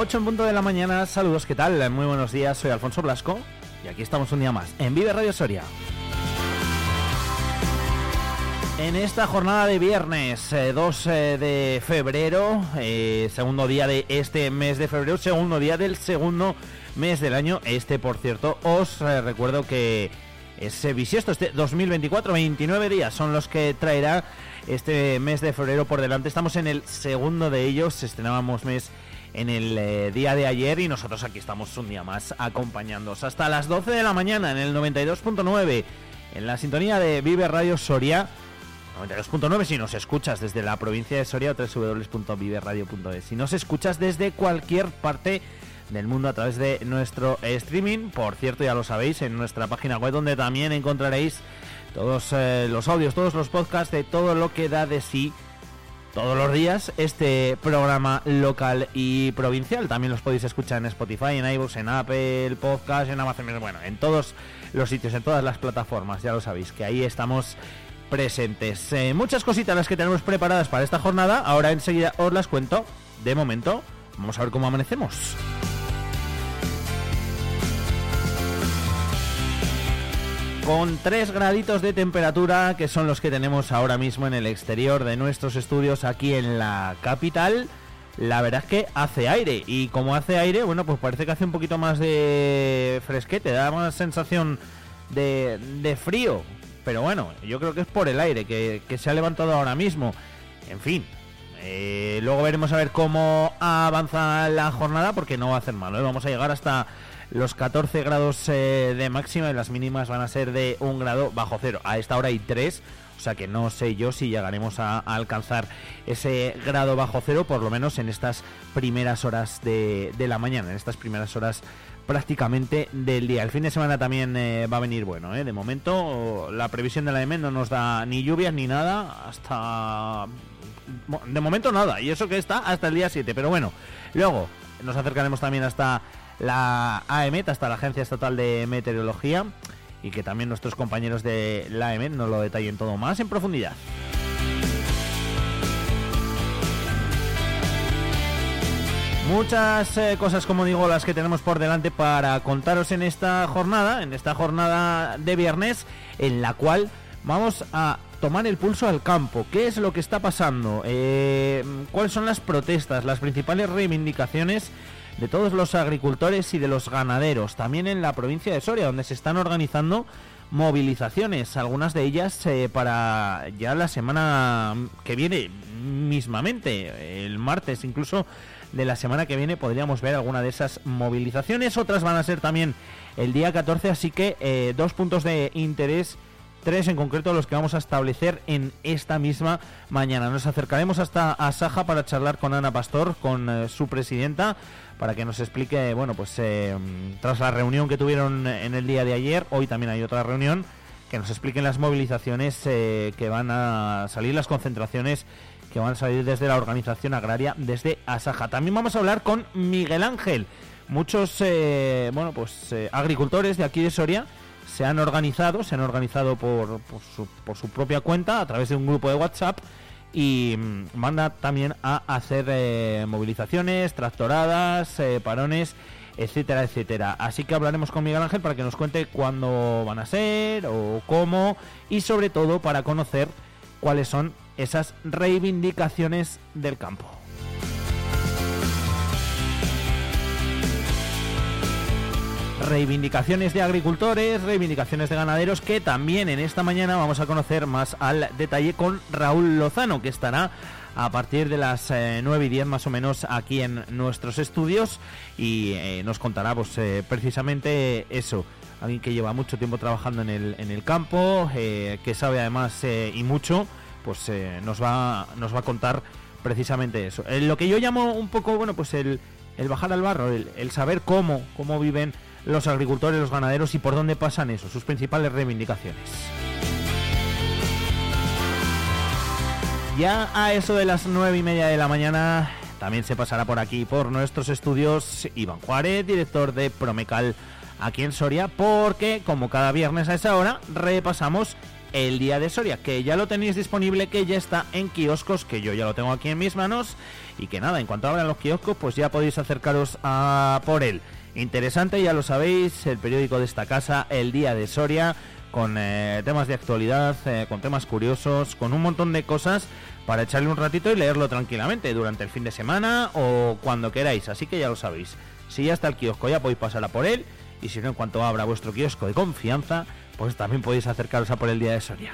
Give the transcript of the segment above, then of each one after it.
En punto de la mañana, saludos, ¿qué tal? Muy buenos días, soy Alfonso Blasco y aquí estamos un día más en Vive Radio Soria. En esta jornada de viernes 2 eh, eh, de febrero, eh, segundo día de este mes de febrero, segundo día del segundo mes del año. Este, por cierto, os recuerdo que es bisiesto, este 2024, 29 días son los que traerá este mes de febrero por delante. Estamos en el segundo de ellos, estrenábamos mes en el eh, día de ayer y nosotros aquí estamos un día más acompañándoos. Hasta las 12 de la mañana en el 92.9 en la sintonía de Vive Radio Soria 92.9 si nos escuchas desde la provincia de Soria www.viveradio.es si nos escuchas desde cualquier parte del mundo a través de nuestro streaming por cierto ya lo sabéis en nuestra página web donde también encontraréis todos eh, los audios todos los podcasts de todo lo que da de sí todos los días este programa local y provincial. También los podéis escuchar en Spotify, en iVoox, en Apple Podcast, en Amazon, bueno, en todos los sitios, en todas las plataformas, ya lo sabéis, que ahí estamos presentes. Eh, muchas cositas las que tenemos preparadas para esta jornada, ahora enseguida os las cuento. De momento, vamos a ver cómo amanecemos. Con 3 graditos de temperatura que son los que tenemos ahora mismo en el exterior de nuestros estudios aquí en la capital. La verdad es que hace aire y como hace aire, bueno, pues parece que hace un poquito más de fresquete, da más sensación de, de frío. Pero bueno, yo creo que es por el aire que, se ha levantado ahora mismo. En fin, eh, luego veremos a ver cómo avanza la jornada porque no va a hacer malo. ¿eh? Vamos a llegar hasta los 14 grados eh, de máxima y las mínimas van a ser de un grado bajo cero. A esta hora hay 3, o sea que no sé yo si llegaremos a, alcanzar ese grado bajo cero, por lo menos en estas primeras horas de, la mañana, en estas primeras horas prácticamente del día. El fin de semana también eh, va a venir bueno, ¿eh? de momento la previsión de la EME no nos da ni lluvias ni nada hasta... De momento nada, y eso que está hasta el día 7, pero bueno, luego nos acercaremos también hasta la AEMET, hasta la Agencia Estatal de Meteorología, y que también nuestros compañeros de la AEMET nos lo detallen todo más en profundidad. Muchas eh, cosas, como digo, las que tenemos por delante para contaros en esta jornada, en esta jornada de viernes, en la cual vamos a tomar el pulso al campo. ¿Qué es lo que está pasando? Eh, ¿Cuáles son las protestas, las principales reivindicaciones de todos los agricultores y de los ganaderos, también en la provincia de Soria, donde se están organizando movilizaciones, algunas de ellas eh, para ya la semana que viene mismamente, el martes incluso de la semana que viene podríamos ver alguna de esas movilizaciones, otras van a ser también el día 14, así que eh, dos puntos de interés tres en concreto los que vamos a establecer en esta misma mañana. Nos acercaremos hasta a Saja para charlar con Ana Pastor, con eh, su presidenta, para que nos explique, bueno, pues eh, tras la reunión que tuvieron en el día de ayer, hoy también hay otra reunión, que nos expliquen las movilizaciones eh, que van a salir, las concentraciones que van a salir desde la organización agraria, desde Asaja. También vamos a hablar con Miguel Ángel. Muchos, eh, bueno, pues agricultores de aquí de Soria se han organizado, se han organizado por, por, su, por su propia cuenta a través de un grupo de WhatsApp y manda mm, también a hacer eh, movilizaciones, tractoradas, eh, parones, etcétera, etcétera. Así que hablaremos con Miguel Ángel para que nos cuente cuándo van a ser o cómo y sobre todo para conocer cuáles son esas reivindicaciones del campo. Reivindicaciones de agricultores, reivindicaciones de ganaderos, que también en esta mañana vamos a conocer más al detalle con Raúl Lozano, que estará a partir de las 9 y 10 más o menos aquí en nuestros estudios y nos contará pues, precisamente eso alguien que lleva mucho tiempo trabajando en el, en el campo, eh, que sabe además eh, y mucho, pues eh, nos, va, nos va a contar precisamente eso. lo que yo llamo un poco, bueno, pues el, el bajar al barro, el, saber cómo, cómo viven los agricultores, los ganaderos y por dónde pasan eso, sus principales reivindicaciones. Ya a eso de las nueve y media de la mañana también se pasará por aquí, por nuestros estudios, Iván Juárez, director de Promecal aquí en Soria porque como cada viernes a esa hora repasamos el día de Soria, que ya lo tenéis disponible, que ya está en kioscos, que yo ya lo tengo aquí en mis manos y que nada, en cuanto abran los kioscos pues ya podéis acercaros a por él. Interesante, ya lo sabéis, el periódico de esta casa, el día de Soria, con eh, temas de actualidad, eh, con temas curiosos, con un montón de cosas para echarle un ratito y leerlo tranquilamente durante el fin de semana o cuando queráis, así que ya lo sabéis. Si ya está el kiosco ya podéis pasar a por él y si no, en cuanto abra vuestro kiosco de confianza, pues también podéis acercaros a por el día de Soria.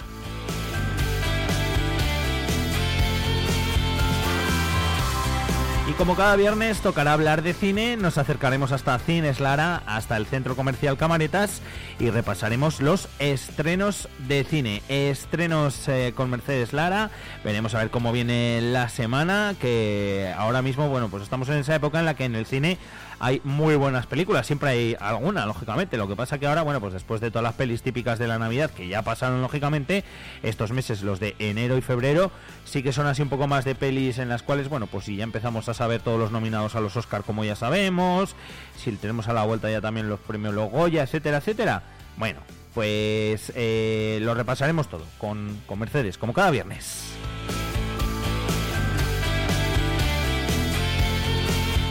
Como cada viernes tocará hablar de cine, nos acercaremos hasta Cines Lara, hasta el centro comercial Camaretas y repasaremos los estrenos de cine. Estrenos eh, con Mercedes Lara, veremos a ver cómo viene la semana, que ahora mismo, bueno, pues estamos en esa época en la que en el cine hay muy buenas películas, siempre hay alguna, lógicamente. Lo que pasa que ahora, bueno, pues después de todas las pelis típicas de la Navidad que ya pasaron, lógicamente, estos meses, los de enero y febrero, sí que son así un poco más de pelis en las cuales, bueno, pues si ya empezamos a saber todos los nominados a los Oscar como ya sabemos, si tenemos a la vuelta ya también los premios Logoya, etcétera, etcétera. Bueno, pues eh, lo repasaremos todo con, con Mercedes, como cada viernes.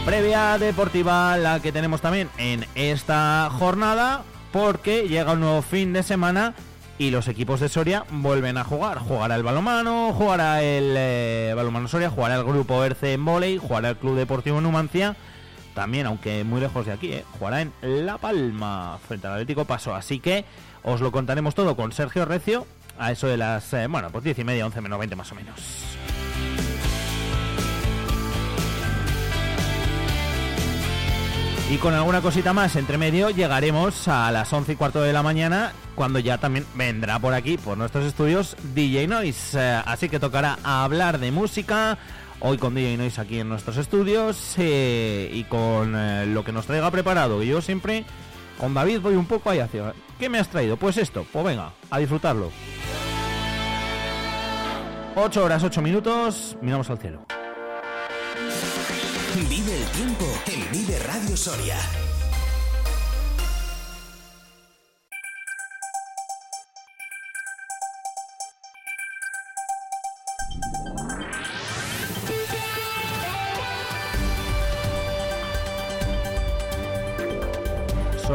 Previa deportiva la que tenemos también en esta jornada porque llega un nuevo fin de semana y los equipos de Soria vuelven a jugar. Jugará el balomano, jugará el eh, balomano Soria, jugará el grupo ERCE en volei, jugará el Club Deportivo Numancia. También, aunque muy lejos de aquí, eh, jugará en La Palma frente al Atlético Paso. Así que os lo contaremos todo con Sergio Recio a eso de las, eh, bueno, pues 10 y media, 11 menos 20 más o menos. Y con alguna cosita más entre medio llegaremos a las 11 y cuarto de la mañana cuando ya también vendrá por aquí, por nuestros estudios, DJ Noise. Eh, así que tocará hablar de música. Hoy con DJ Noise aquí en nuestros estudios eh, y con eh, lo que nos traiga preparado. Yo siempre con David voy un poco ahí hacia... ¿Qué me has traído? Pues esto, pues venga, a disfrutarlo. 8 horas 8 minutos, miramos al cielo. Vive el tiempo en Vive Radio Soria.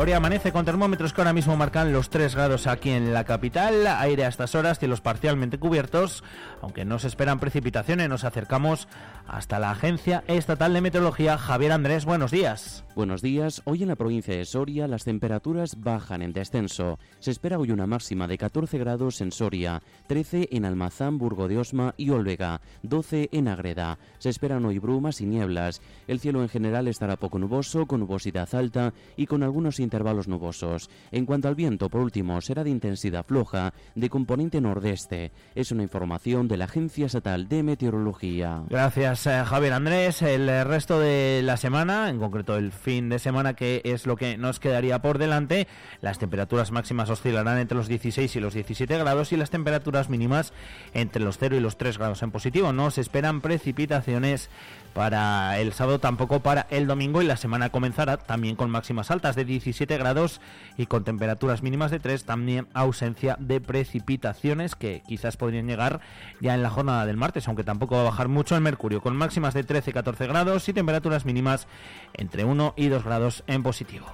Soria amanece con termómetros que ahora mismo marcan los 3 grados aquí en la capital, aire a estas horas, cielos parcialmente cubiertos, aunque no se esperan precipitaciones, nos acercamos hasta la Agencia Estatal de Meteorología. Javier Andrés, buenos días. Buenos días. Hoy en la provincia de Soria las temperaturas bajan en descenso. Se espera hoy una máxima de 14 grados en Soria, 13 en Almazán, Burgo de Osma y Olvega, 12 en Agreda. Se esperan hoy brumas y nieblas. El cielo en general estará poco nuboso, con nubosidad alta y con algunos intervalos nubosos. En cuanto al viento, por último, será de intensidad floja, de componente nordeste. Es una información de la Agencia Estatal de Meteorología. Gracias. Eh, Javier Andrés. El eh, resto de la semana, en concreto el fin de semana, que es lo que nos quedaría por delante, las temperaturas máximas oscilarán entre los 16 y los 17 grados y las temperaturas mínimas entre los 0 y los 3 grados en positivo. No se esperan precipitaciones para el sábado, tampoco para el domingo y la semana comenzará también con máximas altas de 17 grados y con temperaturas mínimas de 3, también ausencia de precipitaciones que quizás podrían llegar ya en la jornada del martes, aunque tampoco va a bajar mucho el mercurio, con máximas de 13-14 grados y temperaturas mínimas entre 1 y 2 grados en positivo.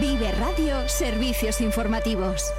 Vive Radio Servicios Informativos.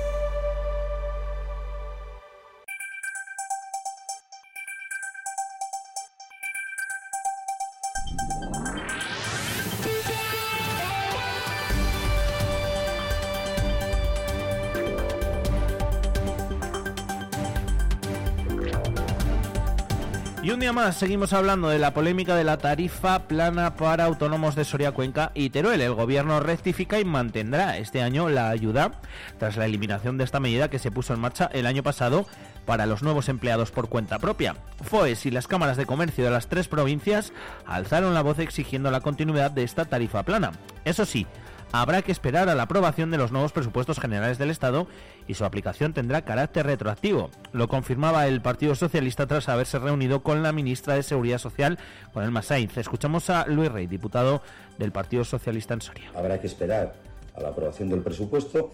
Un día más seguimos hablando de la polémica de la tarifa plana para autónomos de Soria Cuenca y Teruel. El gobierno rectifica y mantendrá este año la ayuda tras la eliminación de esta medida que se puso en marcha el año pasado para los nuevos empleados por cuenta propia. FOES y las cámaras de comercio de las tres provincias alzaron la voz exigiendo la continuidad de esta tarifa plana. Eso sí, habrá que esperar a la aprobación de los nuevos presupuestos generales del Estado y su aplicación tendrá carácter retroactivo. Lo confirmaba el Partido Socialista tras haberse reunido con la ministra de Seguridad Social, con el Sainz. Escuchamos a Luis Rey, diputado del Partido Socialista en Soria. Habrá que esperar a la aprobación del presupuesto.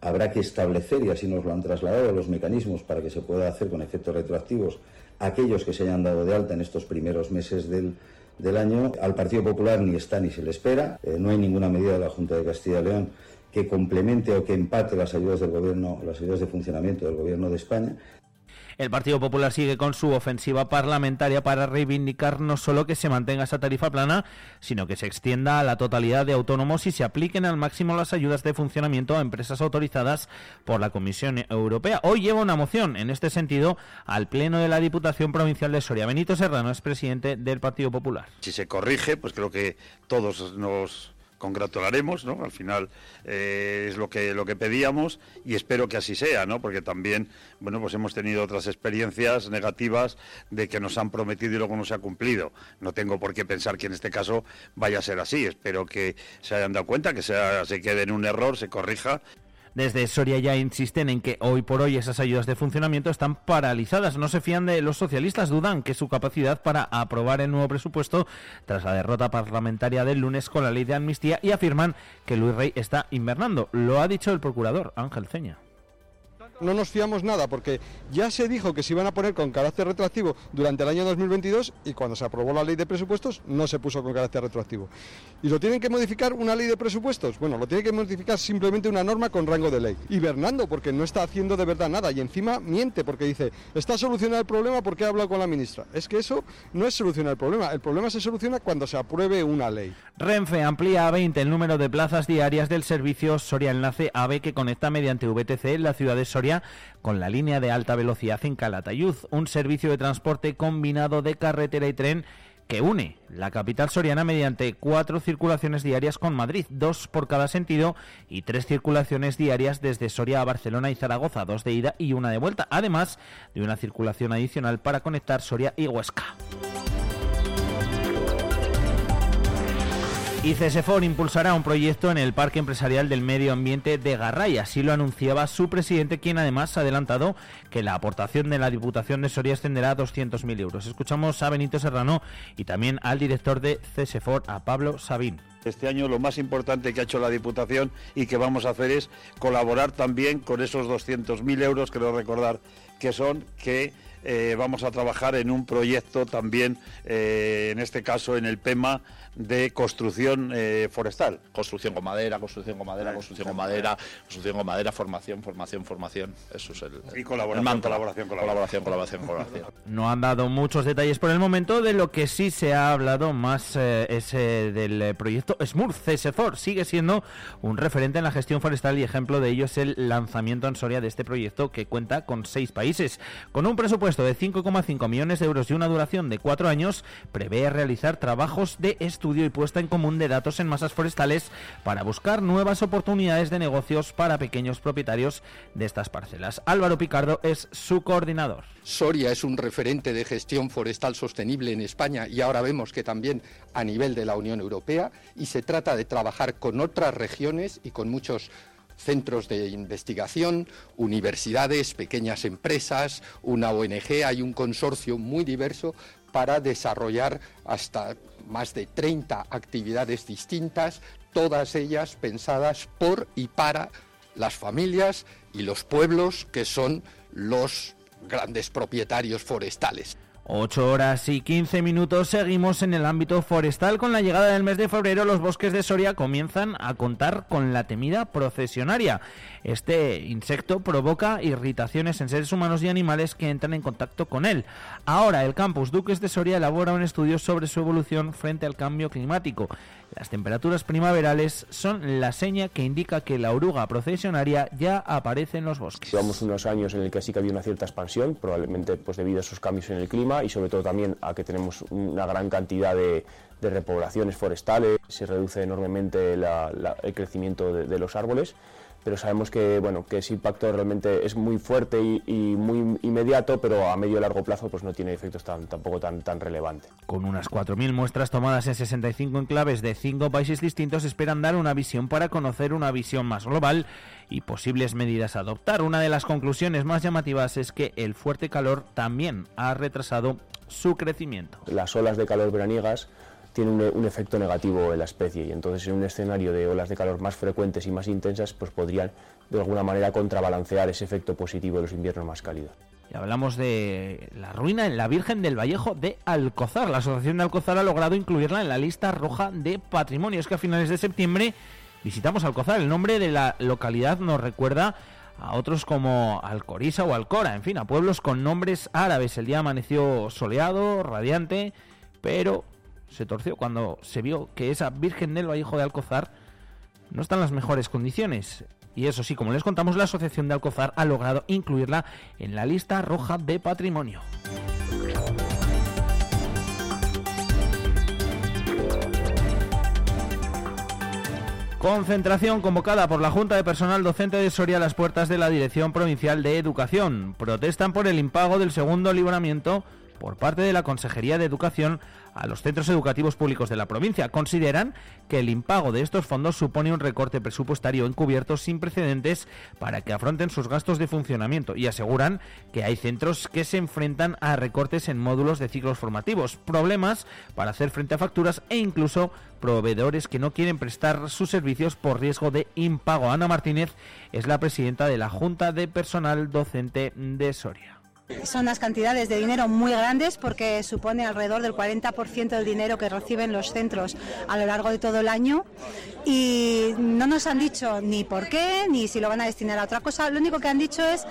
Habrá que establecer, y así nos lo han trasladado, los mecanismos para que se pueda hacer con efectos retroactivos aquellos que se hayan dado de alta en estos primeros meses del, del año. Al Partido Popular ni está ni se le espera. Eh, no hay ninguna medida de la Junta de Castilla y León que complemente o que empate las ayudas del gobierno, las ayudas de funcionamiento del gobierno de España. El Partido Popular sigue con su ofensiva parlamentaria para reivindicar no solo que se mantenga esa tarifa plana, sino que se extienda a la totalidad de autónomos y se apliquen al máximo las ayudas de funcionamiento a empresas autorizadas por la Comisión Europea. Hoy lleva una moción en este sentido al Pleno de la Diputación Provincial de Soria. Benito Serrano es presidente del Partido Popular. Si se corrige, pues creo que todos nos congratularemos, ¿no? Al final eh, es lo que lo que pedíamos y espero que así sea, ¿no? Porque también, bueno, pues hemos tenido otras experiencias negativas de que nos han prometido y luego no se ha cumplido. No tengo por qué pensar que en este caso vaya a ser así. Espero que se hayan dado cuenta, que sea, se quede en un error, se corrija desde Soria ya insisten en que hoy por hoy esas ayudas de funcionamiento están paralizadas. No se fían de los socialistas, dudan que su capacidad para aprobar el nuevo presupuesto tras la derrota parlamentaria del lunes con la ley de amnistía y afirman que Luis Rey está invernando. Lo ha dicho el procurador Ángel Ceña no nos fiamos nada porque ya se dijo que se iban a poner con carácter retroactivo durante el año 2022 y cuando se aprobó la ley de presupuestos no se puso con carácter retroactivo. ¿Y lo tienen que modificar una ley de presupuestos? Bueno, lo tiene que modificar simplemente una norma con rango de ley. Y Bernando, porque no está haciendo de verdad nada y encima miente porque dice, está solucionado el problema porque ha hablado con la ministra. Es que eso no es solucionar el problema, el problema se soluciona cuando se apruebe una ley. Renfe amplía a 20 el número de plazas diarias del servicio Soria Enlace AVE que conecta mediante VTC la ciudad de Soria con la línea de alta velocidad en Calatayud, un servicio de transporte combinado de carretera y tren que une la capital soriana mediante cuatro circulaciones diarias con Madrid, dos por cada sentido, y tres circulaciones diarias desde Soria a Barcelona y Zaragoza, dos de ida y una de vuelta, además de una circulación adicional para conectar Soria y Huesca. Y CESEFOR impulsará un proyecto en el Parque Empresarial del Medio Ambiente de Garray. Así lo anunciaba su presidente, quien además ha adelantado que la aportación de la Diputación de Soria ascenderá a 200.000 euros. Escuchamos a Benito Serrano y también al director de CESEFOR, a Pablo Sabín. Este año lo más importante que ha hecho la Diputación y que vamos a hacer es colaborar también con esos 200.000 euros, creo recordar que son que eh, vamos a trabajar en un proyecto también, eh, en este caso en el PEMA, de construcción eh, forestal. Construcción con madera, construcción con madera, construcción con madera, construcción con madera, formación, formación, formación. Eso es el. Y colaboración, colaboración, colaboración, colaboración, colaboración, No han dado muchos detalles por el momento. De lo que sí se ha hablado más eh, es eh, del proyecto SMUR. CSFOR sigue siendo un referente en la gestión forestal y ejemplo de ello es el lanzamiento en Soria de este proyecto que cuenta con seis países. Con un presupuesto de 5,5 millones de euros y una duración de cuatro años, prevé realizar trabajos de estudio y puesta en común de datos en masas forestales para buscar nuevas oportunidades de negocios para pequeños propietarios de estas parcelas. Álvaro Picardo es su coordinador. Soria es un referente de gestión forestal sostenible en España y ahora vemos que también a nivel de la Unión Europea y se trata de trabajar con otras regiones y con muchos centros de investigación, universidades, pequeñas empresas, una ONG, hay un consorcio muy diverso para desarrollar hasta más de 30 actividades distintas, todas ellas pensadas por y para las familias y los pueblos que son los grandes propietarios forestales. 8 horas y 15 minutos seguimos en el ámbito forestal. Con la llegada del mes de febrero, los bosques de Soria comienzan a contar con la temida procesionaria. Este insecto provoca irritaciones en seres humanos y animales que entran en contacto con él. Ahora, el campus Duques de Soria elabora un estudio sobre su evolución frente al cambio climático. Las temperaturas primaverales son la seña que indica que la oruga procesionaria ya aparece en los bosques. Llevamos unos años en el que sí que había una cierta expansión, probablemente pues debido a esos cambios en el clima y sobre todo también a que tenemos una gran cantidad de, repoblaciones forestales, se reduce enormemente el crecimiento de los árboles pero sabemos que bueno que ese impacto realmente es muy fuerte y, muy inmediato, pero a medio y largo plazo pues no tiene efectos tan, tampoco tan, tan relevantes. Con unas 4.000 muestras tomadas en 65 enclaves de 5 países distintos, esperan dar una visión para conocer una visión más global y posibles medidas a adoptar. Una de las conclusiones más llamativas es que el fuerte calor también ha retrasado su crecimiento. Las olas de calor veraniegas tiene un, efecto negativo en la especie y entonces en un escenario de olas de calor más frecuentes y más intensas pues podrían de alguna manera contrabalancear ese efecto positivo de los inviernos más cálidos. Y hablamos de la ruina en la Virgen del Vallejo de Alcozar. La Asociación de Alcozar ha logrado incluirla en la lista roja de patrimonio. Es que a finales de septiembre visitamos Alcozar. El nombre de la localidad nos recuerda a otros como Alcorisa o Alcora, en fin, a pueblos con nombres árabes. El día amaneció soleado, radiante, pero se torció cuando se vio que esa Virgen del Vallejo de Alcozar no está en las mejores condiciones. Y eso sí, como les contamos, la Asociación de Alcozar ha logrado incluirla en la lista roja de patrimonio. Concentración convocada por la Junta de Personal Docente de Soria a las puertas de la Dirección Provincial de Educación. Protestan por el impago del segundo libramiento por parte de la Consejería de Educación a los centros educativos públicos de la provincia. Consideran que el impago de estos fondos supone un recorte presupuestario encubierto sin precedentes para que afronten sus gastos de funcionamiento y aseguran que hay centros que se enfrentan a recortes en módulos de ciclos formativos, problemas para hacer frente a facturas e incluso proveedores que no quieren prestar sus servicios por riesgo de impago. Ana Martínez es la presidenta de la Junta de Personal Docente de Soria. Son unas cantidades de dinero muy grandes porque supone alrededor del 40% del dinero que reciben los centros a lo largo de todo el año y no nos han dicho ni por qué ni si lo van a destinar a otra cosa. Lo único que han dicho es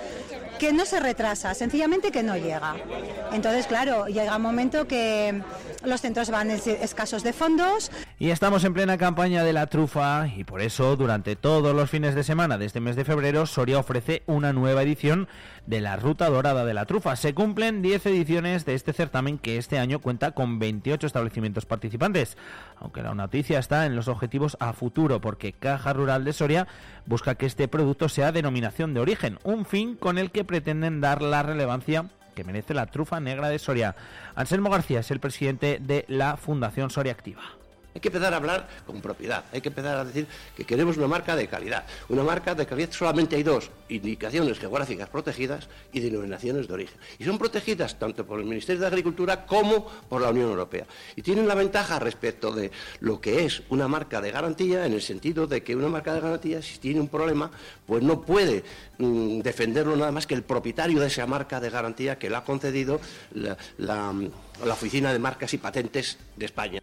que no se retrasa, sencillamente que no llega. Entonces, claro, llega un momento que los centros van escasos de fondos. Y estamos en plena campaña de la trufa y por eso durante todos los fines de semana de este mes de febrero Soria ofrece una nueva edición de la Ruta Dorada de la Trufa. Se cumplen 10 ediciones de este certamen que este año cuenta con 28 establecimientos participantes, aunque la noticia está en los objetivos a futuro porque Caja Rural de Soria busca que este producto sea denominación de origen, un fin con el que pretenden dar la relevancia que merece la trufa negra de Soria. Anselmo García es el presidente de la Fundación Soria Activa. Hay que empezar a hablar con propiedad, hay que empezar a decir que queremos una marca de calidad. Una marca de calidad solamente hay dos, indicaciones geográficas protegidas y denominaciones de origen. Y son protegidas tanto por el Ministerio de Agricultura como por la Unión Europea. Y tienen la ventaja respecto de lo que es una marca de garantía, en el sentido de que una marca de garantía, si tiene un problema, pues no puede mm, defenderlo nada más que el propietario de esa marca de garantía que le ha concedido la Oficina de Marcas y Patentes de España.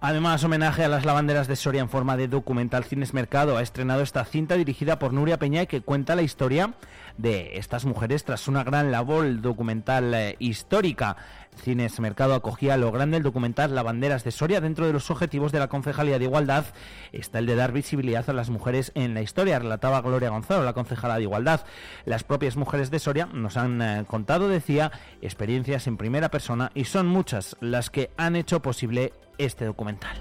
Además, homenaje a las lavanderas de Soria en forma de documental Cines Mercado ha estrenado esta cinta dirigida por Nuria Peña que cuenta la historia de estas mujeres tras una gran labor documental eh, histórica. Cines Mercado acogía lo grande el documental Lavanderas de Soria. Dentro de los objetivos de la Concejalía de Igualdad está el de dar visibilidad a las mujeres en la historia, relataba Gloria Gonzalo, la concejala de Igualdad. Las propias mujeres de Soria nos han eh, contado, decía, experiencias en primera persona y son muchas las que han hecho posible este documental.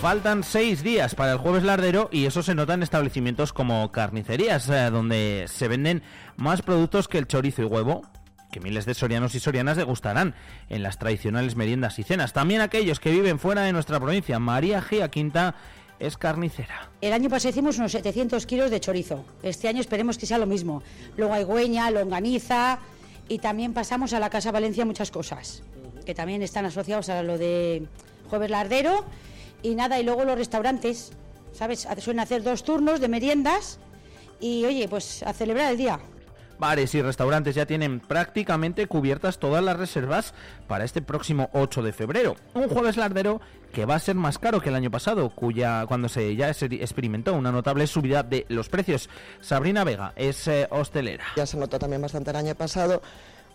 Faltan seis días para el jueves lardero y eso se nota en establecimientos como carnicerías, eh, donde se venden más productos que el chorizo y huevo, que miles de sorianos y sorianas degustarán en las tradicionales meriendas y cenas. También aquellos que viven fuera de nuestra provincia. María Gia Quinta es carnicera. El año pasado hicimos unos 700 kilos de chorizo. Este año esperemos que sea lo mismo. Luego hay güeña, longaniza y también pasamos a la Casa Valencia muchas cosas, que también están asociados a lo de Jueves Lardero y nada, y luego los restaurantes, ¿sabes? Suelen hacer dos turnos de meriendas y oye, pues a celebrar el día. Bares y restaurantes ya tienen prácticamente cubiertas todas las reservas para este próximo 8 de febrero. Un jueves lardero que va a ser más caro que el año pasado, cuya cuando se ya se experimentó una notable subida de los precios. Sabrina Vega es eh, hostelera. Ya se notó también bastante el año pasado.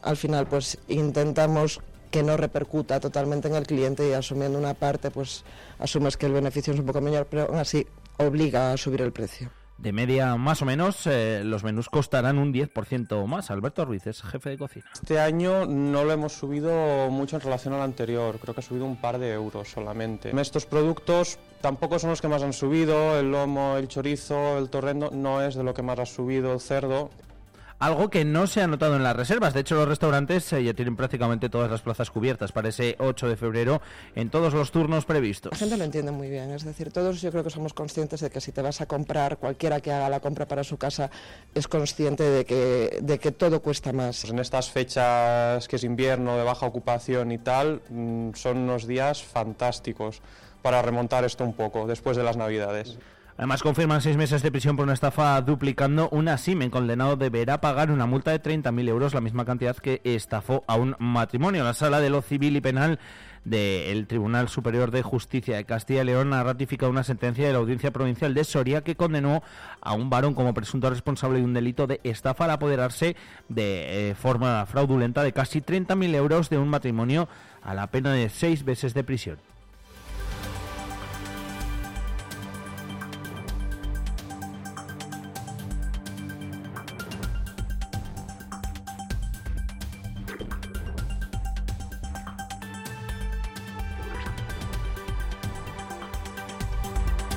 Al final, pues intentamos que no repercuta totalmente en el cliente y asumiendo una parte, pues asumes que el beneficio es un poco menor, pero aún así obliga a subir el precio. de media más o menos, eh, los menús costarán un 10% más. Alberto Ruiz es jefe de cocina. Este año no lo hemos subido mucho en relación al anterior, creo que ha subido un par de euros solamente. Estos productos tampoco son los que más han subido, el lomo, el chorizo, el torrendo no es de lo que más ha subido el cerdo algo que no se ha notado en las reservas. De hecho, los restaurantes eh, ya tienen prácticamente todas las plazas cubiertas para ese 8 de febrero en todos los turnos previstos. La gente lo entiende muy bien, es decir, todos yo creo que somos conscientes de que si te vas a comprar, cualquiera que haga la compra para su casa es consciente de que, de que todo cuesta más. Pues en estas fechas que es invierno, de baja ocupación y tal, mm, son unos días fantásticos para remontar esto un poco después de las Navidades. Además, confirman seis meses de prisión por una estafa duplicando una SIM. condenado deberá pagar una multa de 30.000 euros, la misma cantidad que estafó a un matrimonio. La sala de lo civil y penal del Tribunal Superior de Justicia de Castilla y León ha ratificado una sentencia de la Audiencia Provincial de Soria que condenó a un varón como presunto responsable de un delito de estafa al apoderarse de eh, forma fraudulenta de casi 30.000 euros de un matrimonio a la pena de seis meses de prisión.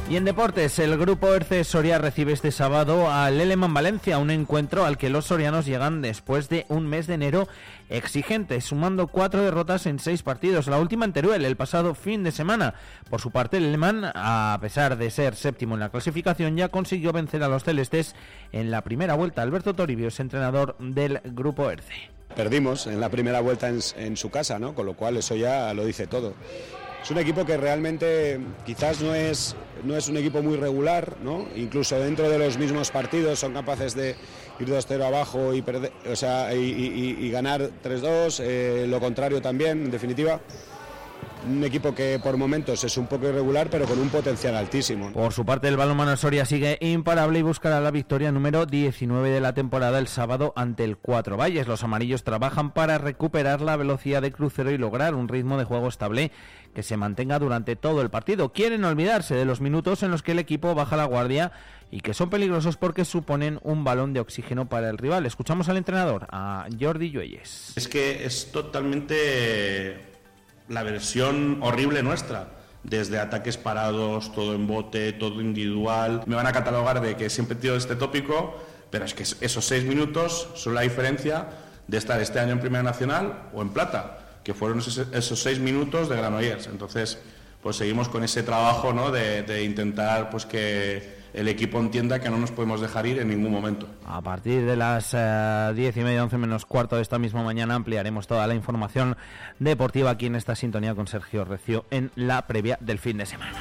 Y en deportes, el grupo Erce Soria recibe este sábado al Leleman Valencia, un encuentro al que los sorianos llegan después de un mes de enero exigente, sumando cuatro derrotas en seis partidos. La última en Teruel, el pasado fin de semana. Por su parte, el Leleman, a pesar de ser séptimo en la clasificación, ya consiguió vencer a los celestes en la primera vuelta. Alberto Toribio es entrenador del grupo Erce. Perdimos en la primera vuelta en, en su casa, ¿no? Con lo cual eso ya lo dice todo. Es un equipo que realmente quizás no es, no es un equipo muy regular, ¿no? incluso dentro de los mismos partidos son capaces de ir 2-0 abajo y, perder, o sea, y, ganar 3-2, eh, lo contrario también, en definitiva un equipo que por momentos es un poco irregular, pero con un potencial altísimo. Por su parte, el balonmano Soria sigue imparable y buscará la victoria número 19 de la temporada el sábado ante el Cuatro Valles. Los amarillos trabajan para recuperar la velocidad de crucero y lograr un ritmo de juego estable que se mantenga durante todo el partido. Quieren olvidarse de los minutos en los que el equipo baja la guardia y que son peligrosos porque suponen un balón de oxígeno para el rival. Escuchamos al entrenador, a Jordi Lluelles. Es que es totalmente la versión horrible nuestra desde ataques parados, todo en bote, todo individual. Me van a catalogar de que siempre tiro este tópico, pero es que esos seis minutos son la diferencia de estar este año en Primera Nacional o en Plata, que fueron esos, seis minutos de Granollers. Entonces, pues seguimos con ese trabajo ¿no? de, de intentar pues que el equipo entienda que no nos podemos dejar ir en ningún momento. A partir de las eh, diez y media, once menos cuarto de esta misma mañana ampliaremos toda la información deportiva aquí en esta sintonía con Sergio Recio en la previa del fin de semana.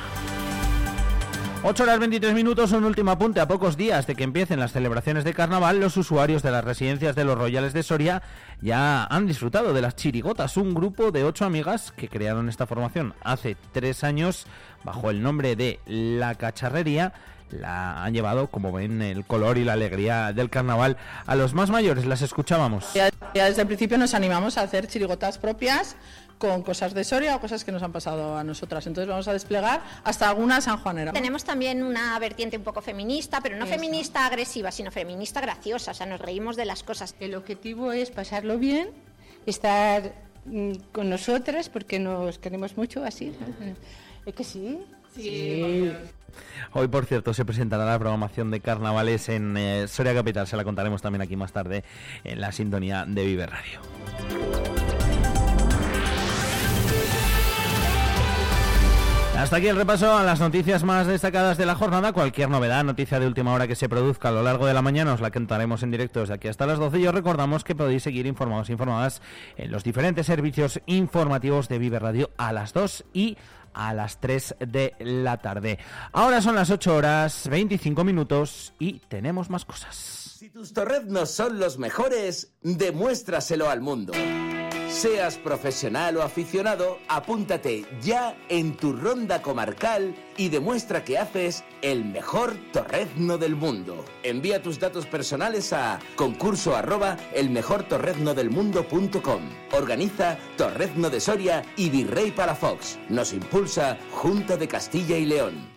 8 horas 23 minutos, un último apunte. A pocos días de que empiecen las celebraciones de carnaval, los usuarios de las residencias de los Royales de Soria ya han disfrutado de las chirigotas, un grupo de ocho amigas que crearon esta formación hace tres años bajo el nombre de La Cacharrería la han llevado, como ven, el color y la alegría del carnaval a los más mayores. Las escuchábamos. Ya, desde el principio nos animamos a hacer chirigotas propias con cosas de Soria o cosas que nos han pasado a nosotras. Entonces vamos a desplegar hasta alguna sanjuanera. Tenemos también una vertiente un poco feminista, pero no feminista agresiva, sino feminista graciosa. O sea, nos reímos de las cosas. El objetivo es pasarlo bien, estar mm, con nosotras, porque nos queremos mucho así. ¿Es que sí? Sí. Hoy, por cierto, se presentará la programación de carnavales en eh, Soria Capital. Se la contaremos también aquí más tarde en la sintonía de Vive Radio. Hasta aquí el repaso a las noticias más destacadas de la jornada. Cualquier novedad, noticia de última hora que se produzca a lo largo de la mañana os la contaremos en directo desde aquí hasta las 12. Y os recordamos que podéis seguir informados e informadas en los diferentes servicios informativos de Vive Radio a las 2 y a las 3 de la tarde. Ahora son las 8 horas 25 minutos y tenemos más cosas. Si tus torreznos son los mejores, demuéstraselo al mundo. Seas profesional o aficionado, apúntate ya en tu ronda comarcal y demuestra que haces el mejor torrezno del mundo. Envía tus datos personales a concurso arroba elmejortorreznodelmundo.com. Organiza Torrezno de Soria y Virrey Palafox. Nos impulsa Junta de Castilla y León.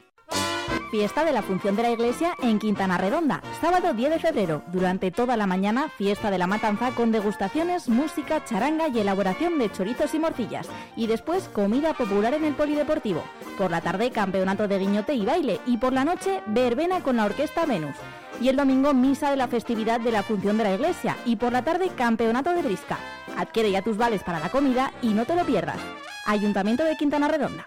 Fiesta de la Función de la Iglesia en Quintana Redonda, sábado 10 de febrero. Durante toda la mañana, fiesta de la matanza con degustaciones, música, charanga y elaboración de chorizos y morcillas. Y después, comida popular en el polideportivo. Por la tarde, campeonato de guiñote y baile. Y por la noche, verbena con la orquesta Venus. Y el domingo, misa de la festividad de la Función de la Iglesia. Y por la tarde, campeonato de brisca. Adquiere ya tus vales para la comida y no te lo pierdas. Ayuntamiento de Quintana Redonda.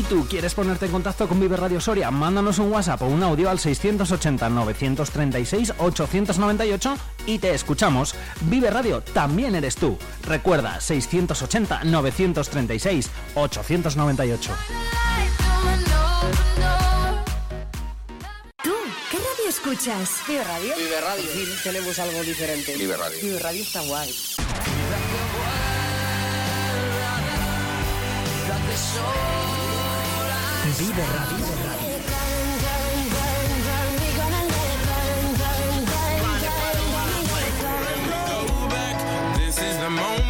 ¿Y tú quieres ponerte en contacto con Vive Radio Soria? Mándanos un WhatsApp o un audio al 680-936-898 y te escuchamos. Vive Radio también eres tú. Recuerda, 680-936-898. ¿Tú qué radio escuchas? Vive Radio. Vive Radio. Sí, tenemos algo diferente. Vive Radio. Vive Radio está guay. Vive Radio. This is the moment,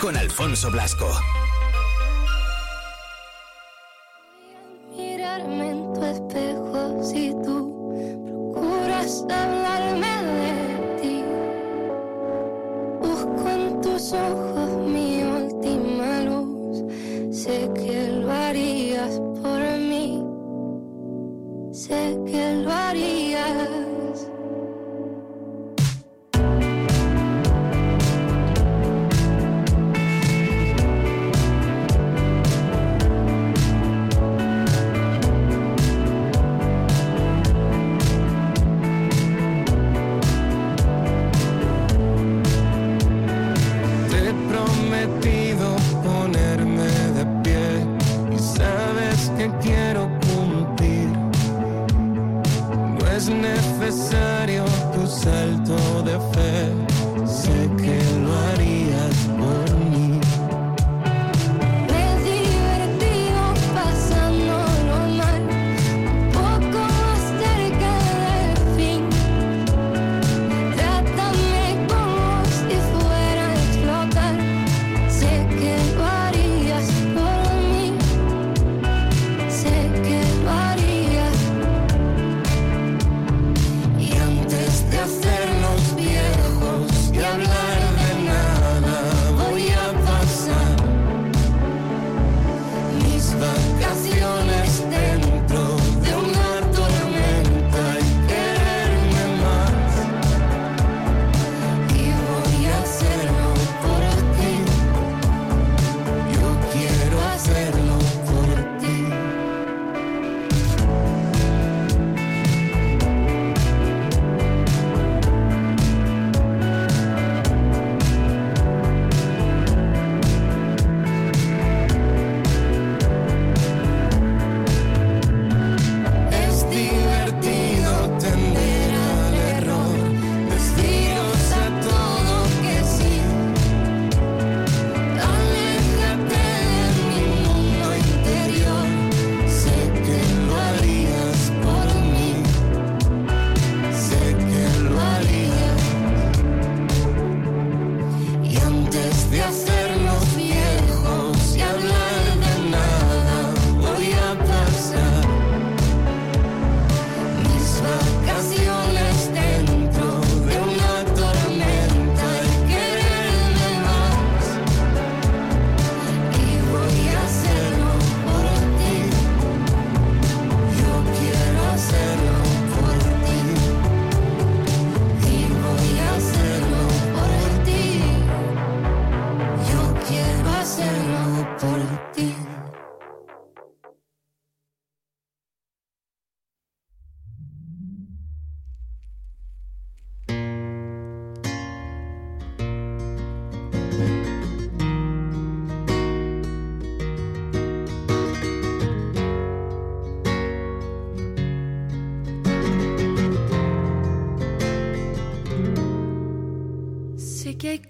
con Alfonso Blasco. Mirarme en tu espejo si tú procuras hablarme de ti. Busco en tus ojos mi última luz. Sé que lo harías por mí. Sé que lo harías.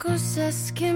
cosas que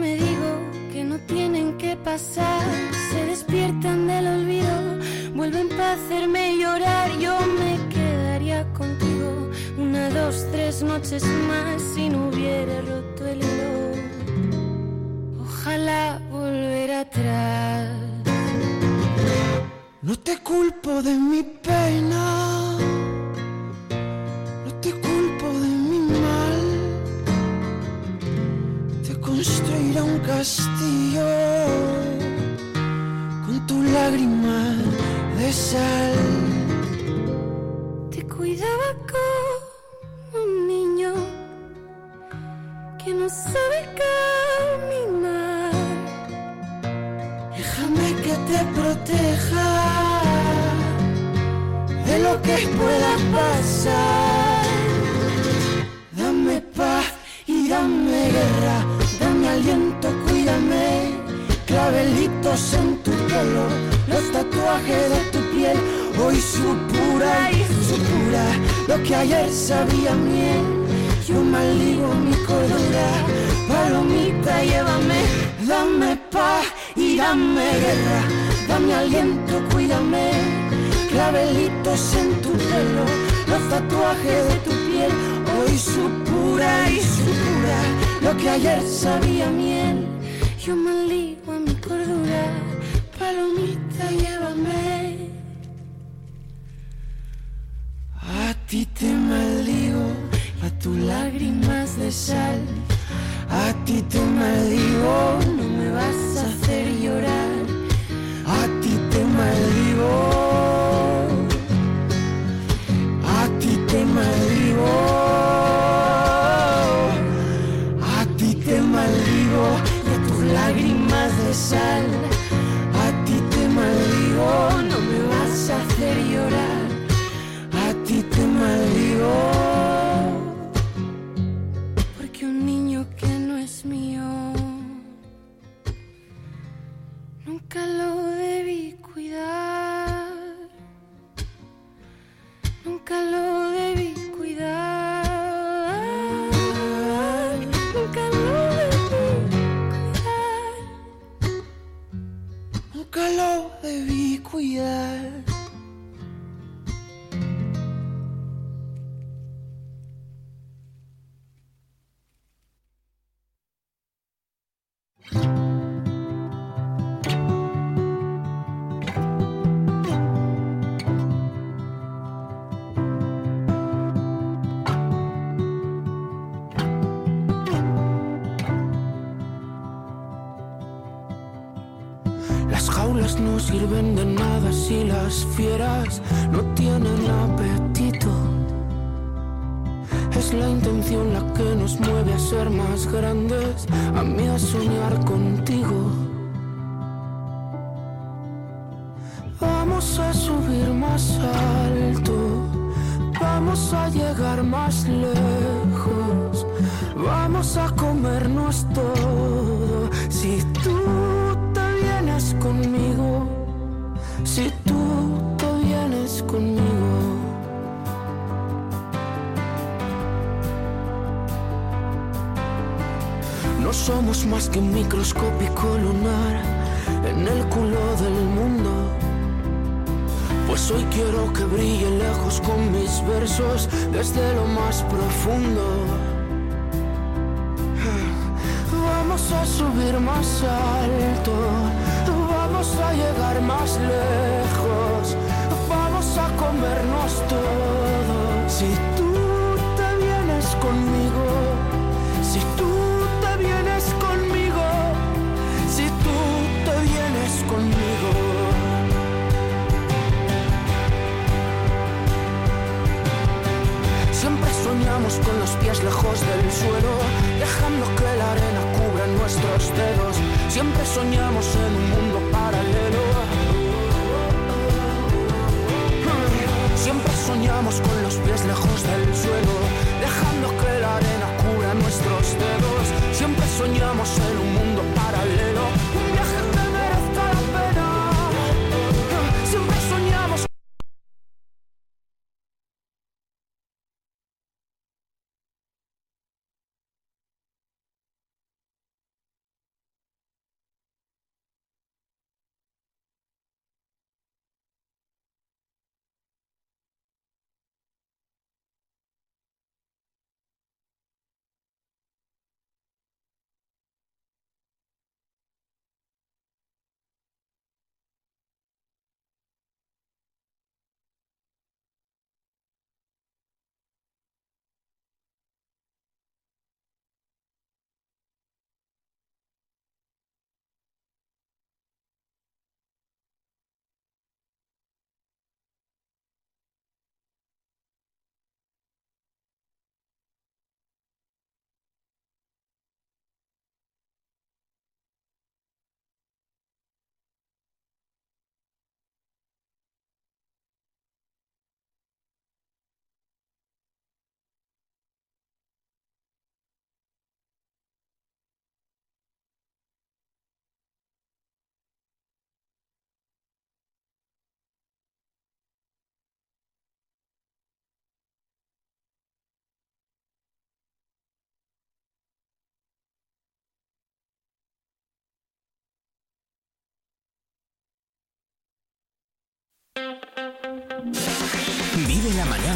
desde lo más profundo. Vamos a subir más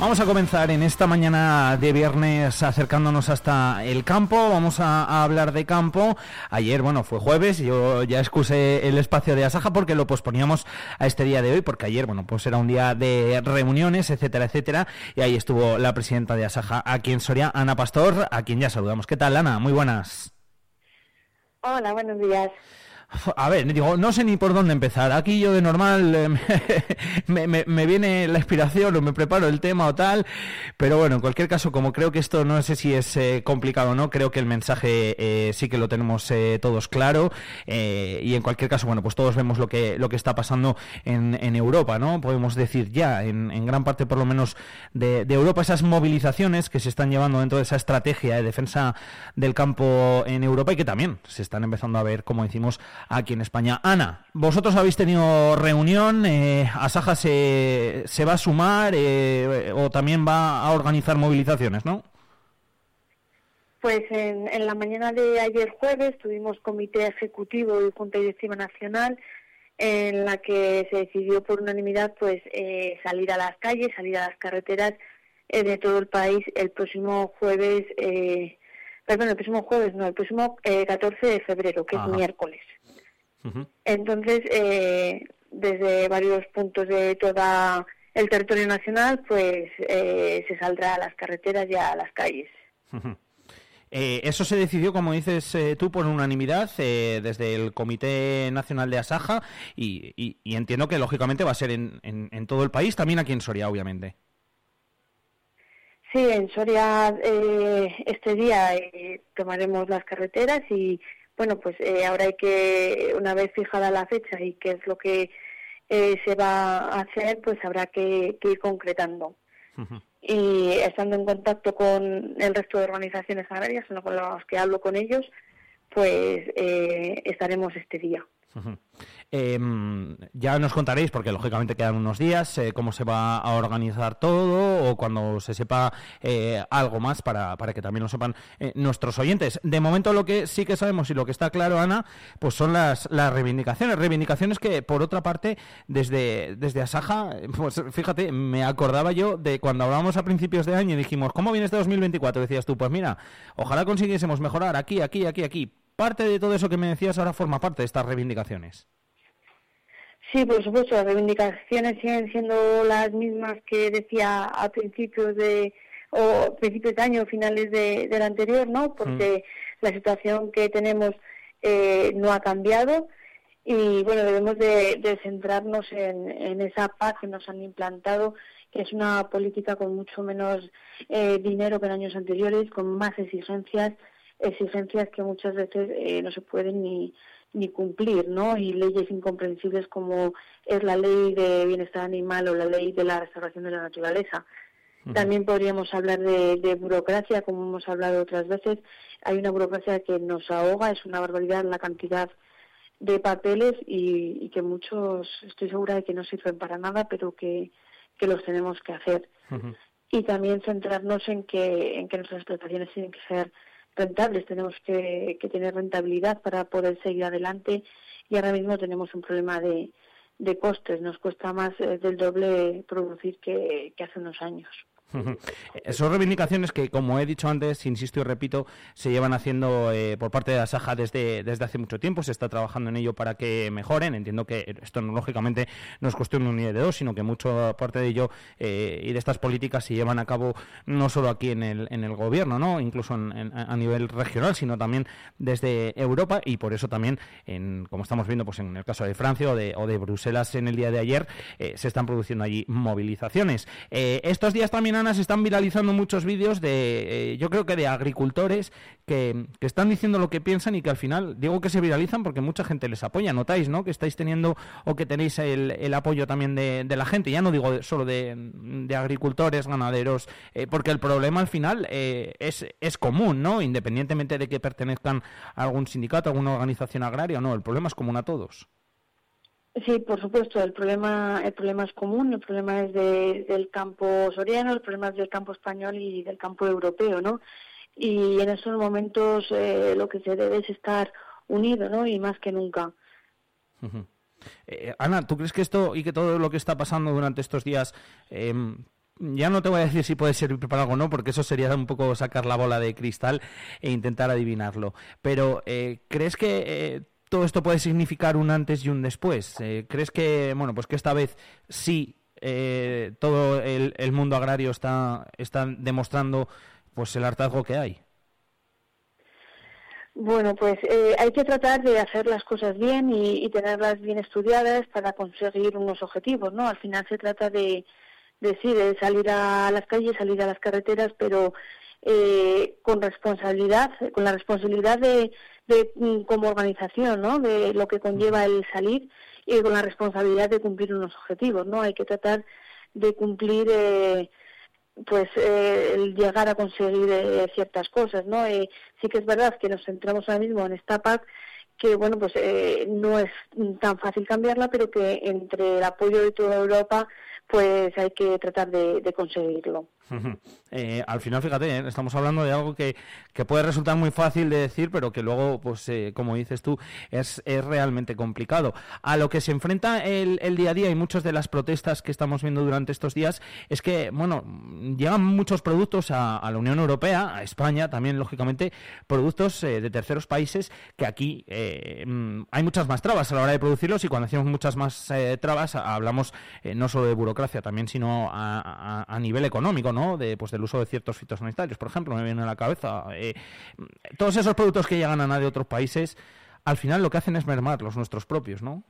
Vamos a comenzar en esta mañana de viernes acercándonos hasta el campo. Vamos a, hablar de campo. Ayer, bueno, fue jueves. Yo ya excusé el espacio de Asaja porque lo posponíamos a este día de hoy, porque ayer, bueno, pues era un día de reuniones, etcétera, etcétera. Y ahí estuvo la presidenta de Asaja aquí en Soria, Ana Pastor, a quien ya saludamos. ¿Qué tal, Ana? Muy buenas. Hola, buenos días. A ver, digo, no sé ni por dónde empezar. Aquí yo de normal eh, me, me- viene la inspiración o me preparo el tema o tal, pero bueno, en cualquier caso, como creo que esto no sé si es eh, complicado o no, creo que el mensaje eh, sí que lo tenemos todos claro y en cualquier caso, bueno, pues todos vemos lo que lo que está pasando en, en Europa, ¿no? Podemos decir ya, en, en gran parte por lo menos de, de Europa, esas movilizaciones que se están llevando dentro de esa estrategia de defensa del campo en Europa y que también se están empezando a ver, como decimos, aquí en España. Ana, vosotros habéis tenido reunión, eh, Asaja se, se va a sumar eh, o también va a organizar movilizaciones, ¿no? Pues en, en la mañana de ayer jueves tuvimos comité ejecutivo y junta directiva nacional en la que se decidió por unanimidad pues eh, salir a las calles, salir a las carreteras eh, de todo el país el próximo jueves, eh, perdón, el próximo jueves, no, el próximo eh, 14 de febrero, que Ajá. es miércoles. Entonces, eh, desde varios puntos de todo el territorio nacional, pues eh, se saldrá a las carreteras y a las calles. Eh, eso se decidió, como dices eh, tú, por unanimidad eh, desde el Comité Nacional de Asaja y, y- y entiendo que lógicamente va a ser en, en- en todo el país, también aquí en Soria, obviamente. Sí, en Soria eh, este día eh, tomaremos las carreteras y bueno, pues eh, ahora hay que, una vez fijada la fecha y qué es lo que eh, se va a hacer, pues habrá que, que ir concretando. Y estando en contacto con el resto de organizaciones agrarias, con los que hablo con ellos, pues eh, estaremos este día. Em, ya nos contaréis, porque lógicamente quedan unos días, eh, cómo se va a organizar todo o cuando se sepa eh, algo más para, para que también lo sepan eh, nuestros oyentes. De momento lo que sí que sabemos y lo que está claro, Ana, pues son las, las reivindicaciones. Reivindicaciones que, por otra parte, desde, desde Asaja, pues fíjate, me acordaba yo de cuando hablábamos a principios de año y dijimos, ¿cómo viene este 2024? Decías tú, pues mira, ojalá consiguiésemos mejorar aquí, aquí, aquí, aquí. Parte de todo eso que me decías ahora forma parte de estas reivindicaciones. Sí, por supuesto, las reivindicaciones siguen siendo las mismas que decía a principios de o principios de año, finales de, del anterior, ¿no? Porque la situación que tenemos eh, no ha cambiado y bueno, debemos de, de centrarnos en, en esa paz que nos han implantado, que es una política con mucho menos eh, dinero que en años anteriores, con más exigencias, exigencias que muchas veces eh, no se pueden ni, ni cumplir, ¿no? Y leyes incomprensibles como es la ley de bienestar animal o la ley de la restauración de la naturaleza. También podríamos hablar de, de burocracia, como hemos hablado otras veces. Hay una burocracia que nos ahoga, es una barbaridad la cantidad de papeles y, y que muchos, estoy segura de que no sirven para nada, pero que, que los tenemos que hacer. Y también centrarnos en que, en que nuestras explotaciones tienen que ser rentables, tenemos que, que tener rentabilidad para poder seguir adelante y ahora mismo tenemos un problema de, costes, nos cuesta más eh, del doble producir que hace unos años. Eh, Son reivindicaciones que, como he dicho antes, insisto y repito, se llevan haciendo eh, por parte de la Saja desde, desde hace mucho tiempo. Se está trabajando en ello para que mejoren. Entiendo que esto, no, lógicamente, no es cuestión de un día de dos, sino que mucho parte de ello eh, y de estas políticas se llevan a cabo no solo aquí en el, en el gobierno, ¿no? incluso en- a nivel regional, sino también desde Europa. Y por eso también, en, como estamos viendo pues en el caso de Francia o de, o de Bruselas en el día de ayer, eh, se están produciendo allí movilizaciones. Eh, estos días también, Se están viralizando muchos vídeos de, eh, yo creo que de agricultores que, que, están diciendo lo que piensan y que al final, digo que se viralizan porque mucha gente les apoya. Notáis, ¿no? Que estáis teniendo o que tenéis el, el apoyo también de, de, la gente. Ya no digo solo de, de agricultores, ganaderos, eh, porque el problema al final eh, es, es común, ¿no? Independientemente de que pertenezcan a algún sindicato, a alguna organización agraria o no, el problema es común a todos. Sí, por supuesto, el problema, el problema es común, el problema es de, del campo soriano, el problema es del campo español y del campo europeo, ¿no? Y en esos momentos eh, lo que se debe es estar unido, ¿no? Y más que nunca. Eh, Ana, ¿tú crees que esto y que todo lo que está pasando durante estos días eh, ya no te voy a decir si puede servir para algo o no, porque eso sería un poco sacar la bola de cristal e intentar adivinarlo. Pero, eh, ¿crees que eh, todo esto puede significar un antes y un después? Eh, ¿Crees que, bueno, pues que esta vez sí eh, todo el, el, mundo agrario está, está demostrando pues el hartazgo que hay? Bueno, pues eh, hay que tratar de hacer las cosas bien y, y, tenerlas bien estudiadas para conseguir unos objetivos, ¿no? Al final se trata de, de sí, de salir a las calles, salir a las carreteras, pero eh, con responsabilidad, con la responsabilidad de, de mm, como organización, ¿no? De lo que conlleva el salir y con la responsabilidad de cumplir unos objetivos, ¿no? Hay que tratar de cumplir, eh, pues, eh, el llegar a conseguir eh, ciertas cosas, ¿no? Eh, sí que es verdad que nos centramos ahora mismo en esta PAC que bueno pues eh, no es tan fácil cambiarla pero que entre el apoyo de toda Europa pues hay que tratar de, de conseguirlo. Eh, al final, fíjate, ¿eh? estamos hablando de algo que, puede resultar muy fácil de decir, pero que luego, pues, eh, como dices tú, es, realmente complicado. A lo que se enfrenta el, el, día a día y muchas de las protestas que estamos viendo durante estos días es que, bueno, llegan muchos productos a, la Unión Europea, a España también, lógicamente, productos de terceros países que aquí mm, hay muchas más trabas a la hora de producirlos y cuando decimos muchas más trabas hablamos no solo de burocracia también, sino a, a, a nivel económico, ¿no? De, pues, del uso de ciertos fitosanitarios, por ejemplo, me viene a la cabeza. Eh, todos esos productos que llegan a nadie de otros países, al final lo que hacen es mermar los nuestros propios, ¿no?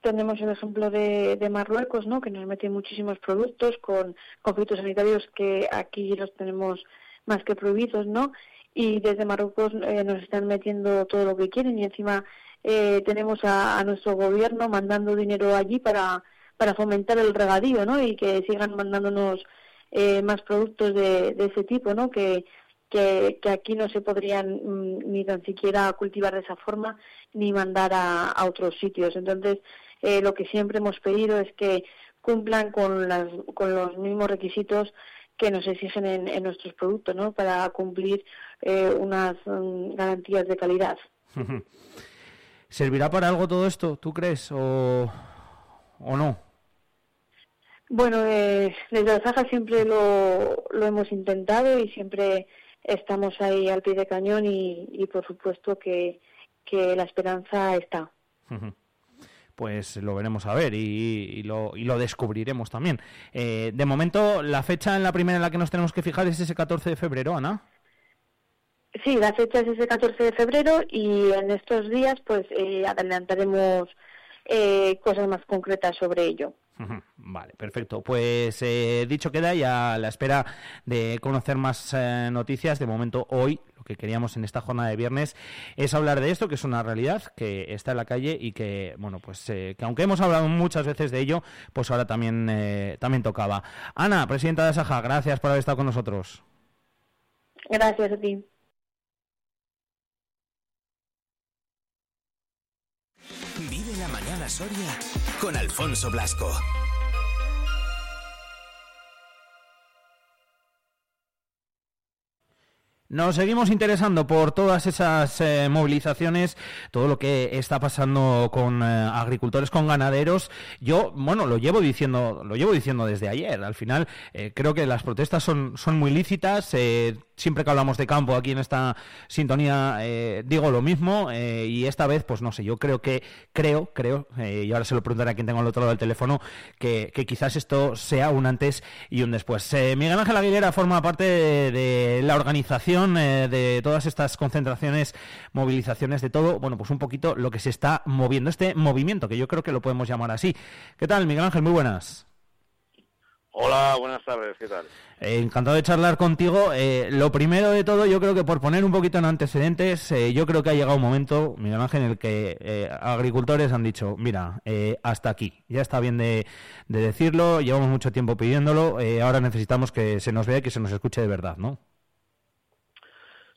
Tenemos el ejemplo de, de Marruecos, ¿no? Que nos mete muchísimos productos con, con fitosanitarios que aquí los tenemos más que prohibidos, ¿no? Y desde Marruecos eh, nos están metiendo todo lo que quieren y encima eh, tenemos a, a nuestro gobierno mandando dinero allí para para fomentar el regadío, ¿no? Y que sigan mandándonos eh, más productos de, de, ese tipo, ¿no? Que, que, aquí no se podrían mm, ni tan siquiera cultivar de esa forma ni mandar a, a otros sitios. Entonces, eh, lo que siempre hemos pedido es que cumplan con, las, con los mismos requisitos que nos exigen en, en nuestros productos, ¿no? Para cumplir eh, unas um, garantías de calidad. ¿Servirá para algo todo esto, tú crees, o, o no? Bueno, eh, desde Alzaja siempre lo, lo hemos intentado y siempre estamos ahí al pie de cañón y, y por supuesto que, que, la esperanza está. Pues lo veremos a ver y, y, lo, y lo, descubriremos también. Eh, de momento, la fecha en la primera en la que nos tenemos que fijar es ese 14 de febrero, Ana. Sí, la fecha es ese 14 de febrero y en estos días pues eh, adelantaremos eh, cosas más concretas sobre ello. Vale, perfecto. Pues eh, dicho queda y a la espera de conocer más eh, noticias. De momento, hoy lo que queríamos en esta jornada de viernes es hablar de esto, que es una realidad, que está en la calle y que, bueno, pues eh, que aunque hemos hablado muchas veces de ello, pues ahora también, eh, también tocaba. Ana, presidenta de Saja, gracias por haber estado con nosotros. Gracias a ti. Con Alfonso Blasco. Nos seguimos interesando por todas esas eh, movilizaciones, todo lo que está pasando con eh, agricultores, con ganaderos. Yo, bueno, lo llevo diciendo, lo llevo diciendo desde ayer. Al final, eh, creo que las protestas son, son muy lícitas. Siempre que hablamos de campo aquí en esta sintonía eh, digo lo mismo eh, y esta vez pues no sé yo creo que creo creo eh, y ahora se lo preguntaré a quien tengo al otro lado del teléfono que, que quizás esto sea un antes y un después. Miguel Ángel Aguilera forma parte de, de la organización de todas estas concentraciones movilizaciones de todo bueno pues un poquito lo que se está moviendo este movimiento que yo creo que lo podemos llamar así. ¿qué tal Miguel Ángel? muy buenas Hola, buenas tardes, ¿qué tal? Eh, encantado de charlar contigo. Eh, lo primero de todo, yo creo que por poner un poquito en antecedentes, eh, yo creo que ha llegado un momento, Miguel Ángel, en el que eh, agricultores han dicho, mira, eh, hasta aquí, ya está bien de, de decirlo, llevamos mucho tiempo pidiéndolo, eh, ahora necesitamos que se nos vea y que se nos escuche de verdad, ¿no?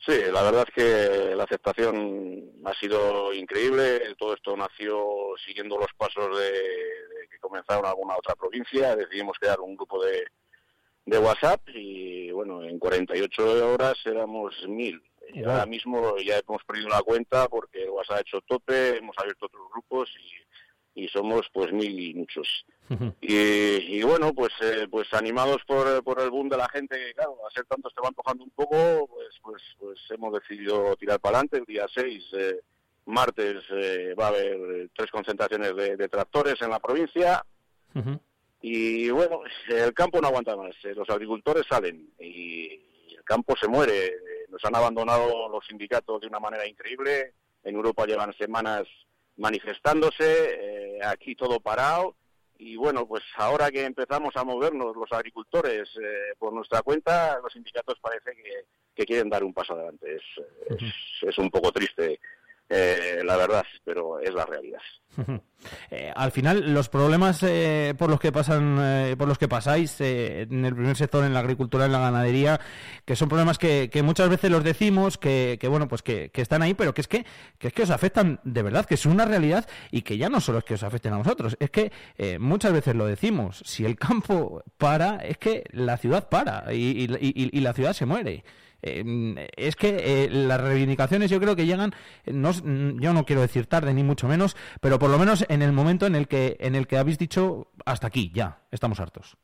Sí, la verdad es que la aceptación ha sido increíble. Todo esto nació siguiendo los pasos de, comenzaron alguna otra provincia. Decidimos crear un grupo de, de WhatsApp y bueno, en 48 horas éramos mil. Y Wow. ahora mismo ya hemos perdido la cuenta porque WhatsApp ha hecho tope, hemos abierto otros grupos y, y somos pues mil y muchos. Y, y bueno, pues eh, pues animados por, por el boom de la gente, que claro, a ser tantos te va empujando un poco, pues pues pues hemos decidido tirar para adelante. El día 6, eh, martes, eh, va a haber eh, tres concentraciones de, de tractores en la provincia. Y bueno, el campo no aguanta más. eh, Los agricultores salen y el campo se muere. Nos han abandonado los sindicatos de una manera increíble. En Europa llevan semanas manifestándose, eh, aquí todo parado. Y bueno, pues ahora que empezamos a movernos los agricultores eh, por nuestra cuenta, los sindicatos parece que, que quieren dar un paso adelante. Es, es, es un poco triste, eh, la verdad, pero es la realidad. Eh, al final, los problemas eh, por los que pasan, eh, por los que pasáis eh, en el primer sector, en la agricultura, en la ganadería, que son problemas que, muchas veces los decimos, que, que, bueno, pues que, están ahí, pero que es que, que es que os afectan de verdad, que es una realidad y que ya no solo es que os afecten a vosotros, es que muchas veces lo decimos, si el campo para, es que la ciudad para y la ciudad se muere. Eh, es que eh, las reivindicaciones yo creo que llegan, eh, no, mm, yo no quiero decir tarde ni mucho menos, pero por lo menos en el momento en el que en el que habéis dicho hasta aquí, ya, estamos hartos.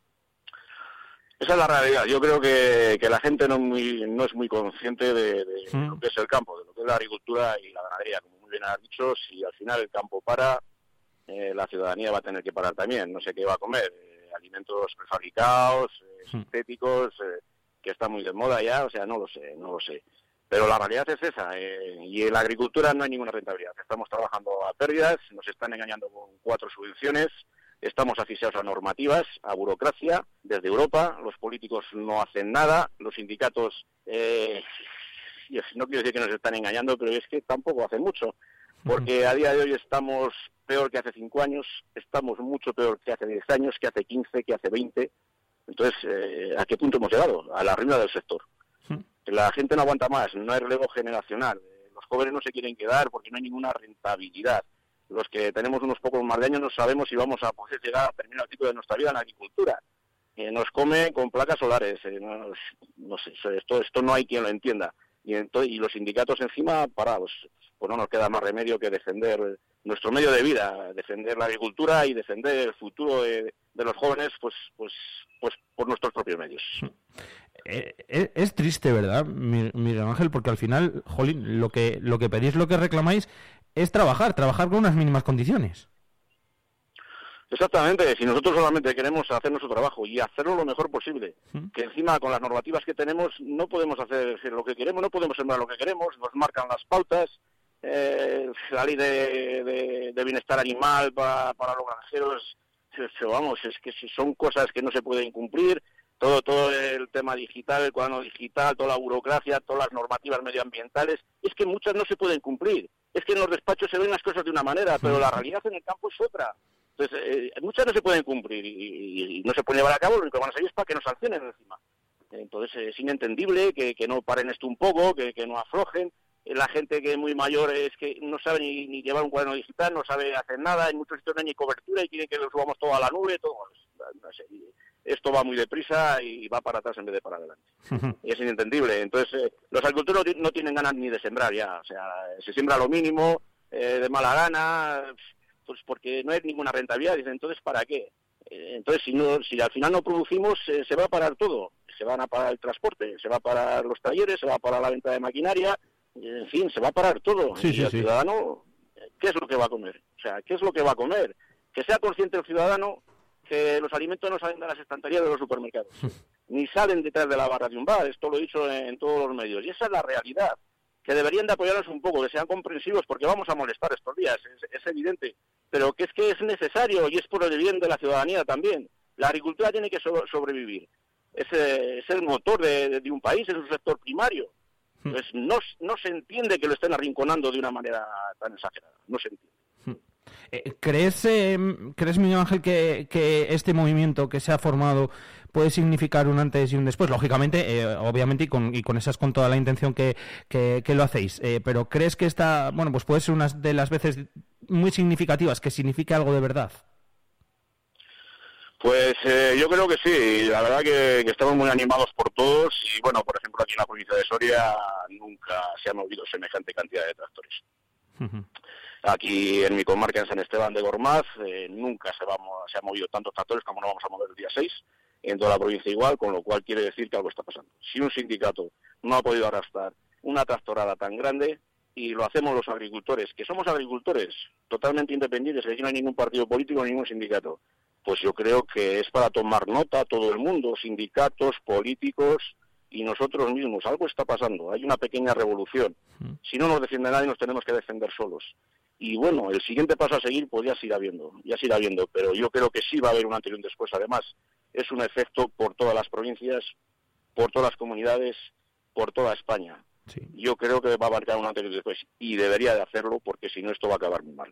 Esa es la realidad. Yo creo que, que la gente no, muy, no es muy consciente de, de lo que es el campo, de lo que es la agricultura y la ganadería. Como muy bien has dicho, si al final el campo para, eh, la ciudadanía va a tener que parar también. No sé qué va a comer. eh, alimentos prefabricados, eh, sintéticos, eh, que está muy de moda ya. O sea, no lo sé, no lo sé. Pero la realidad es esa. eh, y en la agricultura no hay ninguna rentabilidad. Estamos trabajando a pérdidas, nos están engañando con cuatro subvenciones. Estamos asfixiados a normativas, a burocracia, desde Europa, los políticos no hacen nada, los sindicatos, eh, no quiero decir que nos están engañando, pero es que tampoco hacen mucho, porque a día de hoy estamos peor que hace cinco años, estamos mucho peor que hace 10 años, que hace 15, que hace 20. Entonces, eh, ¿a qué punto hemos llegado? A la ruina del sector. La gente no aguanta más, no hay relevo generacional, eh, los jóvenes no se quieren quedar porque no hay ninguna rentabilidad. Los que tenemos unos pocos más de años no sabemos si vamos a poder llegar a terminar el ciclo de nuestra vida en la agricultura. Eh, nos come con placas solares, eh, no, no sé, esto, esto no hay quien lo entienda. Y, ento- y los sindicatos encima parados. Pues no nos queda más remedio que defender nuestro medio de vida, defender la agricultura y defender el futuro de, de los jóvenes, pues, pues, pues por nuestros propios medios. Eh, eh, es triste, ¿verdad, Mi- Miguel Ángel? Porque al final, jolín, lo que, lo que pedís, lo que reclamáis es trabajar, trabajar con unas mínimas condiciones. Exactamente, si nosotros solamente queremos hacer nuestro trabajo y hacerlo lo mejor posible, que encima con las normativas que tenemos no podemos hacer lo que queremos, no podemos sembrar lo que queremos, nos marcan las pautas, eh, la ley de, de- de bienestar animal para, para los granjeros, vamos, es que si son cosas que no se pueden cumplir, todo todo el tema digital, el cuaderno digital, toda la burocracia, todas las normativas medioambientales, es que muchas no se pueden cumplir. Es que en los despachos se ven las cosas de una manera, pero la realidad en el campo es otra. Entonces, eh, muchas no se pueden cumplir y, y- y no se pueden llevar a cabo, lo único que van a seguir es para que nos sancionen encima. Entonces, es inentendible que, que no paren esto un poco, que, que no aflojen. La gente que es muy mayor es que no sabe ni, ni llevar un cuaderno digital, no sabe hacer nada, en muchos sitios no hay ni cobertura y quieren que lo subamos todo a la nube, todo. No sé, y esto va muy deprisa y va para atrás en vez de para adelante. Y es inentendible. Entonces, eh, los agricultores no tienen ganas ni de sembrar ya. O sea, se siembra lo mínimo, eh, de mala gana, pues porque no hay ninguna rentabilidad. Dicen, entonces, ¿para qué? Eh, Entonces, si, no, si al final no producimos, eh, se va a parar todo. Se van a parar el transporte, se va a parar los talleres, se va a parar la venta de maquinaria, en fin, se va a parar todo. Sí, y sí, el sí. ciudadano, ¿qué es lo que va a comer? O sea, ¿qué es lo que va a comer? Que sea consciente el ciudadano que los alimentos no salen de las estanterías de los supermercados, ni salen detrás de la barra de un bar, esto lo he dicho en todos los medios, y esa es la realidad, que deberían de apoyarnos un poco, que sean comprensivos, porque vamos a molestar estos días, es, es evidente, pero que es que es necesario y es por el bien de la ciudadanía también. La agricultura tiene que so- sobrevivir. Es, eh, es el motor de, de un país, es un sector primario. Entonces, no, no se entiende que lo estén arrinconando de una manera tan exagerada. No se entiende. Eh, ¿Crees, eh, ¿crees Miguel Ángel, que, que este movimiento que se ha formado puede significar un antes y un después? Lógicamente, eh, obviamente, y con, y con esas con toda la intención que, que- que lo hacéis. Eh, pero ¿crees que esta, bueno, pues puede ser una de las veces muy significativas que signifique algo de verdad? Pues eh, yo creo que sí, la verdad que, que estamos muy animados por todos y bueno, por ejemplo aquí en la provincia de Soria nunca se ha movido semejante cantidad de tractores. Aquí en mi comarca, en San Esteban de Gormaz, eh, nunca se, va, se ha movido tantos tractores como nos vamos a mover el día 6, en toda la provincia igual, con lo cual quiere decir que algo está pasando. Si un sindicato no ha podido arrastrar una tractorada tan grande, y lo hacemos los agricultores, que somos agricultores totalmente independientes, que aquí no hay ningún partido político, ningún sindicato, pues yo creo que es para tomar nota todo el mundo, sindicatos, políticos y nosotros mismos. Algo está pasando, hay una pequeña revolución. Si no nos defiende nadie, nos tenemos que defender solos. Y bueno, el siguiente paso a seguir, pues ya se irá viendo, ya se irá viendo, pero yo creo que sí va a haber un antes y un después. Además, es un efecto por todas las provincias, por todas las comunidades, por toda España. Yo creo que va a marcar un antes y un después, y debería de hacerlo, porque si no, esto va a acabar muy mal.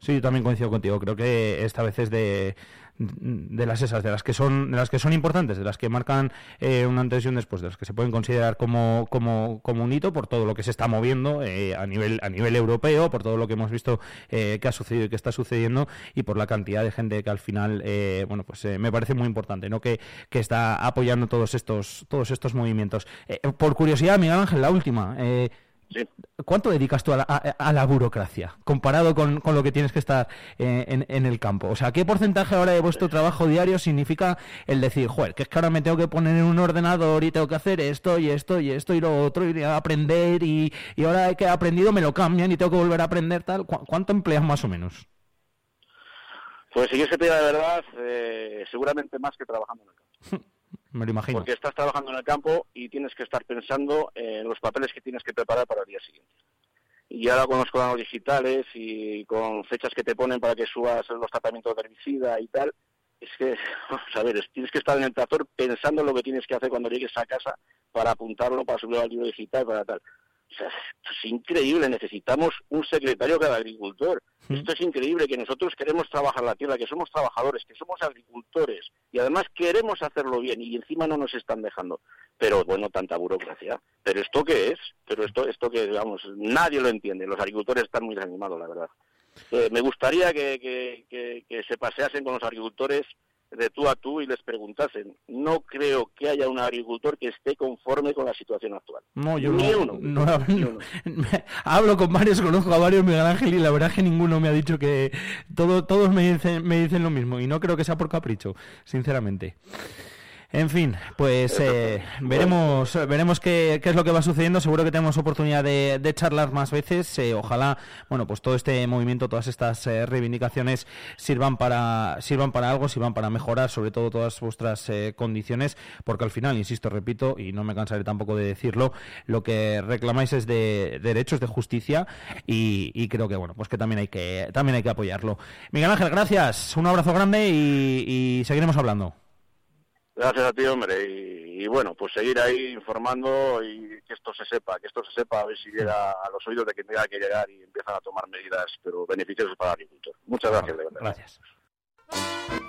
Sí, yo también coincido contigo. Creo que esta vez es de, de las esas, de las que son, de las que son importantes, de las que marcan eh, un antes y un después, de las que se pueden considerar como, como, como un hito por todo lo que se está moviendo eh, a nivel a nivel europeo, por todo lo que hemos visto eh, que ha sucedido y que está sucediendo y por la cantidad de gente que al final, eh, bueno, pues eh, me parece muy importante, ¿no? Que, que está apoyando todos estos todos estos movimientos. Eh, por curiosidad, Miguel Ángel, la última. eh, ¿Cuánto dedicas tú a la, a- a la burocracia comparado con, con lo que tienes que estar eh, en, en el campo? O sea, ¿qué porcentaje ahora de vuestro trabajo diario significa el decir, joder, que es que ahora me tengo que poner en un ordenador y tengo que hacer esto y esto y esto y lo otro y aprender y, y ahora que he aprendido me lo cambian y tengo que volver a aprender tal? ¿Cu- ¿Cuánto empleas más o menos? Pues si yo se te diga de verdad, eh, seguramente más que trabajando en el campo. Porque estás trabajando en el campo y tienes que estar pensando en los papeles que tienes que preparar para el día siguiente. Y ahora con los cronos digitales y con fechas que te ponen para que subas los tratamientos de herbicida y tal, es que, vamos a ver, es- tienes que estar en el tractor pensando en lo que tienes que hacer cuando llegues a casa para apuntarlo, para subirlo al libro digital, para tal. O sea, esto es increíble, necesitamos un secretario cada agricultor. Esto es increíble, que nosotros queremos trabajar la tierra, que somos trabajadores, que somos agricultores y además queremos hacerlo bien y encima no nos están dejando. Pero bueno, tanta burocracia. ¿Pero esto qué es? Pero esto, esto que, vamos, nadie lo entiende. Los agricultores están muy desanimados, la verdad. Eh, me gustaría que, que- que- que se paseasen con los agricultores de tú a tú y les preguntasen. No creo que haya un agricultor que esté conforme con la situación actual. No, yo Ni no, uno. no- no- hablo con varios, conozco a varios Miguel Ángel y la verdad es que ninguno me ha dicho que todo, todos me dicen, me dicen lo mismo y no creo que sea por capricho, sinceramente. En fin, pues eh, veremos veremos qué, qué es lo que va sucediendo. Seguro que tenemos oportunidad de, charlar más veces. Eh, ojalá, bueno, pues todo este movimiento, todas estas eh, reivindicaciones sirvan para sirvan para algo, sirvan para mejorar, sobre todo todas vuestras eh, condiciones, porque al final, insisto, repito y no me cansaré tampoco de decirlo, lo que reclamáis es de derechos, de justicia y, creo que bueno, pues que también hay que también hay que apoyarlo. Miguel Ángel, gracias, un abrazo grande y seguiremos hablando. Gracias a ti, hombre. Y, y bueno, pues seguir ahí informando y que esto se sepa, que esto se sepa, a ver si llega a los oídos de quien tenga que llegar y empiezan a tomar medidas, pero beneficiosas para el agricultor. Muchas gracias, de verdad. Gracias.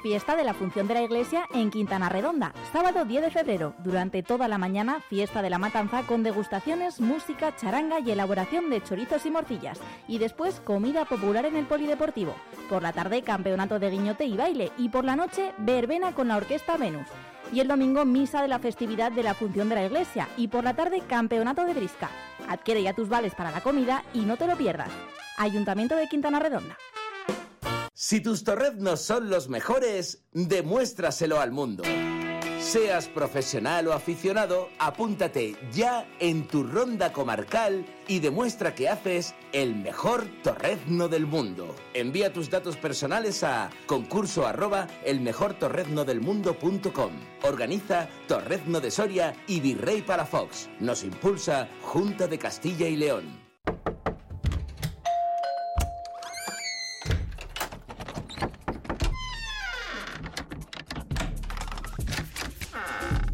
Fiesta de la Función de la Iglesia en Quintana Redonda, sábado 10 de febrero. Durante toda la mañana, fiesta de la matanza con degustaciones, música, charanga y elaboración de chorizos y morcillas. Y después, comida popular en el polideportivo. Por la tarde, campeonato de guiñote y baile. Y por la noche, verbena con la orquesta Venus. Y el domingo, misa de la festividad de la Función de la Iglesia. Y por la tarde, campeonato de brisca. Adquiere ya tus vales para la comida y no te lo pierdas. Ayuntamiento de Quintana Redonda. Si tus torreznos son los mejores, demuéstraselo al mundo. Seas profesional o aficionado, apúntate ya en tu ronda comarcal y demuestra que haces el mejor torrezno del mundo. Envía tus datos personales a concurso arroba elmejortorreznodelmundo.com. Organiza Torrezno de Soria y Virrey para Fox. Nos impulsa Junta de Castilla y León.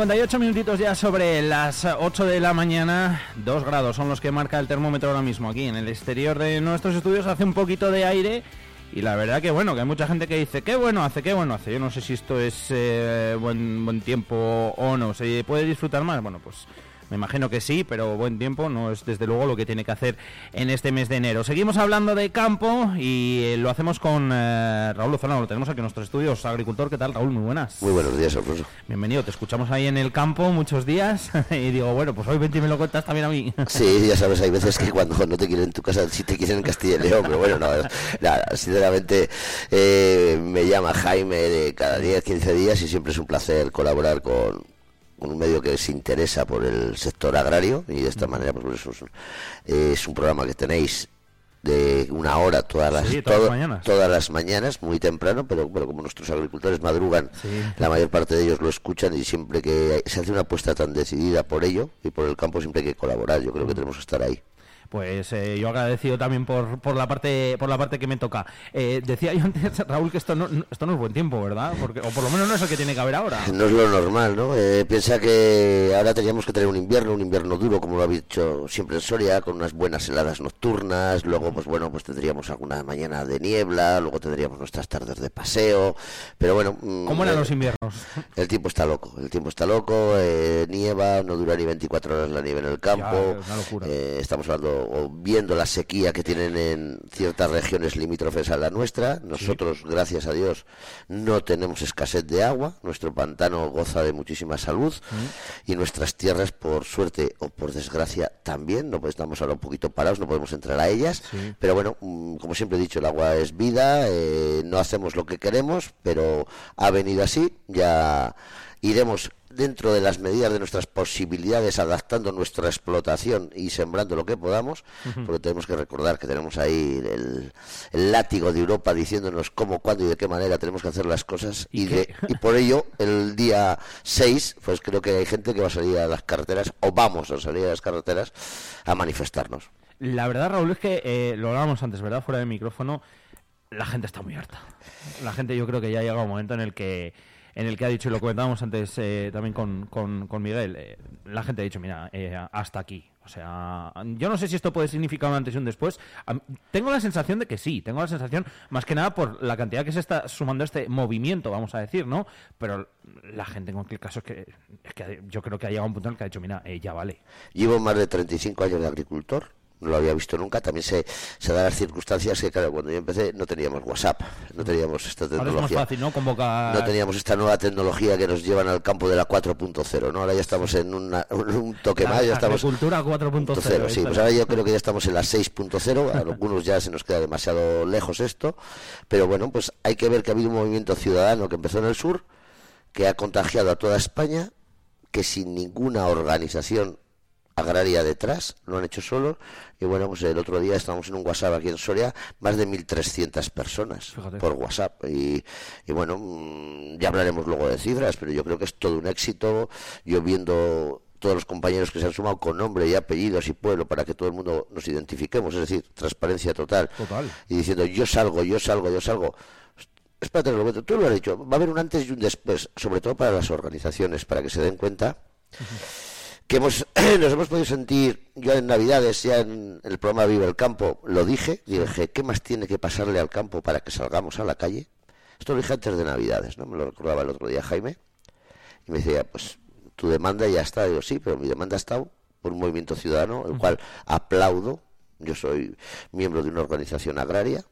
58 minutitos ya sobre las 8 de la mañana. 2 grados son los que marca el termómetro ahora mismo aquí en el exterior de nuestros estudios. Hace un poquito de aire. Y la verdad que bueno, que hay mucha gente que dice, qué bueno hace, qué bueno hace. Yo no sé si esto es eh, buen, buen tiempo o no. ¿Se puede disfrutar más? Bueno, pues me imagino que sí, pero buen tiempo no es desde luego lo que tiene que hacer en este mes de enero. Seguimos hablando de campo y eh, lo hacemos con eh, Raúl Lozano, lo tenemos aquí en nuestros estudios. Agricultor, ¿qué tal Raúl? Muy buenas. Muy buenos días, Alfonso. Bienvenido, te escuchamos ahí en el campo muchos días y digo, bueno, pues hoy 20 me lo cuentas también a mí. Sí, ya sabes, hay veces que cuando no te quieren en tu casa, sí te quieren en Castilla y León, pero bueno, nada, nada sinceramente eh, me llama Jaime de cada 10, 15 días y siempre es un placer colaborar con un medio que se interesa por el sector agrario y de esta manera pues, es, un, es un programa que tenéis de una hora todas las, Sí, todas las mañanas. todas las mañanas, muy temprano, pero, pero como nuestros agricultores madrugan, Sí. la mayor parte de ellos lo escuchan y siempre que se hace una apuesta tan decidida por ello y por el campo siempre hay que colaborar, yo creo que tenemos que estar ahí. Pues eh, yo agradecido también por, por la parte por la parte que me toca. Eh, decía yo antes, Raúl, que esto no, esto no es buen tiempo, ¿verdad? Porque, o por lo menos no es el que tiene que haber ahora. No es lo normal, ¿no? Eh, piensa que ahora teníamos que tener un invierno, un invierno duro, como lo ha dicho siempre en Soria, con unas buenas heladas nocturnas, luego, pues bueno, pues tendríamos alguna mañana de niebla, luego tendríamos nuestras tardes de paseo, pero bueno... mm, ¿Cómo eran eh, los inviernos? El tiempo está loco, el tiempo está loco, eh, nieva, no dura ni 24 horas la nieve en el campo, Ya, una locura. eh, estamos hablando o viendo la sequía que tienen en ciertas regiones limítrofes a la nuestra. Nosotros, gracias a Dios, no tenemos escasez de agua. Nuestro pantano goza de muchísima salud y nuestras tierras, por suerte o por desgracia, también. No pues estamos ahora un poquito parados, no podemos entrar a ellas. Pero bueno, mm, como siempre he dicho, el agua es vida. eh, no hacemos lo que queremos, pero ha venido así. Ya iremos dentro de las medidas de nuestras posibilidades adaptando nuestra explotación y sembrando lo que podamos, Ujú. porque tenemos que recordar que tenemos ahí el, el látigo de Europa diciéndonos cómo, cuándo y de qué manera tenemos que hacer las cosas y, de- y por ello el día 6 pues creo que hay gente que va a salir a las carreteras o vamos a salir a las carreteras a manifestarnos. La verdad, Raúl, es que eh, lo hablábamos antes, ¿verdad? Fuera del micrófono, la gente está muy harta. La gente yo creo que ya ha llegado un momento en el que en el que ha dicho, y lo comentábamos antes eh, también con, con- Miguel, eh, la gente ha dicho, mira, eh, hasta aquí. O sea, yo no sé si esto puede significar un antes y un después. A tengo la sensación de que sí, tengo la sensación, más que nada por la cantidad que se está sumando a este movimiento, vamos a decir, ¿no? Pero la gente en cualquier caso es que, es que yo creo que ha llegado un punto en el que ha dicho, mira, eh, ya vale. Llevo más de 35 años de agricultor, no lo había visto nunca. También se, se dan las circunstancias que, claro, cuando yo empecé no teníamos WhatsApp, no teníamos esta Ahora es más tecnología. fácil, ¿no? Convocar... No teníamos esta nueva tecnología que nos llevan al campo de la 4.0, ¿no? Ahora ya estamos en una- un, toque La más, ya estamos... agricultura 4.0, Sí, pues es. ahora yo creo que ya estamos en la 6.0, a algunos ya se nos queda demasiado lejos esto, pero bueno, pues hay que ver que ha habido un movimiento ciudadano que empezó en el sur, que ha contagiado a toda España, que sin ninguna organización agraria detrás, lo han hecho solos, y bueno, pues el otro día estábamos en un WhatsApp aquí en Soria, más de 1.300 personas Fíjate. por WhatsApp, y, y bueno, mm, ya hablaremos luego de cifras, pero yo creo que es todo un éxito, yo viendo todos los compañeros que se han sumado con nombre y apellidos y pueblo para que todo el mundo nos identifiquemos, es decir, transparencia total, Total. y diciendo yo salgo, yo salgo, yo salgo. Espérate, Roberto, tú lo has dicho, va a haber un antes y un después, sobre todo para las organizaciones, para que se den cuenta que hemos, nos hemos podido sentir, yo en Navidades, ya en el programa Vive el Campo, lo dije, dije, ¿qué más tiene que pasarle al campo para que salgamos a la calle? Esto lo dije antes de Navidades, ¿no? Me lo recordaba el otro día Jaime. Y me decía, pues tu demanda ya está. Digo, sí, pero mi demanda ha estado por un movimiento ciudadano, el cual aplaudo. Yo soy miembro de una organización agraria.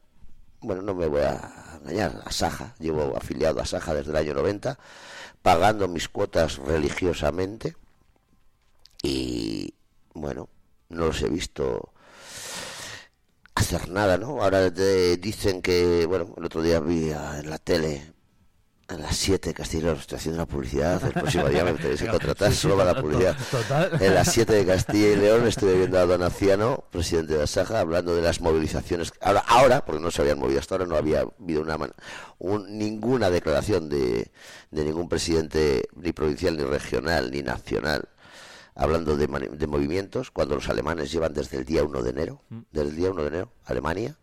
Bueno, no me voy a engañar, a Saja, llevo afiliado a Saja desde el año 90, pagando mis cuotas religiosamente. Y bueno, no los he visto hacer nada, ¿no? Ahora te dicen que, bueno, el otro día vi en la tele a las 7 de Castilla y León, estoy haciendo una publicidad, el próximo día me tenéis que contratar Sí, sí, solo para la publicidad. total. En las 7 de Castilla y León estuve viendo a Don Aciano, presidente de la Saja, hablando de las movilizaciones. Ahora, ahora porque no se habían movido hasta ahora, no había habido una man- un- ninguna declaración de, de ningún presidente, ni provincial, ni regional, ni nacional, hablando de, de movimientos, cuando los alemanes llevan desde el día 1 de enero, desde el día 1 de enero, Alemania,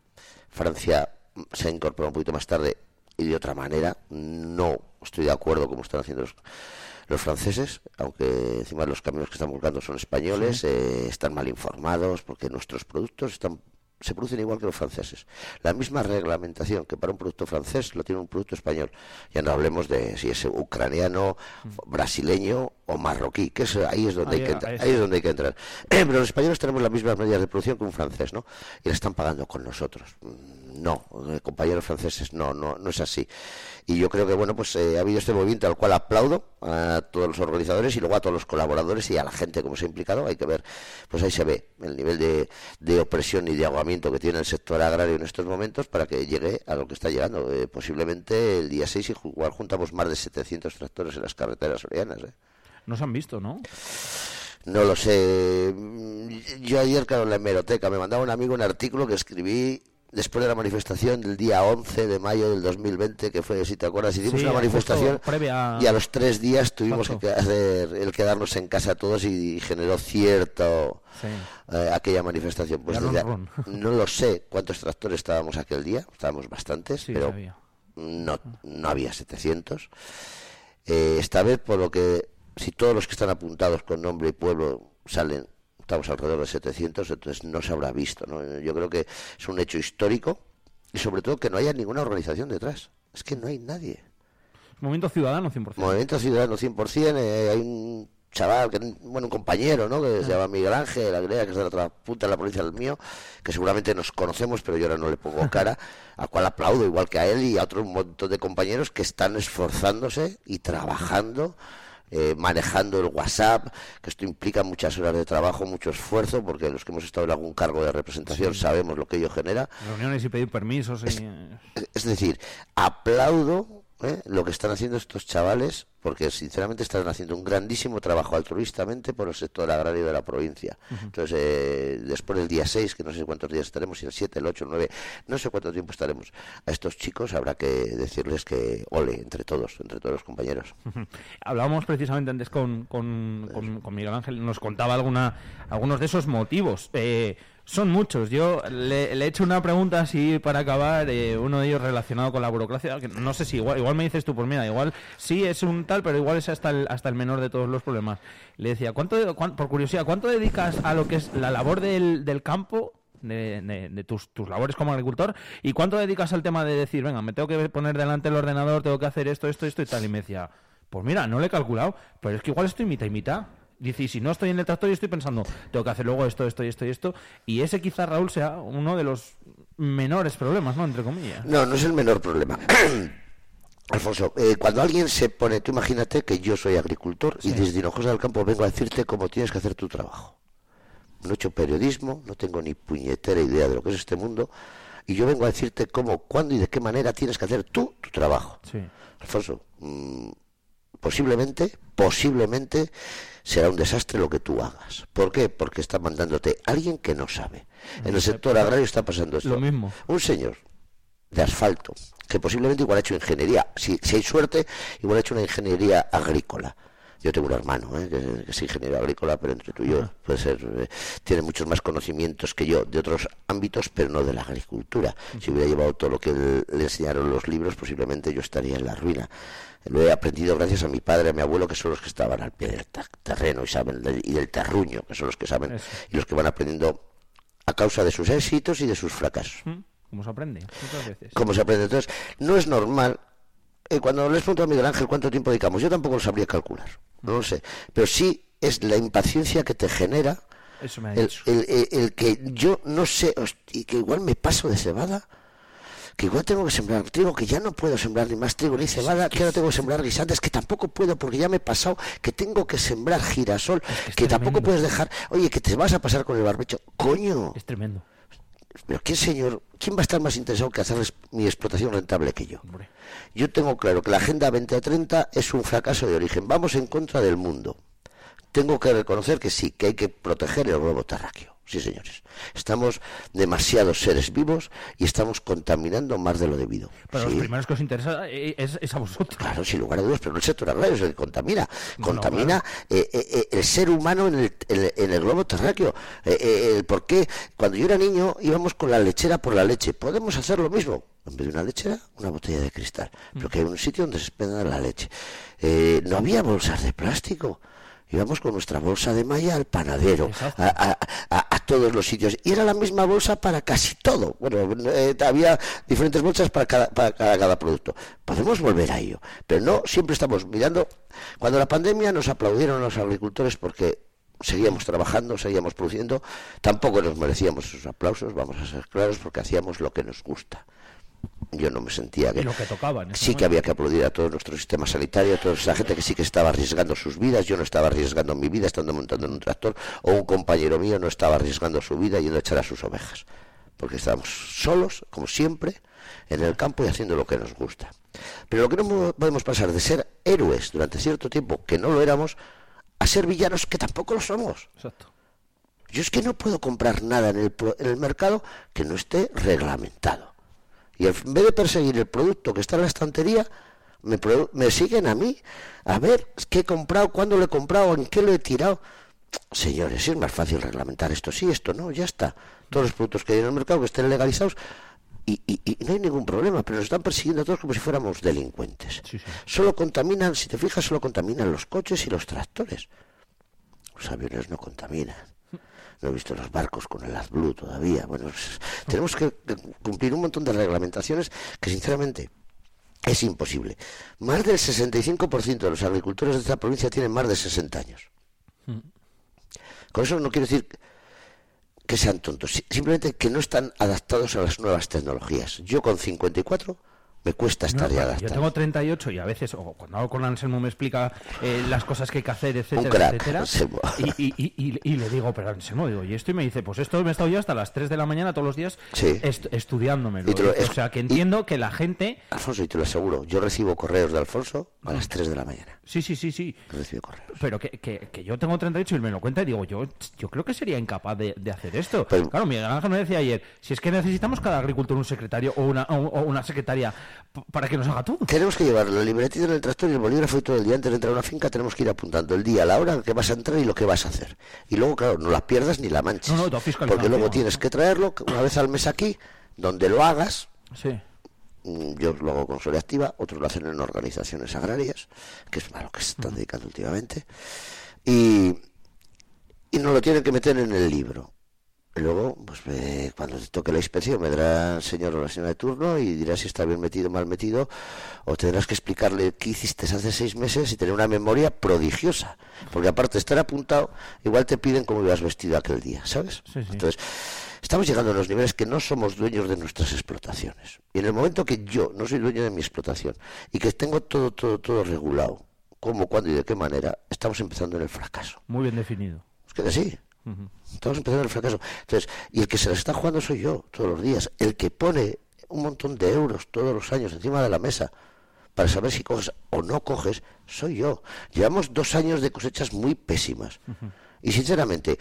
Francia mm, se ha incorporado un poquito más tarde y de otra manera, no estoy de acuerdo como están haciendo los, los franceses, aunque encima los caminos que están buscando son españoles, Sí. eh, están mal informados porque nuestros productos están se producen igual que los franceses. La misma reglamentación que para un producto francés lo tiene un producto español. Ya no hablemos de si es ucraniano, brasileño o marroquí, que es, ahí es donde Ahí- hay que entrar. ahí Ahí es donde hay que entrar. Pero los españoles tenemos las mismas medidas de producción que un francés, ¿no? Y la están pagando con nosotros. No, eh, compañeros franceses, no, no, no es así. Y yo creo que, bueno, pues eh, ha habido este movimiento al cual aplaudo a todos los organizadores y luego a todos los colaboradores y a la gente como se ha implicado. Hay que ver, pues ahí se ve el nivel de, de opresión y de ahogamiento que tiene el sector agrario en estos momentos para que llegue a lo que está llegando. Eh, posiblemente el día 6 igual juntamos más de 700 tractores en las carreteras sorianas, ¿eh? No se han visto, ¿no? No lo sé. Mm, Yo ayer, claro, en la hemeroteca me mandaba un amigo un artículo que escribí después de la manifestación del día 11 de mayo del 2020, que fue, si te acuerdas, hicimos Sí, una manifestación previa- y a los tres días tuvimos que hacer el quedarnos en casa todos y generó cierto Sí. eh, aquella manifestación. Pues ron, no lo sé cuántos tractores estábamos aquel día, estábamos bastantes, Sí, pero había. no, no había 700. Eh, esta vez, por lo que, si todos los que están apuntados con nombre y pueblo salen, estamos alrededor de 700, entonces no se habrá visto. ¿no? Yo creo que es un hecho histórico y sobre todo que no haya ninguna organización detrás. Es que no hay nadie. Movimiento ciudadano 100%. Movimiento Ciudadano 100%, eh, hay un chaval, que, bueno, un compañero, ¿no? Que se llama Miguel Ángel Agrea, que es de la otra punta de la provincia del mío, que seguramente nos conocemos, pero yo ahora no le pongo cara, al cual aplaudo igual que a él y a otro montón de compañeros que están esforzándose y trabajando. Eh, manejando el WhatsApp, que esto implica muchas horas de trabajo, mucho esfuerzo, porque los que hemos estado en algún cargo de representación Sí. sabemos lo que ello genera. Reuniones y pedir permisos. y- Es decir, aplaudo ¿eh? lo que están haciendo estos chavales, porque sinceramente están haciendo un grandísimo trabajo altruistamente por el sector agrario de la provincia. Entonces, eh, después del día 6, que no sé cuántos días estaremos, si el 7, el 8, el 9, no sé cuánto tiempo estaremos, a estos chicos habrá que decirles que ole entre todos, entre todos los compañeros. Hablábamos precisamente antes con, con, con- con Miguel Ángel, nos contaba alguna, algunos de esos motivos. Eh, son muchos. Yo le, he hecho una pregunta así para acabar, eh, uno de ellos relacionado con la burocracia, que no sé si igual, igual me dices tú, pues mira, igual sí es un tal, pero igual es hasta el, hasta el menor de todos los problemas. Le decía, ¿cuánto, cuán- por curiosidad, ¿cuánto dedicas a lo que es la labor del, del campo? De tus, tus labores como agricultor y cuánto dedicas al tema de decir, venga, me tengo que poner delante el ordenador, tengo que hacer esto, esto, esto y tal. Y me decía, pues mira, no le he calculado, pero es que igual estoy mitad y mitad. Dice, y si no estoy en el tractor y estoy pensando, tengo que hacer luego esto, esto y esto y esto. Y ese quizá, Raúl, sea uno de los menores problemas, ¿no? Entre comillas. No, no es el menor problema. Alfonso, eh, cuando alguien se pone, tú imagínate que yo soy agricultor y desde Hinojosa del Campo vengo a decirte cómo tienes que hacer tu trabajo. No he hecho periodismo, no tengo ni puñetera idea de lo que es este mundo y yo vengo a decirte cómo, cuándo y de qué manera tienes que hacer tú tu trabajo. Sí. Alfonso, mm, posiblemente, posiblemente será un desastre lo que tú hagas. ¿Por qué? Porque está mandándote alguien que no sabe. En el sector agrario está pasando esto. Lo mismo. Un señor de asfalto, que posiblemente igual ha hecho ingeniería, si, si hay suerte, igual ha hecho una ingeniería agrícola. Yo tengo un hermano ¿eh? que, que es ingeniero agrícola, pero entre tú y yo puede ser, eh, tiene muchos más conocimientos que yo de otros ámbitos, pero no de la agricultura. Si hubiera llevado todo lo que le enseñaron los libros, posiblemente yo estaría en la ruina. Lo he aprendido gracias a mi padre, a mi abuelo, que son los que estaban al pie del terreno y saben, y del terruño, que son los que saben, y los que van aprendiendo a causa de sus éxitos y de sus fracasos. ¿Mm? ¿Cómo se aprende? Muchas veces. ¿Cómo se aprende? Entonces, no es normal eh, cuando les pregunto a Miguel Ángel cuánto tiempo dedicamos, yo tampoco lo sabría calcular, no lo sé, pero sí es la impaciencia que te genera Eso me ha el, dicho. el- el- el que yo no sé, hosti, que igual me paso de cebada, que igual tengo que sembrar trigo, que ya no puedo sembrar ni más trigo ni cebada, que ahora tengo que sembrar guisantes, que tampoco puedo porque ya me he pasado, que tengo que sembrar girasol, que, tampoco puedes dejar, oye, que te vas a pasar con el barbecho, coño. Es tremendo. Pero ¿quién señor, quién va a estar más interesado que hacer mi explotación rentable que yo? Yo tengo claro que la Agenda 2030 es un fracaso de origen. Vamos en contra del mundo. Tengo que reconocer que sí, que hay que proteger el globo terráqueo. Sí, señores. Estamos demasiados seres vivos y estamos contaminando más de lo debido. Pero Sí. los primeros que os interesa eh, es, es a vosotros. Claro, sin lugar a dudas, pero no el sector agrario es el que contamina. No, Contamina eh, eh, eh, el ser humano en el, en el- en el globo terráqueo. Eh, eh, por qué, cuando yo era niño, íbamos con la lechera por la leche. Podemos hacer lo mismo. En vez de una lechera, una botella de cristal. Pero que hay un sitio donde se expenda la leche. Eh, no había bolsas de plástico. Íbamos con nuestra bolsa de malla al panadero, a, a- a- a todos los sitios. Y era la misma bolsa para casi todo. Bueno, eh, había diferentes bolsas para cada, para cada, cada producto. Podemos volver a ello. Pero no siempre estamos mirando. Cuando la pandemia nos aplaudieron los agricultores porque seguíamos trabajando, seguíamos produciendo. Tampoco nos merecíamos esos aplausos, vamos a ser claros, porque hacíamos lo que nos gusta. Yo no me sentía que Y lo que sí que había que aplaudir a todo nuestro sistema sanitario, a toda esa gente que sí que estaba arriesgando sus vidas. Yo no estaba arriesgando mi vida estando montando en un tractor, o un compañero mío no estaba arriesgando su vida yendo a echar a sus ovejas. Porque estábamos solos, como siempre, en el campo y haciendo lo que nos gusta. Pero lo que no mo- podemos pasar de ser héroes durante cierto tiempo, que no lo éramos, a ser villanos, que tampoco lo somos. Exacto. Yo es que no puedo comprar nada en el, en el mercado que no esté reglamentado. Y en vez de perseguir el producto que está en la estantería, me, me siguen a mí a ver qué he comprado, cuándo lo he comprado, en qué lo he tirado. Señores, es más fácil reglamentar esto sí, esto no, ya está. Todos los productos que hay en el mercado que estén legalizados y, y- y no hay ningún problema, pero nos están persiguiendo a todos como si fuéramos delincuentes. Solo contaminan, si te fijas, solo contaminan los coches y los tractores. Los aviones no contaminan. No he visto los barcos con el AdBlue todavía. Bueno, pues, tenemos que cumplir un montón de reglamentaciones que, sinceramente, es imposible. Más del 65% de los agricultores de esta provincia tienen más de 60 años. Con eso no quiero decir que sean tontos, si- simplemente que no están adaptados a las nuevas tecnologías. Yo con 54 me cuesta estar No, yo tengo 38 y a veces, o cuando hablo con Anselmo me explica eh, las cosas que hay que hacer, etcétera, crack, etcétera. Y, y- y- y- y le digo, pero Anselmo, digo, y esto y me dice, pues esto me he estado yo hasta las 3 de la mañana todos los días Sí. est- estudiándomelo. Lo- o sea, que entiendo que la gente... Alfonso, y te lo aseguro, yo recibo correos de Alfonso a las 3 de la mañana. Sí, sí, sí, sí. Recibo correos. Pero que, que- que yo tengo 38 y me lo cuenta y digo, yo, yo creo que sería incapaz de, de hacer esto. claro, Miguel Ángel me decía ayer, si es que necesitamos cada agricultor un secretario o una, o- o una secretaria para que nos haga todo. Tenemos que llevar la libretita en el tractor y el bolígrafo y todo el día antes de entrar a una finca tenemos que ir apuntando el día, la hora que vas a entrar y lo que vas a hacer. Y luego, claro, no la pierdas ni la manches. No, no, porque luego tienes que traerlo una vez al mes aquí, donde lo hagas. Sí. Mm, Yo lo hago con Soria Activa, otros lo hacen en organizaciones agrarias, que es a lo que se están dedicando últimamente. Y, y nos lo tienen que meter en el libro. Luego, pues cuando te toque la inspección, vendrá el señor o la señora de turno y dirá si está bien metido o mal metido, o tendrás que explicarle qué hiciste hace seis meses y tener una memoria prodigiosa. Porque aparte de estar apuntado, igual te piden cómo ibas vestido aquel día, ¿sabes? Sí, sí. Entonces, estamos llegando a los niveles que no somos dueños de nuestras explotaciones. Y en el momento que yo no soy dueño de mi explotación y que tengo todo, todo, todo regulado, cómo, cuándo y de qué manera, estamos empezando en el fracaso. Muy bien definido. Es que sí. Ujú. Estamos empezando el fracaso. Entonces, y el que se las está jugando soy yo, todos los días. El que pone un montón de euros todos los años encima de la mesa para saber si coges o no coges, soy yo. Llevamos dos años de cosechas muy pésimas. Y sinceramente,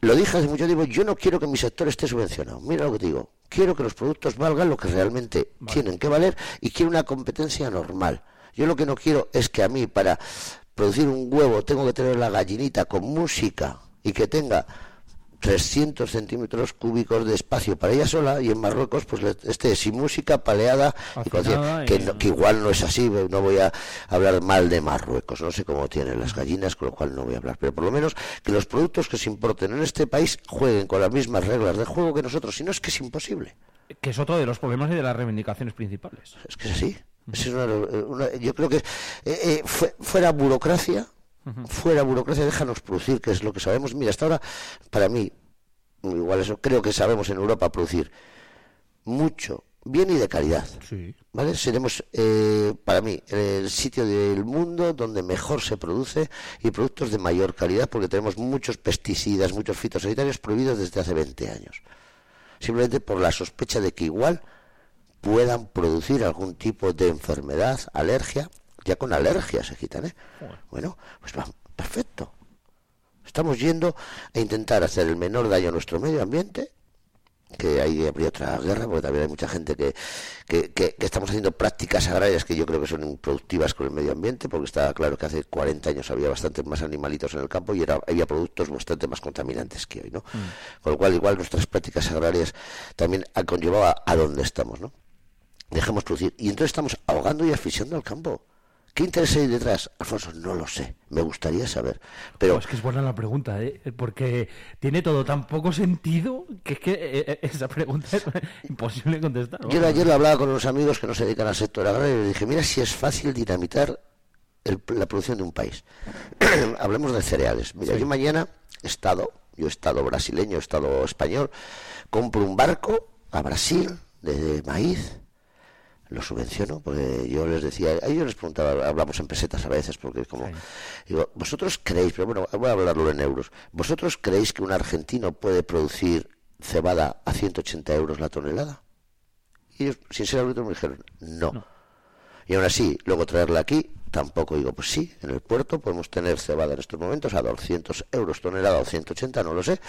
lo dije hace mucho tiempo, yo no quiero que mi sector esté subvencionado. Mira lo que te digo. Quiero que los productos valgan lo que realmente tienen que valer y quiero una competencia normal. Yo lo que no quiero es que a mí para producir un huevo tengo que tener la gallinita con música y que tenga 300 centímetros cúbicos de espacio para ella sola y en Marruecos pues esté sin música, paleada y que, y- no- que igual no es así, no voy a hablar mal de Marruecos, no sé cómo tienen las gallinas, con lo cual no voy a hablar, pero por lo menos que los productos que se importen en este país jueguen con las mismas reglas de juego que nosotros, si no es que es imposible. Que es otro de los problemas y de las reivindicaciones principales. Es que es así. Es una- una- yo creo que eh, eh, fue- fuera burocracia, fuera burocracia, déjanos producir, que es lo que sabemos. Mira, hasta ahora, para mí, igual eso, creo que sabemos en Europa producir mucho, bien y de calidad. ¿Vale? Seremos, eh, para mí, el sitio del mundo donde mejor se produce y productos de mayor calidad, porque tenemos muchos pesticidas, muchos fitosanitarios prohibidos desde hace 20 años. Simplemente por la sospecha de que igual puedan producir algún tipo de enfermedad, alergia. Ya con alergia se quitan, ¿eh? Bueno, pues va, perfecto. Estamos yendo a intentar hacer el menor daño a nuestro medio ambiente, que ahí habría otra guerra, porque también hay mucha gente que, que, que- que estamos haciendo prácticas agrarias que yo creo que son improductivas con el medio ambiente, porque está claro que hace 40 años había bastante más animalitos en el campo y era, había productos bastante más contaminantes que hoy, ¿no? Con lo cual, igual nuestras prácticas agrarias también han conllevado a, a donde estamos, ¿no? Dejemos producir. Y entonces estamos ahogando y asfixiando al campo. ¿Qué interés hay detrás? Alfonso, no lo sé. Me gustaría saber. Pero es que es buena la pregunta, ¿eh? porque tiene todo tan poco sentido que es que eh, eh, esa pregunta es imposible contestar. yo ayer lo hablaba con unos amigos que no se dedican al sector agrario y les dije, mira si es fácil dinamitar el- la producción de un país. Hablemos de cereales. Mira, yo mañana estado, yo estado brasileño, estado español, compro un barco a Brasil de maíz, lo subvenciono, porque yo les decía, a ellos les preguntaba, hablamos en pesetas a veces, porque como, digo, vosotros creéis, pero bueno, voy a hablarlo en euros, vosotros creéis que un argentino puede producir cebada a 180 euros la tonelada? Y ellos, sin ser brutos, me dijeron, no. Y aún así, luego traerla aquí, tampoco digo, pues sí, en el puerto podemos tener cebada en estos momentos a 200 euros tonelada o 180, no lo sé.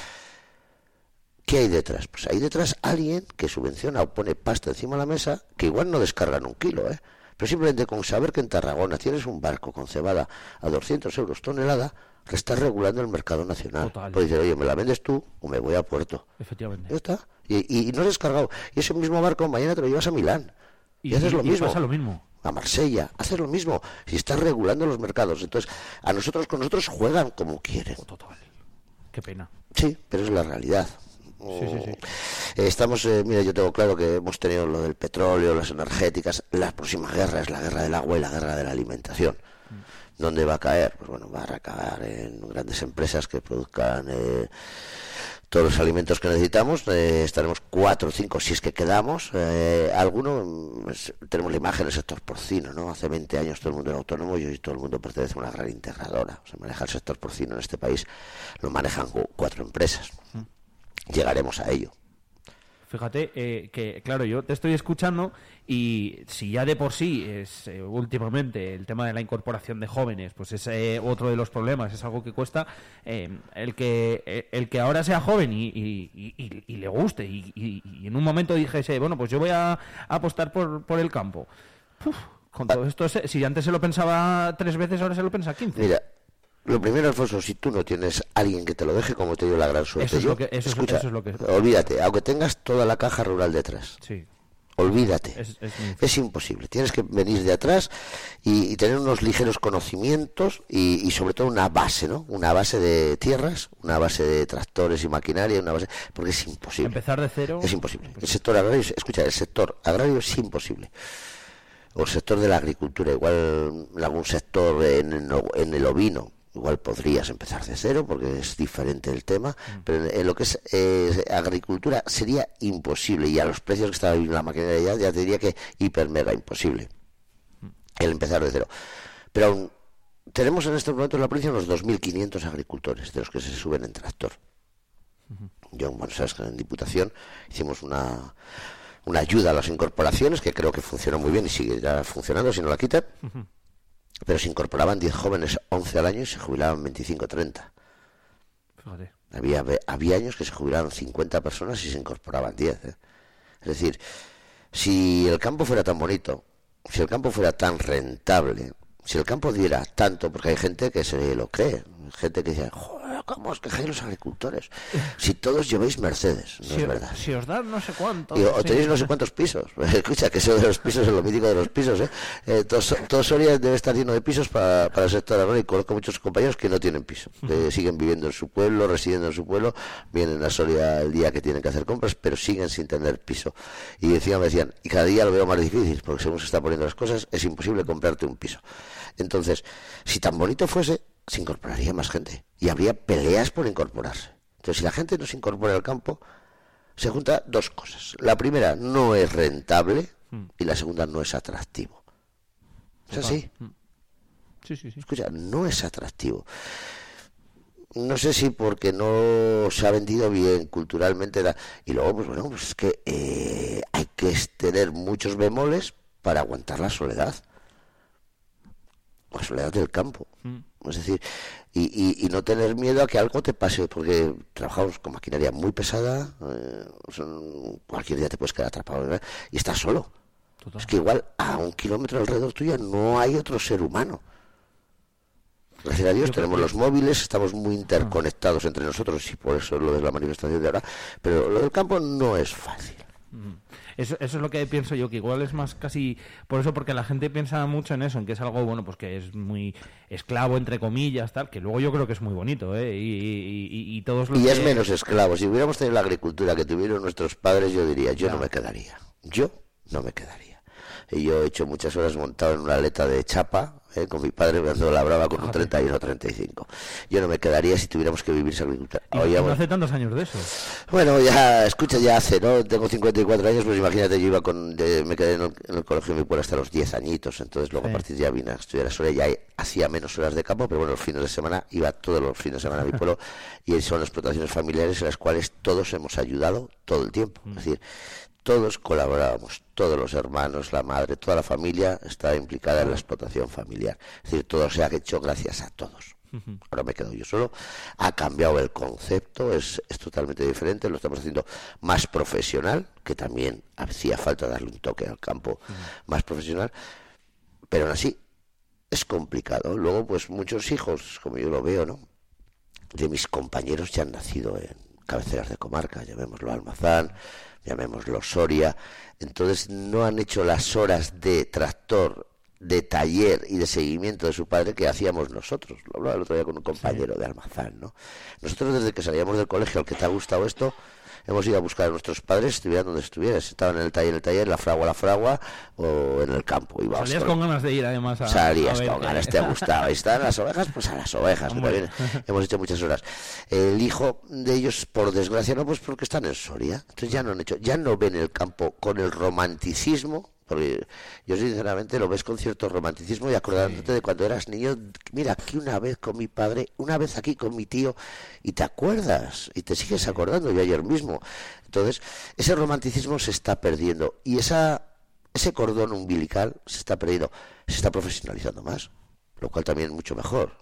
¿Qué hay detrás? Pues hay detrás alguien que subvenciona o pone pasta encima de la mesa, que igual no descargan un kilo, ¿eh? Pero simplemente con saber que en Tarragona tienes un barco con cebada a 200 euros tonelada, le estás regulando el mercado nacional. Total. Pues dice, oye, me la vendes tú o me voy a puerto. Efectivamente. Ya está. Y, y no has descargado. Y ese mismo barco mañana te lo llevas a Milán. Y, Y- haces lo y mismo. pasa lo mismo. A Marsella. Haces lo mismo. Si estás regulando los mercados. Entonces, a nosotros con nosotros juegan como quieren. Qué pena. Sí, pero es la realidad. Sí, sí, sí. Eh, Estamos, eh, mira, yo tengo claro que hemos tenido lo del petróleo, las energéticas. La próxima guerra es la guerra del agua y la guerra de la alimentación. ¿Dónde va a caer? Pues bueno, va a recaer en grandes empresas que produzcan eh, todos los alimentos que necesitamos. Eh, estaremos cuatro o cinco, si es que quedamos. Eh, alguno, mm, tenemos la imagen del sector porcino, ¿no? Hace 20 años todo el mundo era autónomo y hoy todo el mundo pertenece a una gran integradora. O sea, maneja el sector porcino en este país, lo manejan cu- cuatro empresas. Llegaremos a ello. Fíjate eh, que, claro, yo te estoy escuchando y si ya de por sí es eh, últimamente el tema de la incorporación de jóvenes, pues es eh, otro de los problemas, es algo que cuesta, eh, el que el que ahora sea joven y, y- y- y- y le guste y, y- y en un momento dijese, bueno, pues yo voy a, a apostar por, por el campo. Uf, con todo esto, si antes se lo pensaba tres veces, ahora se lo piensa quince. Mira, lo primero, Alfonso, si tú no tienes alguien que te lo deje, como te dio la gran suerte Eso es yo, lo que- eso es- escucha, eso es lo que- olvídate, aunque tengas toda la caja rural detrás. Sí. Olvídate. Es- es muy Es imposible. Tienes que venir de atrás y, y tener unos ligeros conocimientos y, y sobre todo una base, ¿no? Una base de tierras, una base de tractores y maquinaria, una base, porque es imposible. Empezar de cero. Es imposible. El sector agrario, es- escucha, el sector agrario es imposible. O el sector de la agricultura, igual en algún sector en, o- en el ovino, igual podrías empezar de cero porque es diferente el tema, pero en, en lo que es eh, agricultura sería imposible y a los precios que está la maquinaria ya, ya te diría que hiper mega imposible el empezar de cero. Pero aún tenemos en estos momentos en la provincia unos 2.500 agricultores de los que se suben en tractor. Yo, bueno, sabes que en Diputación hicimos una, una ayuda a las incorporaciones que creo que funcionó muy bien y sigue ya funcionando si no la quitan. Pero se incorporaban 10 jóvenes, 11 al año y se jubilaban 25 30. Fíjate. Había, había años que se jubilaban 50 personas y se incorporaban 10. ¿eh? Es decir, si el campo fuera tan bonito, si el campo fuera tan rentable, si el campo diera tanto, porque hay gente que se lo cree, gente que dice, "Joder, pero ¿cómo os quejáis los agricultores? Si todos lleváis Mercedes, no si, es verdad. si os dan no sé cuánto. Digo, o sí. tenéis no sé cuántos pisos. Escucha, que eso de los pisos es lo mítico de los pisos. ¿eh? Eh, todo, todo Soria debe estar lleno de pisos para, para el sector agrario y conozco muchos compañeros que no tienen piso, que siguen viviendo en su pueblo, residiendo en su pueblo, vienen a Soria el día que tienen que hacer compras, pero siguen sin tener piso. Y encima me decían, y cada día lo veo más difícil, porque según se están poniendo las cosas, es imposible comprarte un piso. Entonces, si tan bonito fuese, se incorporaría más gente y habría peleas por incorporarse. Entonces, si la gente no se incorpora al campo, se junta dos cosas. La primera, no es rentable y la segunda, no es atractivo. ¿Es así? Sí, sí, sí. Escucha, no es atractivo. No sé si porque no se ha vendido bien culturalmente. Y luego, pues bueno, pues es que eh, hay que tener muchos bemoles para aguantar la soledad. La soledad del campo. Es decir, y, y- y no tener miedo a que algo te pase, porque trabajamos con maquinaria muy pesada, eh, son- cualquier día te puedes quedar atrapado ¿verdad? y estás solo. Es que igual a un kilómetro alrededor tuyo no hay otro ser humano. Gracias a Dios Yo tenemos que- los móviles, estamos muy interconectados entre nosotros y por eso lo de la manifestación de ahora, pero lo del campo no es fácil. Mm. Eso, eso es lo que pienso yo, que igual es más casi por eso, porque la gente piensa mucho en eso, en que es algo, bueno, pues que es muy esclavo, entre comillas, tal, que luego yo creo que es muy bonito, ¿eh? Y, y- y- y todos los Y es menos esclavo. Si hubiéramos tenido la agricultura que tuvieron nuestros padres, yo diría, yo no me quedaría. Yo no me quedaría. Y yo he hecho muchas horas montado en una aleta de chapa, ¿eh? con mi padre cuando labraba con un 31 o 35. Yo no me quedaría si tuviéramos que vivir esa agricultura. y- y Oye, no bueno, hace tantos años de eso. bueno, ya, escucha, ya hace, ¿no? Tengo 54 años, pues imagínate, yo iba con, de- me quedé en el, en el colegio de mi pueblo hasta los 10 añitos, entonces luego a partir de ya vine a estudiar a Soria, ya hacía menos horas de campo, pero bueno, los fines de semana, iba todos los fines de semana a mi pueblo, y son explotaciones familiares en las cuales todos hemos ayudado todo el tiempo, es decir, todos colaborábamos, todos los hermanos, la madre, toda la familia está implicada en la explotación familiar, es decir, todo se ha hecho gracias a todos. Ahora me quedo yo solo. Ha cambiado el concepto, es, es totalmente diferente, lo estamos haciendo más profesional, que también hacía falta darle un toque al campo más profesional, pero aún así es complicado. Luego, pues muchos hijos, como yo lo veo, ¿no? De mis compañeros ya han nacido en cabeceras de comarca, llamémoslo Almazán, llamémoslo Soria, entonces no han hecho las horas de tractor de taller y de seguimiento de su padre que hacíamos nosotros. Lo hablaba el otro día con un compañero de Almazán, ¿no? Nosotros desde que salíamos del colegio, al que te ha gustado esto, hemos ido a buscar a nuestros padres, estuvieran donde estuvieran. Si estaban en el taller, en el taller, la fragua, la fragua, o en el campo. Ibas Salías con ganas de ir, además. A, Salías a ver con ganas, te gustaba. ¿Y están las ovejas? Pues a las ovejas. también hemos hecho muchas horas. El hijo de ellos, por desgracia, no, pues porque están en Soria. Entonces ya no han hecho, ya no ven el campo con el romanticismo. Porque yo sinceramente lo ves con cierto romanticismo y acordándote de cuando eras niño, mira, aquí una vez con mi padre, una vez aquí con mi tío, y te acuerdas, y te sigues acordando, yo ayer mismo. Entonces, ese romanticismo se está perdiendo, y esa ese cordón umbilical se está perdiendo, se está profesionalizando más, lo cual también es mucho mejor.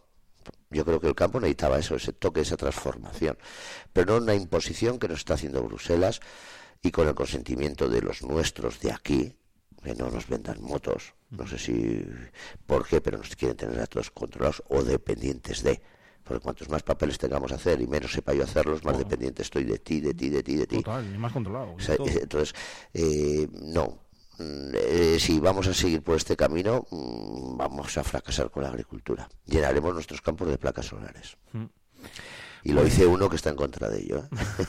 Yo creo que el campo necesitaba eso, ese toque, esa transformación, pero no una imposición que nos está haciendo Bruselas y con el consentimiento de los nuestros de aquí, que no nos vendan motos, no sé si por qué, pero nos quieren tener a todos controlados o dependientes de. Porque cuantos más papeles tengamos a hacer y menos sepa yo hacerlos, más dependiente estoy de ti, de ti, de ti, de ti. Total, y más controlado. O sea, todo. entonces, eh, no. Mm, eh, si vamos a seguir por este camino, mm, vamos a fracasar con la agricultura. Llenaremos nuestros campos de placas solares. Mm. Y lo dice uno que está en contra de ello. ¿eh?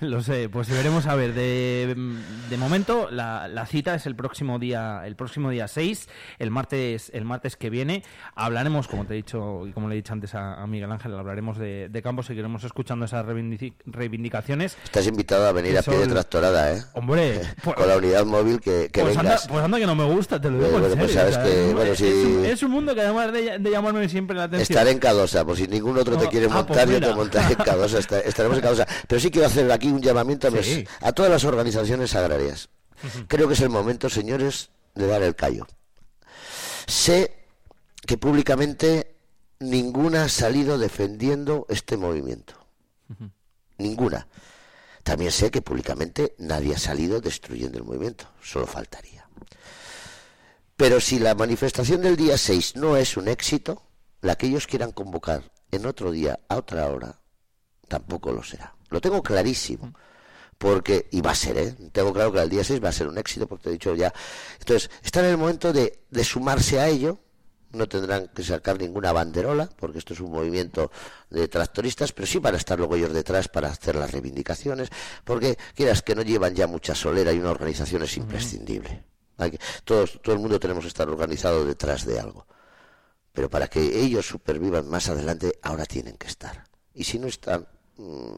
Lo sé, pues veremos a ver. De, de momento, la, la cita es el próximo día, el próximo día 6, el martes, el martes que viene. Hablaremos, como te he dicho y como le he dicho antes a, a Miguel Ángel, hablaremos de, de campo, seguiremos escuchando esas reivindicaciones. Estás invitado a venir a pie de tractorada, ¿eh? Hombre, pues- con la unidad móvil que, que pues, anda, vengas. pues anda que no me gusta, te lo digo Bueno, en pues serio, sabes o sea, que, es- bueno, es, si- un, es un mundo que además de, de llamarme siempre la atención. Estaré en Cadosa, por si ningún otro te quiere ah, pues montar, yo te en Cadosa, estaremos en Cadosa. Pero sí quiero hacer aquí un llamamiento a, Sí. a todas las organizaciones agrarias. Creo que es el momento, señores, de dar el callo. Sé que públicamente ninguna ha salido defendiendo este movimiento. Ninguna. También sé que públicamente nadie ha salido destruyendo el movimiento. Solo faltaría. Pero si la manifestación del día 6 no es un éxito, la que ellos quieran convocar en otro día, a otra hora, tampoco lo será. Lo tengo clarísimo. Porque, y va a ser, ¿eh? Tengo claro que el día 6 va a ser un éxito, porque te he dicho ya. Entonces, están en el momento de, de sumarse a ello. No tendrán que sacar ninguna banderola, porque esto es un movimiento de tractoristas, pero sí van a estar luego ellos detrás para hacer las reivindicaciones, porque quieras que no llevan ya mucha solera y una organización es imprescindible. Hay que- todos, todo el mundo tenemos que estar organizado detrás de algo. Pero para que ellos supervivan más adelante, ahora tienen que estar. Y si no están, mm,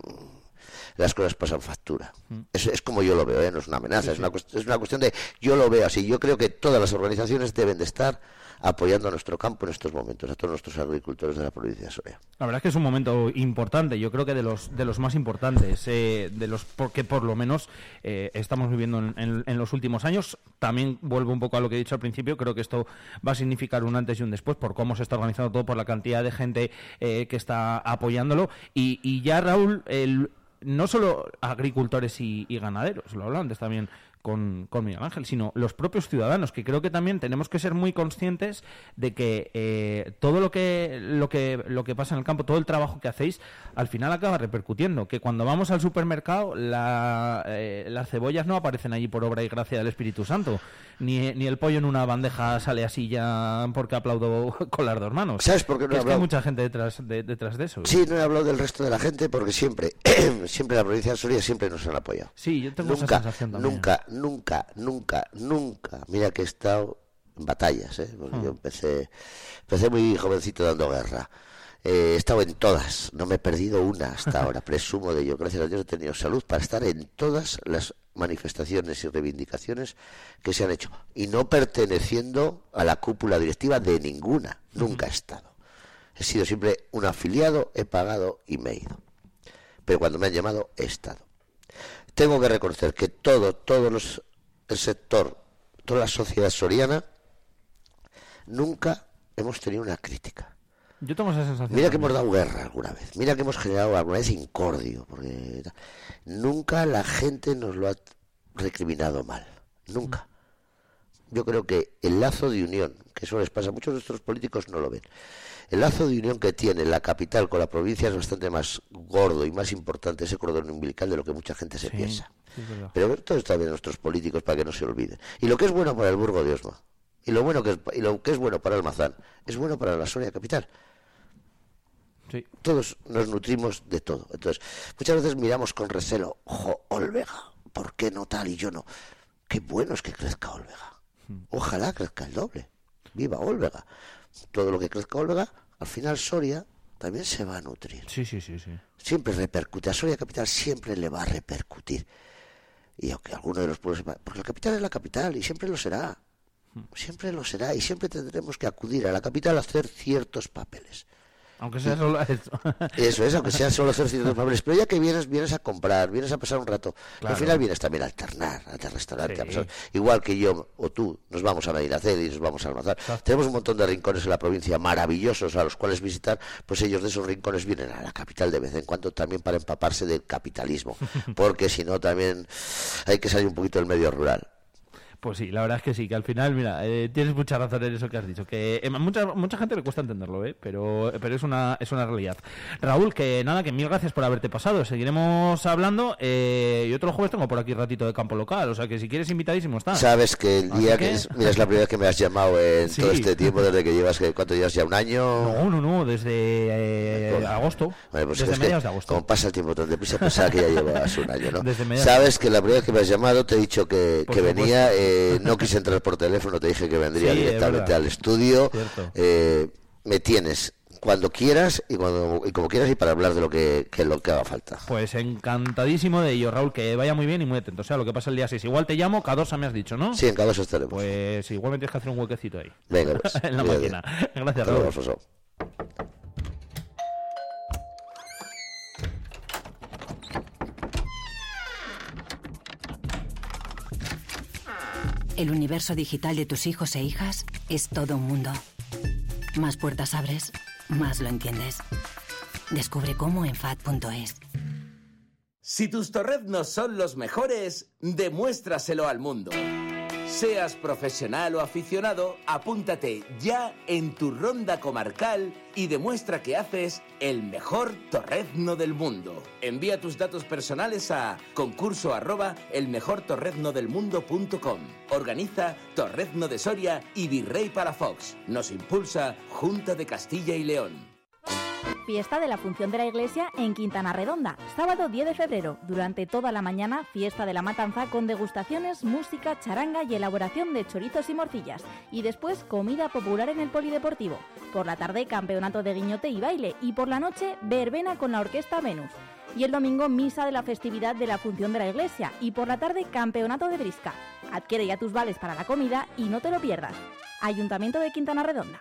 las cosas pasan factura. Es, es como yo lo veo, ¿eh? no es una amenaza, Sí, es, una, es una cuestión de yo lo veo así. Yo creo que todas las organizaciones deben de estar apoyando a nuestro campo en estos momentos, a todos nuestros agricultores de la provincia de Soria. La verdad es que es un momento importante, yo creo que de los de los más importantes, eh, de los porque por lo menos eh, estamos viviendo en, en- los últimos años. También vuelvo un poco a lo que he dicho al principio, creo que esto va a significar un antes y un después por cómo se está organizando todo, por la cantidad de gente eh, que está apoyándolo. Y, y ya Raúl, el- no solo agricultores y, ganaderos, lo hablaba antes también con, con Miguel Ángel, sino los propios ciudadanos, que creo que también tenemos que ser muy conscientes de que eh, todo lo que, lo que lo que pasa en el campo, todo el trabajo que hacéis, al final acaba repercutiendo. Que cuando vamos al supermercado, la, eh, las cebollas no aparecen allí por obra y gracia del Espíritu Santo, ni, ni el pollo en una bandeja sale así ya porque aplaudo con las dos manos. ¿Sabes por qué no he es que hay mucha gente detrás de, detrás de eso. Sí, no he hablado del resto de la gente porque siempre, siempre la provincia de Soria siempre nos han apoyado. Sí, yo tengo esa nunca, sensación también. Nunca, nunca, nunca, nunca. Mira que he estado en batallas, ¿eh? Porque Ah. yo empecé, empecé muy jovencito dando guerra. Eh, he estado en todas, no me he perdido una hasta ahora, presumo de ello. Gracias a Dios he tenido salud para estar en todas las manifestaciones y reivindicaciones que se han hecho. Y no perteneciendo a la cúpula directiva de ninguna, nunca he estado. He sido siempre un afiliado, he pagado y me he ido. Pero cuando me han llamado, he estado. Tengo que reconocer que todo, todos los, el sector, toda la sociedad soriana, nunca hemos tenido una crítica. Yo tengo esa sensación. Mira que hemos dado guerra alguna vez, mira que hemos generado alguna vez incordio, porque nunca la gente nos lo ha recriminado mal, nunca. Yo creo que el lazo de unión, que eso les pasa, muchos de nuestros políticos no lo ven, el lazo de unión que tiene la capital con la provincia es bastante más gordo y más importante ese cordón umbilical de lo que mucha gente se Sí, piensa. sí, verdad. Pero todo está bien nuestros políticos para que no se olviden. Y lo que es bueno para el Burgo de Osma, y lo, bueno que es, y lo que es bueno para Almazán, es bueno para la Soria capital. Todos nos nutrimos de todo. Entonces, muchas veces miramos con recelo, ojo, Olvega, ¿por qué no tal y yo no? Qué bueno es que crezca Olvega. Ojalá crezca el doble. Viva Olvega. Todo lo que crezca Olvega, al final Soria también se va a nutrir. Sí, sí, sí, sí. Siempre repercute. A Soria Capital siempre le va a repercutir. Y aunque alguno de los pueblos... Porque la capital es la capital y siempre lo será. Siempre lo será y siempre tendremos que acudir a la capital a hacer ciertos papeles. Aunque sea solo esto. Eso es, aunque sea solo hacer ciertos papeles. Pero ya que vienes, vienes a comprar, vienes a pasar un rato. Claro. Al final vienes también a alternar, a hacer restaurante. Sí. a pasar- Igual que yo o tú, nos vamos a Medinacel y nos vamos a almorzar. Tenemos un montón de rincones en la provincia maravillosos a los cuales visitar. Pues ellos de esos rincones vienen a la capital de vez en cuando también para empaparse del capitalismo. Porque si no, también hay que salir un poquito del medio rural. Pues sí, la verdad es que sí, que al final, mira, eh, tienes mucha razón en eso que has dicho, que eh, mucha, mucha gente le cuesta entenderlo, ¿eh? pero, pero es, una, es una realidad. Raúl, que nada, que mil gracias por haberte pasado, seguiremos hablando eh, y otro jueves tengo por aquí ratito de campo local, o sea que si quieres invitadísimo está. Sabes que el día que- que... es, mira, es la primera vez que me has llamado en Sí. todo este tiempo, desde que llevas, que- ¿cuánto llevas ya? ¿Un año? No, no, no, desde eh, agosto, pues desde mediados de agosto. Como pasa el tiempo tan deprisa, pensaba que ya llevabas un año, ¿no? Desde mediados. Sabes que la primera vez que me has llamado te he dicho que, que venía, eh, no quise entrar por teléfono, te dije que vendría Sí, directamente al estudio. Eh, me tienes cuando quieras y cuando y como quieras y para hablar de lo que, que lo que haga falta. Pues encantadísimo de ello, Raúl, que vaya muy bien y muy atento. O sea, lo que pasa el día 6. Igual te llamo, Cadosa me has dicho, ¿no? Sí, en cada dos estaremos. Pues igual me tienes que hacer un huequecito ahí. Venga, pues, en la máquina. Gracias, luego, El universo digital de tus hijos e hijas es todo un mundo. Más puertas abres, más lo entiendes. Descubre cómo en FAD.es. Si tus torreznos son los mejores, demuéstraselo al mundo. Seas profesional o aficionado, apúntate ya en tu ronda comarcal y demuestra que haces el mejor torrezno del mundo. Envía tus datos personales a concurso arroba elmejortorreznodelmundo.com. Organiza Torrezno de Soria y Virrey Palafox. Nos impulsa Junta de Castilla y León. Fiesta de la Función de la Iglesia en Quintana Redonda, sábado 10 de febrero. Durante toda la mañana, fiesta de la matanza con degustaciones, música, charanga y elaboración de chorizos y morcillas. Y después, comida popular en el Polideportivo. Por la tarde, campeonato de guiñote y baile. Y por la noche, verbena con la orquesta Venus. Y el domingo, misa de la festividad de la Función de la Iglesia. Y por la tarde, campeonato de brisca. Adquiere ya tus vales para la comida y no te lo pierdas. Ayuntamiento de Quintana Redonda.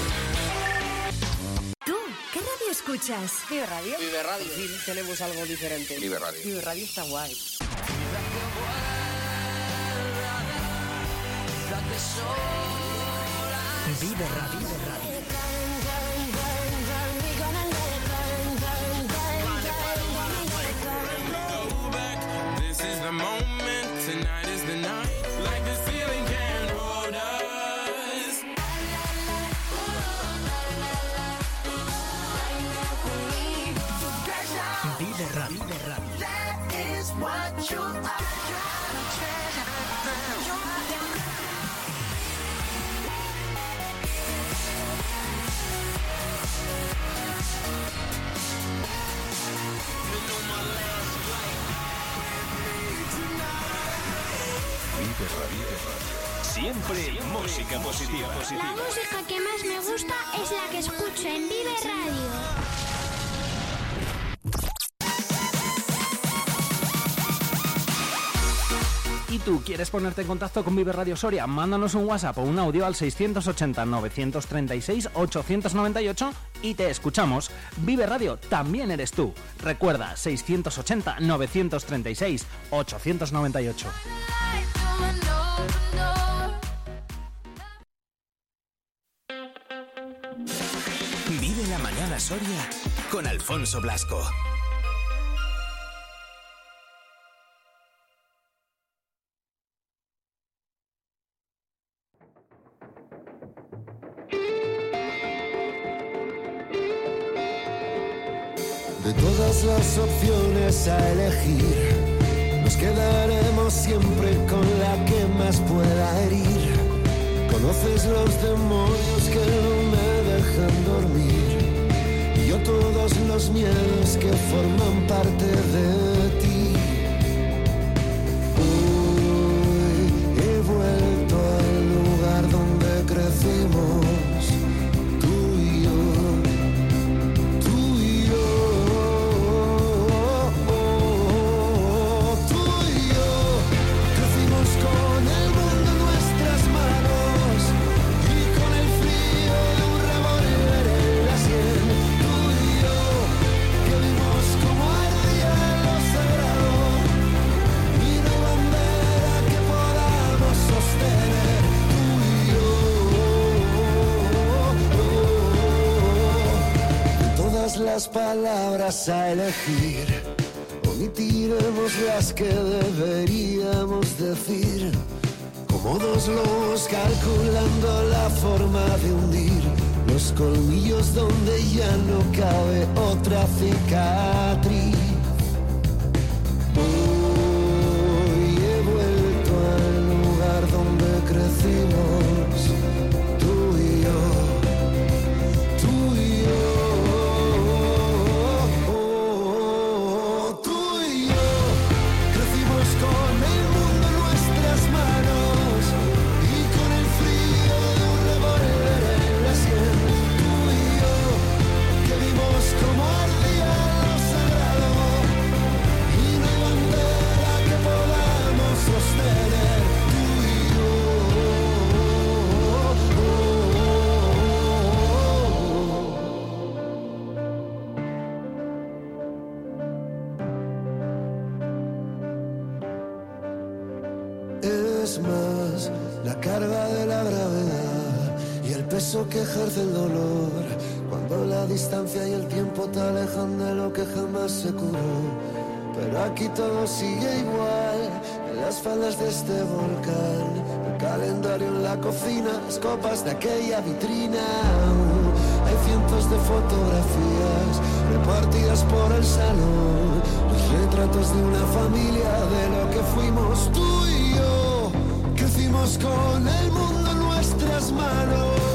¿Tú qué radio escuchas? Vive Radio. Vive Radio. Por fin tenemos algo diferente. Vive Radio. Vive Radio está guay. Vive Radio. Vive Radio. Siempre, música positiva. La música que más me gusta es la que escucho en Vive Radio. ¿Y tú quieres ponerte en contacto con Vive Radio Soria? Mándanos un WhatsApp o un audio al 680-936-898 y te escuchamos. Vive Radio también eres tú. Recuerda, 680-936-898. Vive la mañana Soria con Alfonso Blasco. De todas las opciones a elegir, nos quedaremos siempre con la que más pueda herir. Conoces los demonios que no me dejan dormir y yo todos los miedos que forman parte de ti. Las palabras a elegir, omitiremos las que deberíamos decir. Como dos lobos calculando la forma de hundir los colmillos donde ya no cabe otra cicatriz. Te alejan de lo que jamás se curó. Pero aquí todo sigue igual en las faldas de este volcán. El calendario en la cocina, las copas de aquella vitrina. Hay cientos de fotografías repartidas por el salón. Los retratos de una familia de lo que fuimos tú y yo. Crecimos con el mundo en nuestras manos.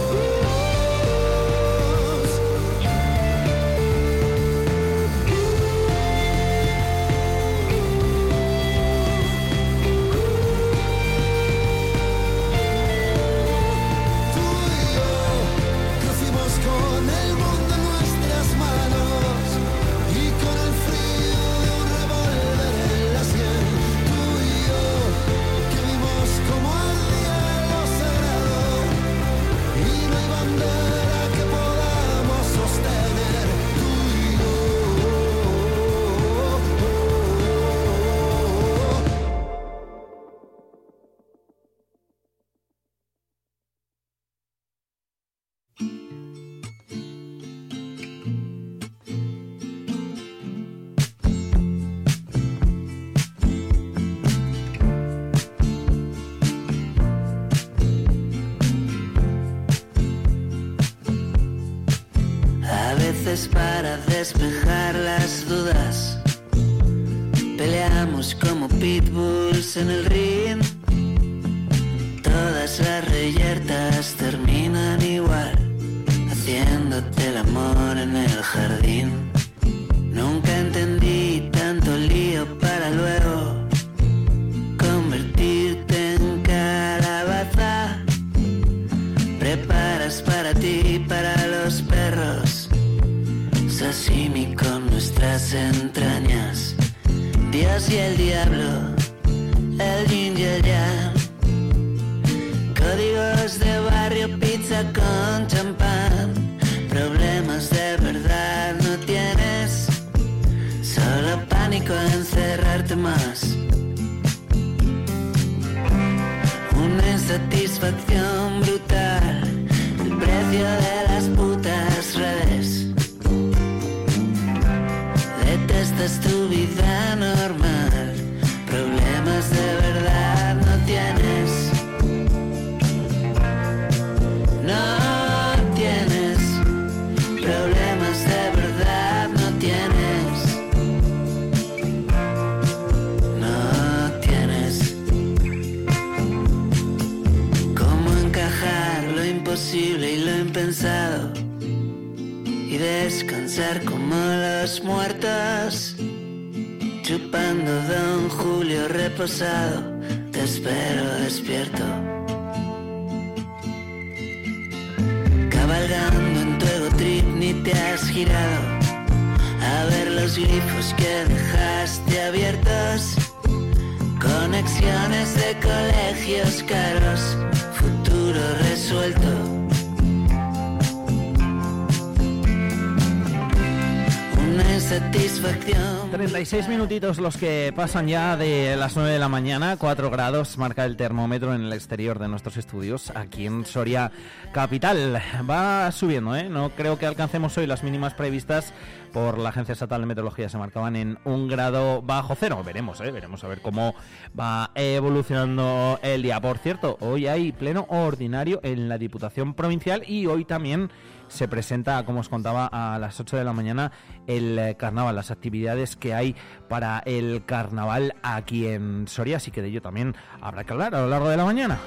Pasan ya de las 9 de la mañana, 4 grados marca el termómetro en el exterior de nuestros estudios aquí en Soria Capital. Va subiendo, ¿eh? No creo que alcancemos hoy las mínimas previstas por la Agencia Estatal de Meteorología, se marcaban en un grado bajo cero. Veremos, ¿eh? Veremos a ver cómo va evolucionando el día. Por cierto, hoy hay pleno ordinario en la Diputación Provincial y hoy también se presenta, como os contaba, a las 8 de la mañana el eh, carnaval, las actividades que hay para el carnaval aquí en Soria, así que de ello también habrá que hablar a lo largo de la mañana.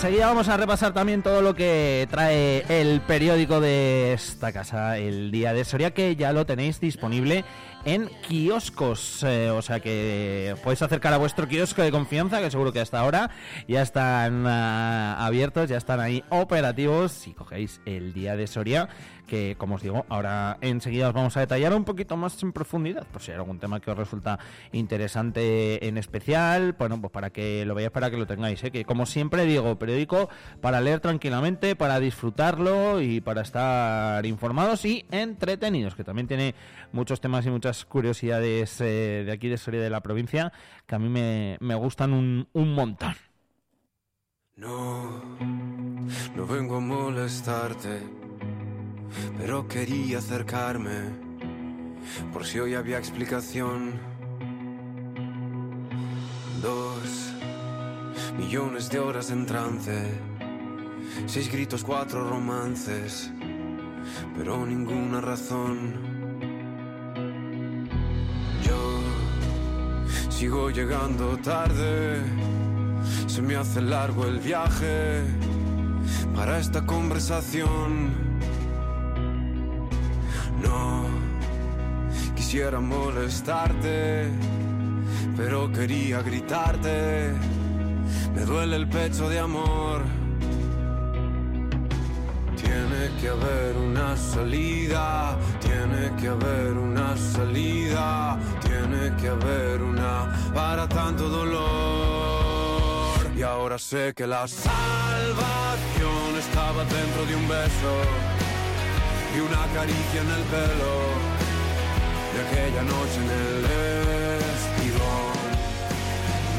Enseguida vamos a repasar también todo lo que trae el periódico de esta casa, el Día de Soria, que ya lo tenéis disponible en kioscos. eh, o sea que podéis acercar a vuestro kiosco de confianza, que seguro que hasta ahora ya están ah, abiertos, ya están ahí operativos. Si cogéis el día de Soria, que como os digo, ahora enseguida os vamos a detallar un poquito más en profundidad, por si hay algún tema que os resulta interesante en especial, bueno, pues para que lo veáis, para que lo tengáis, ¿eh? que como siempre digo, periódico para leer tranquilamente, para disfrutarlo y para estar informados y entretenidos, que también tiene muchos temas y muchas curiosidades eh, de aquí de Soria de la provincia que a mí me, me gustan un, un montón. No, no vengo a molestarte, pero quería acercarme por si hoy había explicación. Dos millones de horas en trance, seis gritos, cuatro romances, pero ninguna razón. Yo sigo llegando tarde, se me hace largo el viaje para esta conversación. No quisiera molestarte, pero quería gritarte. Me duele el pecho de amor. Tiene que haber una salida, tiene que haber una salida, tiene que haber una para tanto dolor. Y ahora sé que la salvación estaba dentro de un beso y una caricia en el pelo de aquella noche en el espigón.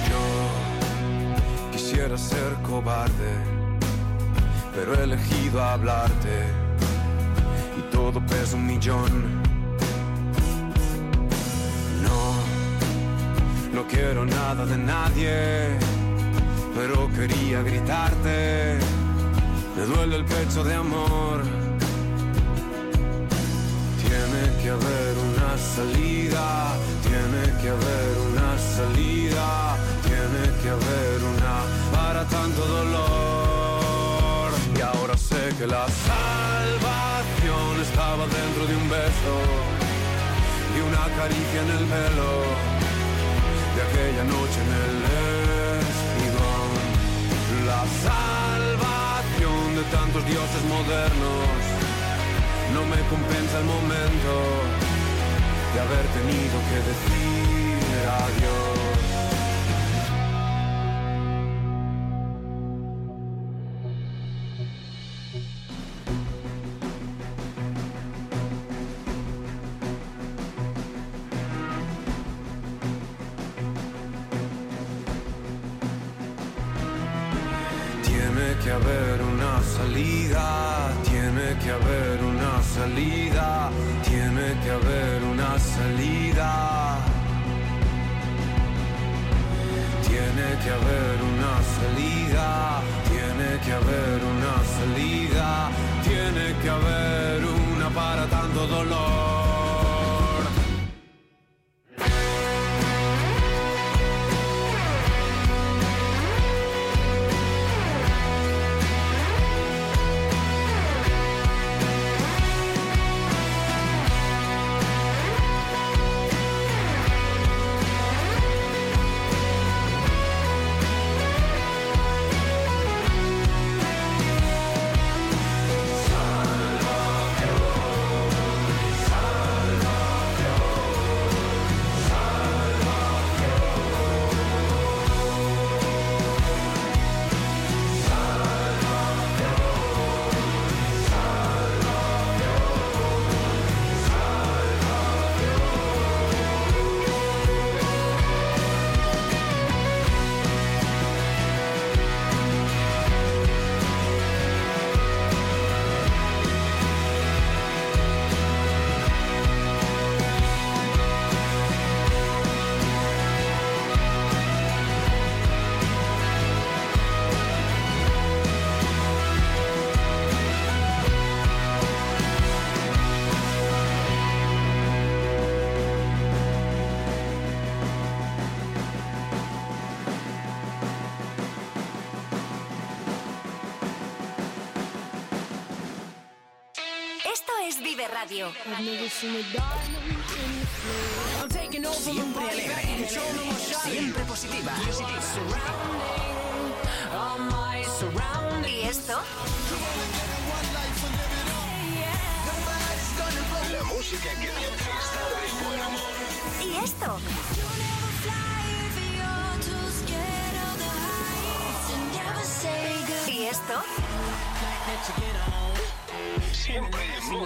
Yo quisiera ser cobarde, pero he elegido hablarte y todo pesa un millón. No, no quiero nada de nadie, pero quería gritarte. Me duele el pecho de amor. Que haber una salida, tiene que haber una salida, tiene que haber una para tanto dolor. Y ahora sé que la salvación estaba dentro de un beso y una caricia en el pelo de aquella noche en el espigón. La salvación de tantos dioses modernos no me compensa el momento de haber tenido que decir. Radio. Siempre alegre. Siempre positiva. ¿Y esto? La música que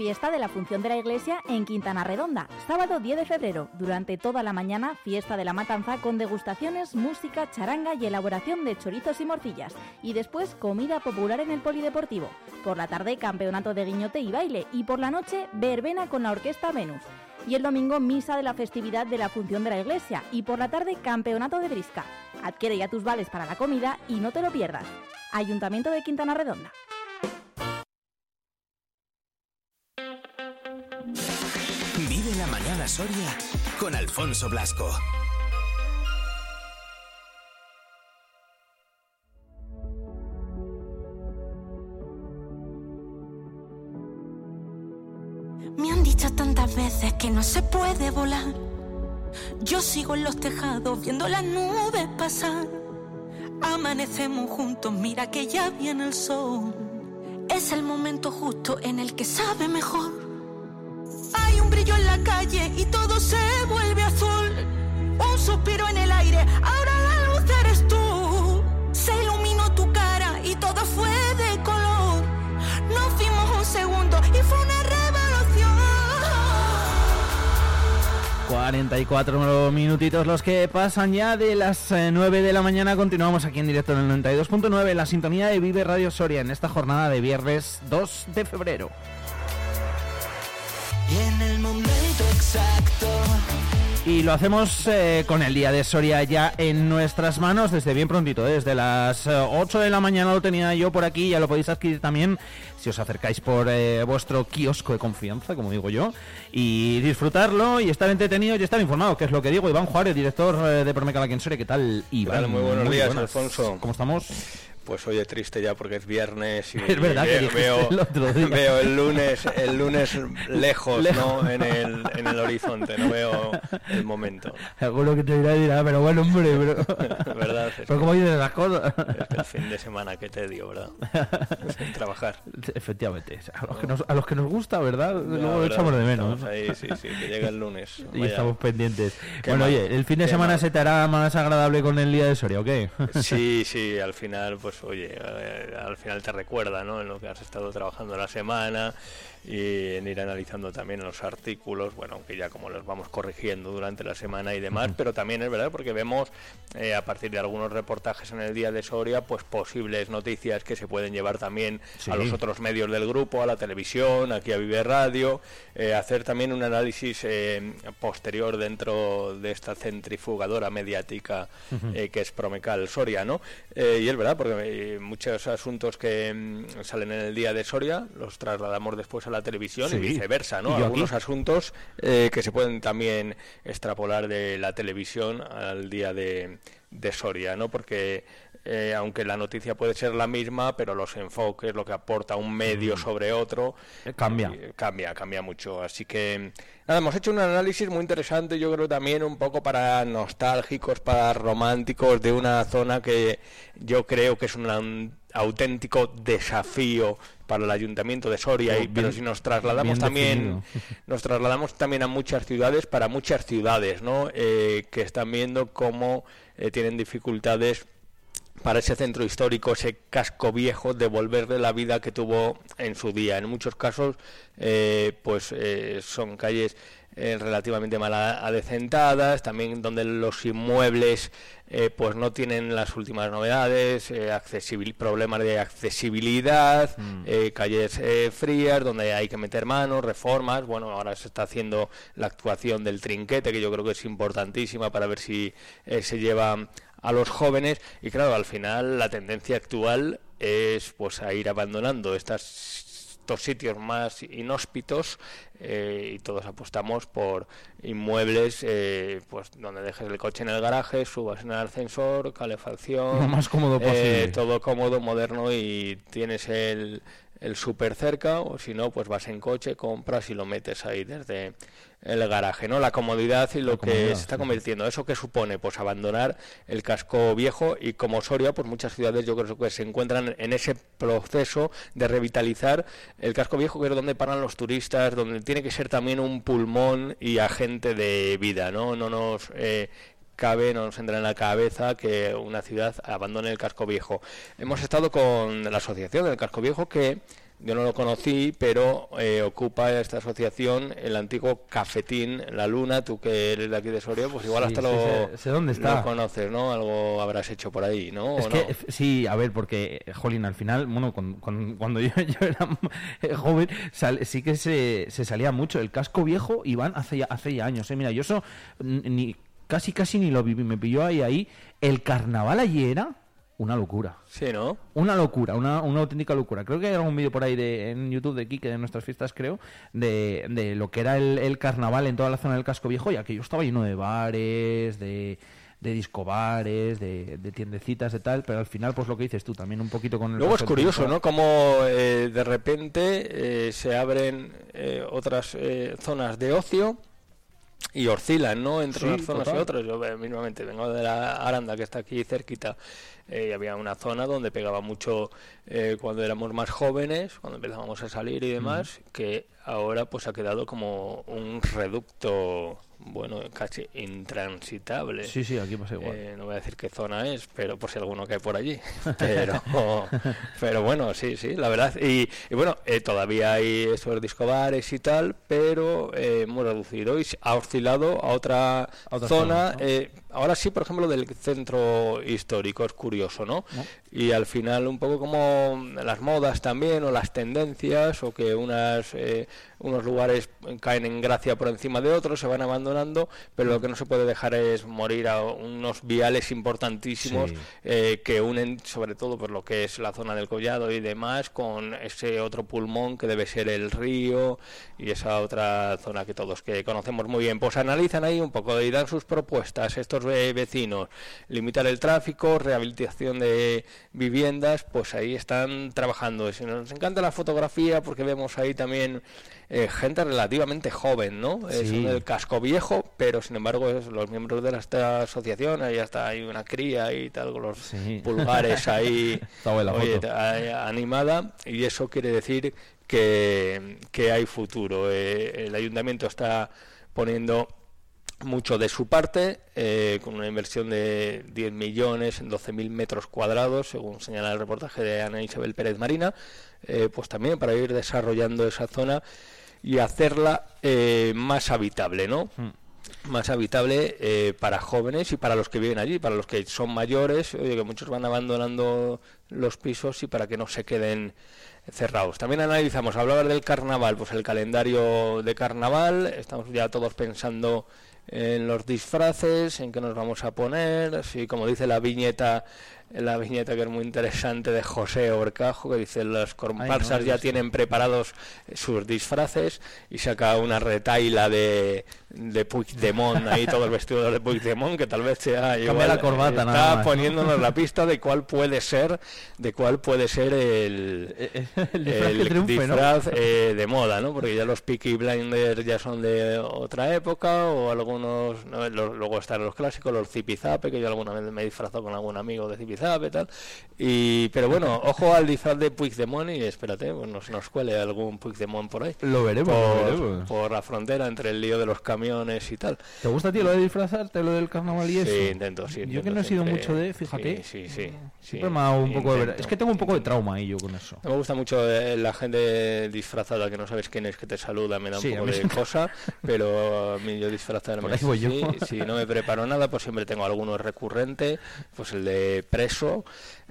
Fiesta de la Función de la Iglesia en Quintana Redonda, sábado 10 de febrero. Durante toda la mañana, fiesta de la matanza con degustaciones, música, charanga y elaboración de chorizos y morcillas. Y después, comida popular en el Polideportivo. Por la tarde, campeonato de guiñote y baile. Y por la noche, verbena con la Orquesta Venus. Y el domingo, misa de la festividad de la Función de la Iglesia. Y por la tarde, campeonato de brisca. Adquiere ya tus vales para la comida y no te lo pierdas. Ayuntamiento de Quintana Redonda. Vive la mañana Soria con Alfonso Blasco. Me han dicho tantas veces que no se puede volar. Yo sigo en los tejados viendo las nubes pasar. Amanecemos juntos, mira que ya viene el sol. Es el momento justo en el que sabe mejor. Hay un brillo en la calle y todo se vuelve azul. Un suspiro en el aire, ahora la luz eres tú. Se iluminó tu cara y todo fue de color. Nos fuimos un segundo y fue una revolución. 44 minutitos los que pasan ya de las eh, 9 de la mañana. Continuamos aquí en directo en el 92.9 en la sintonía de Vive Radio Soria en esta jornada de viernes 2 de febrero. Y en el momento exacto. Y lo hacemos eh, con el día de Soria ya en nuestras manos desde bien prontito, ¿eh? desde las eh, 8 de la mañana lo tenía yo por aquí, ya lo podéis adquirir también si os acercáis por eh, vuestro kiosco de confianza, como digo yo, y disfrutarlo y estar entretenido y estar informado, que es lo que digo. Iván Juárez, director eh, de Promeca Soria, ¿qué tal, Iván? Vale, muy buenos días, buenas. Alfonso. ¿Cómo estamos? Pues oye, triste ya porque es viernes y Es verdad que veo, el otro día. veo el lunes, el lunes lejos, Lejos. ¿no? En el, en el horizonte, no veo el momento. Alguno que te dirá dirá, pero bueno, hombre, pero... ¿Verdad? Es pero ¿cómo dices las cosas? Es que el fin de semana que te dio, ¿verdad? Sin trabajar. Efectivamente, a los que nos, a los que nos gusta, ¿verdad? Ya, Luego lo ¿verdad? echamos de menos. Ahí, sí, sí, que llega el lunes. Y estamos pendientes. Qué Bueno, mal, oye, ¿el fin de semana mal. se te hará más agradable con el día de Soria o qué? Sí, sí, al final, pues oye, eh, al final te recuerda, ¿no? En lo que has estado trabajando la semana y en ir analizando también los artículos, bueno, aunque ya como los vamos corrigiendo durante la semana y demás, pero también es verdad porque vemos eh, a partir de algunos reportajes en el día de Soria, pues posibles noticias que se pueden llevar también Sí. a los otros medios del grupo, a la televisión, aquí a Vive Radio, eh, hacer también un análisis eh, posterior dentro de esta centrifugadora mediática eh, que es Promecal Soria, ¿no? Eh, y es verdad, porque muchos asuntos que mm, salen en el día de Soria los trasladamos después a la televisión Sí. y viceversa, ¿no? Y Algunos asuntos eh, que se pueden también extrapolar de la televisión al día de, de Soria, ¿no? Porque eh, aunque la noticia puede ser la misma, pero los enfoques, lo que aporta un medio sobre otro, Eh, cambia. eh, cambia, cambia mucho. Así que, nada, hemos hecho un análisis muy interesante, yo creo también un poco para nostálgicos, para románticos, de una zona que yo creo que es un an- auténtico desafío para el ayuntamiento de Soria, y, Bien- pero si nos trasladamos también nos trasladamos también a muchas ciudades, para muchas ciudades, ¿no? Eh, que están viendo cómo eh, tienen dificultades para ese centro histórico, ese casco viejo, devolverle la vida que tuvo en su día. En muchos casos, eh, pues eh, son calles eh, relativamente mal adecentadas, también donde los inmuebles eh, pues no tienen las últimas novedades, eh, accesibil- problemas de accesibilidad, eh, calles eh, frías donde hay que meter manos, reformas. Bueno, ahora se está haciendo la actuación del trinquete, que yo creo que es importantísima para ver si eh, se lleva a los jóvenes y claro, al final la tendencia actual es pues a ir abandonando estas estos sitios más inhóspitos eh, y todos apostamos por inmuebles eh, pues donde dejes el coche en el garaje, subas en el ascensor, calefacción, Lo más cómodo eh, posible. todo cómodo, moderno y tienes el, el súper cerca o si no pues vas en coche, compras y lo metes ahí desde el garaje, ¿no? La comodidad y lo que se está convirtiendo. ¿Eso que supone? Pues abandonar el casco viejo y como Soria, pues muchas ciudades yo creo que se encuentran en ese proceso de revitalizar el casco viejo, que es donde paran los turistas, donde tiene que ser también un pulmón y agente de vida, ¿no? No nos... eh, cabe, no nos entra en la cabeza que una ciudad abandone el casco viejo. Hemos estado con la asociación del casco viejo que yo no lo conocí, pero eh, ocupa esta asociación el antiguo cafetín La Luna. Tú que eres de aquí de Soria, pues igual Sí, hasta sí, lo, sé- sé dónde está. lo conoces, ¿no? Algo habrás hecho por ahí, ¿no? Es ¿O que, no? f- sí, a ver, porque, eh, jolín, al final, bueno, con- con- cuando yo, yo era eh, joven, sal- sí que se, se salía mucho. El casco viejo, Iván, hace ya, hace ya años, ¿eh? Mira, yo eso ni casi, casi ni lo viví, me pilló ahí, ahí. El carnaval allí era una locura. Sí, ¿no? Una locura, una, una auténtica locura. Creo que hay algún vídeo por ahí de, en YouTube de Kike, de nuestras fiestas, creo, de, de lo que era el, el carnaval en toda la zona del casco viejo, y aquello estaba lleno de bares, de, de discobares, de, de tiendecitas, de tal, pero al final, pues lo que dices tú, también un poquito con el... Luego es curioso. ¿no? Como eh, de repente eh, se abren eh, otras eh, zonas de ocio y oscilan, ¿no? Entre Sí, unas zonas total. y otras. Yo eh, mismamente vengo de la Aranda, que está aquí cerquita, eh, y había una zona donde pegaba mucho eh, cuando éramos más jóvenes, cuando empezábamos a salir y demás, que ahora pues ha quedado como un reducto, bueno, casi intransitable. Sí, sí, aquí pasa igual. Eh, no voy a decir qué zona es, pero por si alguno cae por allí. Pero, pero bueno, sí, sí, la verdad. Y, y bueno, eh, todavía hay esos discobares y tal, pero eh, muy reducido y ha oscilado a otra, otra zona. zona, ¿no? Ahora sí, por ejemplo, del centro histórico, es curioso, ¿no? Y al final un poco como las modas también o las tendencias o que unas eh, unos lugares caen en gracia por encima de otros, se van abandonando, pero lo que no se puede dejar es morir a unos viales importantísimos Sí. eh, que unen sobre todo por lo que es la zona del collado y demás con ese otro pulmón que debe ser el río y esa otra zona que todos que conocemos muy bien. Pues analizan ahí un poco y dan sus propuestas estos vecinos, limitar el tráfico, rehabilitación de viviendas, pues ahí están trabajando. Si nos encanta la fotografía porque vemos ahí también eh, gente relativamente joven, ¿no? Sí. son del casco viejo, pero sin embargo es- los miembros de la- esta asociación, ahí hasta hay una cría y tal, con los pulgares oye, ahí animada, y eso quiere decir que, que hay futuro. Eh, el ayuntamiento está poniendo mucho de su parte, eh, con una inversión de 10 millones en 12.000 metros cuadrados, según señala el reportaje de Ana Isabel Pérez Marina, eh, pues también para ir desarrollando esa zona y hacerla eh, más habitable, ¿no? más habitable eh, para jóvenes y para los que viven allí, para los que son mayores, oye, que muchos van abandonando los pisos y para que no se queden cerrados. También analizamos, hablabas del carnaval, pues el calendario de carnaval, estamos ya todos pensando en los disfraces, en qué nos vamos a poner, si como dice la viñeta, la viñeta que es muy interesante de José Orcajo, que dice los comparsas no, ya tienen preparados sus disfraces y saca una retaila de, de Puigdemont, ahí todos vestidos de Puigdemont, que tal vez sea igual, la corbata, está nada más, ¿no? poniéndonos la pista de cuál puede ser, de cuál puede ser el, el disfraz eh, de moda, ¿no? Porque ya los Peaky Blinders ya son de otra época, o algunos, ¿no? Los- luego están los clásicos, los zipizape, que yo alguna vez me he disfrazado con algún amigo de zipizape y tal. Y, pero bueno, ojo al disfraz de Puigdemont y espérate, pues nos, nos cuele algún Puigdemont por ahí. Lo veremos, por, lo veremos. por la frontera entre el lío de los camiones y tal. ¿Te gusta a ti lo de disfrazarte, lo del carnaval y eso? Sí, intento, sí. Yo que no he sido siempre- mucho de, fíjate. Sí, sí, sí. Me un poco de... Es que tengo un poco de trauma ahí yo con eso. Me gusta mucho eh, la gente disfrazada que no sabes quién es que te saluda, me da un Sí, poco de sí. cosa, pero a mí yo disfrazarme yo. sí, si no me preparo nada, pues siempre tengo alguno recurrente, pues el de preso,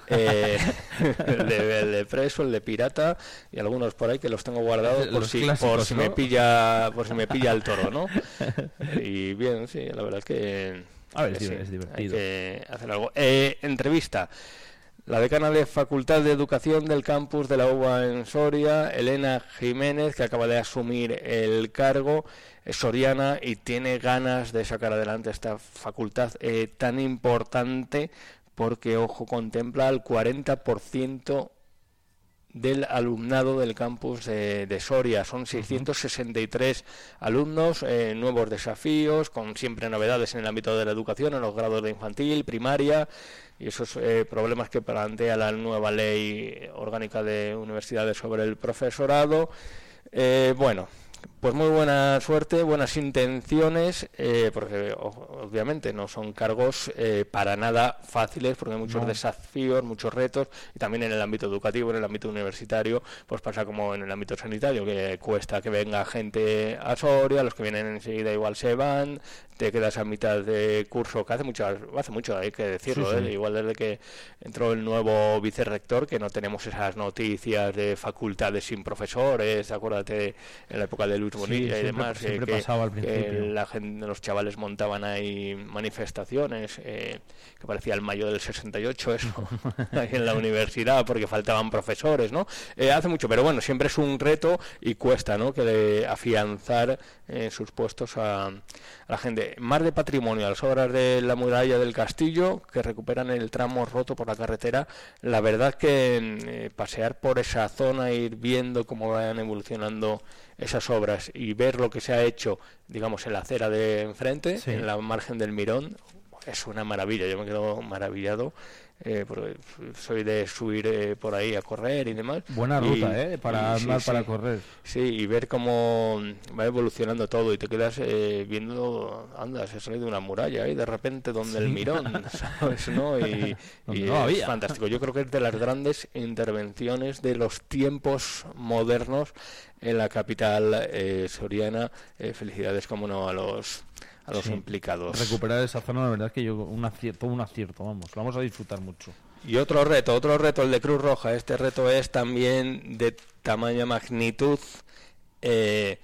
eh, el, de, el de preso, el de pirata y algunos por ahí que los tengo guardados por Los si, por si ¿no? me pilla por si me pilla el toro, ¿no? Y bien, sí, la verdad es que A ver, es sí, divertido. Hay que hacer algo. Eh, entrevista. La decana de Facultad de Educación del campus de la UBA en Soria, Elena Jiménez, que acaba de asumir el cargo, es soriana y tiene ganas de sacar adelante esta facultad eh, tan importante porque, ojo, contempla el 40% del alumnado del campus de, de Soria. Son 663 alumnos, eh, nuevos desafíos, con siempre novedades en el ámbito de la educación, en los grados de infantil, primaria, y esos eh, problemas que plantea la nueva ley orgánica de universidades sobre el profesorado. Eh, bueno, pues muy buena suerte, buenas intenciones, eh, porque obviamente no son cargos eh, para nada fáciles, porque hay muchos No. desafíos, muchos retos, y también en el ámbito educativo, en el ámbito universitario, pues pasa como en el ámbito sanitario, que cuesta que venga gente a Soria, los que vienen enseguida igual se van, te quedas a mitad de curso, que hace mucho, hace mucho hay que decirlo, Sí, ¿eh? igual desde que entró el nuevo vicerrector, que no tenemos esas noticias de facultades sin profesores, acuérdate en la época de Luis Sí, Bonilla y demás, eh, siempre que, pasaba al que principio. la gente, los chavales montaban ahí manifestaciones, eh, que parecía el mayo del 68 eso, ahí en la universidad, porque faltaban profesores, ¿no? Eh, hace mucho, pero bueno, siempre es un reto y cuesta, ¿no? Que de afianzar eh, sus puestos a, a la gente. Más de patrimonio, las obras de la muralla del castillo, que recuperan el tramo roto por la carretera. La verdad que eh, pasear por esa zona, ir viendo cómo van evolucionando esas obras y ver lo que se ha hecho, digamos, en la acera de enfrente, Sí. en la margen del Mirón, es una maravilla. Yo me quedo maravillado. Eh, soy de subir eh, por ahí a correr y demás. Buena Y- ruta, ¿eh? Para y sí, andar, para sí. correr. Sí, y ver cómo va evolucionando todo y te quedas eh, viendo, anda, se sale de una muralla y de repente donde el mirón, ¿sabes? ¿no? Y, Donde y no es había. fantástico. Yo creo que es de las grandes intervenciones de los tiempos modernos en la capital eh, soriana. Eh, felicidades, como no, a los, a los Sí. implicados. Recuperar esa zona, la verdad es que yo un acierto, un acierto, vamos, lo vamos a disfrutar mucho. Y otro reto, otro reto, el de Cruz Roja. Este reto es también de tamaña magnitud, eh,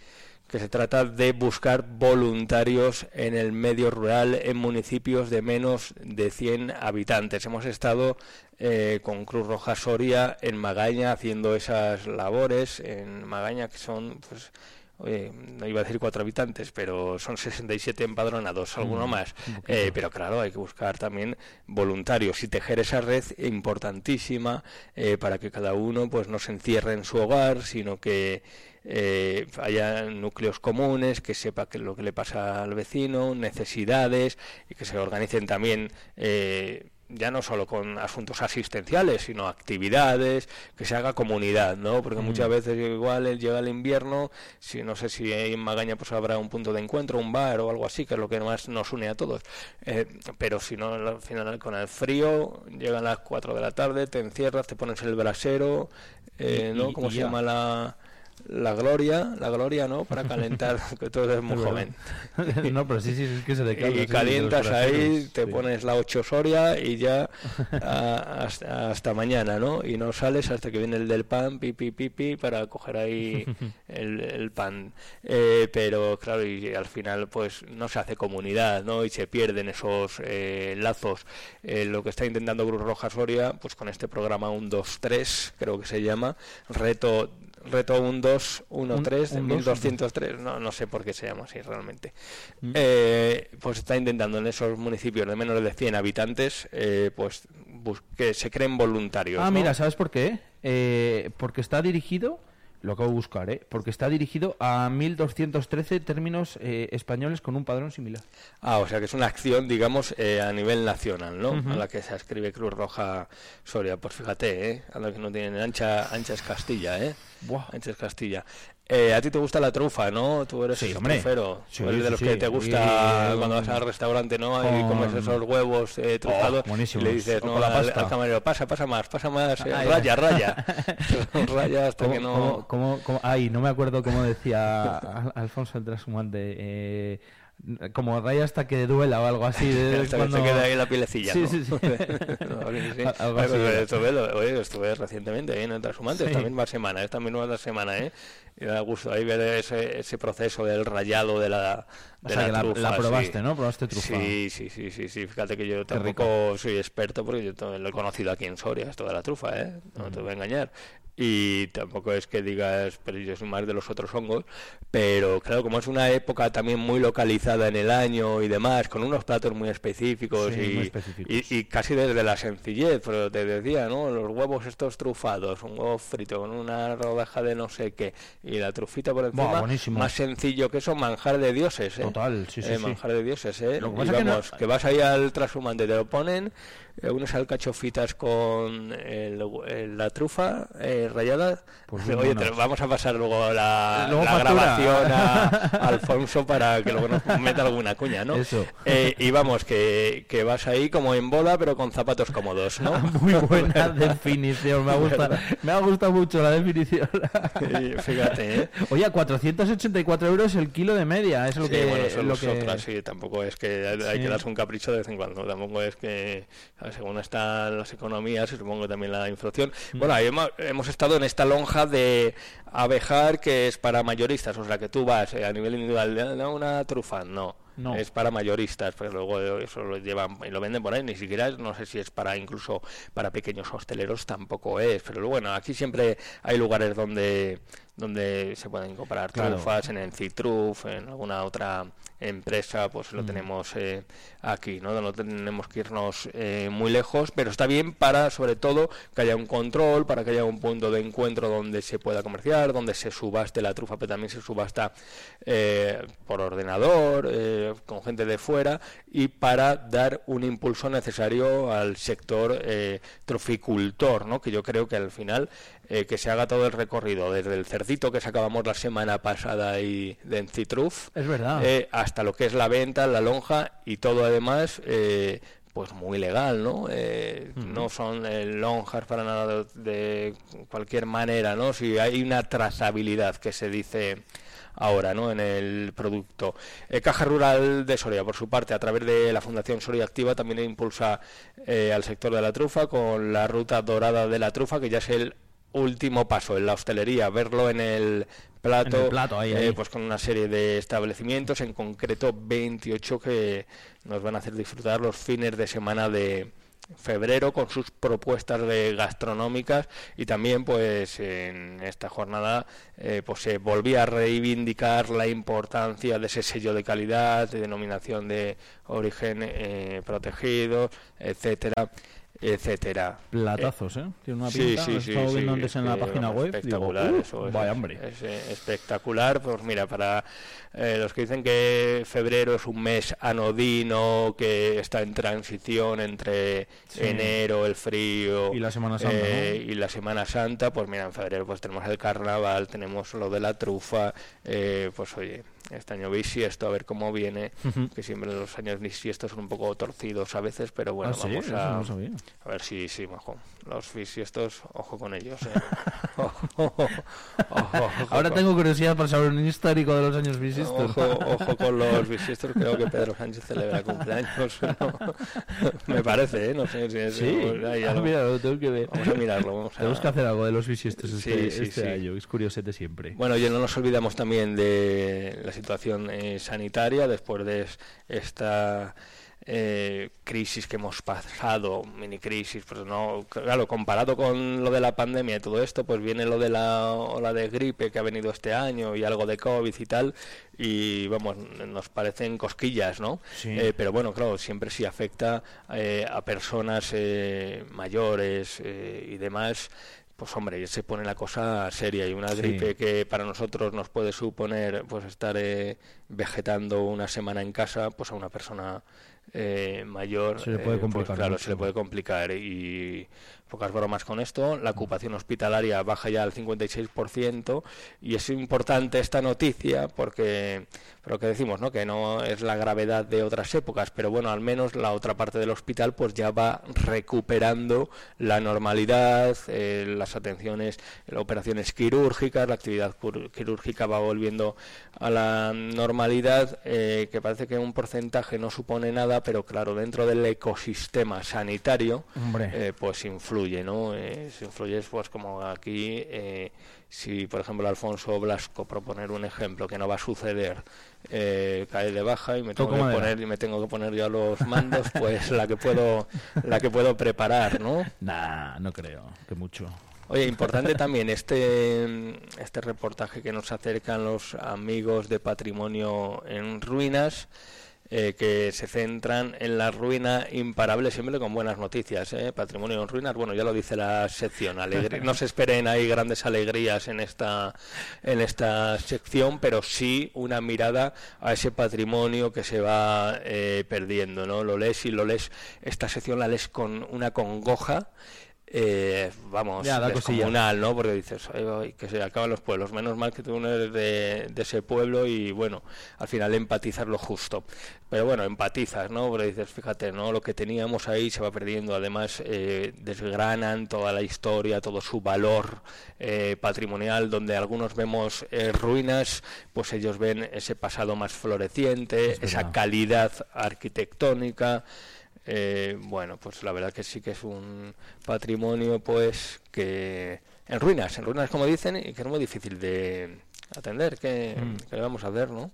que se trata de buscar voluntarios en el medio rural en municipios de menos de 100 habitantes. Hemos estado eh, con Cruz Roja Soria en Magaña haciendo esas labores, en Magaña que son... pues Oye, no iba a decir cuatro habitantes, pero son 67 empadronados, alguno Mm, más. un poquito. Eh, pero claro, hay que buscar también voluntarios y tejer esa red importantísima eh, para que cada uno pues no se encierre en su hogar, sino que eh, haya núcleos comunes, que sepa qué es lo que le pasa al vecino, necesidades y que se organicen también. eh, ya no solo con asuntos asistenciales, sino actividades, que se haga comunidad, ¿no? Porque Mm. muchas veces igual llega el invierno, si no sé si en Magaña pues habrá un punto de encuentro, un bar o algo así, que es lo que más nos une a todos. Eh, pero si no, al final con el frío, llegan las 4 de la tarde, te encierras, te pones el brasero, eh, ¿no? ¿Cómo se ya. llama la, la gloria, la gloria, ¿no? Para calentar, que tú eres muy joven. no, pero sí, sí, es que se sí, y calientas ahí, te sí. pones la 8 Soria y ya a- hasta, hasta mañana, ¿no? Y no sales hasta que viene el del pan, pi, pi, pi, pi, para coger ahí el, el pan. Eh, pero claro, y al final pues no se hace comunidad, ¿no? Y se pierden esos eh, lazos. Eh, lo que está intentando Cruz Roja Soria, pues con este programa 1, 2, 3, creo que se llama, reto reto 1, 2, 1, Un- 3, un, dos, 1203, no, no sé por qué se llama así realmente. Mm. Eh, pues está intentando en esos municipios de menos de 100 habitantes, eh, pues que se creen voluntarios. Ah, ¿no? mira, ¿sabes por qué? Eh, porque está dirigido, lo acabo de buscar, ¿eh? Porque está dirigido a 1213 términos eh, españoles con un padrón similar. Ah, o sea que es una acción, digamos, eh, a nivel nacional, ¿no? A la que se escribe Cruz Roja Soria. Pues fíjate, ¿eh? A la que no tienen ancha, ancha es Castilla, ¿eh? Ancha es Castilla. Eh, a ti te gusta la trufa, ¿no? Tú eres Sí, hombre. trufero. Sí, eres de los sí. que te gusta Y, cuando vas al restaurante, ¿no? Y con- comes esos huevos eh, trufados y le dices, ¿no? la al, pasta. al camarero, pasa, pasa más, pasa más, eh, Ay, raya, ay. raya. raya hasta ¿Cómo- que no... cómo- cómo- cómo- ay, no me acuerdo cómo decía Al- Alfonso el Trashumante. Eh, como raya hasta que duela o algo así. de- Hasta que cuando- te queda ahí la pielecilla, Sí, ¿no? sí, sí. No, sí, sí. Así pues, estuve, lo- oye, estuve recientemente ahí en el Trashumantes, Sí. esta misma semana, esta misma semana, ¿eh? Y da gusto ahí ver ese, ese proceso del rayado de la, O de sea, que la- trufa, la probaste, sí. ¿no? Probaste trufa. Sí, sí, sí, sí, sí. Fíjate que yo tampoco soy experto porque yo lo he conocido aquí en Soria, esto de la trufa, ¿eh? No te voy a engañar. Y tampoco es que digas, pero yo soy más de los otros hongos, pero claro, como es una época también muy localizada en el año y demás, con unos platos muy específicos, Sí, y, muy específicos. y- y casi desde la sencillez, pero te decía, ¿no? Los huevos estos trufados, un huevo frito con una rodaja de no sé qué, y la trufita por encima, Buah, más sencillo que eso, manjar de dioses, ¿eh? Total, sí, sí, Eh, sí. manjar de dioses, ¿eh? Lo que Y pasa que no- que vas ahí al trashumante, te lo ponen, eh, unas alcachofitas con el- el- la trufa eh, rayada. Pues Oye, te- vamos a pasar luego la, Luego la grabación a, a Alfonso para que luego nos meta alguna cuña, ¿no? Eso. Eh, y vamos, que, que vas ahí como en bola, pero con zapatos cómodos, ¿no? Muy buena definición, me ha gustado, me ha gustado mucho la definición. Fíjate, ¿eh? Oye, a 484 euros el kilo de media, es lo Sí, que... bueno, eso lo es que... otra, sí, tampoco es que hay Sí. que darse un capricho de vez en cuando, tampoco es que, según están las economías y supongo también la inflación. Mm. Bueno, hemos, hemos estado en esta lonja de abejar que es para mayoristas, o sea, que tú vas eh, a nivel individual, de "No, una trufa, no. No. Es para mayoristas, pero luego eso lo llevan y lo venden por ahí, ni siquiera no sé si es para incluso para pequeños hosteleros tampoco es, pero bueno, aquí siempre hay lugares donde donde se pueden comprar Claro. trufas, en el Citruf, en alguna otra empresa, pues lo Mm. tenemos eh, aquí, ¿no? No tenemos que irnos eh, muy lejos, pero está bien para, sobre todo, que haya un control, para que haya un punto de encuentro donde se pueda comerciar, donde se subaste la trufa, pero también se subasta eh, por ordenador, eh, con gente de fuera, y para dar un impulso necesario al sector troficultor, ¿no? Que yo creo que al final eh, que se haga todo el recorrido, desde el cerdito que sacábamos la semana pasada y de Encitruf, Es verdad. eh, hasta lo que es la venta, la lonja y todo además, eh, pues muy legal, ¿no? Eh. No son eh, lonjas para nada de, cualquier manera, ¿no? Si hay una trazabilidad que se dice ahora, ¿no? En el producto. Eh, Caja Rural de Soria, por su parte, a través de la Fundación Soria Activa, también impulsa eh, al sector de la trufa con la ruta dorada de la trufa, que ya es el último paso en la hostelería, verlo en el plato, En el plato, ahí, eh, ahí. pues con una serie de establecimientos, en concreto 28 que nos van a hacer disfrutar los fines de semana de febrero con sus propuestas de gastronómicas y también pues en esta jornada eh, pues se volvía a reivindicar la importancia de ese sello de calidad de denominación de origen eh, protegido etcétera etcétera Platazos, ¿eh? Tiene una Sí, pinta, sí, he sí, estado sí, viendo antes es en la página web. digo, Espectacular, "Uh, eso es, vaya hombre. es, eh, espectacular, pues mira, para eh, los que dicen que febrero es un mes anodino, que está en transición entre Sí. enero, el frío Y la Semana Santa, eh, y la Semana Santa, pues mira, en febrero pues tenemos el carnaval, tenemos lo de la trufa, eh, pues oye, este año bisiesto, a ver cómo viene, que siempre los años bisiestos son un poco torcidos a veces, pero bueno, Ah, sí, vamos a, no ver si, sí, majo. Los bisiestos, ojo con ellos. eh. Ojo, ojo, ojo Ahora con- tengo curiosidad por saber un histórico de los años bisiestos. Ojo, ojo con los bisiestos, creo que Pedro Sánchez celebra cumpleaños. ¿no? Me parece, ¿eh? No sé si es. Sí, hay ah, algo. mira, lo tengo que ver. Vamos a mirarlo. Vamos a... Tenemos que hacer algo de los bisiestos Sí, este, sí, este sí. año. Es curiosete siempre. Bueno, y no nos olvidamos también de la situación eh, sanitaria después de es- esta eh, crisis que hemos pasado, mini crisis, pues no, claro, comparado con lo de la pandemia y todo esto, pues viene lo de la ola de gripe que ha venido este año y algo de COVID y tal, y vamos, nos parecen cosquillas, ¿no? Sí. Eh, pero bueno, claro, siempre sí afecta eh, a personas eh, mayores eh, y demás. Pues hombre, se pone la cosa seria y una Sí. gripe que para nosotros nos puede suponer pues estar eh, vegetando una semana en casa, pues a una persona eh, mayor Se le puede eh, pues complicar claro, mucho. se le puede complicar y pocas bromas con esto. La ocupación hospitalaria baja ya al 56% y es importante esta noticia porque, pero que decimos, ¿no? Que no es la gravedad de otras épocas, pero bueno, al menos la otra parte del hospital pues ya va recuperando la normalidad, eh, las atenciones, las operaciones quirúrgicas, la actividad quirúrgica va volviendo a la normalidad, eh, que parece que un porcentaje no supone nada, pero claro, dentro del ecosistema sanitario, eh, pues influye, ¿no? Si influye, pues como aquí, eh, si por ejemplo Alfonso Blasco, proponer un ejemplo que no va a suceder, eh, cae de baja y me tengo que madera. poner y me tengo que poner yo a los mandos, pues la que puedo, la que puedo preparar, ¿no? Nah, no creo que mucho. Oye, importante también este, este reportaje que nos acercan los amigos de Patrimonio en Ruinas, eh, que se centran en la ruina imparable, siempre con buenas noticias. ¿eh? Patrimonio en Ruinas, bueno, ya lo dice la sección. alegre- no se esperen ahí grandes alegrías en esta, en esta sección, pero sí una mirada a ese patrimonio que se va eh, perdiendo. ¿no? Lo lees y lo lees, esta sección la lees con una congoja. Eh, vamos, Ya, descomunal, ¿no? Porque dices, "Ay, ay, que se acaban los pueblos. Menos mal que tú no eres de, de ese pueblo y, bueno, al final empatizas lo justo. Pero bueno, empatizas, ¿no? Porque dices, fíjate, ¿no? Lo que teníamos ahí se va perdiendo. Además, eh, desgranan toda la historia, todo su valor eh, patrimonial, donde algunos vemos eh, ruinas, pues ellos ven ese pasado más floreciente, Es esa calidad arquitectónica. Eh, bueno, pues la verdad que sí que es un patrimonio, pues que en ruinas, en ruinas como dicen, y que es muy difícil de atender. ¿Qué, Mm. le vamos a hacer, no?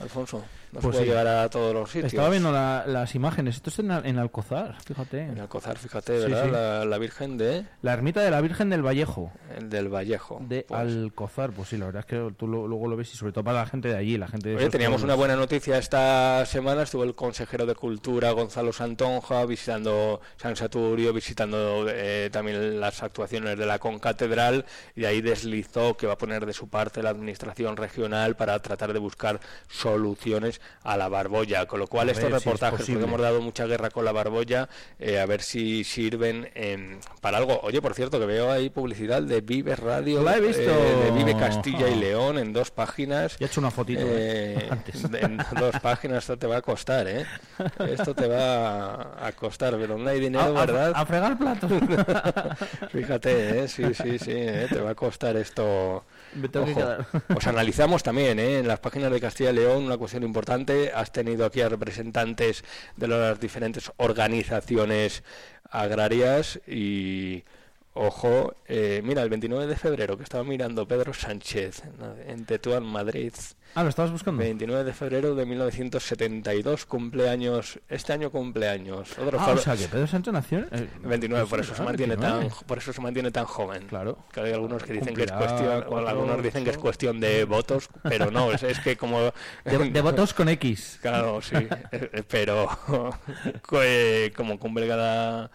Alfonso, no se Pues puede sí. llegar a todos los sitios. Estaba viendo la- las imágenes. Esto es en, Al- en Alcozar, fíjate. En Alcozar, fíjate, ¿verdad? sí. La, la Virgen de La ermita de la Virgen del Vallejo. el del Vallejo. De Pues, Alcozar, pues sí, la verdad es que tú lo- luego lo ves y sobre todo para la gente de allí, la gente de Oye, teníamos una buena noticia esta semana. Estuvo el consejero de Cultura, Gonzalo Santonja, visitando San Saturio, visitando eh, también las actuaciones de la concatedral y ahí deslizó que va a poner de su parte la administración regional para tratar de buscar soluciones a la barbolla. Con lo cual, A estos ver si es reportajes, porque hemos dado mucha guerra con la barbolla, eh, a ver si sirven para algo. Oye, por cierto, que veo ahí publicidad de Vive Radio, La he visto. eh, de Vive Castilla y León en dos páginas. Ya he hecho una fotito, Eh, antes. en dos páginas esto te va a costar, ¿eh? Esto te va a costar, pero no hay dinero, A- ¿verdad? a fregar platos. Fíjate, ¿eh? Sí, sí, sí, te va a costar esto. Me tengo que Ojo. quedar. Os analizamos también, ¿eh? En las páginas de Castilla y León, una cuestión importante. Has tenido aquí a representantes de las diferentes organizaciones agrarias y... Ojo, eh, mira, el 29 de febrero que estaba mirando Pedro Sánchez en Tetuán, Madrid. Ah, ¿lo estabas buscando? 29 de febrero de 1972, cumpleaños, este año cumpleaños. Otro Ah, faro- o sea, que Pedro Sánchez nació... eh, 29, pues por eso se mantiene 29. tan por eso se mantiene tan joven. Claro. Que hay algunos que dicen que es cuestión o algunos dicen que es cuestión de votos, pero no, es, es que como De, de votos con X. Claro, sí, eh, eh, pero eh, como cumple cada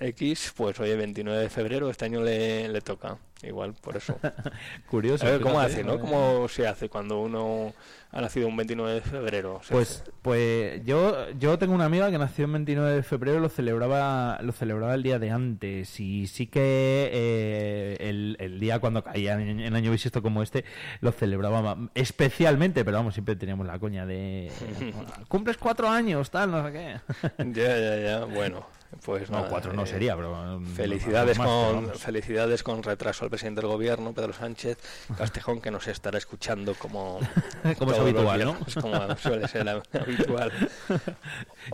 X, pues oye, 29 de febrero este año le, le toca. igual por eso. Curioso. A ver cómo hace, ¿no? ¿Cómo se hace cuando uno ha nacido un 29 de febrero? Pues, pues yo, yo tengo una amiga que nació el 29 de febrero, lo celebraba, lo celebraba el día de antes y sí que eh, el, el día cuando caía en, en año bisiesto como este lo celebraba especialmente, pero vamos, siempre teníamos la coña de cumples cuatro años, tal, no sé qué. Ya, ya, ya. Bueno, pues No, nada, cuatro no eh, sería, pero, um, Felicidades más, con felicidades con retraso al presidente del gobierno, Pedro Sánchez Castejón, que nos estará escuchando como Como es habitual, ¿no? viernes, como suele ser habitual.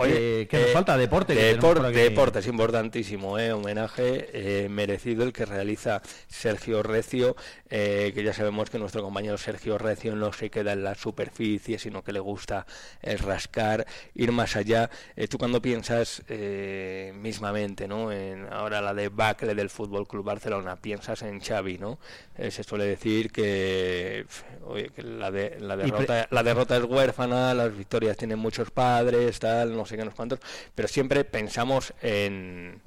Eh, ¿qué nos falta? Deporte, que tenemos Depor- por aquí. deporte es importantísimo, ¿eh? homenaje eh, merecido el que realiza Sergio Recio, eh, que ya sabemos que nuestro compañero Sergio Recio no se queda en la superficie, sino que le gusta el rascar, ir más allá. Eh, tú cuando piensas eh, mismamente, ¿no? En ahora la debacle del Fútbol Club Barcelona, piensas en Xavi, ¿no? Eh, se suele decir que, oye, que la, de- la derrota la derrota es huérfana, las victorias tienen muchos padres, tal, no sé qué, no sé cuántos, pero siempre pensamos en,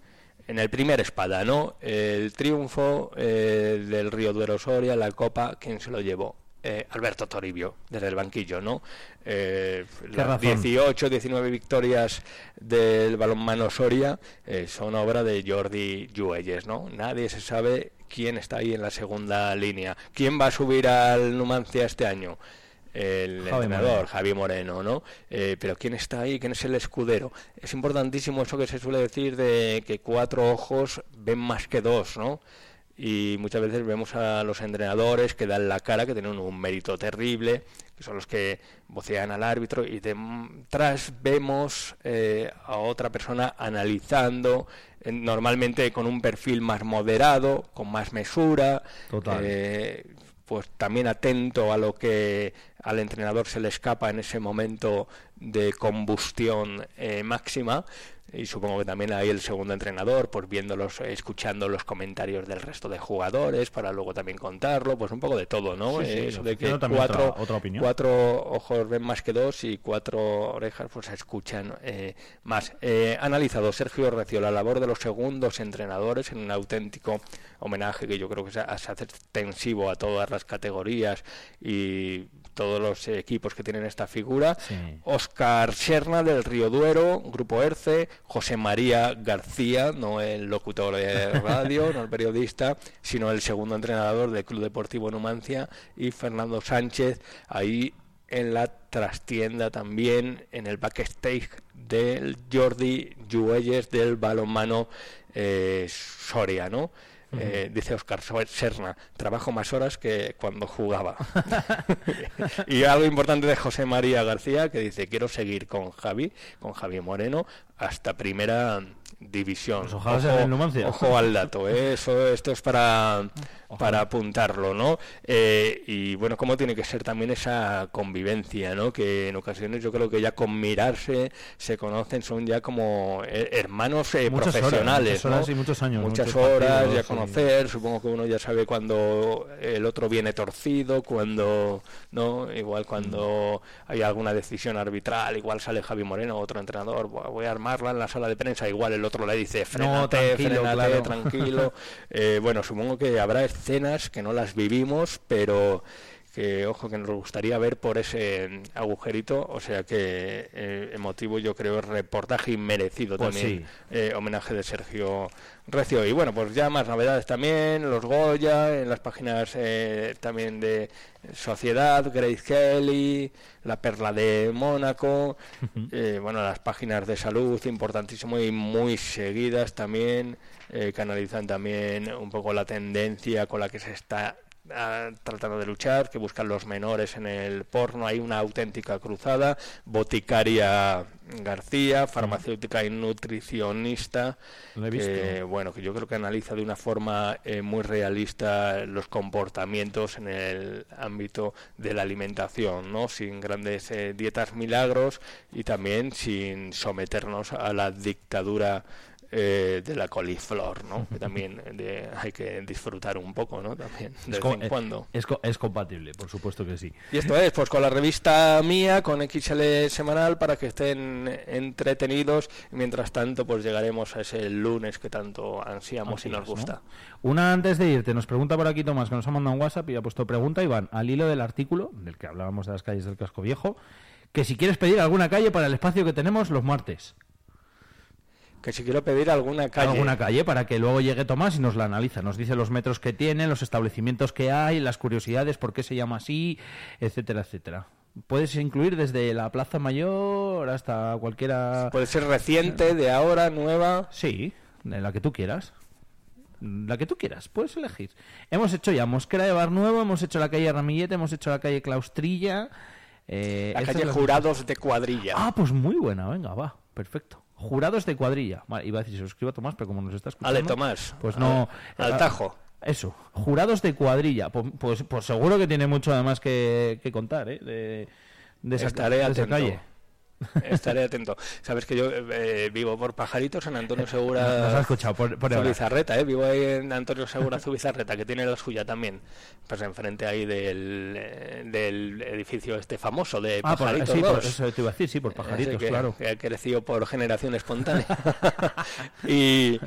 en el primer espada, ¿no? El triunfo eh, del Río Duero Soria, la Copa, ¿quién se lo llevó? Eh, Alberto Toribio, desde el banquillo, ¿no? Eh, las razón. 18, 19 victorias del balonmano Soria eh, son obra de Jordi Lluelles, ¿no? Nadie se sabe quién está ahí en la segunda línea. ¿Quién va a subir al Numancia este año? El Javi entrenador, Moreno. Javi Moreno, ¿no? Eh, pero ¿quién está ahí? ¿Quién es el escudero? Es importantísimo eso que se suele decir de que cuatro ojos ven más que dos, ¿no? Y muchas veces vemos a los entrenadores que dan la cara, que tienen un mérito terrible, que son los que vocean al árbitro, y detrás vemos eh, a otra persona analizando, eh, normalmente con un perfil más moderado, con más mesura, Total. eh, pues también atento a lo que al entrenador se le escapa en ese momento de combustión eh, máxima. Y supongo que también ahí el segundo entrenador pues viéndolos escuchando los comentarios del resto de jugadores para luego también contarlo pues un poco de todo no Sí, sí, Eh, eso de que cuatro otra- otra opinión. cuatro ojos ven más que dos y cuatro orejas pues escuchan eh, más. Eh, analizado Sergio Recio la labor de los segundos entrenadores en un auténtico homenaje que yo creo que se hace extensivo a todas las categorías y todos los equipos que tienen esta figura. Oscar Serna del Río Duero, Grupo ERCE, José María García, no el locutor de radio, no el periodista, sino el segundo entrenador del Club Deportivo Numancia, y Fernando Sánchez, ahí en la trastienda también, en el backstage del Jordi Lluelles del balonmano eh, Soria, ¿no? Eh, dice Oscar Serna, trabajo más horas que cuando jugaba. y algo importante de José María García, que dice, quiero seguir con Javi, con Javi Moreno, hasta primera división. Pues ojalá sea en el ojo al dato, ¿eh? Eso, esto es para, para apuntarlo, ¿no? Eh, y bueno, cómo tiene que ser también esa convivencia, ¿no? Que en ocasiones yo creo que ya con mirarse se conocen, son ya como eh, hermanos eh, Muchas horas, profesionales, muchas horas ¿no? y muchos años, Muchas muchos horas partidos, ya conocer, supongo que uno ya sabe cuando el otro viene torcido, cuando, ¿no? Igual cuando Mm. hay alguna decisión arbitral, igual sale Javi Moreno, otro entrenador, "Buah, voy a en la sala de prensa, igual el otro le dice, frénate, tranquilo, frénate, claro". tranquilo. Eh, bueno, supongo que habrá escenas que no las vivimos, pero que ojo que nos gustaría ver por ese mm, agujerito, o sea que eh, emotivo yo creo reportaje inmerecido Pues también sí. eh, homenaje de Sergio Recio y bueno pues ya más novedades también los Goya en las páginas eh, también de Sociedad Grace Kelly la Perla de Mónaco eh, bueno las páginas de salud importantísimo y muy seguidas también eh, que analizan también un poco la tendencia con la que se está tratando de luchar, que buscan los menores en el porno, hay una auténtica cruzada, boticaria García, farmacéutica y nutricionista, que, bueno, que yo creo que analiza de una forma eh, muy realista los comportamientos en el ámbito de la alimentación, ¿no? Sin grandes eh, dietas milagros y también sin someternos a la dictadura eh, de la coliflor, ¿no? Que también de- hay que disfrutar un poco, ¿no? También, de Es, vez en eh, cuando. es es compatible, por supuesto que sí. Y esto es, pues con la revista mía, con XL semanal, para que estén entretenidos. Mientras tanto, pues llegaremos a ese lunes que tanto ansiamos Así y nos gusta. Una antes de irte, nos pregunta por aquí Tomás, que nos ha mandado un WhatsApp y ha puesto pregunta, Iván, al hilo del artículo del que hablábamos de las calles del casco viejo, que si quieres pedir alguna calle para el espacio que tenemos los martes. Que si quiero pedir alguna calle. Alguna calle para que luego llegue Tomás y nos la analiza. Nos dice los metros que tiene, los establecimientos que hay, las curiosidades, por qué se llama así, etcétera, etcétera. Puedes incluir desde la Plaza Mayor hasta cualquiera. Puede ser reciente, de ahora, nueva. Sí, de la que tú quieras. La que tú quieras, puedes elegir. Hemos hecho ya Mosquera de Bar Nuevo, hemos hecho la calle Ramillete, hemos hecho la calle Claustrilla. eh, La calle Jurados de Cuadrilla. Ah, pues muy buena, venga, va, perfecto. Jurados de cuadrilla. Vale, iba a decir, se lo escribo a Tomás, pero como nos está escuchando. Ale, Tomás. Pues no. Al- al tajo. Eso, jurados de cuadrilla. Pues, pues, pues seguro que tiene mucho además que, que contar, ¿eh? De, de esa, Estaré de esa calle. Estaré atento. Sabes que yo eh, vivo por Pajaritos en Antonio Nos Segura. has escuchado, por- por ahora. Zubizarreta, ¿eh? Vivo ahí en Antonio Segura Zubizarreta, que tiene la suya también. Pues enfrente ahí del, eh, del edificio este famoso de Ah, por, sí, por 2. eso te iba a decir, sí, por pajaritos, que, claro. que ha crecido por generación espontánea. y,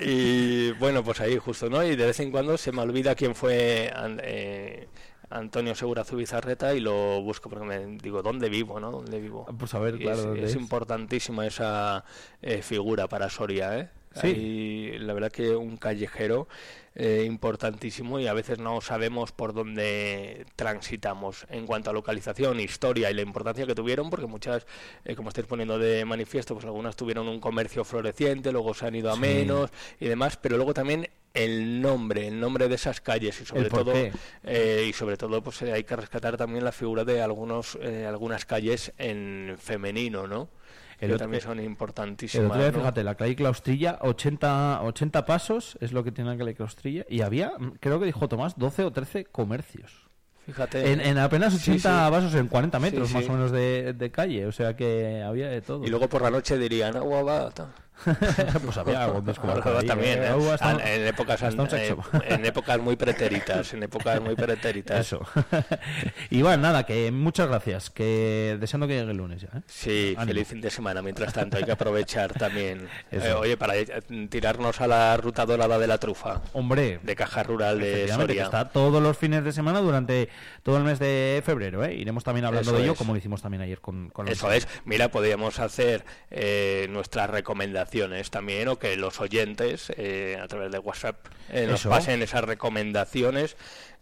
y, bueno, pues ahí justo, ¿no? Y de vez en cuando se me olvida quién fue eh, Antonio Segura Zubizarreta y lo busco porque me digo, ¿dónde vivo, no? ¿Dónde vivo? Pues a ver, claro, es, dónde es es. importantísima esa eh, figura para Soria, ¿eh? Sí. La verdad que un callejero eh, importantísimo y a veces no sabemos por dónde transitamos en cuanto a localización, historia y la importancia que tuvieron, porque muchas, eh, como estáis poniendo de manifiesto, pues algunas tuvieron un comercio floreciente, luego se han ido a Sí. menos y demás, pero luego también el nombre, el nombre de esas calles y sobre El todo eh, y sobre todo pues eh, hay que rescatar también la figura de algunos eh, algunas calles en femenino, ¿no? El que otro- también son El importantísimas. otro día, ¿no? fíjate, la calle Claustrilla, 80, 80 pasos es lo que tiene la calle Claustrilla. Y había, mm, creo que dijo Tomás, 12 o 13 comercios. Fíjate. En, en apenas Sí, 80 sí. pasos, en 40 metros Sí, más sí. o menos de, de calle. O sea que había de todo. Y luego por la noche dirían agua bata. pues había Agua ahí, también, ¿eh? ¿eh? Hasta- Ah, en épocas hasta un eh, sexo. en épocas muy pretéritas, en épocas muy pretéritas. Eso. Iván, nada, que muchas gracias. Que deseando que llegue el lunes ya. ¿eh? Sí, Ánimo. feliz fin de semana. Mientras tanto, hay que aprovechar también. Eh, oye, para eh, tirarnos a la ruta dorada de la trufa. Hombre. De Caja Rural de Efectivamente, que Soria. está todos los fines de semana durante todo el mes de febrero. ¿eh? Iremos también hablando Eso de ello, es. como lo hicimos también ayer con, con los Eso es. Mira, podríamos hacer eh, nuestras recomendaciones también, o que los oyentes, eh, a través de WhatsApp, eh, nos pasen esas recomendaciones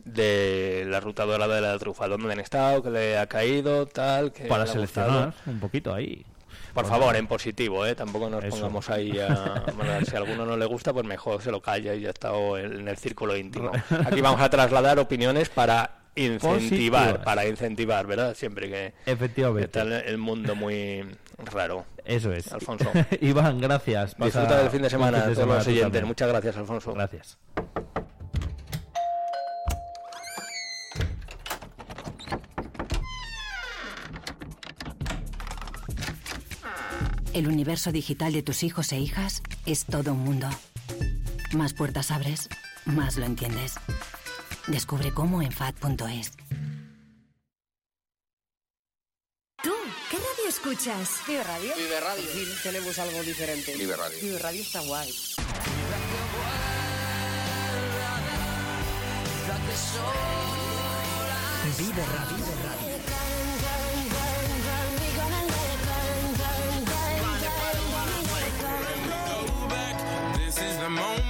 de la ruta dorada de la trufa, dónde han estado, qué le ha caído, tal, que para seleccionar un poquito ahí. Por favor, en positivo, ¿eh? Tampoco nos Eso. pongamos ahí a... bueno, si a alguno no le gusta, pues mejor se lo calla y ya está en el círculo íntimo. Aquí vamos a trasladar opiniones para incentivar, Positivas. para incentivar, ¿verdad? Siempre que Efectivamente. está el mundo muy raro. Eso es. Alfonso. Iván, gracias. Pasa Disfruta del fin de semana, fin de todos semana los oyentes. Muchas gracias, Alfonso. Gracias. El universo digital de tus hijos e hijas es todo un mundo. Más puertas abres, más lo entiendes. Descubre cómo en FAD.es. qué radio escuchas? Vive Radio. Vive Radio. Aquí tenemos algo diferente. Vive Radio. Vive Radio está guay. Vive Radio. This is the moment,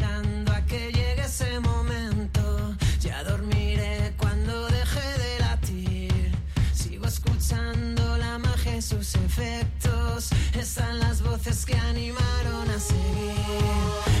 regresan las voces que animaron a seguir.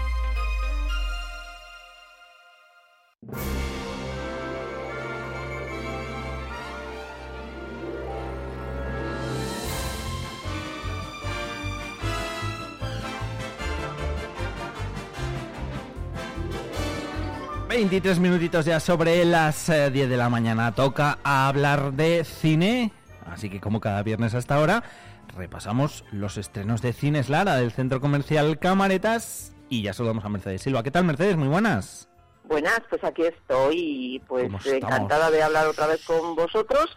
23 minutitos ya sobre las eh, 10 de la mañana. Toca hablar de cine. Así que como cada viernes hasta ahora, repasamos los estrenos de Cines Lara del Centro Comercial Camaretas. Y ya saludamos a Mercedes Silva. ¿Qué tal, Mercedes? Muy buenas. Buenas, pues aquí estoy pues encantada de hablar otra vez con vosotros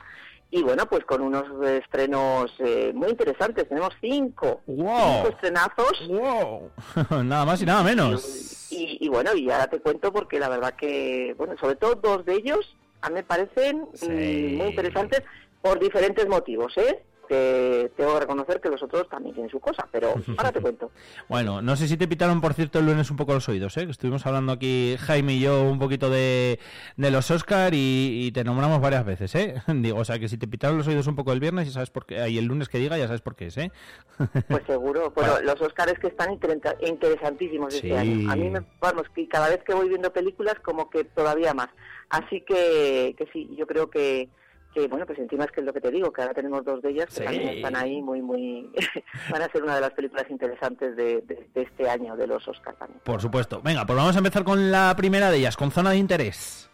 y bueno, pues con unos estrenos eh, muy interesantes. Tenemos cinco, ¡Wow! cinco estrenazos ¡Wow! nada más y nada menos. Y, y bueno, y ahora te cuento porque la verdad que, bueno, sobre todo dos de ellos a mí me parecen mm, muy interesantes por diferentes motivos, ¿eh? Que tengo que reconocer que los otros también tienen su cosa, pero ahora te cuento. Bueno, no sé si te pitaron, por cierto, el lunes un poco los oídos, ¿eh? Que estuvimos hablando aquí, Jaime y yo, un poquito de, de los Oscar y, y te nombramos varias veces, ¿eh? Digo, o sea, que si te pitaron los oídos un poco el viernes, ya sabes por qué, y el lunes que diga, ya sabes por qué es, ¿eh? Pues seguro. Bueno, los Oscars que están interesantísimos Sí. este año. A mí me, vamos, que cada vez que voy viendo películas, como que todavía más. Así que, que sí, yo creo que, que, bueno, pues encima es que es lo que te digo, que ahora tenemos dos de ellas que Sí. también están ahí muy, muy... van a ser una de las películas interesantes de, de- de este año, de los Oscars también. Por supuesto. Venga, pues vamos a empezar con la primera de ellas, con Zona de Interés.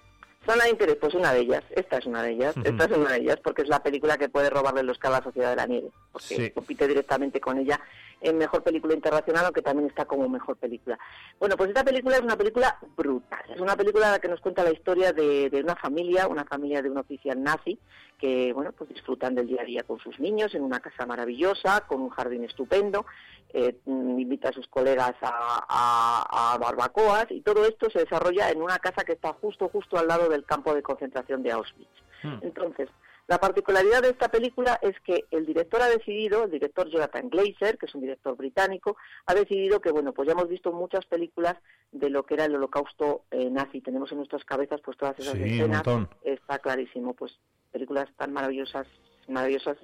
Zona de interés, pues una de ellas, esta es una de ellas, esta es una de ellas, porque es la película que puede robarle los Oscar a la Sociedad de la Nieve, porque Sí. compite directamente con ella en Mejor Película Internacional, aunque también está como Mejor Película. Bueno, pues esta película es una película brutal, es una película que nos cuenta la historia de, de una familia, una familia de un oficial nazi, que, bueno, pues disfrutan del día a día con sus niños en una casa maravillosa, con un jardín estupendo, eh, mm, invita a sus colegas a, a- a barbacoas y todo esto se desarrolla en una casa que está justo, justo al lado del campo de concentración de Auschwitz. Entonces, la particularidad de esta película es que el director ha decidido, el director Jonathan Glazer, que es un director británico, ha decidido que, bueno, pues ya hemos visto muchas películas de lo que era el holocausto eh, nazi. Tenemos en nuestras cabezas pues todas esas Sí, un escenas. montón. Está clarísimo, pues películas tan maravillosas, maravillosas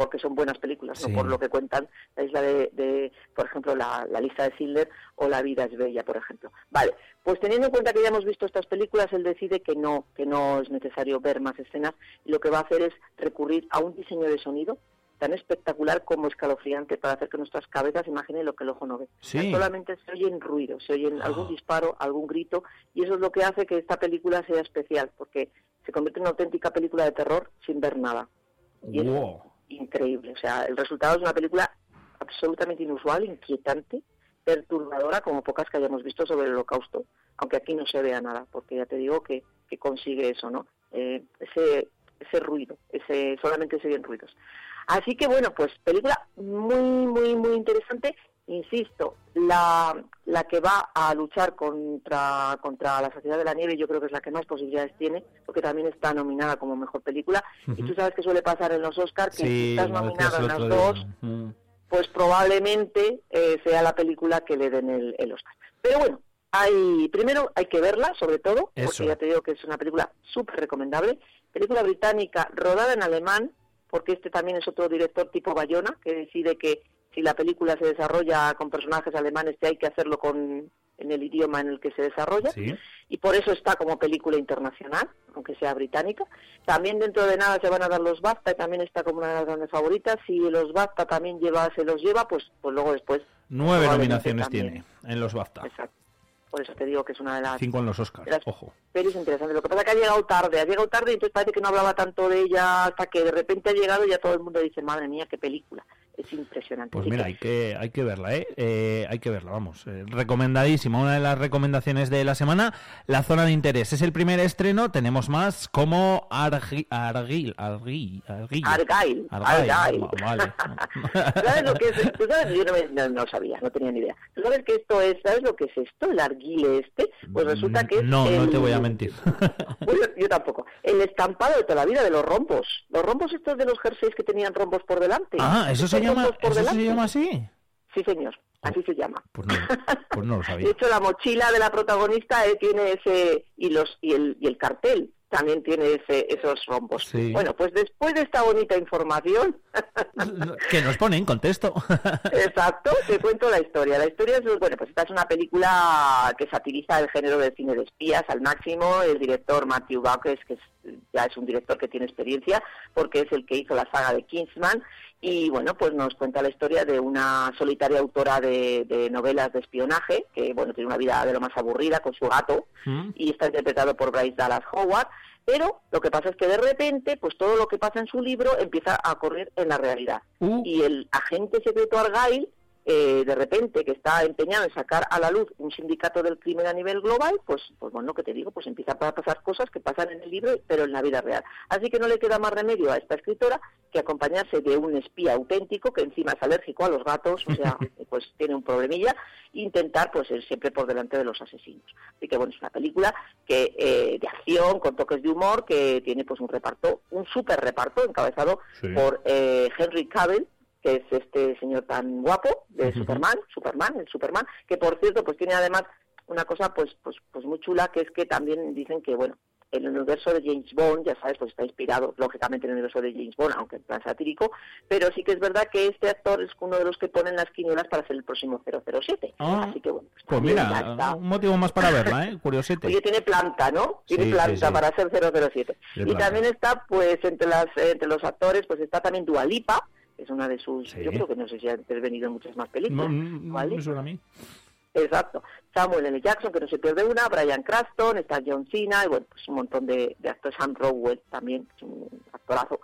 porque son buenas películas, Sí. no por lo que cuentan la isla de, de, por ejemplo, la, la lista de Schindler o La vida es bella, por ejemplo. Vale, pues teniendo en cuenta que ya hemos visto estas películas, él decide que no, que no es necesario ver más escenas y lo que va a hacer es recurrir a un diseño de sonido tan espectacular como escalofriante para hacer que nuestras cabezas imaginen lo que el ojo no ve. Sí. solamente se oyen ruidos, se oyen algún Ah. disparo, algún grito y eso es lo que hace que esta película sea especial porque se convierte en una auténtica película de terror sin ver nada. Y Wow. Increíble. O sea, el resultado es una película absolutamente inusual, inquietante, perturbadora, como pocas que hayamos visto sobre el holocausto, aunque aquí no se vea nada, porque ya te digo que, que consigue eso, ¿no? Eh, ese, ese ruido, ese solamente se oyen ruidos. Así que bueno, pues película muy, muy, muy interesante. Insisto, la, la que va a luchar contra, contra la Sociedad de la Nieve yo creo que es la que más posibilidades tiene, porque también está nominada como mejor película. Y tú sabes que suele pasar en los Oscars que si Sí, estás lo decías nominado en las dos, pues probablemente eh, sea la película que le den el, el Oscar. Pero bueno, hay primero hay que verla, sobre todo, Eso. porque ya te digo que es una película súper recomendable. Película británica rodada en alemán, porque este también es otro director tipo Bayona, que decide que si la película se desarrolla con personajes alemanes, que hay que hacerlo con en el idioma en el que se desarrolla Sí. y por eso está como película internacional, aunque sea británica. También dentro de nada se van a dar los BAFTA y también está como una de las grandes favoritas. Si los BAFTA también lleva, se los lleva, pues, pues luego después. Nueve nominaciones también. tiene en los BAFTA. Exacto. Por eso te digo que es una de las Cinco en los Oscars. Ojo. pelis interesantes. Lo que pasa es que ha llegado tarde, ha llegado tarde y entonces parece que no hablaba tanto de ella hasta que de repente ha llegado y ya todo el mundo dice, madre mía, qué película. Es impresionante. Pues mira, hay que, hay que verla, ¿eh? Eh, hay que verla, vamos. eh, recomendadísima. Una de las recomendaciones de la semana, La Zona de Interés. Es el primer estreno. Tenemos más como Argi, Argil, Argil, Argil. Argyle. va- Vale. ¿Sabes lo que es? ¿Tú sabes? Yo no, sabía, no tenía ni idea. ¿Tú sabes que esto es? ¿Sabes lo que es esto? El arguile este. Pues resulta que es No, no te voy a mentir. Bueno, yo tampoco. El estampado de toda la vida de los rombos. Los rombos estos de los jerseys que tenían rombos por delante. Ah, ¿eso se llama, rombos por eso se delante. llama así? Sí, señor. Así se llama. Pues no, pues no lo De sabía. hecho, la mochila de la protagonista eh, tiene ese y los y el, y el cartel también tiene ese, esos rombos. Sí. Bueno, pues después de esta bonita información, Que nos pone en contexto. Exacto, te cuento la historia. La historia es, bueno, pues esta es una película que satiriza el género del cine de espías al máximo. El director Matthew Vaughn, que es, ya es un director que tiene experiencia, porque es el que hizo la saga de Kingsman. Y bueno, pues nos cuenta la historia de una solitaria autora de, de novelas de espionaje, que bueno, tiene una vida de lo más aburrida con su gato, y está interpretado por Bryce Dallas Howard. Pero lo que pasa es que de repente, pues todo lo que pasa en su libro empieza a ocurrir en la realidad. Y el agente secreto Argyle, eh, de repente, que está empeñado en sacar a la luz un sindicato del crimen a nivel global, pues, pues bueno, que te digo, pues empieza a pasar cosas que pasan en el libro, pero en la vida real. Así que no le queda más remedio a esta escritora que acompañarse de un espía auténtico que encima es alérgico a los gatos, o sea, pues tiene un problemilla, e intentar pues ir siempre por delante de los asesinos. Así que bueno, es una película que eh, de acción, con toques de humor, que tiene pues un reparto, un super reparto encabezado Sí. por eh, Henry Cavill, que es este señor tan guapo de Superman, Superman, el Superman, que por cierto pues tiene además una cosa pues pues pues muy chula que es que también dicen que bueno el universo de James Bond, ya sabes, pues está inspirado lógicamente en el universo de James Bond, aunque en plan satírico, pero sí que es verdad que este actor es uno de los que ponen las quinielas para ser el próximo 007. Ah, Así que bueno, pues, Pues mira, está. un motivo más para verla, ¿eh? Curiosete. Oye, tiene planta, ¿no? Tiene Sí, planta sí, sí. para ser 007. De y también está, pues, entre las entre los actores, pues está también Dualipa, es una de sus, yo creo que no sé si ha intervenido en muchas más películas. no, no me suena a mí. Exacto. Samuel L. Jackson, que no se pierde una, Brian Cranston, está John Cena, y bueno, pues un montón de, de actores, Sam Rockwell también, que es un actorazo.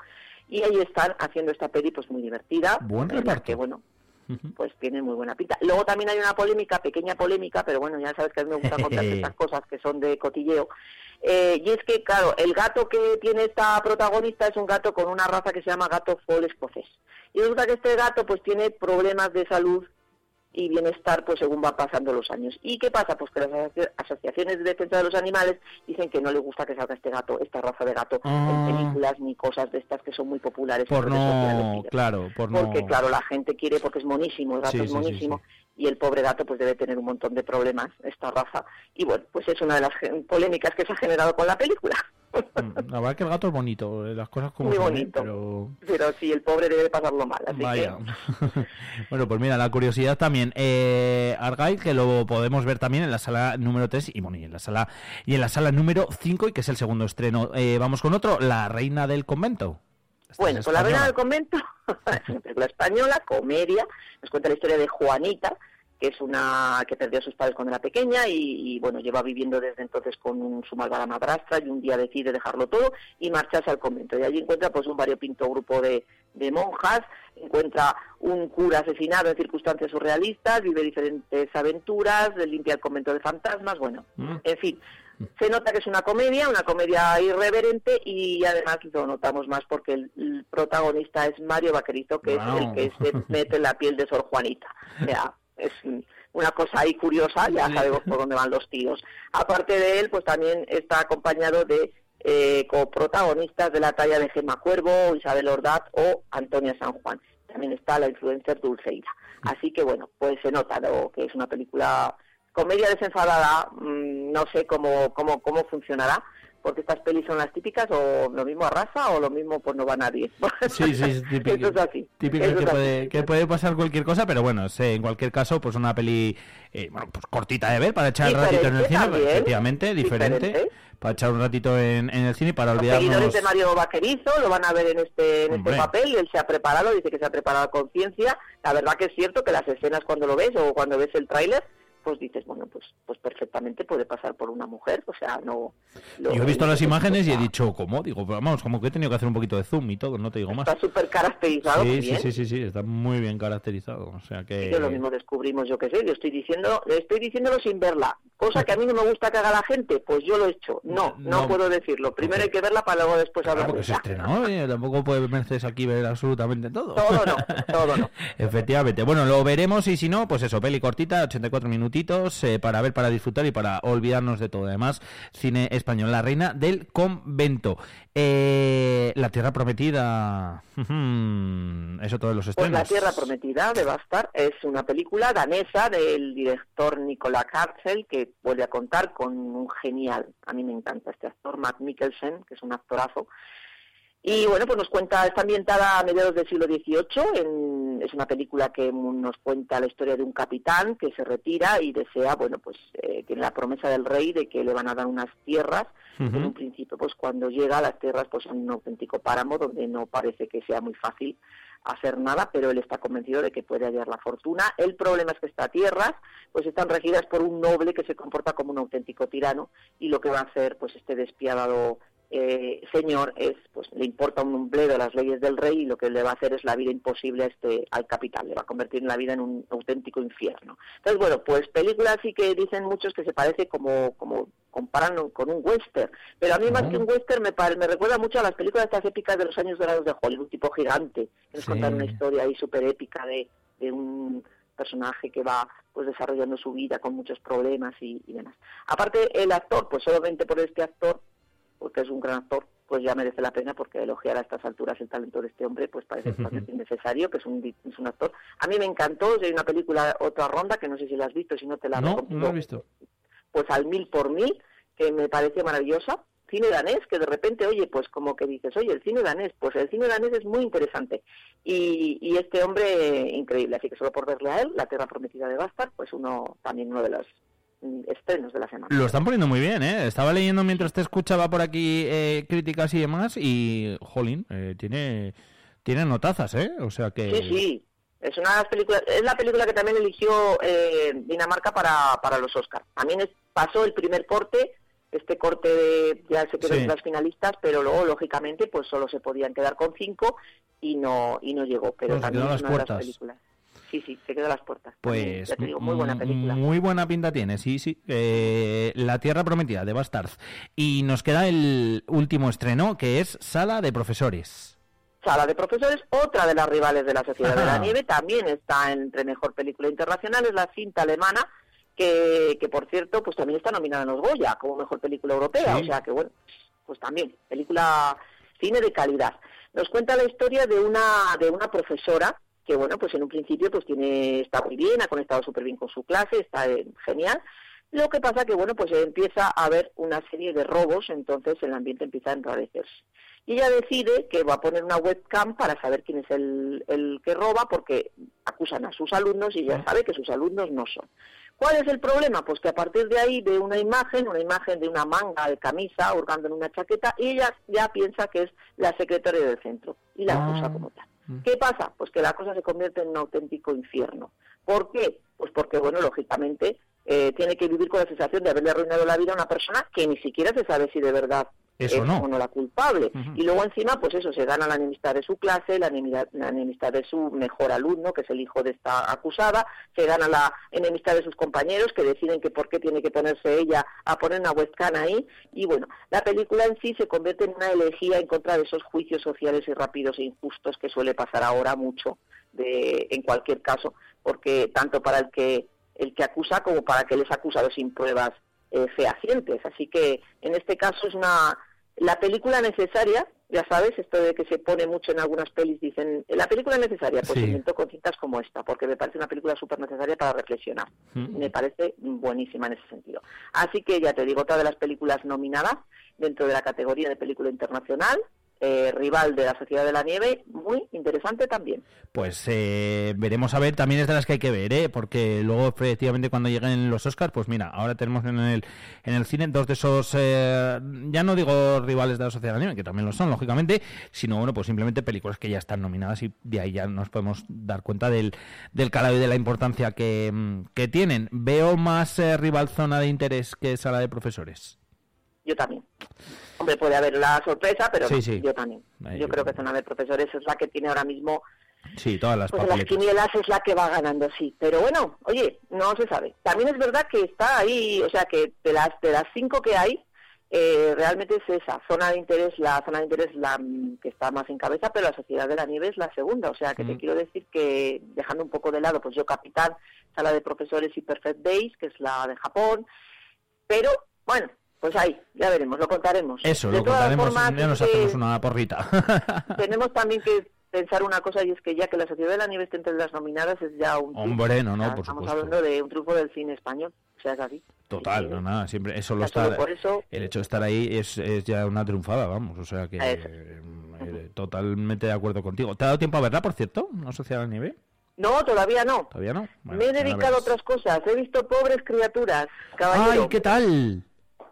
Y ahí están haciendo esta peli pues muy divertida. Buen reparto. Que, bueno, pues tiene muy buena pinta. Luego también hay una polémica, pequeña polémica, pero bueno, ya sabes que a mí me gusta contar estas cosas que son de cotilleo. Eh, y es que, claro, el gato que tiene esta protagonista es un gato con una raza que se llama gato foal escocés. Y resulta que este gato pues tiene problemas de salud y bienestar pues según van pasando los años. ¿Y qué pasa? Pues que las asoci- asociaciones de defensa de los animales dicen que no le gusta que salga este gato, esta raza de gato Ah. en películas ni cosas de estas que son muy populares. Por sociales no, claro, por no... Porque claro, la gente quiere porque es monísimo, el gato Sí, es sí, sí, monísimo y el pobre gato pues debe tener un montón de problemas, esta raza. Y bueno, pues es una de las polémicas que se ha generado con la película. Mm, La verdad que el gato es bonito, eh, las cosas como Muy son, ¿eh? bonito. pero... Pero sí, el pobre debe pasarlo mal. Así Vaya. que bueno, pues mira, la curiosidad también. Eh, Argyle, que lo podemos ver también en la sala número 3 y, bueno, y en la sala y en la sala número 5 y que es el segundo estreno. Eh, vamos con otro, La Reina del Convento. Esta Bueno, es pues la reina del convento película española, comedia, nos cuenta la historia de Juanita, que es una que perdió a sus padres cuando era pequeña y, y, bueno, lleva viviendo desde entonces con un- su malvada madrastra y un día decide dejarlo todo y marcharse al convento. Y allí encuentra pues un variopinto grupo de, de monjas, encuentra un cura asesinado en circunstancias surrealistas, vive diferentes aventuras, limpia el convento de fantasmas, bueno, en fin, se nota que es una comedia, una comedia irreverente y además lo notamos más porque el, el protagonista es Mario Vaquerizo, que Wow. es el que se mete en la piel de Sor Juanita. O sea, es una cosa ahí curiosa, ya sabemos por dónde van los tiros. Aparte de él, pues también está acompañado de eh, coprotagonistas de la talla de Gemma Cuervo, Isabel Ordaz o Antonia San Juan. También está la influencer Dulceida. Así que bueno, pues se nota lo que es una película comedia desenfadada, mm, no sé cómo, cómo, cómo funcionará, porque estas pelis son las típicas, o lo mismo arrasa o lo mismo pues no va nadie. Sí, sí, es típico, Eso es así. típico Eso que, es así. puede, que puede pasar cualquier cosa, pero bueno, sé, en cualquier caso, pues una peli eh, bueno, pues cortita de ver para echar el ratito en el cine, también, efectivamente, diferente, diferente. para echar un ratito en, en el cine y para Los olvidarnos. seguidores de Mario Vaquerizo lo van a ver en este, en este papel, él se ha preparado, dice que se ha preparado con ciencia. La verdad que es cierto que las escenas cuando lo ves o cuando ves el tráiler, pues dices, bueno, pues pues perfectamente puede pasar por una mujer, o sea, no... lo- Yo he visto las imágenes y he dicho, ¿cómo? Digo, vamos, como que he tenido que hacer un poquito de zoom y todo, no te digo más. Está súper caracterizado, Sí, sí, sí, sí, sí, está muy bien caracterizado. O sea que... Yo lo mismo descubrimos, yo qué sé, yo estoy diciendo, estoy diciéndolo sin verla. Cosa que a mí no me gusta que haga la gente, pues yo lo he hecho. No, no, No. puedo decirlo. Primero hay que verla para luego después hablar de Porque se estrenó, eh, tampoco puede Mercedes aquí ver absolutamente todo. Todo no, todo no. Efectivamente. Bueno, lo veremos y si no, pues eso, peli cortita, 84 minutitos, eh, para ver, para disfrutar y para olvidarnos de todo. Además, cine español, La Reina del Convento. Eh, la Tierra Prometida, ujú, eso todos los Pues estrenos. La Tierra Prometida de Bastard es una película danesa del director Nicola Kartsel que vuelve a contar con un genial, a mí me encanta este actor, Matt Mikkelsen, que es un actorazo. Y bueno, pues nos cuenta, está ambientada a mediados del siglo XVIII, en- es una película que nos cuenta la historia de un capitán que se retira y desea, bueno, pues eh, tiene la promesa del rey de que le van a dar unas tierras en un principio, pues cuando llega a las tierras, pues son un auténtico páramo donde no parece que sea muy fácil hacer nada, pero él está convencido de que puede hallar la fortuna. El problema es que estas tierras, pues están regidas por un noble que se comporta como un auténtico tirano y lo que va a hacer, pues este despiadado eh, señor es, pues le importa un bledo las leyes del rey y lo que le va a hacer es la vida imposible a este al capitán, le va a convertir en la vida en un auténtico infierno. Entonces, bueno, pues películas sí que dicen muchos que se parece como como comparan con un western, pero a mí más que un western me, me recuerda mucho a las películas estas épicas de los años dorados de Hollywood, tipo gigante, que nos Sí. contan una historia ahí súper épica de, de un personaje que va pues desarrollando su vida con muchos problemas y, y demás. Aparte, el actor, pues solamente por este actor, porque es un gran actor, pues ya merece la pena porque elogiar a estas alturas el talento de este hombre pues parece totalmente innecesario, que es un, es un actor. A mí me encantó, hay una película, otra ronda, que no sé si la has visto, si no te la No, recomiendo, no he visto. pues al mil por mil, que me parece maravillosa. Cine danés, que de repente, oye, pues como que dices, oye, el cine danés, pues el cine danés es muy interesante. Y, y este hombre, increíble. Así que solo por verle a él, La Tierra Prometida de Bastard, pues uno, también uno de los estrenos de la semana. Lo están poniendo muy bien, ¿eh? Estaba leyendo mientras te escuchaba por aquí eh, críticas y demás y, jolín, eh, tiene, tiene notazas, ¿eh? O sea que... Sí, sí. Es una de las películas, es la película que también eligió eh, Dinamarca para, para los Oscars. También es- pasó el primer corte, este corte de- ya se quedó Sí. entre las finalistas, pero luego lógicamente pues solo se podían quedar con cinco y no y no llegó. Pero se también es las una de puertas. las películas. Sí, sí, se quedó a las puertas. Pues ya te digo, muy buena película. Muy buena pinta tiene, sí, sí. Eh, la Tierra Prometida de Bastards. Y nos queda el último estreno, que es Sala de Profesores. Sala de Profesores, otra de las rivales de la Sociedad de la. Nieve, también está entre Mejor Película Internacional, es la cinta alemana, que, que por cierto, pues también está nominada en los Goya como Mejor Película Europea, Sí. o sea que bueno, pues también, película, cine de calidad. Nos cuenta la historia de una, de una profesora que bueno, pues en un principio pues tiene, está muy bien, ha conectado súper bien con su clase, está eh, genial, lo que pasa que, bueno, pues empieza a haber una serie de robos, entonces el ambiente empieza a enrarecerse. Y ella decide que va a poner una webcam para saber quién es el, el que roba, porque acusan a sus alumnos y ella sabe que sus alumnos no son. ¿Cuál es el problema? Pues que a partir de ahí ve una imagen, una imagen de una manga de camisa hurgando en una chaqueta, y ella ya piensa que es la secretaria del centro y la acusa como tal. ¿Qué pasa? Pues que la cosa se convierte en un auténtico infierno. ¿Por qué? Pues porque, bueno, lógicamente eh, tiene que vivir con la sensación de haberle arruinado la vida a una persona que ni siquiera se sabe si de verdad Eso es no. o no la culpable. Y luego encima, pues eso, se gana la enemistad de su clase, la enemistad, la enemistad de su mejor alumno, que es el hijo de esta acusada, se gana la enemistad de sus compañeros, que deciden que por qué tiene que ponerse ella a poner una webcam ahí. Y bueno, la película en sí se convierte en una elegía en contra de esos juicios sociales y rápidos e injustos que suele pasar ahora mucho de, en cualquier caso, porque tanto para el que el que acusa como para que les acusado sin pruebas eh, fehacientes. Así que en este caso es una la película necesaria, ya sabes, esto de que se pone mucho en algunas pelis, dicen, la película necesaria, pues Sí. inventó con cintas como esta, porque me parece una película súper necesaria para reflexionar. Mm. Me parece buenísima en ese sentido. Así que ya te digo, otra de las películas nominadas dentro de la categoría de película internacional, eh, rival de la Sociedad de la Nieve, muy interesante también. Pues eh, veremos a ver, también es de las que hay que ver, ¿eh? porque luego efectivamente cuando lleguen los Oscars, pues mira, ahora tenemos en el, en el cine dos de esos, eh, ya no digo rivales de la Sociedad de la Nieve, que también lo son, lógicamente, sino bueno, pues simplemente películas que ya están nominadas y de ahí ya nos podemos dar cuenta del, del calado y de la importancia que, mm, que tienen. Veo más eh, rival zona de interés que sala de profesores. Yo también. Hombre, puede haber la sorpresa, pero Sí, no, sí. yo también. Ahí yo creo que Zona de Profesores es la que tiene ahora mismo, Sí, todas las pues las quinielas es la que va ganando, sí. Pero bueno, oye, no se sabe. También es verdad que está ahí, o sea, que de las de las cinco que hay, eh, realmente es esa zona de interés, la zona de interés la mm, que está más en cabeza, pero la Sociedad de la Nieve es la segunda. O sea, que te Mm. quiero decir que dejando un poco de lado, pues yo Capitán, Sala de Profesores y Perfect Days, que es la de Japón, pero bueno, pues ahí, ya veremos, lo contaremos. Eso, De lo contaremos, formas, ya nos es que hacemos una porrita. tenemos también que pensar una cosa y es que ya que la Sociedad de la Nieve esté entre las nominadas es ya un. Hombre, no, O no, sea, por estamos supuesto. hablando de un triunfo del cine español, o sea, es así. Total, no nada, siempre eso lo está. solo por eso- El hecho de estar ahí es, es ya una triunfada, vamos, o sea que Eso. eh, totalmente de acuerdo contigo. ¿Te ha dado tiempo a verla, por cierto? ¿No Sociedad de la Nieve? No, todavía no. ¿Todavía no? Bueno, Me he la dedicado a otras cosas. He visto Pobres Criaturas, caballero. ¡Ay, qué tal!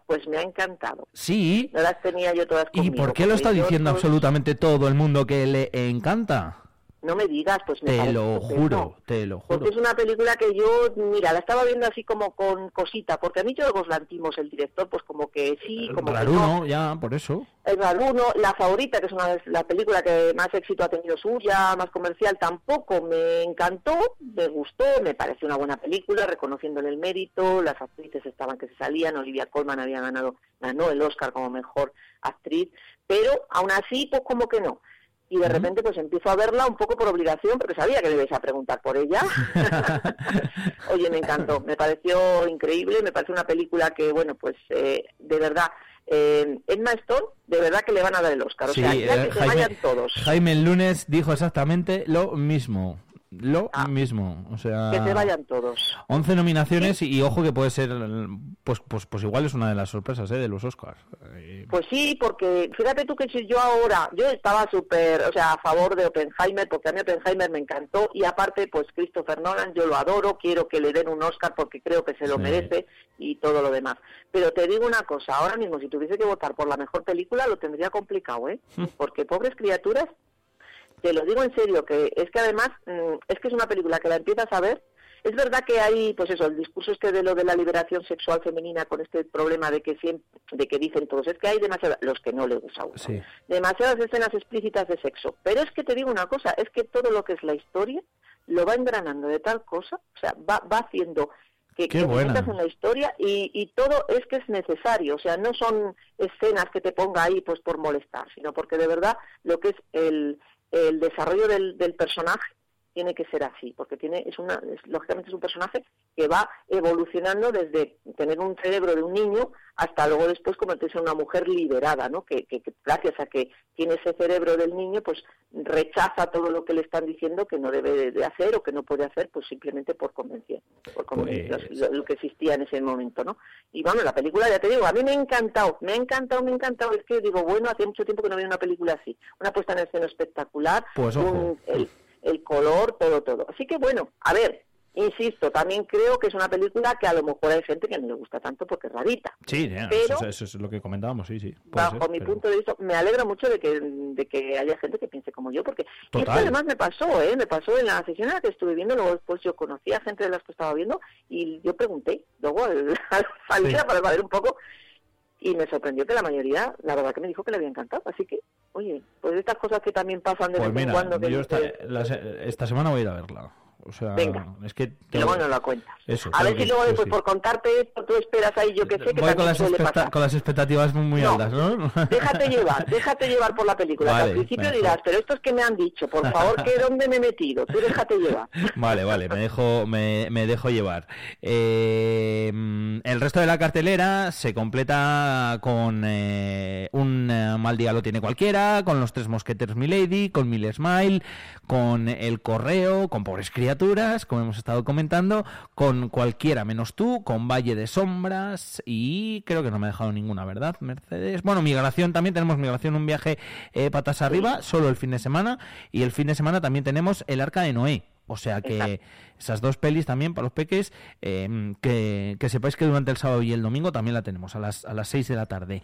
Pues me ha encantado. Sí. No las tenía yo todas ¿Y conmigo, por qué lo está diciendo absolutamente todo el mundo que le encanta? No me digas, pues me Te lo juro, te lo juro. Porque es una película que yo, mira, la estaba viendo así como con cosita, porque a mí Yorgos Lantimos, el director, pues como que sí, como que no. Raruno, ya, por eso. El Raruno, La Favorita, que es una la película que más éxito ha tenido suya, más comercial, tampoco me encantó, me gustó, me pareció una buena película, reconociéndole el mérito, las actrices estaban que se salían, Olivia Colman había ganado, ganó el Oscar como mejor actriz, pero aún así, pues como que no. Y de repente pues empiezo a verla un poco por obligación, porque sabía que me ibais a preguntar por ella. Oye, me encantó, me pareció increíble, me parece una película que, bueno, pues eh, de verdad, eh, Emma Stone, de verdad que le van a dar el Oscar. O sea, eh, que se vayan todos. Jaime el lunes dijo exactamente lo mismo. Lo mismo. O sea, Ah. Que se vayan todos. 11 nominaciones y, y ojo que puede ser, pues, pues, pues igual es una de las sorpresas ¿eh? de los Oscars. Eh, Pues sí, porque fíjate tú que si yo ahora, yo estaba súper, o sea, a favor de Oppenheimer, porque a mí Oppenheimer me encantó, y aparte, pues Christopher Nolan, yo lo adoro, quiero que le den un Oscar porque creo que se lo Sí. merece y todo lo demás. Pero te digo una cosa, ahora mismo si tuviese que votar por la mejor película lo tendría complicado, ¿eh? Porque pobres criaturas, te lo digo en serio, que es que además, mm, es que es una película que la empiezas a ver, es verdad que hay, pues eso, el discurso este de lo de la liberación sexual femenina con este problema de que siempre, de que dicen todos, es que hay demasiadas, los que no les gusta a uno, sí. demasiadas escenas explícitas de sexo. Pero es que te digo una cosa, es que todo lo que es la historia lo va engranando de tal cosa, o sea, va, va haciendo que, Qué que buena. en la historia y, y todo es que es necesario, o sea, no son escenas que te ponga ahí pues por molestar, sino porque de verdad lo que es el, el desarrollo del, del personaje tiene que ser así, porque tiene es una es- lógicamente es un personaje que va evolucionando desde tener un cerebro de un niño hasta luego después convertirse en una mujer liberada, ¿no? Que, que- que gracias a que tiene ese cerebro del niño, pues rechaza todo lo que le están diciendo que no debe de- hacer o que no puede hacer, pues simplemente por convención, por convención, Pues- lo, lo que existía en ese momento, ¿no? Y bueno, la película, ya te digo, a mí me ha encantado, me ha encantado, me ha encantado, es que digo, bueno, hace mucho tiempo que no veía una película así, una puesta en escena espectacular, Pues ojo. un- el, el color, todo, todo. Así que bueno, a ver, insisto, también creo que es una película que a lo mejor hay gente que no le gusta tanto porque es rarita. Sí, Pero- eso, eso es lo que comentábamos, sí, sí. Bajo ser, mi pero- punto de vista, me alegra mucho de que, de que haya gente que piense como yo, porque y es que Total. además me pasó, ¿eh? Me pasó en la sesión en la que estuve viendo, luego después yo conocí a gente de las que estaba viendo y yo pregunté, luego al, al Sí. para saber un poco, y me sorprendió que la mayoría, la verdad que me dijo que le había encantado, así que, oye, pues estas cosas que también pasan de Pues vez en cuando. Que yo esta, la esta semana voy a ir a verla. O sea, Venga. es que... tengo- luego nos la cuentas. Eso, A ver si luego después sí. por contarte esto tú esperas ahí, yo que sé, que Voy con también las, suele expecta- pasar. con las expectativas muy, muy No. altas, ¿no? Déjate llevar, déjate llevar por la película. que Vale, al principio dirás, pero estos que me han dicho, por favor, que dónde me he metido. Tú déjate llevar. Vale, vale, me dejo, me, me dejo llevar. Eh, el resto de la cartelera se completa con eh, un, eh, Mal Día lo tiene cualquiera, con Los Tres Mosqueteros Milady, con Mil Smile, con El Correo, con Pobres Criaturas, como hemos estado comentando, con Cualquiera menos tú, con Valle de Sombras y creo que no me ha dejado ninguna, ¿verdad, Mercedes? Bueno, Migración también, tenemos Migración, un viaje eh, patas arriba, solo el fin de semana, y el fin de semana también tenemos El Arca de Noé. O sea que esas dos pelis también para los peques, eh, que, sepáis que durante el sábado y el domingo también la tenemos a las, a las 6 de la tarde.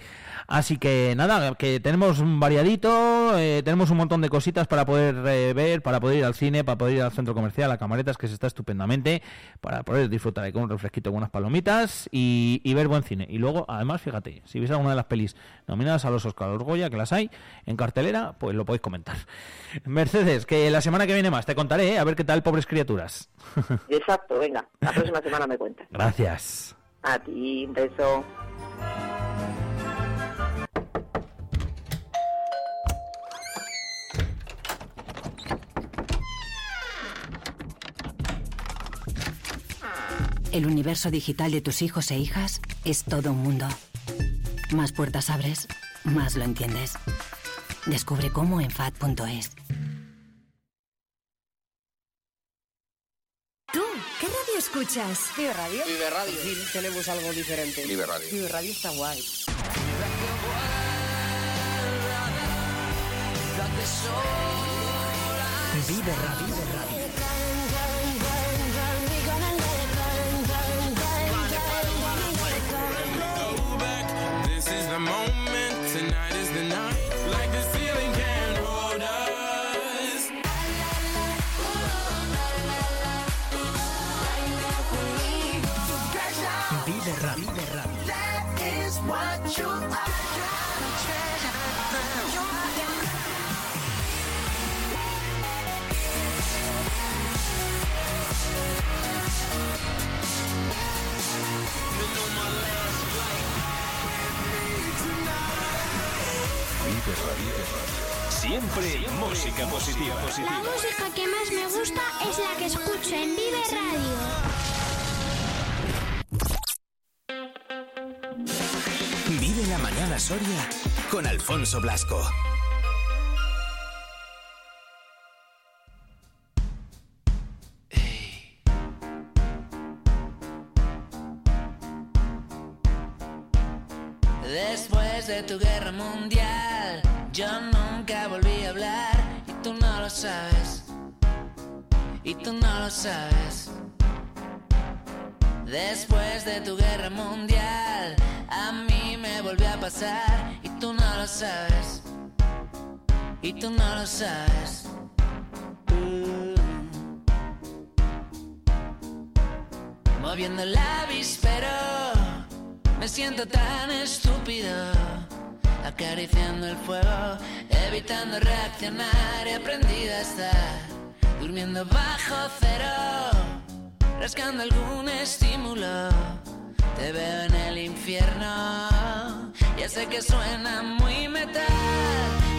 Así que nada, que tenemos un variadito, eh, tenemos un montón de cositas para poder eh, ver, para poder ir al cine, para poder ir al centro comercial, a Camaretas, que se está estupendamente, para poder disfrutar de con un refresquito con unas palomitas y, ver buen cine. Y luego, además, fíjate, si veis alguna de las pelis nominadas a los Oscar los Goya, que las hay en cartelera, pues lo podéis comentar. Mercedes, que la semana que viene más te contaré, a ver qué tal pobres criaturas. Exacto, venga, la próxima semana me cuentas. Gracias. A ti, un beso. El universo digital de tus hijos e hijas es todo un mundo. Más puertas abres, más lo entiendes. Descubre cómo en FAD.es. escuchas? Vive Radio. Vive Radio. Sí, tenemos algo diferente. Vive Radio. Vive Radio está guay. Vive Radio. Vive Radio. Siempre música positiva. La música que más me gusta es la que escucho en Vive Radio. Vive la mañana Soria con Alfonso Blasco. Después de tu guerra mundial, Y tú no lo sabes. Después de tu guerra mundial, a mí me volvió a pasar y tú no lo sabes. Y tú no lo sabes. Uh. Moviendo el avispero, me siento tan estúpido. Acariciando el fuego, evitando reaccionar. He aprendido a estar durmiendo bajo cero rascando algún estímulo. Te veo en el infierno. Ya sé que suena muy metal,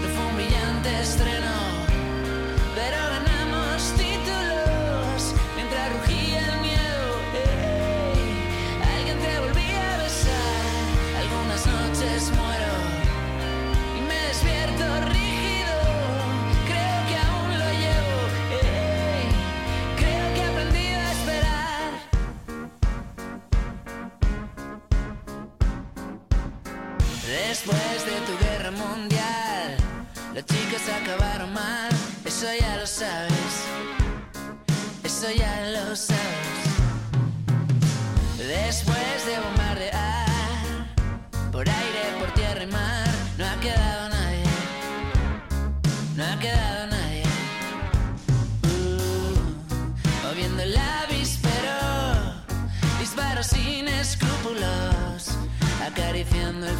no fue un brillante estreno, pero ganamos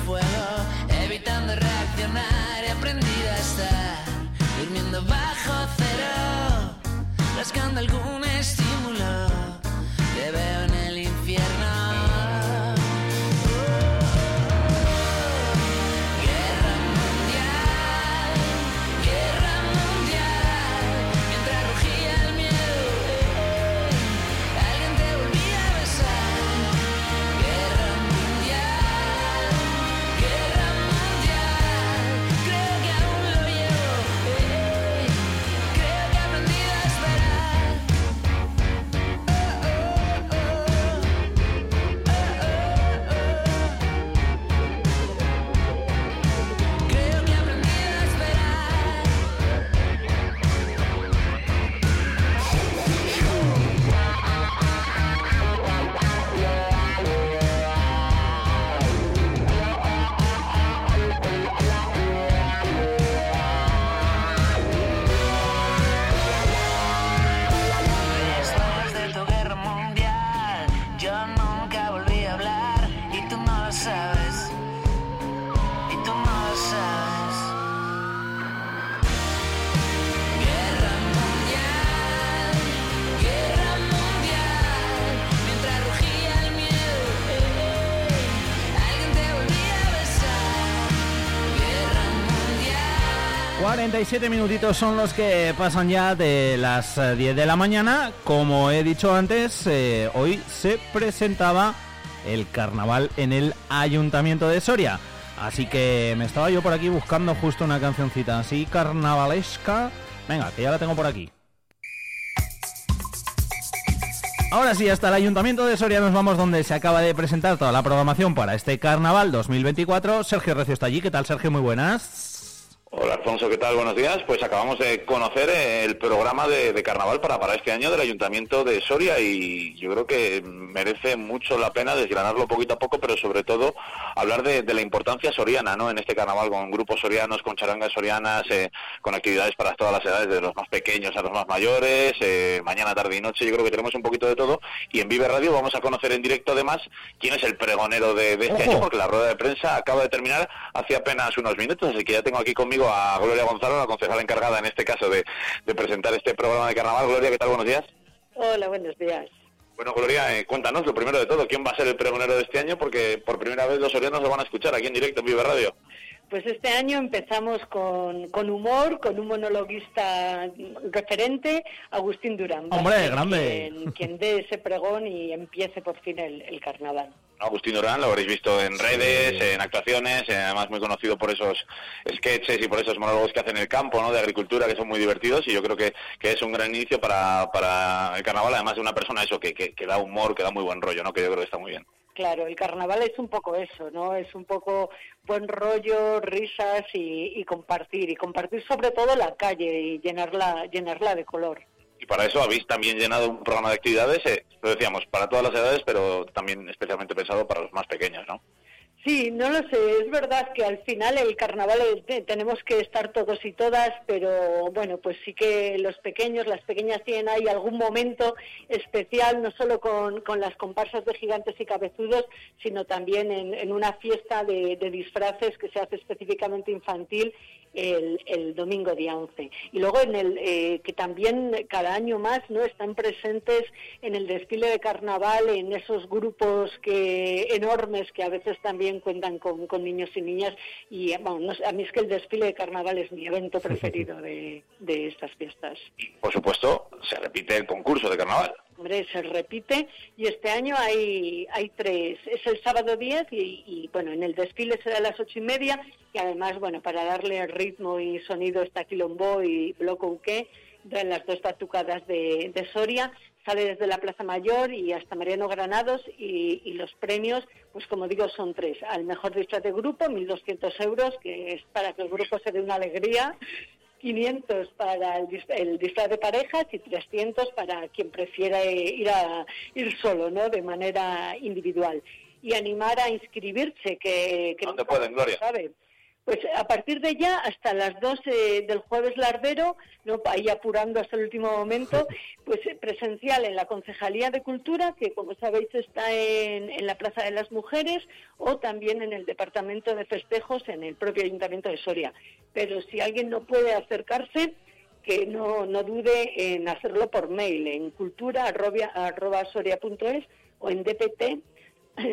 fuego, evitando reaccionar. He aprendido a estar durmiendo bajo cero, rascando algún 47 minutitos son los que pasan ya de las eh, 10 de la mañana. Como he dicho antes, eh, hoy se presentaba el carnaval en el Ayuntamiento de Soria. Así que me estaba yo por aquí buscando justo una cancioncita así carnavalesca. Venga, que ya la tengo por aquí. Ahora sí, hasta el Ayuntamiento de Soria nos vamos donde se acaba de presentar toda la programación para este carnaval 2024. Sergio Recio está allí. ¿Qué tal, Sergio? Muy buenas. Hola Alfonso, ¿qué tal? Buenos días. Pues acabamos de conocer el programa de, de carnaval para, para este año del Ayuntamiento de Soria y yo creo que merece mucho la pena desgranarlo poquito a poco, pero sobre todo hablar de, de la importancia soriana ¿no? en este carnaval con grupos sorianos, con charangas sorianas, eh, con actividades para todas las edades, desde los más pequeños a los más mayores, eh, mañana, tarde y noche. Yo creo que tenemos un poquito de todo y en Vive Radio vamos a conocer en directo además quién es el pregonero de, de este Ojo. año, porque la rueda de prensa acaba de terminar hace apenas unos minutos, así que ya tengo aquí conmigo a Gloria Gonzalo, la concejala encargada en este caso de, de presentar este programa de carnaval. Gloria, ¿qué tal? Buenos días. Hola, buenos días. Bueno, Gloria, eh, cuéntanos lo primero de todo, ¿quién va a ser el pregonero de este año? Porque por primera vez los sorianos lo van a escuchar aquí en directo en Vive Radio. Pues este año empezamos con, con humor, con un monologuista referente, Agustín Durán. Hombre, grande. Quien, quien dé ese pregón y empiece por fin el, el carnaval. Agustín Durán, lo habréis visto en redes, en actuaciones, eh, además muy conocido por esos sketches y por esos monólogos que hace en el campo, ¿no? De agricultura, que son muy divertidos y yo creo que, que es un gran inicio para, para el carnaval, además de una persona eso que, que, que da humor, que da muy buen rollo, ¿no? Que yo creo que está muy bien. Claro, el carnaval es un poco eso, ¿no? Es un poco buen rollo, risas y, y compartir. Y compartir sobre todo la calle y llenarla, llenarla de color. Y para eso habéis también llenado un programa de actividades, eh, lo decíamos, para todas las edades, pero también especialmente pensado para los más pequeños, ¿no? Sí, no lo sé. Es verdad que al final el carnaval tenemos que estar todos y todas, pero bueno, pues sí que los pequeños, las pequeñas tienen ahí algún momento especial, no solo con, con las comparsas de gigantes y cabezudos, sino también en, en una fiesta de disfraces que se hace específicamente infantil el, el domingo día 11. Y luego en el eh, que también cada año más no están presentes en el desfile de carnaval en esos grupos que enormes que a veces también cuentan con, con niños y niñas y bueno, no sé, a mí es que el desfile de carnaval es mi evento preferido de, de estas fiestas. Por supuesto, se repite el concurso de carnaval. Hombre, se repite y este año hay, hay tres. Es el sábado 10 y, bueno, en el desfile será a las ocho y media y además, bueno, para darle ritmo y sonido está Quilombo y Bloco Uque, de las dos batucadas de, de Soria, sale desde la Plaza Mayor y hasta Mariano Granados y, y los premios, pues como digo, son tres. Al mejor disfraz de grupo, 1.200 euros, que es para que el grupo se dé una alegría. 500 para el, el disfraz de parejas y 300 para quien prefiera eh, ir a ir solo, ¿no? De manera individual y animar a inscribirse que, que ¿Dónde pueden, Gloria? sabe. Pues a partir de ya hasta las 12 del jueves lardero, no ahí apurando hasta el último momento, pues eh, presencial en la Concejalía de Cultura, que como sabéis está en, en la Plaza de las Mujeres, o también en el Departamento de Festejos en el propio Ayuntamiento de Soria. Pero si alguien no puede acercarse, que no, no dude en hacerlo por mail en cultura@soria.es o en dpt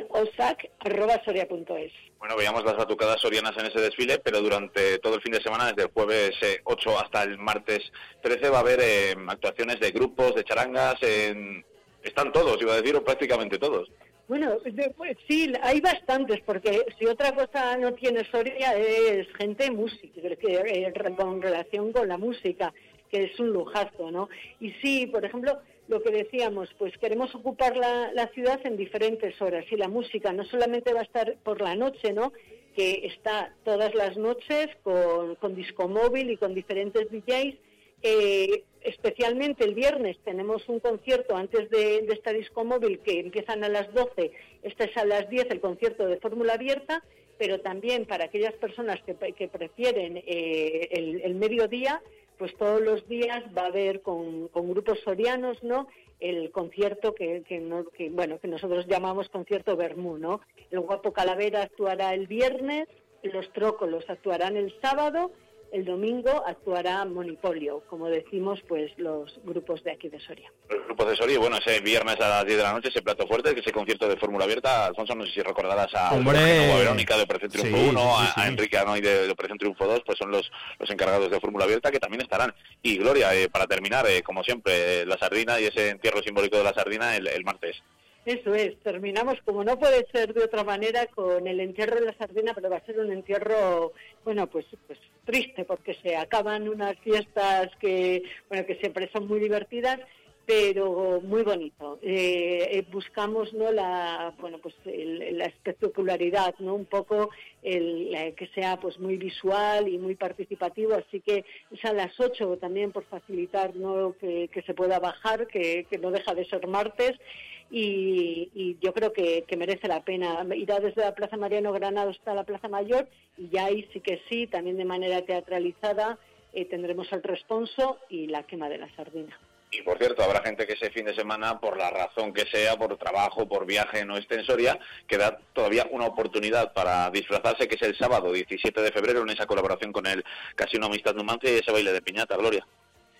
osac@soria.es. Bueno, veíamos las batucadas sorianas en ese desfile, pero durante todo el fin de semana, desde el jueves eh, 8 hasta el martes 13, va a haber eh, actuaciones de grupos, de charangas, en- están todos, iba a decir, o prácticamente todos. Bueno, de- pues sí, hay bastantes, porque si otra cosa no tiene Soria es gente música, que, eh, con relación con la música, que es un lujazo, ¿no? Y sí, por ejemplo, lo que decíamos, pues queremos ocupar la, ciudad en diferentes horas y la música no solamente va a estar por la noche, ¿no? Que está todas las noches con, con disco móvil y con diferentes DJs, eh, especialmente el viernes tenemos un concierto antes de, de esta disco móvil que empiezan a las 12, este es a las 10 el concierto de fórmula abierta, pero también para aquellas personas que, que prefieren eh, el, el mediodía, pues todos los días va a haber con, grupos sorianos, ¿no? El concierto que, que, no- que, bueno que nosotros llamamos concierto Bermú, ¿no? El Guapo Calavera actuará el viernes, los Trócolos actuarán el sábado el domingo actuará Monopolio, como decimos, pues los grupos de aquí de Soria. Los grupos de Soria, bueno, ese viernes a las 10 de la noche, ese plato fuerte, que ese concierto de Fórmula Abierta, Alfonso, no sé si recordarás a, Hombre. a Verónica de Operación Triunfo Sí, 1, sí, sí, a, sí. a Enrique Anoy de, de Operación Triunfo 2, pues son los, los encargados de Fórmula Abierta que también estarán. Y Gloria, eh, para terminar, eh, como siempre, eh, la sardina y ese entierro simbólico de la sardina el, el martes. Eso es, terminamos como no puede ser de otra manera con el entierro de la sardina, pero va a ser un entierro, bueno, pues, pues triste porque se acaban unas fiestas que, bueno, que siempre son muy divertidas, pero muy bonito. Eh, eh, buscamos, ¿no? La, bueno, pues el- la espectacularidad, ¿no? Un poco el, que sea, pues muy visual y muy participativo, así que es a las 8 también por facilitar, ¿no? Que, se pueda bajar, que, que no deja de ser martes y, yo creo que, que merece la pena. Irá desde la Plaza Mariano Granado hasta la Plaza Mayor y ya ahí sí que sí, también de manera teatralizada, eh, tendremos el responso y la quema de la sardina. Y por cierto, habrá gente que ese fin de semana, por la razón que sea, por trabajo, por viaje, no esté en Soria, que da todavía una oportunidad para disfrazarse, que es el sábado 17 de febrero, en esa colaboración con el Casino Amistad Numancia y ese baile de piñata, Gloria.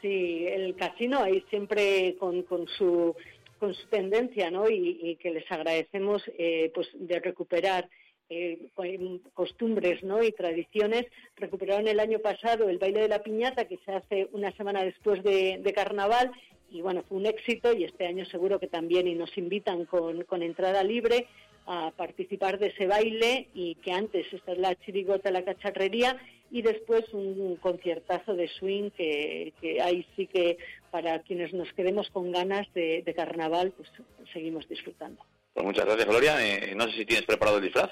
Sí, el casino ahí siempre con, con su con su tendencia, ¿no? Y, y que les agradecemos, eh, pues, de recuperar eh, co- costumbres, ¿no? Y tradiciones. Recuperaron el año pasado el baile de la piñata que se hace una semana después de, Carnaval y bueno fue un éxito y este año seguro que también y nos invitan con, entrada libre a participar de ese baile y que antes esta es la chirigota, la cacharrería y después un conciertazo de swing que, ahí sí que para quienes nos quedemos con ganas de, de carnaval pues seguimos disfrutando. Pues muchas gracias, Gloria. Eh, no sé si tienes preparado el disfraz.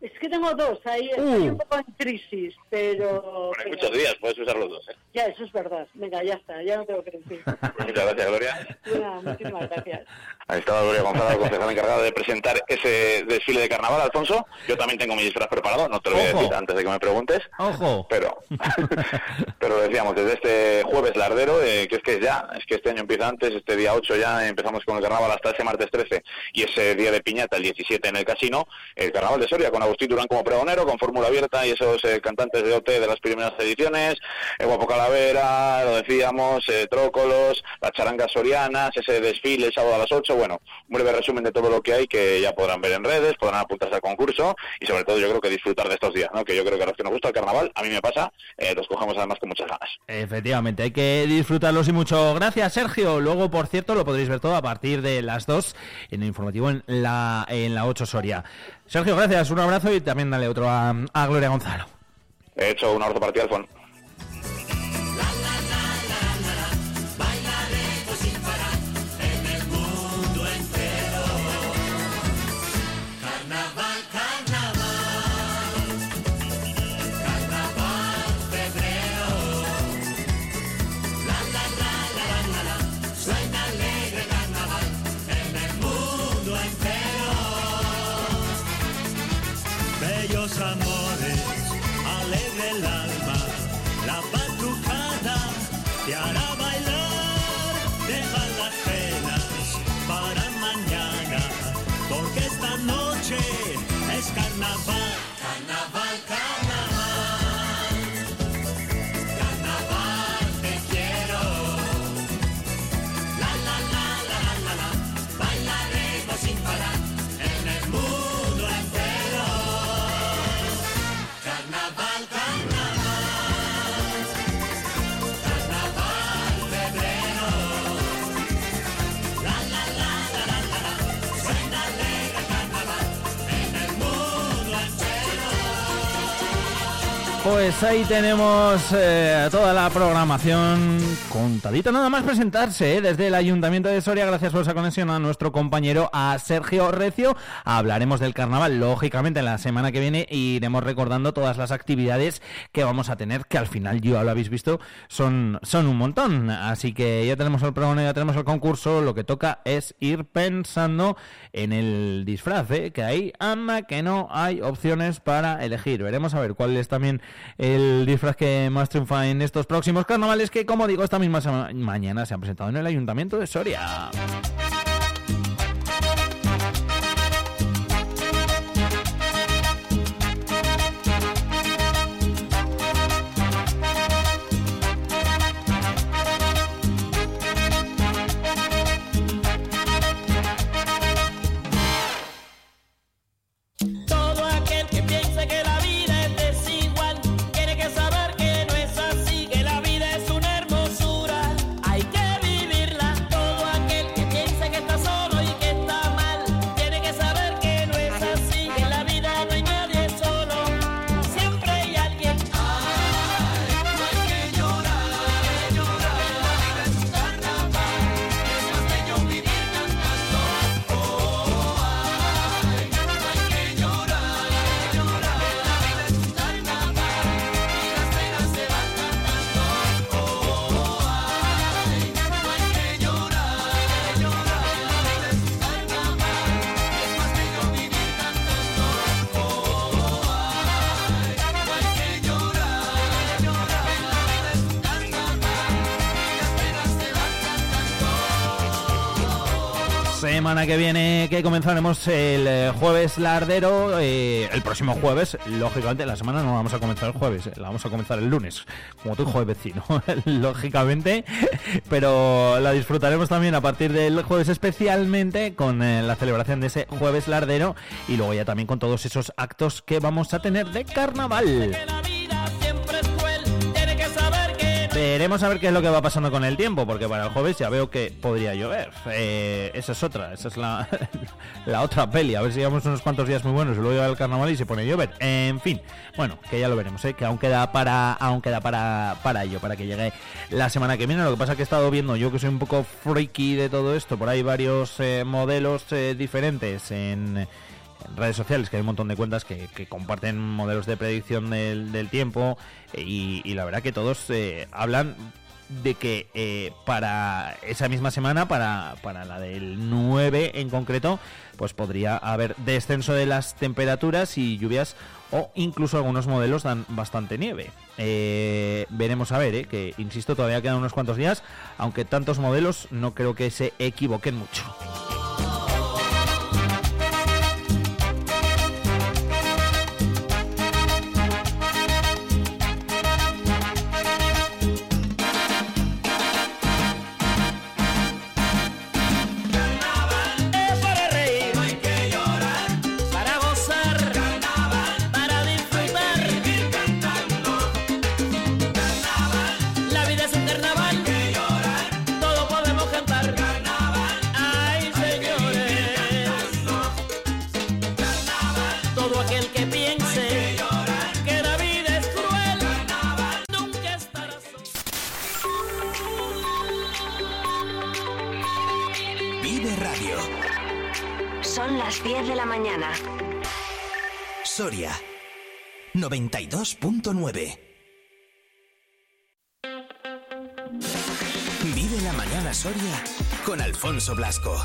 Es que tengo dos, ahí estoy un poco en crisis, pero, Hay pero muchos días, puedes usar los dos. ¿eh? ya eso es verdad. Venga, ya está, ya no tengo que decir. Muchas gracias, Gloria. Muchísimas gracias. Ahí estaba Gloria González, concejal encargada de presentar ese desfile de carnaval, Alfonso. Yo también tengo mi disfraz preparado, no te lo voy a decir antes de que me preguntes. Ojo. Pero, pero decíamos, desde este jueves lardero, eh, que es que ya, es que este año empieza antes, este día 8 ya empezamos con el carnaval hasta ese martes 13 y ese día de piñata, el 17 en el casino, el carnaval de Soria con Agustín Durán como pregonero, con fórmula abierta y esos eh, cantantes de OT de las primeras ediciones, el Guapo Calavera, lo decíamos, eh, Trócolos, las charangas sorianas, ese desfile sábado a las 8, bueno, un breve resumen de todo lo que hay que ya podrán ver en redes, podrán apuntarse al concurso y sobre todo yo creo que disfrutar de estos días, ¿no? que yo creo que a los que nos gusta el carnaval, a mí me pasa, eh, los cogemos además con muchas ganas. Efectivamente, hay que disfrutarlos y mucho. Gracias, Sergio. Luego, por cierto, lo podréis ver todo a partir de las 2 en el informativo en la, en la 8 Soria. Sergio, gracias, un abrazo y también dale otro a, Gloria Gonzalo. He hecho un abrazo para ti, Alfon. Pues ahí tenemos eh, toda la programación contadita. Nada más presentarse ¿eh? desde el Ayuntamiento de Soria. Gracias por esa conexión a nuestro compañero, a Sergio Recio. Hablaremos del carnaval, lógicamente, en la semana que viene. y iremos recordando todas las actividades que vamos a tener, que al final, ya lo habéis visto, son, son un montón. Así que ya tenemos el programa, ya tenemos el concurso. Lo que toca es ir pensando en el disfraz, ¿eh? que ahí anda que no hay opciones para elegir. Veremos a ver cuál es también el disfraz que más triunfa en estos próximos carnavales que, como digo, esta misma mañana se han presentado en el Ayuntamiento de Soria. Semana que viene que comenzaremos el eh, jueves lardero, eh, el próximo jueves, lógicamente la semana no vamos a comenzar el jueves, eh, la vamos a comenzar el lunes, como tu jueves vecino, lógicamente, pero la disfrutaremos también a partir del jueves especialmente con la celebración de ese jueves lardero y luego ya también con todos esos actos que vamos a tener de carnaval. Veremos a ver qué es lo que va pasando con el tiempo, porque para el jueves ya veo que podría llover. Eh, esa es otra, esa es la, la otra peli. A ver si llevamos unos cuantos días muy buenos luego llega el carnaval y se pone a llover. En fin, bueno, que ya lo veremos, ¿eh? que aún queda para aún queda para, para ello, para que llegue la semana que viene. Lo que pasa es que he estado viendo, yo que soy un poco freaky de todo esto, por ahí varios eh, modelos eh, diferentes en en redes sociales, que hay un montón de cuentas que, que comparten modelos de predicción del, del tiempo eh, y, la verdad que todos eh, hablan de que eh, para esa misma semana, para, para la del 9 en concreto, pues podría haber descenso de las temperaturas y lluvias o incluso algunos modelos dan bastante nieve. Veremos a ver, eh, que insisto, todavía quedan unos cuantos días, aunque tantos modelos no creo que se equivoquen mucho. Son las 10 de la mañana. Soria 92.9. Vive la mañana Soria con Alfonso Blasco.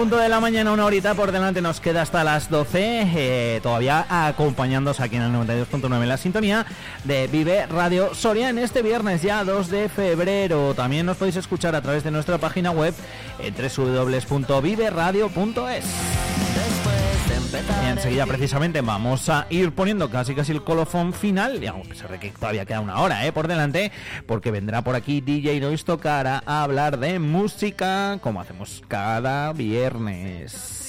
Punto de la mañana, una horita por delante nos queda hasta las 12, eh, todavía acompañándonos aquí en el 92.9 en la sintonía de Vive Radio Soria en este viernes ya 2 de febrero. También nos podéis escuchar a través de nuestra página web en www.viveradio.es. Y enseguida precisamente vamos a ir poniendo casi casi el colofón final, y a pesar de que todavía queda una hora eh, por delante, porque vendrá por aquí DJ Nois Tocara a hablar de música como hacemos cada viernes.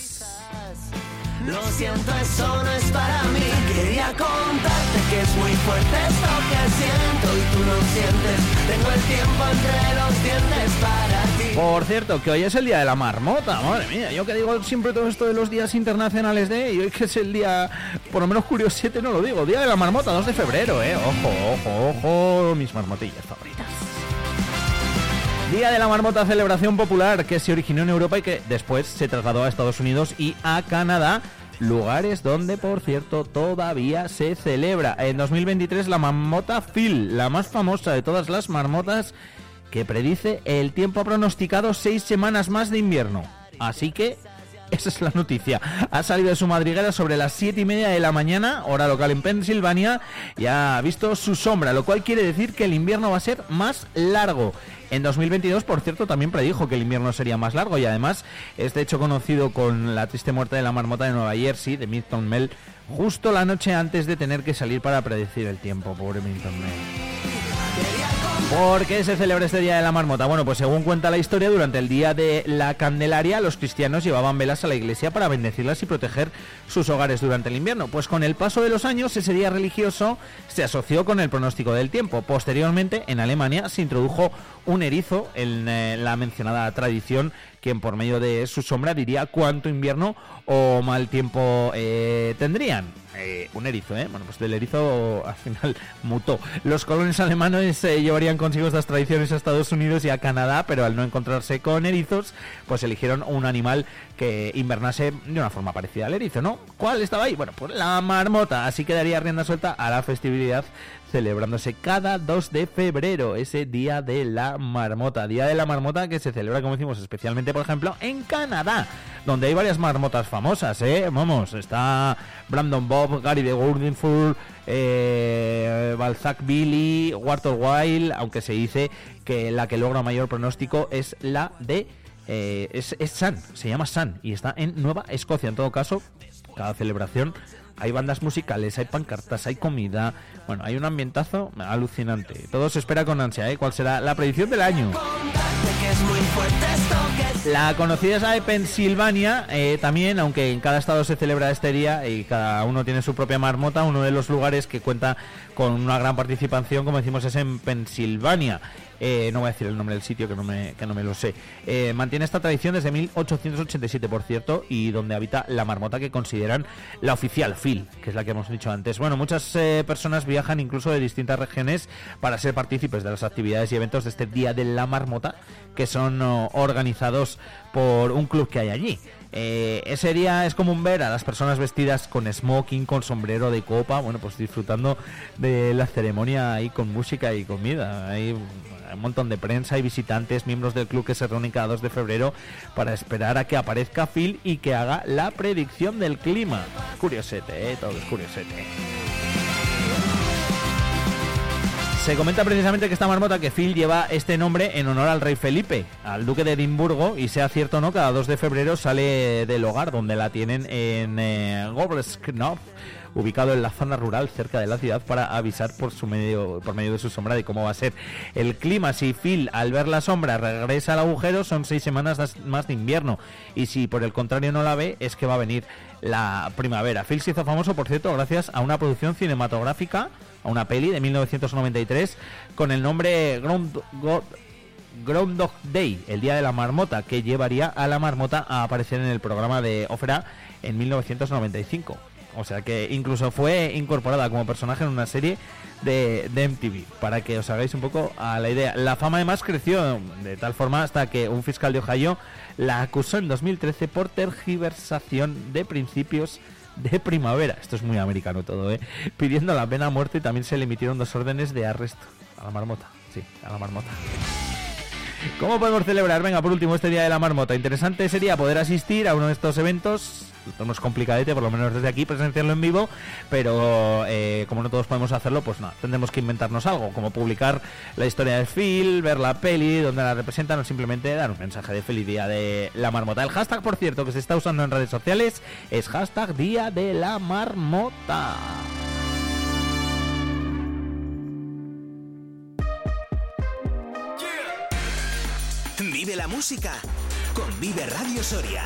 Lo siento, eso no es para mí. Quería contarte que es muy fuerte esto que siento y tú no sientes. Tengo el tiempo entre los dientes para ti. Por cierto, que hoy es el día de la marmota, madre mía, yo que digo siempre todo esto de los días internacionales de, y hoy que es el día, por lo menos Curioso 7 no lo digo, día de la marmota, 2 de febrero, eh, ojo, ojo, ojo, mis marmotillas favoritas. Día de la Marmota, celebración popular que se originó en Europa y que después se trasladó a Estados Unidos y a Canadá, lugares donde, por cierto, todavía se celebra. En 2023 la marmota Phil, la más famosa de todas las marmotas, que predice el tiempo pronosticado seis semanas más de invierno. Así que esa es la noticia. Ha salido de su madriguera sobre las 7 y media de la mañana, hora local en Pensilvania, y ha visto su sombra, lo cual quiere decir que el invierno va a ser más largo. En 2022, por cierto, también predijo que el invierno sería más largo y además este hecho conocido con la triste muerte de la marmota de Nueva Jersey, de Milton Mel, justo la noche antes de tener que salir para predecir el tiempo, pobre Milton Mel. ¿Por qué se celebra este Día de la Marmota? Bueno, pues según cuenta la historia, durante el Día de la Candelaria, los cristianos llevaban velas a la iglesia para bendecirlas y proteger sus hogares durante el invierno. Pues con el paso de los años, ese día religioso se asoció con el pronóstico del tiempo. Posteriormente, en Alemania, se introdujo un erizo en eh, la mencionada tradición quien por medio de su sombra diría cuánto invierno o mal tiempo eh, tendrían. Eh, un erizo, ¿eh? Bueno, pues del erizo al final mutó. Los colones alemanes eh, llevarían consigo estas tradiciones a Estados Unidos y a Canadá, pero al no encontrarse con erizos, pues eligieron un animal que invernase de una forma parecida al erizo, ¿no? ¿Cuál estaba ahí? Bueno, pues la marmota. Así quedaría rienda suelta a la festividad celebrándose cada 2 de febrero, ese día de la marmota. Día de la marmota que se celebra, como decimos, especialmente, por ejemplo, en Canadá, donde hay varias marmotas famosas, ¿eh? Vamos, está Brandon Bob, Gary de Gordonford, eh, Balzac Billy, Walter Wild, aunque se dice que la que logra mayor pronóstico es la de... eh, es, es Sun, se llama Sun y está en Nueva Escocia. En todo caso, cada celebración hay bandas musicales, hay pancartas, hay comida. Bueno, hay un ambientazo alucinante. Todo se espera con ansia, ¿eh? ¿Cuál será la predicción del año? La conocida es de Pensilvania, eh, también, aunque en cada estado se celebra este día y cada uno tiene su propia marmota, uno de los lugares que cuenta con una gran participación, como decimos, es en Pensilvania. Eh, no voy a decir el nombre del sitio que no me, que no me lo sé. Eh, mantiene esta tradición desde 1887, por cierto, y donde habita la marmota que consideran la oficial, Phil, que es la que hemos dicho antes. Bueno, muchas eh, personas viajan incluso de distintas regiones para ser partícipes de las actividades y eventos de este Día de la Marmota, que son oh, organizados por un club que hay allí. Eh, ese día es común ver a las personas vestidas con smoking, con sombrero de copa, bueno, pues disfrutando de la ceremonia ahí con música y comida. Hay un montón de prensa y visitantes, miembros del club que se reúnen cada 2 de febrero para esperar a que aparezca Phil y que haga la predicción del clima. Curiosete, ¿eh? Todo es curiosete. Se comenta precisamente que esta marmota, que Phil lleva este nombre en honor al rey Felipe, al duque de Edimburgo, y sea cierto o no, cada 2 de febrero sale del hogar donde la tienen en eh, ubicado en la zona rural cerca de la ciudad para avisar por su medio por medio de su sombra de cómo va a ser el clima. Si Phil al ver la sombra regresa al agujero son seis semanas más de invierno y si por el contrario no la ve es que va a venir la primavera. Phil se hizo famoso por cierto gracias a una producción cinematográfica, a una peli de 1993 con el nombre Ground God- Groundhog Day, el día de la marmota, que llevaría a la marmota a aparecer en el programa de Ópera en 1995. O sea que incluso fue incorporada como personaje en una serie de, de MTV, para que os hagáis un poco a la idea. La fama además creció de tal forma hasta que un fiscal de Ohio la acusó en 2013 por tergiversación de principios de primavera. Esto es muy americano todo, ¿eh? Pidiendo la pena muerte y también se le emitieron dos órdenes de arresto a la marmota. Sí, a la marmota. ¿Cómo podemos celebrar? Venga, por último, este Día de la Marmota. Interesante sería poder asistir a uno de estos eventos. Lo tenemos complicadete, por lo menos desde aquí, presenciarlo en vivo, pero eh, como no todos podemos hacerlo, pues nada, tendremos que inventarnos algo, como publicar la historia de Phil, ver la peli, donde la representan, o simplemente dar un mensaje de feliz Día de la Marmota. El hashtag, por cierto, que se está usando en redes sociales es hashtag Día de la Marmota. Vive la música con Vive Radio Soria.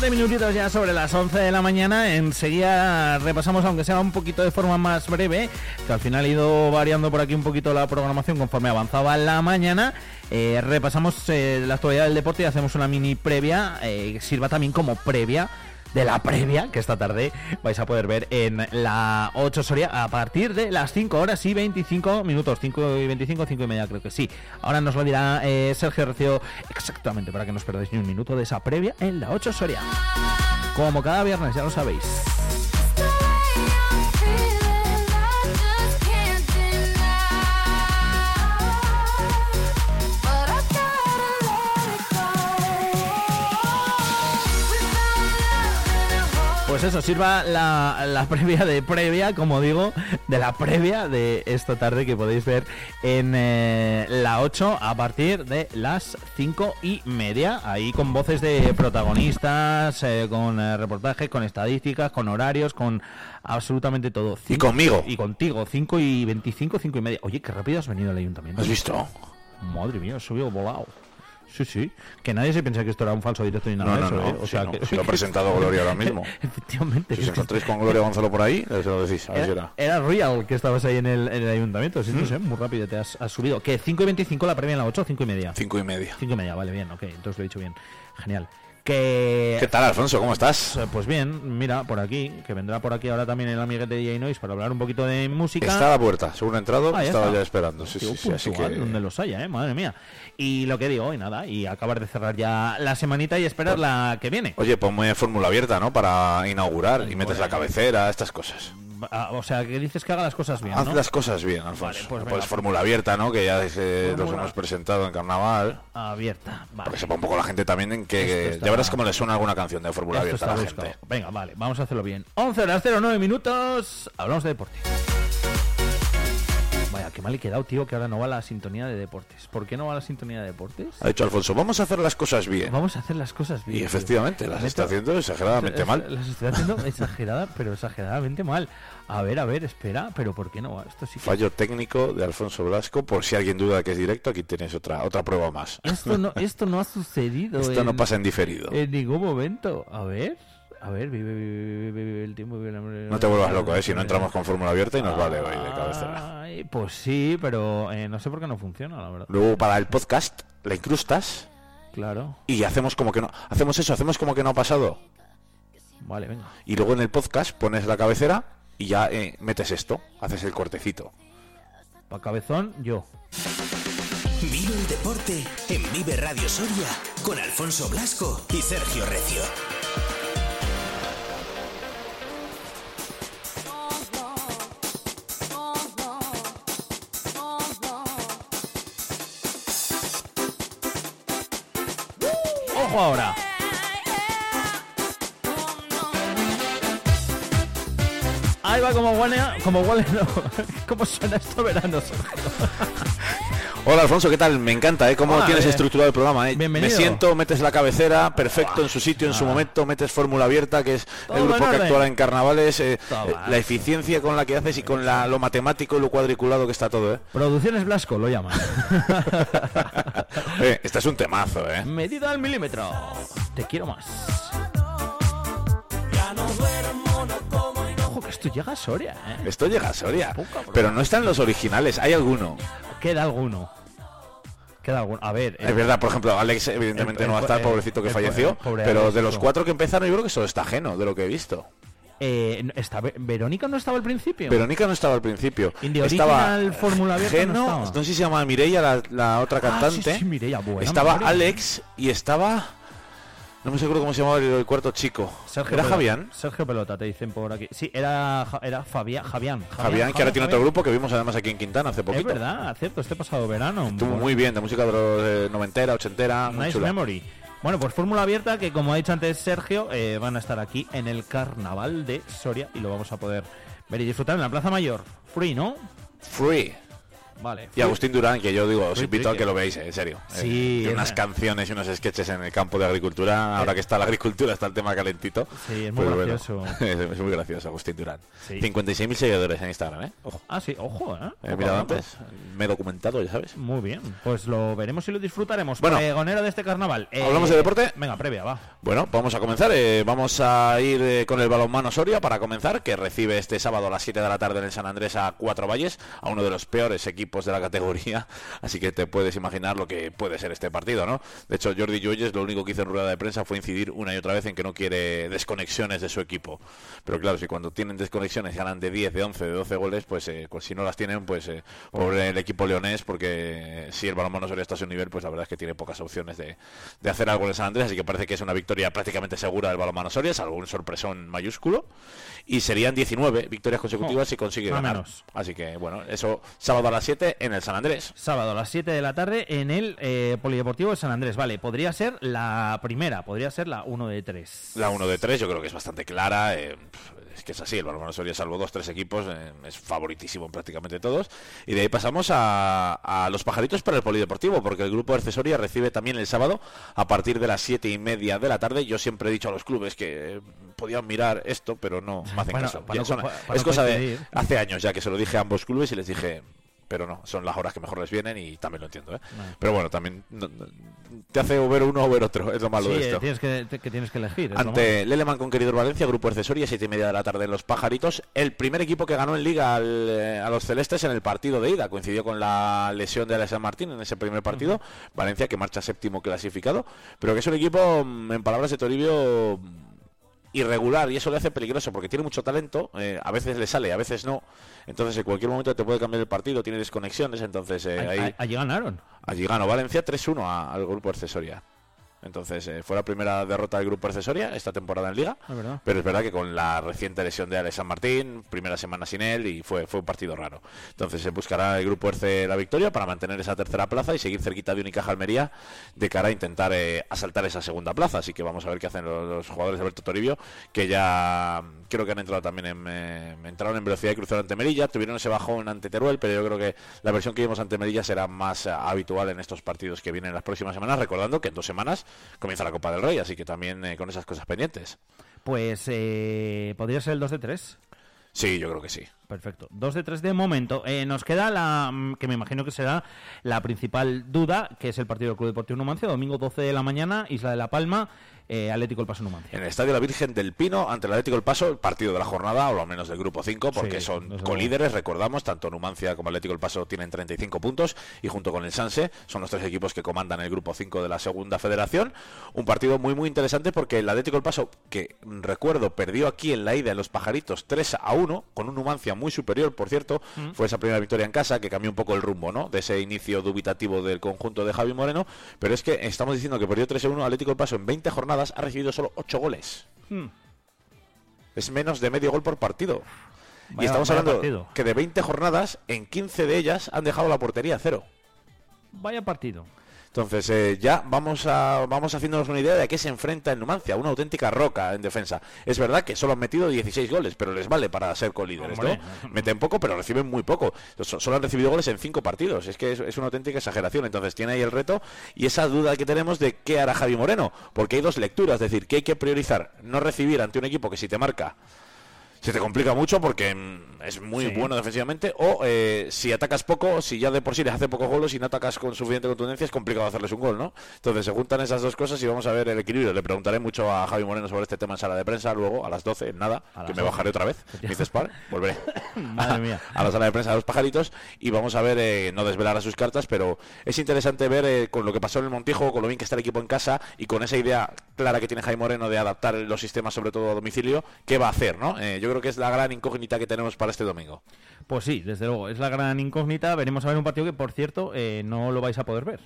7 minutitos ya sobre las 11 de la mañana. Enseguida repasamos, aunque sea un poquito de forma más breve, que al final ha ido variando por aquí un poquito la programación conforme avanzaba la mañana. Eh, repasamos eh, la actualidad del deporte y hacemos una mini previa eh, que sirva también como previa de la previa que esta tarde vais a poder ver en la 8 Soria a partir de las 5 horas y 25 minutos. 5 y 25, 5 y media creo que sí. Ahora nos lo dirá eh, Sergio Recio exactamente para que no os perdáis ni un minuto de esa previa en la 8 Soria. Como cada viernes, ya lo sabéis. Pues eso, sirva la, la previa de previa, como digo, de la previa de esta tarde que podéis ver en eh, la 8 a partir de las 5 y media. Ahí con voces de protagonistas, eh, con eh, reportajes, con estadísticas, con horarios, con absolutamente todo. Y conmigo. Y contigo, 5 y 25, 5 y media. Oye, qué rápido has venido al ayuntamiento. ¿Has visto? Madre mía, he subido volado. Sí, sí. Que nadie se piensa que esto era un falso directo ni nada No, de eso, no, ¿eh? O sea, que... Si lo ha presentado Gloria ahora mismo. Efectivamente. Si que os es que encontráis con Gloria Gonzalo por ahí, se lo decís. A ver si era, era. era real que estabas ahí en el, en el ayuntamiento. Sí, no ¿Mm? sé, muy rápido te has, has subido. ¿Qué? ¿5 y 25 la premia en la 8 o 5 y media? 5 y media. 5 y media, vale, bien, ok. Entonces lo he dicho bien. Genial. Que... ¿Qué tal, Alfonso? ¿Cómo estás? Eh, Pues bien, mira, por aquí, que vendrá por aquí ahora también el amiguete de DJ Noise para hablar un poquito de música. Está a la puerta, según ha entrado, Ah, ya estaba está. ya esperando. Sí, sí, sí, que... donde los haya, eh, madre mía. Y lo que digo, y nada, y acabar de cerrar ya la semanita y esperar la que viene. Oye, ponme fórmula abierta, ¿no? Para inaugurar y metes la cabecera, estas cosas. Ah, O sea, que dices que haga las cosas bien, Haz ¿no? las cosas bien, Alfonso. pues pues fórmula abierta, ¿no? Que ya eh, los hemos presentado en carnaval. Abierta, vale. Para que sepa un poco la gente también en que... Está- Ya verás cómo le suena alguna canción de fórmula abierta a la está gente. buscado. Venga, vale, vamos a hacerlo bien. 11 horas 09 minutos, hablamos de deporte. Vaya, qué mal he quedado, tío, que ahora no va la sintonía de deportes. ¿Por qué no va la sintonía de deportes? Ha dicho Alfonso, vamos a hacer las cosas bien. Vamos a hacer las cosas bien. Y tío. efectivamente, las está haciendo exageradamente mal. Las estoy haciendo exagerada, pero exageradamente mal. A ver, a ver, espera, pero ¿por qué no va? Esto sí que... Fallo técnico de Alfonso Blasco. Por si alguien duda que es directo, aquí tienes otra otra prueba más. Esto no, esto no ha sucedido. Esto no pasa en diferido. En ningún momento. A ver, a ver, vive, vive, vive, vive el tiempo. vive la- No te vuelvas loco, ¿eh? Si no entramos con fórmula abierta y nos vale hoy de cabecera. Ay, pues sí, pero eh, no sé por qué no funciona, la verdad. Luego para el podcast la incrustas Claro. y hacemos como que no. Hacemos eso, hacemos como que no ha pasado. Vale, venga. Y luego en el podcast pones la cabecera y ya eh, metes esto, haces el cortecito. Pa' cabezón, yo. Vive el deporte en Vive Radio Soria con Alfonso Blasco y Sergio Recio. ¡Ojo ahora! Ahí va como huele, como huele, no. ¿Cómo suena esto verano? Hola Alfonso, ¿qué tal? Me encanta, ¿eh? Cómo Hola, tienes eh. estructurado el programa, ¿eh? Me siento, metes la cabecera, perfecto en su sitio, en su momento, metes Fórmula Abierta, que es Todo el grupo que actúa en carnavales, eh, eh, la eficiencia con la que haces y con la, lo matemático y lo cuadriculado que está todo, ¿eh? Producciones Blasco lo llaman. Eh, este es un temazo, ¿eh? Medida al milímetro. Te quiero más. Ojo, que esto llega a Soria, ¿eh? Esto llega a Soria, pero no están los originales, hay alguno. Queda alguno. Queda alguno. A ver. Es verdad, por ejemplo, Alex evidentemente el- no va a estar, el- pobrecito que falleció, pobre pero Alex, de los no. cuatro que empezaron yo creo que solo está ajeno, de lo que he visto. Eh, está, Verónica no estaba al principio. Verónica no estaba al principio. In the estaba Fórmula no Geno, estaba. no, sé si se llama Mireia, la, la otra Ah, cantante. sí, sí, Mireia, buena estaba. Alex y estaba... No me seguro cómo se llamaba el, el cuarto chico. Sergio ¿Era Pelota. Javián? Sergio Pelota, te dicen por aquí. Sí, era, era Fabián. Javián, Javián, que ahora tiene otro grupo que vimos además aquí en Quintana hace Es poquito. verdad, cierto, este pasado verano. Estuvo Bueno. muy bien, de música de los eh, noventera, ochentera, Nice chula. memory. Bueno, pues fórmula abierta que como ha dicho antes Sergio, eh, van a estar aquí en el carnaval de Soria y lo vamos a poder ver y disfrutar en la Plaza Mayor. Free, ¿no? Free. Vale. Y. Agustín Durán, que yo digo, os invito a que lo veáis, eh, en serio. Eh, Sí, tiene unas es- canciones y unos sketches en el campo de agricultura. Ahora que está la agricultura, está el tema calentito. Sí, es muy Pues bueno, gracioso. es muy gracioso, Agustín Durán. Sí. 56.000 seguidores en Instagram, ¿eh? Ojo. Ah, sí, ojo, ¿eh? He Ojo, mirado antes, me he documentado, ya sabes. Muy bien, pues lo veremos y lo disfrutaremos. Bueno. Pregonero de este carnaval. Eh, ¿Hablamos de deporte? Venga, previa, va. Bueno, vamos a comenzar. eh, vamos a ir eh, con el balonmano Soria para comenzar, que recibe este sábado a las 7 de la tarde en el San Andrés a Cuatro Valles, a uno de los peores equipos equipos de la categoría, así que te puedes imaginar lo que puede ser este partido, ¿no? De hecho, Jordi Joyes lo único que hizo en rueda de prensa fue incidir una y otra vez en que no quiere desconexiones de su equipo. Pero claro, si cuando tienen desconexiones ganan de 10, de 11, de 12 goles, pues, eh, pues si no las tienen, pues eh, por el equipo leonés, porque si el balonmano Soria está a su nivel, pues la verdad es que tiene pocas opciones de, de hacer algo en San Andrés, así que parece que es una victoria prácticamente segura del balonmano Soria, salvo un sorpresón mayúsculo, y serían 19 victorias consecutivas si consigue ganar. menos. Así que bueno, eso sábado a las 7 en el San Andrés. Sábado a las 7 de la tarde en el eh, Polideportivo de San Andrés. Vale, podría ser la primera, podría ser la 1 de 3. La 1 de 3 yo creo que es bastante clara. eh, que es así, el balonmano Soria salvo dos, tres equipos, eh, es favoritísimo en prácticamente todos. Y de ahí pasamos a, a los pajaritos para el polideportivo, porque el grupo de Soria recibe también el sábado a partir de las siete y media de la tarde. Yo siempre he dicho a los clubes que eh, podían mirar esto, pero no me hacen Bueno, caso. para para es cosa de hace años ya que se lo dije a ambos clubes y les dije pero no, son las horas que mejor les vienen y también lo entiendo, ¿eh? Pero bueno, también no- no- te hace ver uno o ver otro, es lo malo Sí, de eh, esto. tienes que, tienes que elegir. Ante Leleman con Querido Valencia, Grupo Accesoria, siete y media de la tarde en Los Pajaritos. El primer equipo que ganó en Liga al, eh, a los Celestes en el partido de ida. Coincidió con la lesión de Alessandro Martín en ese primer partido. Valencia que marcha séptimo clasificado. Pero que es un equipo, mm, en palabras de Toribio, irregular y eso le hace peligroso porque tiene mucho talento. eh, a veces le sale, a veces no. Entonces en cualquier momento te puede cambiar el partido, tiene desconexiones. Entonces eh, ahí... allí ganaron. Allí ganó Valencia 3-1 a- al grupo accesoria. Entonces eh, fue la primera derrota del grupo accesoria esta temporada en Liga. Es verdad. Pero es verdad que con la reciente lesión de Alex San Martín, primera semana sin él y fue, fue un partido raro. Entonces se buscará el grupo ERCE la victoria para mantener esa tercera plaza y seguir cerquita de Unicaja Almería de cara a intentar eh, asaltar esa segunda plaza. Así que vamos a ver qué hacen los, los jugadores de Alberto Toribio, que ya creo que han entrado también en, eh, entraron en velocidad y cruzaron ante Melilla, tuvieron ese bajón ante Teruel, pero yo creo que la versión que vimos ante Melilla será más eh, habitual en estos partidos que vienen las próximas semanas, recordando que en dos semanas comienza la Copa del Rey, así que también eh, con esas cosas pendientes. Pues eh, podría ser el 2 de 3. Sí, yo creo que sí. Perfecto. 2 de 3 de momento. Eh, nos queda la mm, que me imagino que será la principal duda, que es el partido del Club Deportivo Numancia, domingo 12 de la mañana, Isla de la Palma, eh, Atlético El Paso Numancia. En el Estadio La Virgen del Pino, ante el Atlético El Paso, el partido de la jornada, o al menos del grupo 5, porque Sí, son colíderes, recordamos, tanto Numancia como Atlético El Paso tienen 35 puntos, y junto con el Sanse son los tres equipos que comandan el grupo 5 de la segunda federación. Un partido muy, muy interesante porque el Atlético El Paso, que mm, recuerdo, perdió aquí en la ida en los Pajaritos 3 a 1, con un Numancia muy superior, por cierto, Mm. fue esa primera victoria en casa que cambió un poco el rumbo, ¿no? De ese inicio dubitativo del conjunto de Javi Moreno, pero es que estamos diciendo que perdió 3 a 1, Atlético El Paso en 20 jornadas ha recibido solo 8 goles. Hmm. Es menos de medio gol por partido. y estamos hablando partido. que de 20 jornadas, en 15 de ellas han dejado la portería a cero. Vaya partido. Entonces eh, ya vamos a vamos haciéndonos una idea de a qué se enfrenta el Numancia, una auténtica roca en defensa. Es verdad que solo han metido 16 goles, pero les vale para ser colíderes, ¿no? Meten poco, pero reciben muy poco. So- Solo han recibido goles en 5 partidos. Es que es, es una auténtica exageración. Entonces tiene ahí el reto y esa duda que tenemos de qué hará Javi Moreno, porque hay dos lecturas, es decir, que hay que priorizar no recibir ante un equipo que si te marca se te complica mucho porque mm, es muy Sí. bueno defensivamente o eh, si atacas poco, si ya de por sí les hace pocos goles y no atacas con suficiente contundencia es complicado hacerles un gol, ¿no? Entonces se juntan esas dos cosas y vamos a ver el equilibrio. Le preguntaré mucho a Javi Moreno sobre este tema en sala de prensa luego a las 12, en nada, que me 12. bajaré otra vez. Me dices, "Par", volveré Madre mía. a la sala de prensa de los pajaritos y vamos a ver, eh, no desvelar a sus cartas, pero es interesante ver eh, con lo que pasó en el Montijo, con lo bien que está el equipo en casa y con esa idea clara que tiene Jaime Moreno de adaptar los sistemas, sobre todo a domicilio, qué va a hacer, ¿no? Eh, yo creo que es la gran incógnita que tenemos para este domingo. Pues sí, desde luego, es la gran incógnita. Veremos a ver un partido que, por cierto, eh, no lo vais a poder ver.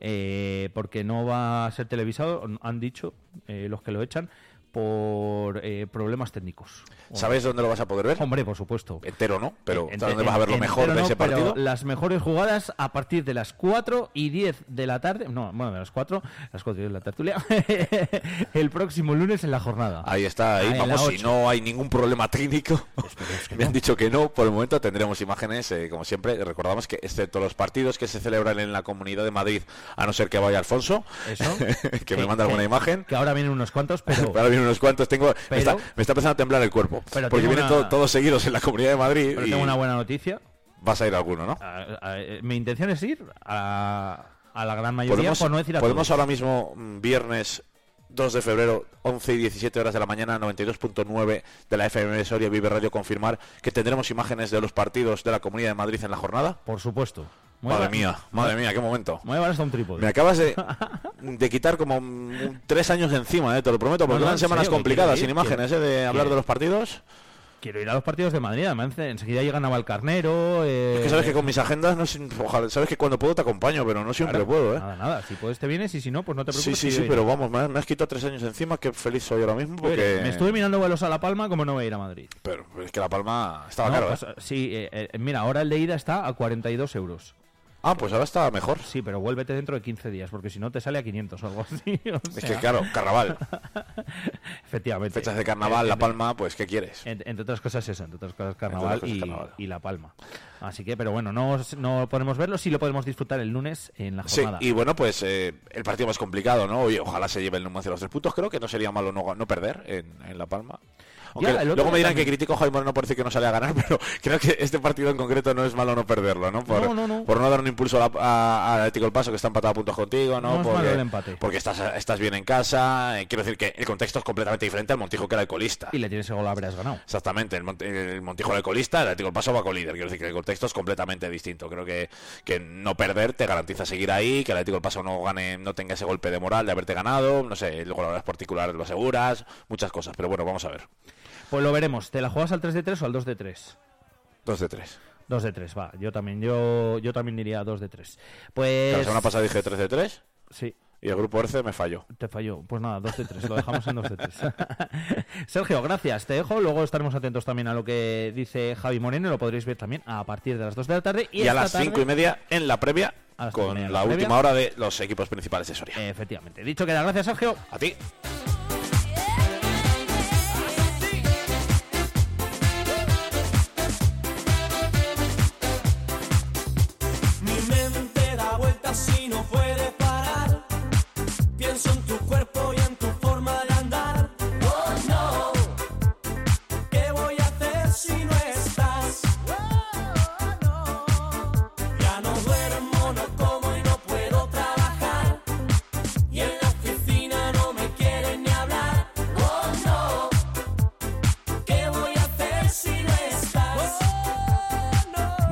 Eh, porque no va a ser televisado, han dicho eh, los que lo echan, por eh, problemas técnicos. ¿Sabes dónde lo vas a poder ver? Hombre, por supuesto. Entero, ¿no? Pero Ente- ¿dónde vas a ver lo mejor de no, ese pero partido? Las mejores jugadas a partir de las 4 y 10 de la tarde. No, bueno, de las 4, las 4 y 10 de la tertulia. el próximo lunes en la jornada. Ahí está, ahí Ah, vamos, si no hay ningún problema técnico. Me han dicho que no, por el momento tendremos imágenes, eh, como siempre. Recordamos que excepto los partidos que se celebran en la Comunidad de Madrid, a no ser que vaya Alfonso, Eso. que me manda alguna imagen. Que ahora vienen unos cuantos, pero. Ahora vienen unos cuantos, tengo, me, está, me está empezando a temblar el cuerpo. Pero porque vienen una- todos seguidos en la Comunidad de Madrid pero y tengo una buena noticia. vas a ir a alguno, ¿no? A- a- mi intención es ir a, a la gran mayoría, Podemos, por no decir a podemos todos. ahora mismo, mm, viernes 2 de febrero, 11 y 17 horas de la mañana, 92.9 de la FM de Soria Vive Radio, confirmar que tendremos imágenes de los partidos de la Comunidad de Madrid en la jornada. Por supuesto. Madre mía, madre mía, qué momento. A llevar hasta un trípode. Me acabas de, de quitar como tres años de encima, eh, te lo prometo, porque No, no, eran semanas serio, complicadas, quiero sin ir, imágenes, quiero- eh, de hablar quiero- de los partidos. Quiero ir a los partidos de Madrid, además enseguida llega Navalcarnero. Eh... Es que sabes que con mis agendas, no ojalá, sabes que cuando puedo te acompaño, pero no siempre Claro, puedo, ¿eh? Nada, nada, si puedes te vienes y si no, pues no te Sí, preocupes. sí, sí, iré. pero vamos, me has, me has quitado tres años encima, qué feliz soy ahora mismo, porque... Me estuve mirando vuelos a La Palma como no voy a ir a Madrid. Pero es que La Palma estaba No, caro, pues, ¿eh? Sí, eh, eh, mira, ahora el de ida está a 42 euros. Ah, pues ahora está mejor. Sí, pero vuélvete dentro de 15 días, porque si no te sale a 500 o algo así. o Es sea. que claro, carnaval. Efectivamente. Fechas de carnaval, Eh, La Palma, pues ¿qué quieres? en- entre otras cosas eso, entre otras cosas carnaval, cosas y, carnaval. y La Palma. Así que, pero bueno, no, no podemos verlo, sí lo podemos disfrutar el lunes en la Sí, jornada. y bueno, pues eh, el partido más complicado, ¿no? Oye, ojalá se lleve el número de los tres puntos. Creo que no sería malo no, no perder en, en La Palma. Aunque Ya, el luego me dirán que critico a Jaime Moreno por decir que no sale a ganar, pero creo que este partido en concreto no es malo no perderlo, ¿no? Por No, no, no. por no dar un impulso a la- a- al Atlético del Paso, que está empatado a puntos contigo, ¿no? No es porque, el empate. porque estás, estás bien en casa. eh, quiero decir que el contexto es completamente diferente al Montijo que era el colista. Y le tienes el gol habrías ganado. Exactamente, el, el Montijo era el colista, el Atlético del Paso va con líder. Quiero decir que el contexto es completamente distinto. Creo que, que no perder te garantiza seguir ahí, que el Atlético del Paso no gane, no tenga ese golpe de moral de haberte ganado, no sé, luego la hora particular lo aseguras, muchas cosas. Pero bueno, vamos a ver. Pues lo veremos. ¿Te la juegas al 3 de 3 o al 2 de 3? 2 de 3. 2 de 3, va. Yo también, yo, yo también diría 2 de 3. Pues... La semana pasada dije 3 de 3 Sí. y el grupo ERCE me falló. Te falló. Pues nada, 2 de 3. Lo dejamos en 2 de 3. Sergio, gracias. Te dejo. Luego estaremos atentos también a lo que dice Javi Moreno. Lo podréis ver también a partir de las 2 de la tarde. Y, Y, a las tarde- 5 y media en la previa con la, la última hora de los equipos principales de Soria. Efectivamente. Dicho queda. Gracias, Sergio. A ti.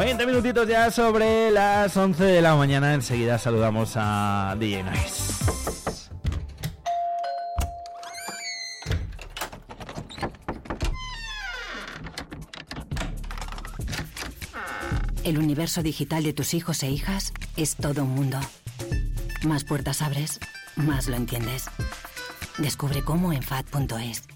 20 minutitos ya sobre las 11 de la mañana. Enseguida saludamos a DJ Nice. El universo digital de tus hijos e hijas es todo un mundo. Más puertas abres, más lo entiendes. Descubre cómo en FAD.es.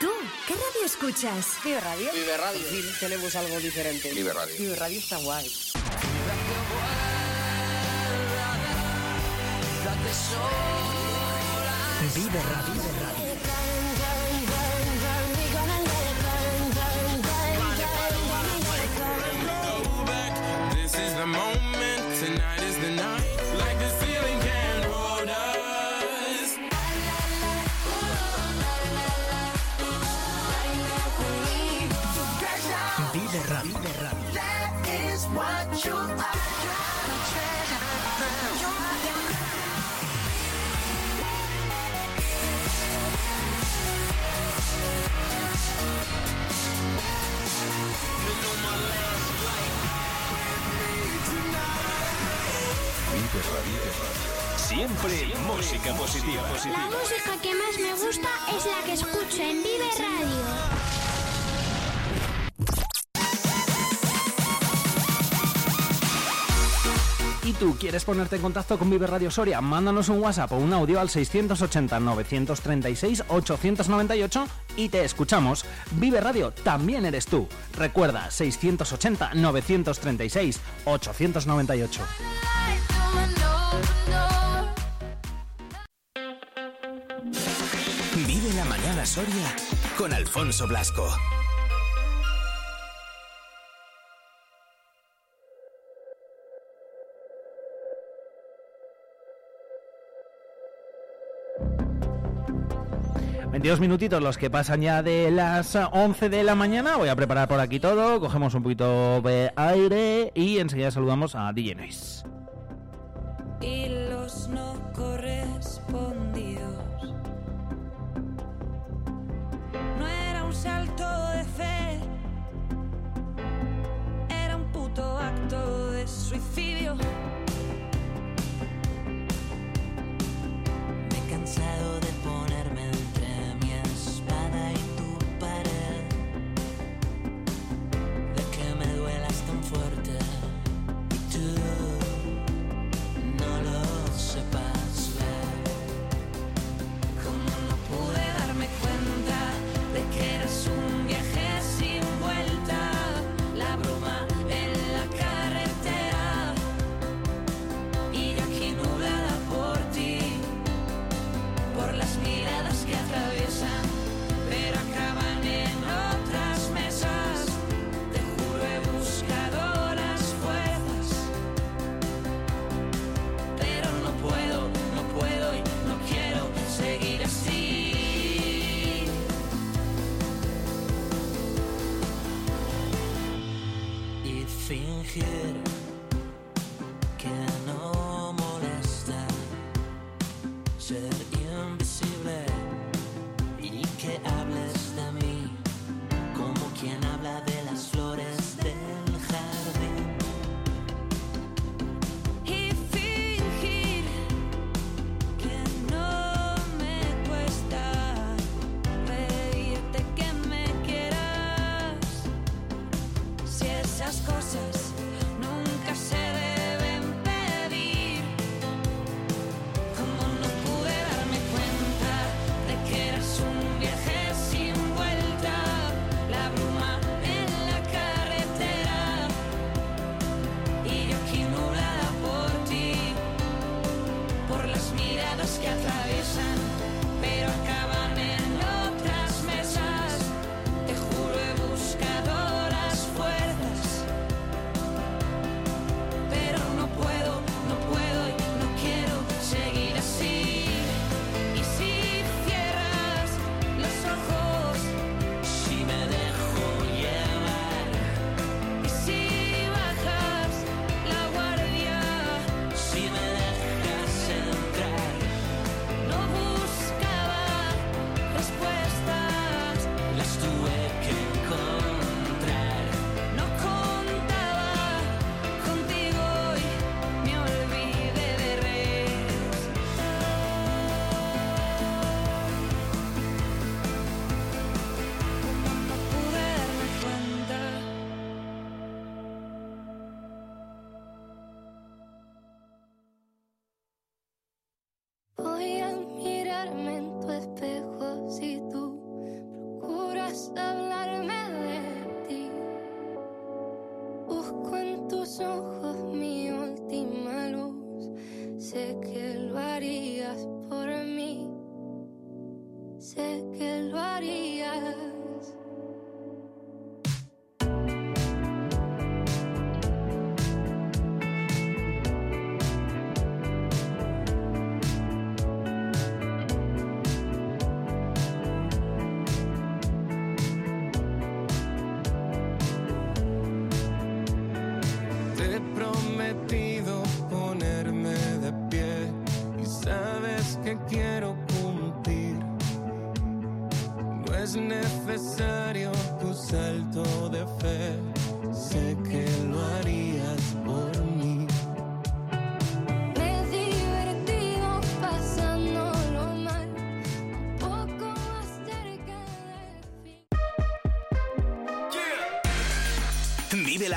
¿Tú qué radio escuchas? Vive Radio. Vive Radio. Fin tenemos algo diferente. Vive Radio. Vive Radio está guay. Vive Radio. Siempre música positiva. La música que más me gusta es la que escucho en Vive Radio. ¿Y tú quieres ponerte en contacto con Vive Radio Soria? Mándanos un WhatsApp o un audio al 680-936-898 y te escuchamos. Vive Radio también eres tú. Recuerda, 680-936-898. la mañana Soria con Alfonso Blasco. Dos minutitos los que pasan ya de las 11 de la mañana. Voy a preparar por aquí todo, cogemos un poquito de aire y enseguida saludamos a DJ Noise. Y los no corren. salto de fe. Era un puto acto de suicidio.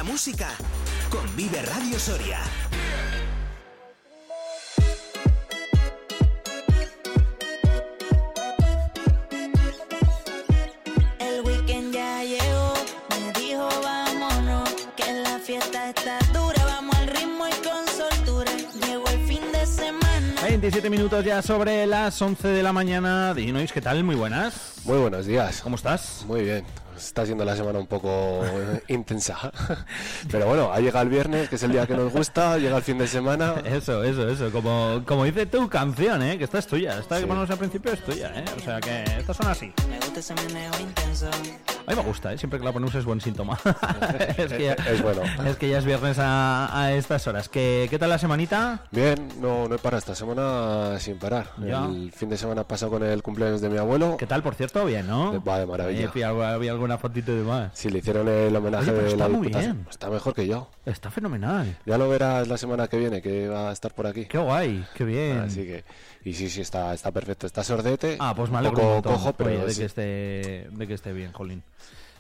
la música con Vive Radio Soria. El weekend ya llegó, me dijo vámonos, que la fiesta está dura, vamos al ritmo y con soltura. Llegó el fin de semana. 27 minutos ya sobre las 11 de la mañana. Dinois, ¿qué tal? Muy buenas. Muy buenos días. ¿Cómo estás? Muy bien. Está siendo la semana un poco eh, intensa. Pero bueno, ha llegado el viernes, que es el día que nos gusta, llega el fin de semana. Eso, eso, eso. Como, como dice tu canción, ¿eh? Que esta es tuya. Esta que Sí. ponemos al principio es tuya, ¿eh? O sea que estas son así. Me gusta ese meneo intenso. A mí me gusta, ¿eh? Siempre que la ponemos es buen síntoma. es, que ya, Es bueno. Es que ya es viernes a, a estas horas. ¿Qué, ¿Qué tal la semanita? Bien, no, no he parado esta semana sin parar. Ya. El fin de semana pasado con el cumpleaños de mi abuelo. ¿Qué tal, por cierto? Bien, ¿no? Va de maravilla. Eh, había alguna fotito y demás. Sí, le hicieron el homenaje Oye, pero de está la muy Diputación. bien. Está mejor que yo. Está fenomenal. Ya lo verás la semana que viene, que va a estar por aquí. Qué guay, qué bien. Así que, y sí, sí, está, está perfecto. Está sordete. Ah, pues me un alegro poco un montón, cojo, pero oye, de, sí. que esté, de que esté bien, Jolín.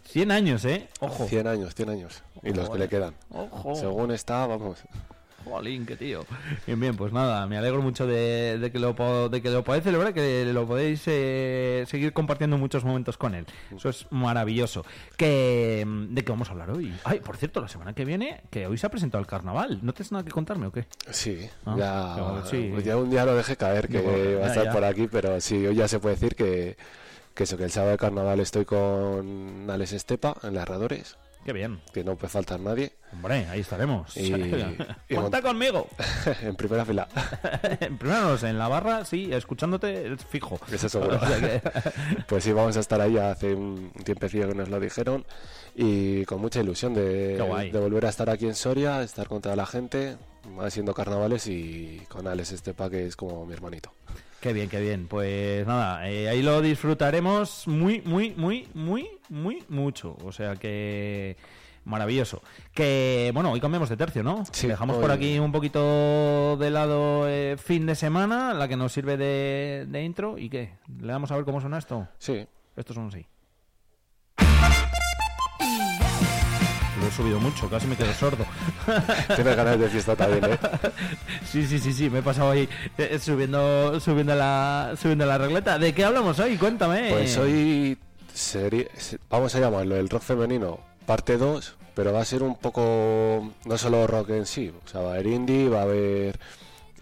100 años, ¿eh? Ojo. 100 años, 100 años. Y los que le quedan. Ojo. Según está, vamos. Jolín, qué tío. Bien, bien, pues nada, me alegro mucho de, de que lo de que lo podáis celebrar, que lo podéis eh, seguir compartiendo muchos momentos con él. Eso es maravilloso. Que, mm, ¿De qué vamos a hablar hoy? Ay, por cierto, la semana que viene, que hoy se ha presentado el carnaval. ¿No tienes nada que contarme o qué? Sí, Ah, ya, qué bueno, sí. ya un día lo dejé caer que va a estar ya. por aquí, pero sí, hoy ya se puede decir que, que eso, que el sábado de carnaval estoy con Alex Estepa en las Herradores, Qué bien. que no puede faltar nadie. Hombre, ahí estaremos. Y- y Cuenta conmigo. en primera fila. en primero no sé, en la barra, sí, escuchándote, es fijo. Eso seguro. O sea que- pues sí, vamos a estar ahí hace un tiempecillo que nos lo dijeron y con mucha ilusión de, de volver a estar aquí en Soria, estar con toda la gente, haciendo carnavales y con Alex Estepa, que es como mi hermanito. Qué bien, qué bien. Pues nada, eh, ahí lo disfrutaremos muy, muy, muy, muy, muy mucho. O sea que maravilloso. Que bueno, hoy cambiamos de tercio, ¿no? Sí, Dejamos hoy- por aquí un poquito de lado eh, fin de semana, la que nos sirve de, de intro. ¿Y qué? ¿Le damos a ver cómo suena esto? Sí. Estos son así. Lo he subido mucho, casi me quedo sordo. Tienes ganas de fiesta también, ¿eh? Sí, sí, sí, sí, me he pasado ahí eh, subiendo, subiendo la, subiendo la regleta. ¿De qué hablamos hoy? Cuéntame. Pues hoy seri- se- vamos a llamarlo el rock femenino parte 2, pero va a ser un poco no solo rock en sí, o sea, va a haber indie, va a haber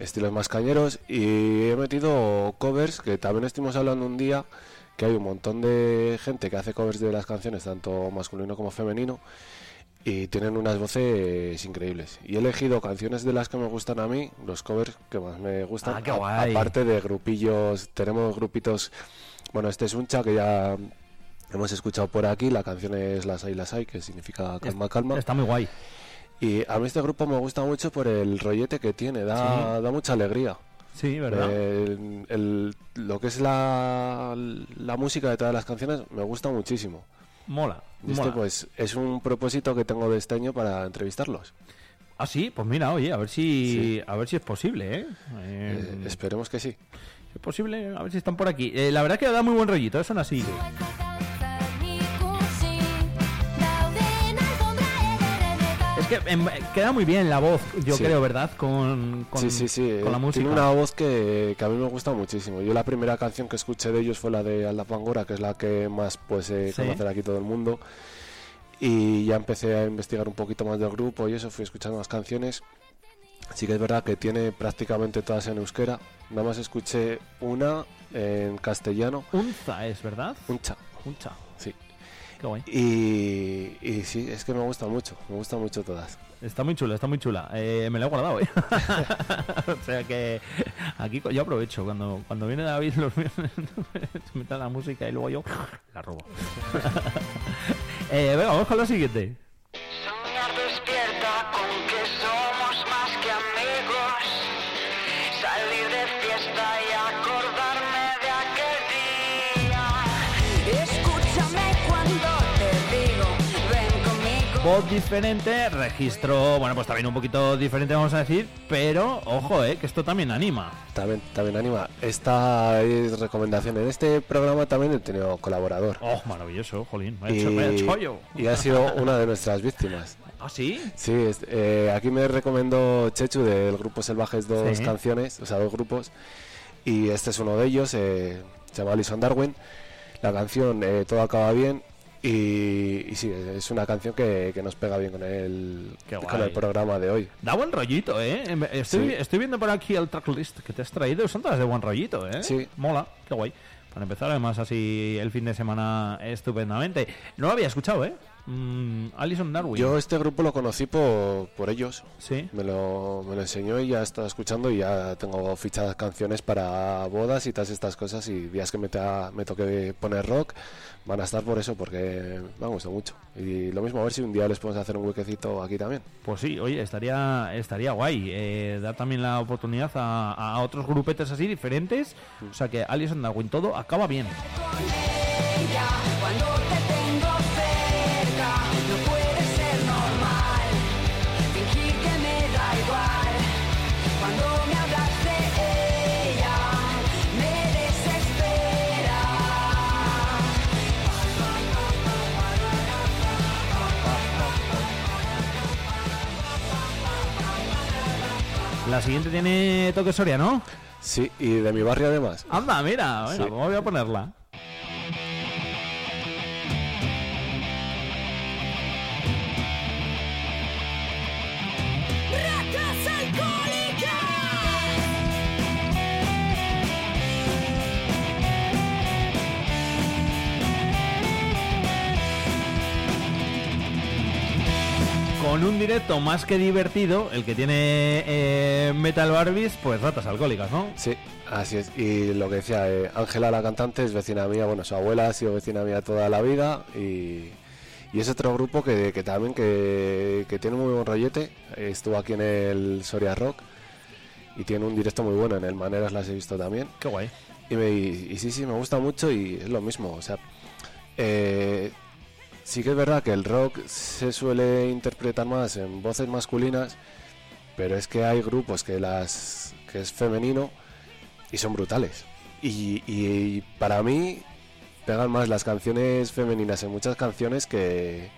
estilos más cañeros y he metido covers que también estuvimos hablando un día que hay un montón de gente que hace covers de las canciones tanto masculino como femenino y tienen unas voces increíbles. Y he elegido canciones de las que me gustan a mí, los covers que más me gustan. Ah, qué a- guay. aparte de grupillos, tenemos grupitos. Bueno, este es Uncha que ya hemos escuchado por aquí. La canción es Las hay, las hay, que significa calma, calma. Está muy guay. Y a mí este grupo me gusta mucho por el rollete que tiene, da, Sí. da mucha alegría. Sí, ¿verdad? El- el- lo que es la, la música de todas las canciones me gusta muchísimo. Mola. Mola. pues es un propósito que tengo de este año para entrevistarlos. Ah, sí, pues mira, oye, a ver si, a ver si es posible, ¿eh? Eh, Eh, esperemos que sí. si es posible, a ver si están por aquí. Eh, la verdad que da muy buen rollito, son así. Es que em, queda muy bien la voz, yo Sí. creo, ¿verdad? Con, con, sí, sí, sí. con la música. Tiene una voz que, que a mí me gusta muchísimo. Yo la primera canción que escuché de ellos fue la de Alda Pangora, que es la que más pues eh, Sí. conocer aquí todo el mundo. Y ya empecé a investigar un poquito más del grupo y eso, fui escuchando las canciones. Sí que es verdad que tiene prácticamente todas en euskera. Nada más escuché una en castellano. Unza es, ¿verdad? Uncha. Uncha. Sí. Qué guay. Y, y sí, es que me gustan mucho, me gustan mucho todas. Está muy chula, está muy chula. Eh, me la he guardado, ¿eh? o sea que aquí yo aprovecho. Cuando, cuando viene David, los mete la música y luego yo la robo. eh, venga, vamos con la siguiente. Voz diferente, registro, bueno, pues también un poquito diferente, vamos a decir, pero ojo, eh, que esto también anima. También, también anima. Esta es recomendación. En este programa también he tenido colaborador. Oh, maravilloso, jolín, me ha hecho, me ha hecho yo. y ha sido una de nuestras víctimas. ¿Ah, sí? Sí, es- eh, aquí me recomendó Chechu del grupo Selvajes dos Sí. canciones, o sea, dos grupos. Y este es uno de ellos, eh, se llama Alison Darwin. La canción eh, Todo acaba bien Y, y sí, es una canción que, que nos pega bien con el, con el programa de hoy. Da buen rollito, ¿eh? Em- Estoy, Sí. estoy viendo por aquí el tracklist que te has traído. Son todas de buen rollito, ¿eh? Sí. Mola, qué guay. Para empezar, además, así el fin de semana estupendamente. No lo había escuchado, ¿eh? Mm, Alison Darwin. Yo este grupo lo conocí por, por ellos. Sí. Me lo, me lo enseñó y ya estaba escuchando y ya tengo fichadas canciones para bodas y todas estas cosas y días que me, ta- me toque poner rock van a estar por eso porque me han gustado mucho. Y lo mismo, a ver si un día les podemos hacer un huequecito aquí también. Pues sí, oye, estaría estaría guay. Eh, dar también la oportunidad a, a otros grupetes así diferentes. O sea que Alison Darwin, todo acaba bien. Cuando te tengo La siguiente tiene toque Soria, ¿no? Sí, y de mi barrio además. Anda, mira, Sí. pues voy a ponerla. Con un directo más que divertido, el que tiene eh, Metal Barbies, pues ratas alcohólicas, ¿no? Sí, así es. Y lo que decía, eh, Ángela, la cantante, es vecina mía. Bueno, su abuela ha sido vecina mía toda la vida y, y es otro grupo que, que también que, que tiene muy buen rollete. Estuvo aquí en el Soria Rock y tiene un directo muy bueno. En el Maneras las he visto también. Qué guay. Y, me, y, y sí, sí, me gusta mucho y es lo mismo. O sea, eh, sí que es verdad que el rock se suele interpretar más en voces masculinas, pero es que hay grupos que las que es femenino y son brutales. Y, y para mí pegan más las canciones femeninas en muchas canciones que,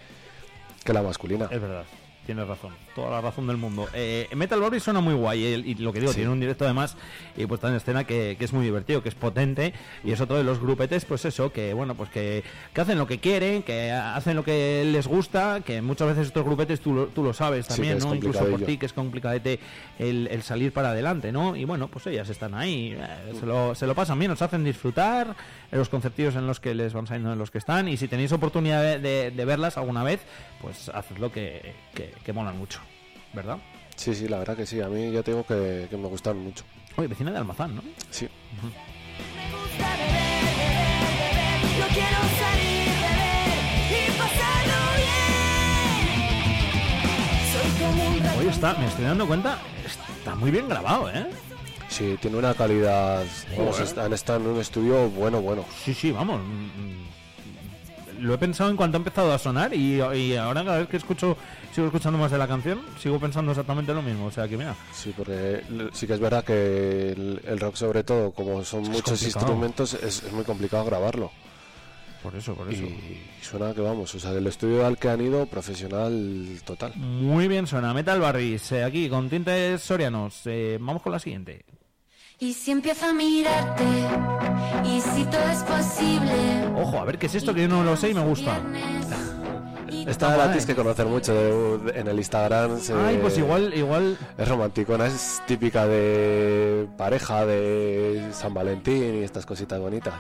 que la masculina. Es verdad, tienes razón, toda la razón del mundo. Eh, Metal Barbies suena muy guay el- y lo que digo, Sí. tiene un directo además y puesta en escena que, que es muy divertido, que es potente y es otro de los grupetes, pues eso, que bueno, pues que, que hacen lo que quieren, que hacen lo que les gusta, que muchas veces estos grupetes tú lo, tú lo sabes también, ¿no? Incluso por ti, que es complicadete el, el salir para adelante, ¿no? Y bueno, pues ellas están ahí, eh, se, lo, se lo pasan bien, nos hacen disfrutar los concertillos en los que les van saliendo en los que están y si tenéis oportunidad de, de- de verlas alguna vez, pues hacedlo que, que, que molan mucho, ¿verdad? Sí, sí, la verdad que sí. A mí ya te digo que, que me gustan mucho. Oye, vecina de Almazán, ¿no? Sí. Yo quiero salir, beber y pasarlo bien. Soy como un Oye, está, me estoy dando cuenta, está muy bien grabado, ¿eh? Sí, tiene una calidad. Vamos, Joder. está- han estado en un estudio bueno, bueno. Sí, sí, vamos. Lo he pensado en cuanto ha empezado a sonar y, y ahora cada vez que escucho, sigo escuchando más de la canción, sigo pensando exactamente lo mismo. O sea que mira, Sí, porque l- sí que es verdad que el, el rock, sobre todo, como son Es muchos complicado. instrumentos, es, es muy complicado grabarlo. por eso, por eso. Y suena que vamos, o sea, del estudio al que han ido, profesional total. Muy bien suena. Metal Barris, eh, aquí con tintes sorianos. Eh, vamos con la siguiente. Y si empiezo a mirarte, y si todo es posible. Ojo, a ver qué es esto que yo no lo sé y me gusta. Esta la tienes que conocer mucho de- de- en el Instagram. se- Ay, pues igual, igual. Es romanticona, es típica de pareja, de San Valentín y estas cositas bonitas.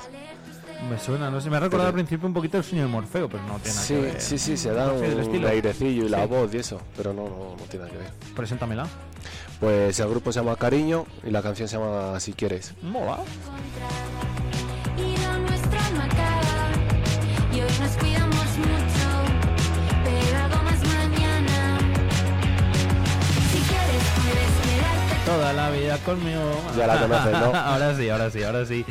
Me suena, no sé, me ha recordado al principio un poquito el sueño de Morfeo, pero no tiene nada Sí, que ver. sí, sí, se da Sí, el un estilo. airecillo y la Sí. voz y eso, pero no, no, no tiene nada que ver. Preséntamela. Pues el grupo se llama Cariño y la canción se llama Si quieres. Mola. Y nos cuidamos Toda la vida conmigo. Ya la conoces, ¿no? ahora sí, ahora sí, ahora sí.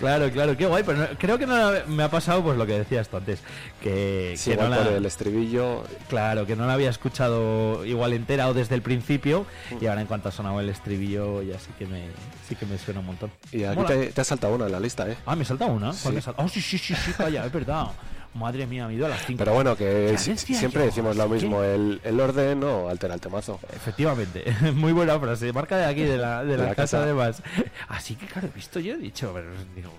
Claro, claro, qué guay. Pero no- creo que no me ha pasado pues lo que decías tú antes. Que, Sí, que no igual la, por el estribillo. Claro, que no la había escuchado igual entera o desde el principio. Y ahora en cuanto ha sonado el estribillo ya sí que me, sí que me suena un montón. Y aquí te, te has saltado una en la lista, ¿eh? Ah, me salta una. ¿Cuál Sí. me salta? Oh, sí, sí, sí, sí, calla, es verdad. Madre mía, me he ido a las 5. Pero bueno, que si- siempre yo, decimos lo es que- mismo, el, el orden no altera el temazo. Efectivamente, muy buena frase, marca de aquí, de la, de De la, la casa, casa. de más. Así que claro, he visto yo, he dicho, pero digo,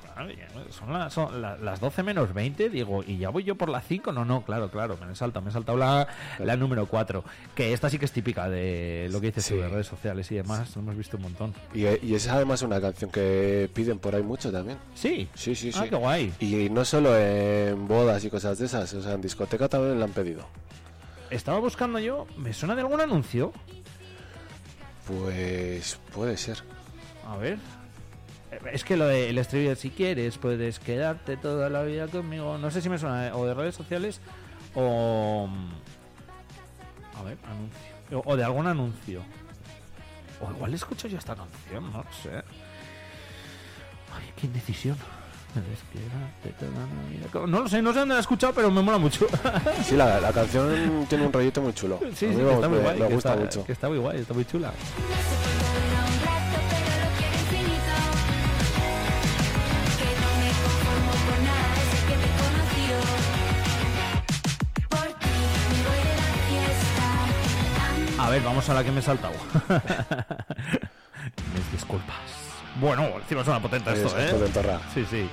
son, las- son la- las 12 menos 20, digo, y ya voy yo por las 5, no, no, claro, claro, me he saltado, me he saltado la, la número 4, que esta sí que es típica de lo que dices tú de redes sociales y demás, lo hemos visto un montón. Y, y es además una canción que piden por ahí mucho también. Sí, sí, sí, sí. Ah, qué guay. Y no solo en bodas y cosas de esas, o sea, en discoteca también la han pedido. Estaba buscando yo, ¿me suena de algún anuncio? Pues puede ser. A ver. Es que lo del estribillo, si quieres, puedes quedarte toda la vida conmigo. No sé si me suena eh, o de redes sociales o. mm, A ver, anuncio. O, o de algún anuncio. O igual escucho yo esta canción, no sé. Ay, qué indecisión. No lo sé, no sé dónde la he escuchado, pero me mola mucho. Sí, la, la canción tiene un rollito muy chulo. Sí, A sí, mí que me, está muy guay. me que gusta está- mucho. Que está muy guay, está muy chula. A ver, vamos a la que me he saltado. Mis disculpas. Bueno, encima suena potente esto, es ¿eh? potentorra. Sí, sí.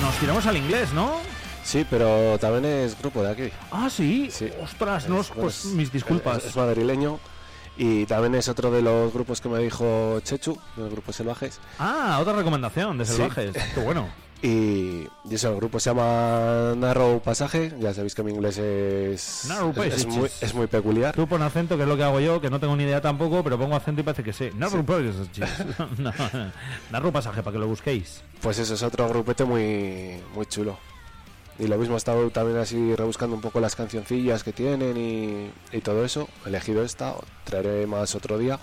Nos tiramos al inglés, ¿no? Sí, pero también es grupo de aquí. Ah, sí. Ostras, no, Es- pues es- mis disculpas. Es, es madrileño y también es otro de los grupos que me dijo Chechu, de los grupos salvajes. Ah, otra recomendación de Sí. salvajes. Qué bueno. Y, y eso, el grupo se llama Narrow Pasaje. Ya sabéis que mi inglés es, Narrow es, muy, es muy peculiar. Tú pon acento, que es lo que hago yo, que no tengo ni idea tampoco, pero pongo acento y parece que sé. Narrow Passages. No, Narrow pasaje, para que lo busquéis. Pues eso es otro grupete muy, muy chulo. Y lo mismo he estado también así rebuscando un poco las cancioncillas que tienen y, y todo eso. He elegido esta, traeré más otro día.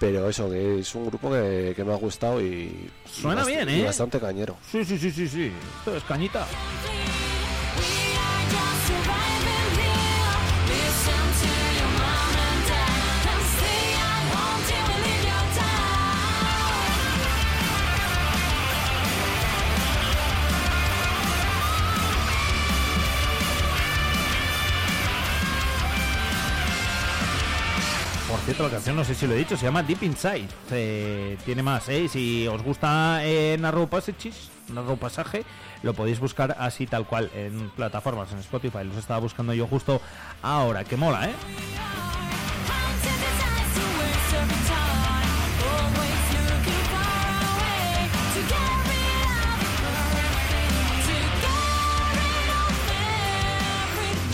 Pero eso, que es un grupo que, que me ha gustado y, Suena y bien, y ¿eh? bastante cañero. Sí, sí, sí, sí, sí. Esto es cañita. Cierto, la canción no sé si lo he dicho, se llama Deep Inside. Tiene más, ¿eh? Si os gusta eh, Narrow Passages, Narrow Pasaje, lo podéis buscar así tal cual en plataformas, en Spotify. Los estaba buscando yo justo ahora, que mola, ¿eh?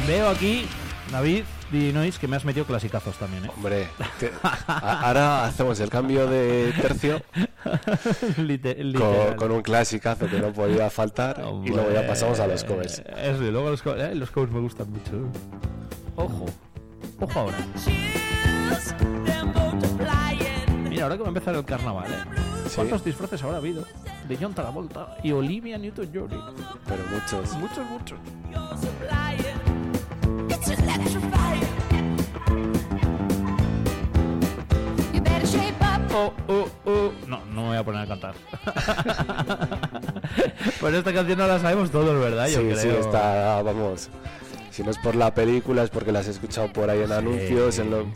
Veo aquí, David, Dinois, que me has metido clasicazos también, ¿eh? Hombre, a- ahora hacemos el cambio de tercio con, un clasicazo que no podía faltar y luego ya pasamos a los covers. Eso, y luego los, co- eh, los covers me gustan mucho. Ojo, ojo ahora. Mira, ahora que va a empezar el carnaval, ¿eh? ¿Cuántos disfraces habrá habido? De John Travolta y Olivia Newton-John. Pero muchos. Muchos, muchos. Oh, oh, oh. No, no me voy a poner a cantar. pues esta canción no la sabemos todos, ¿verdad? Yo sí, creo. sí, está, vamos. Si no es por la película, es porque las he escuchado por ahí en anuncios, en lo-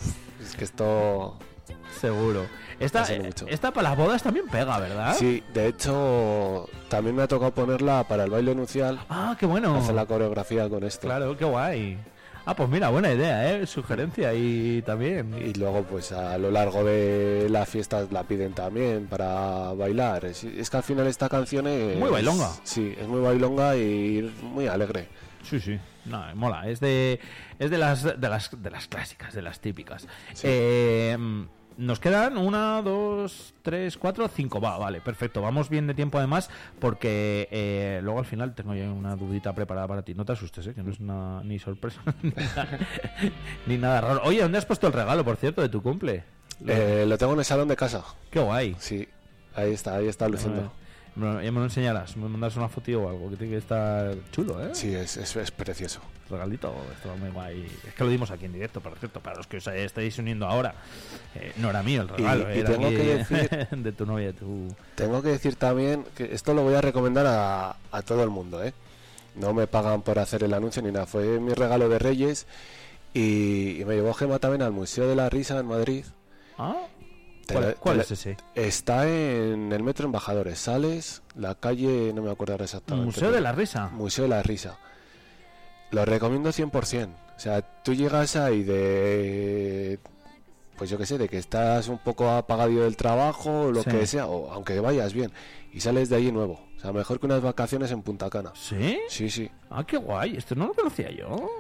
Es que esto... Seguro. Esta, esta para las bodas también pega, ¿verdad? Sí, de hecho, también me ha tocado ponerla para el baile nupcial. Ah, qué bueno. Hacer la coreografía con esto. Claro, qué guay. Ah, pues mira, buena idea, ¿eh? Sugerencia y también. Y luego, pues a lo largo de la fiesta la piden también para bailar. Es, es que al final esta canción es. Muy bailonga. Sí, es muy bailonga y muy alegre. Sí, sí. No, mola. Es de, es de las, de las, de las clásicas, de las típicas. Eh, nos quedan una, dos, tres, cuatro, cinco. Va, vale, perfecto. Vamos bien de tiempo además, porque eh, luego al final tengo ya una dudita preparada para ti. No te asustes, ¿eh? que no es nada, ni sorpresa ni nada raro. Oye, ¿dónde has puesto el regalo, por cierto, de tu cumple? Lo- Eh, lo tengo en el salón de casa. Qué guay. Sí, ahí está, ahí está luciendo. Lo- ya me lo enseñarás, me mandas una foto o algo, que tiene que estar chulo, ¿eh? Sí, es, es, es precioso. Regalito, esto muy guay. Es que lo dimos aquí en directo, por cierto, para los que os estáis uniendo ahora. Eh, no era mío el regalo, Y- y era tengo aquí que decir- de tu novia, de tu... Tengo que decir también que esto lo voy a recomendar a, a todo el mundo, ¿eh? No me pagan por hacer el anuncio ni nada. Fue mi regalo de Reyes y, y me llevó Gema también al Museo de la Risa en Madrid. ¿Ah? ¿Cuál, es ese? Está en el Metro Embajadores. Sales, la calle, no me acuerdo ahora exactamente. Museo pero- de la Risa. Museo de la Risa. Lo recomiendo 100%. O sea, tú llegas ahí de... Pues yo qué sé, de que estás un poco apagado del trabajo, lo Sí. que sea, o aunque vayas bien, y sales de allí nuevo. O sea, mejor que unas vacaciones en Punta Cana. ¿Sí? Sí, sí. Ah, qué guay, esto no lo conocía yo.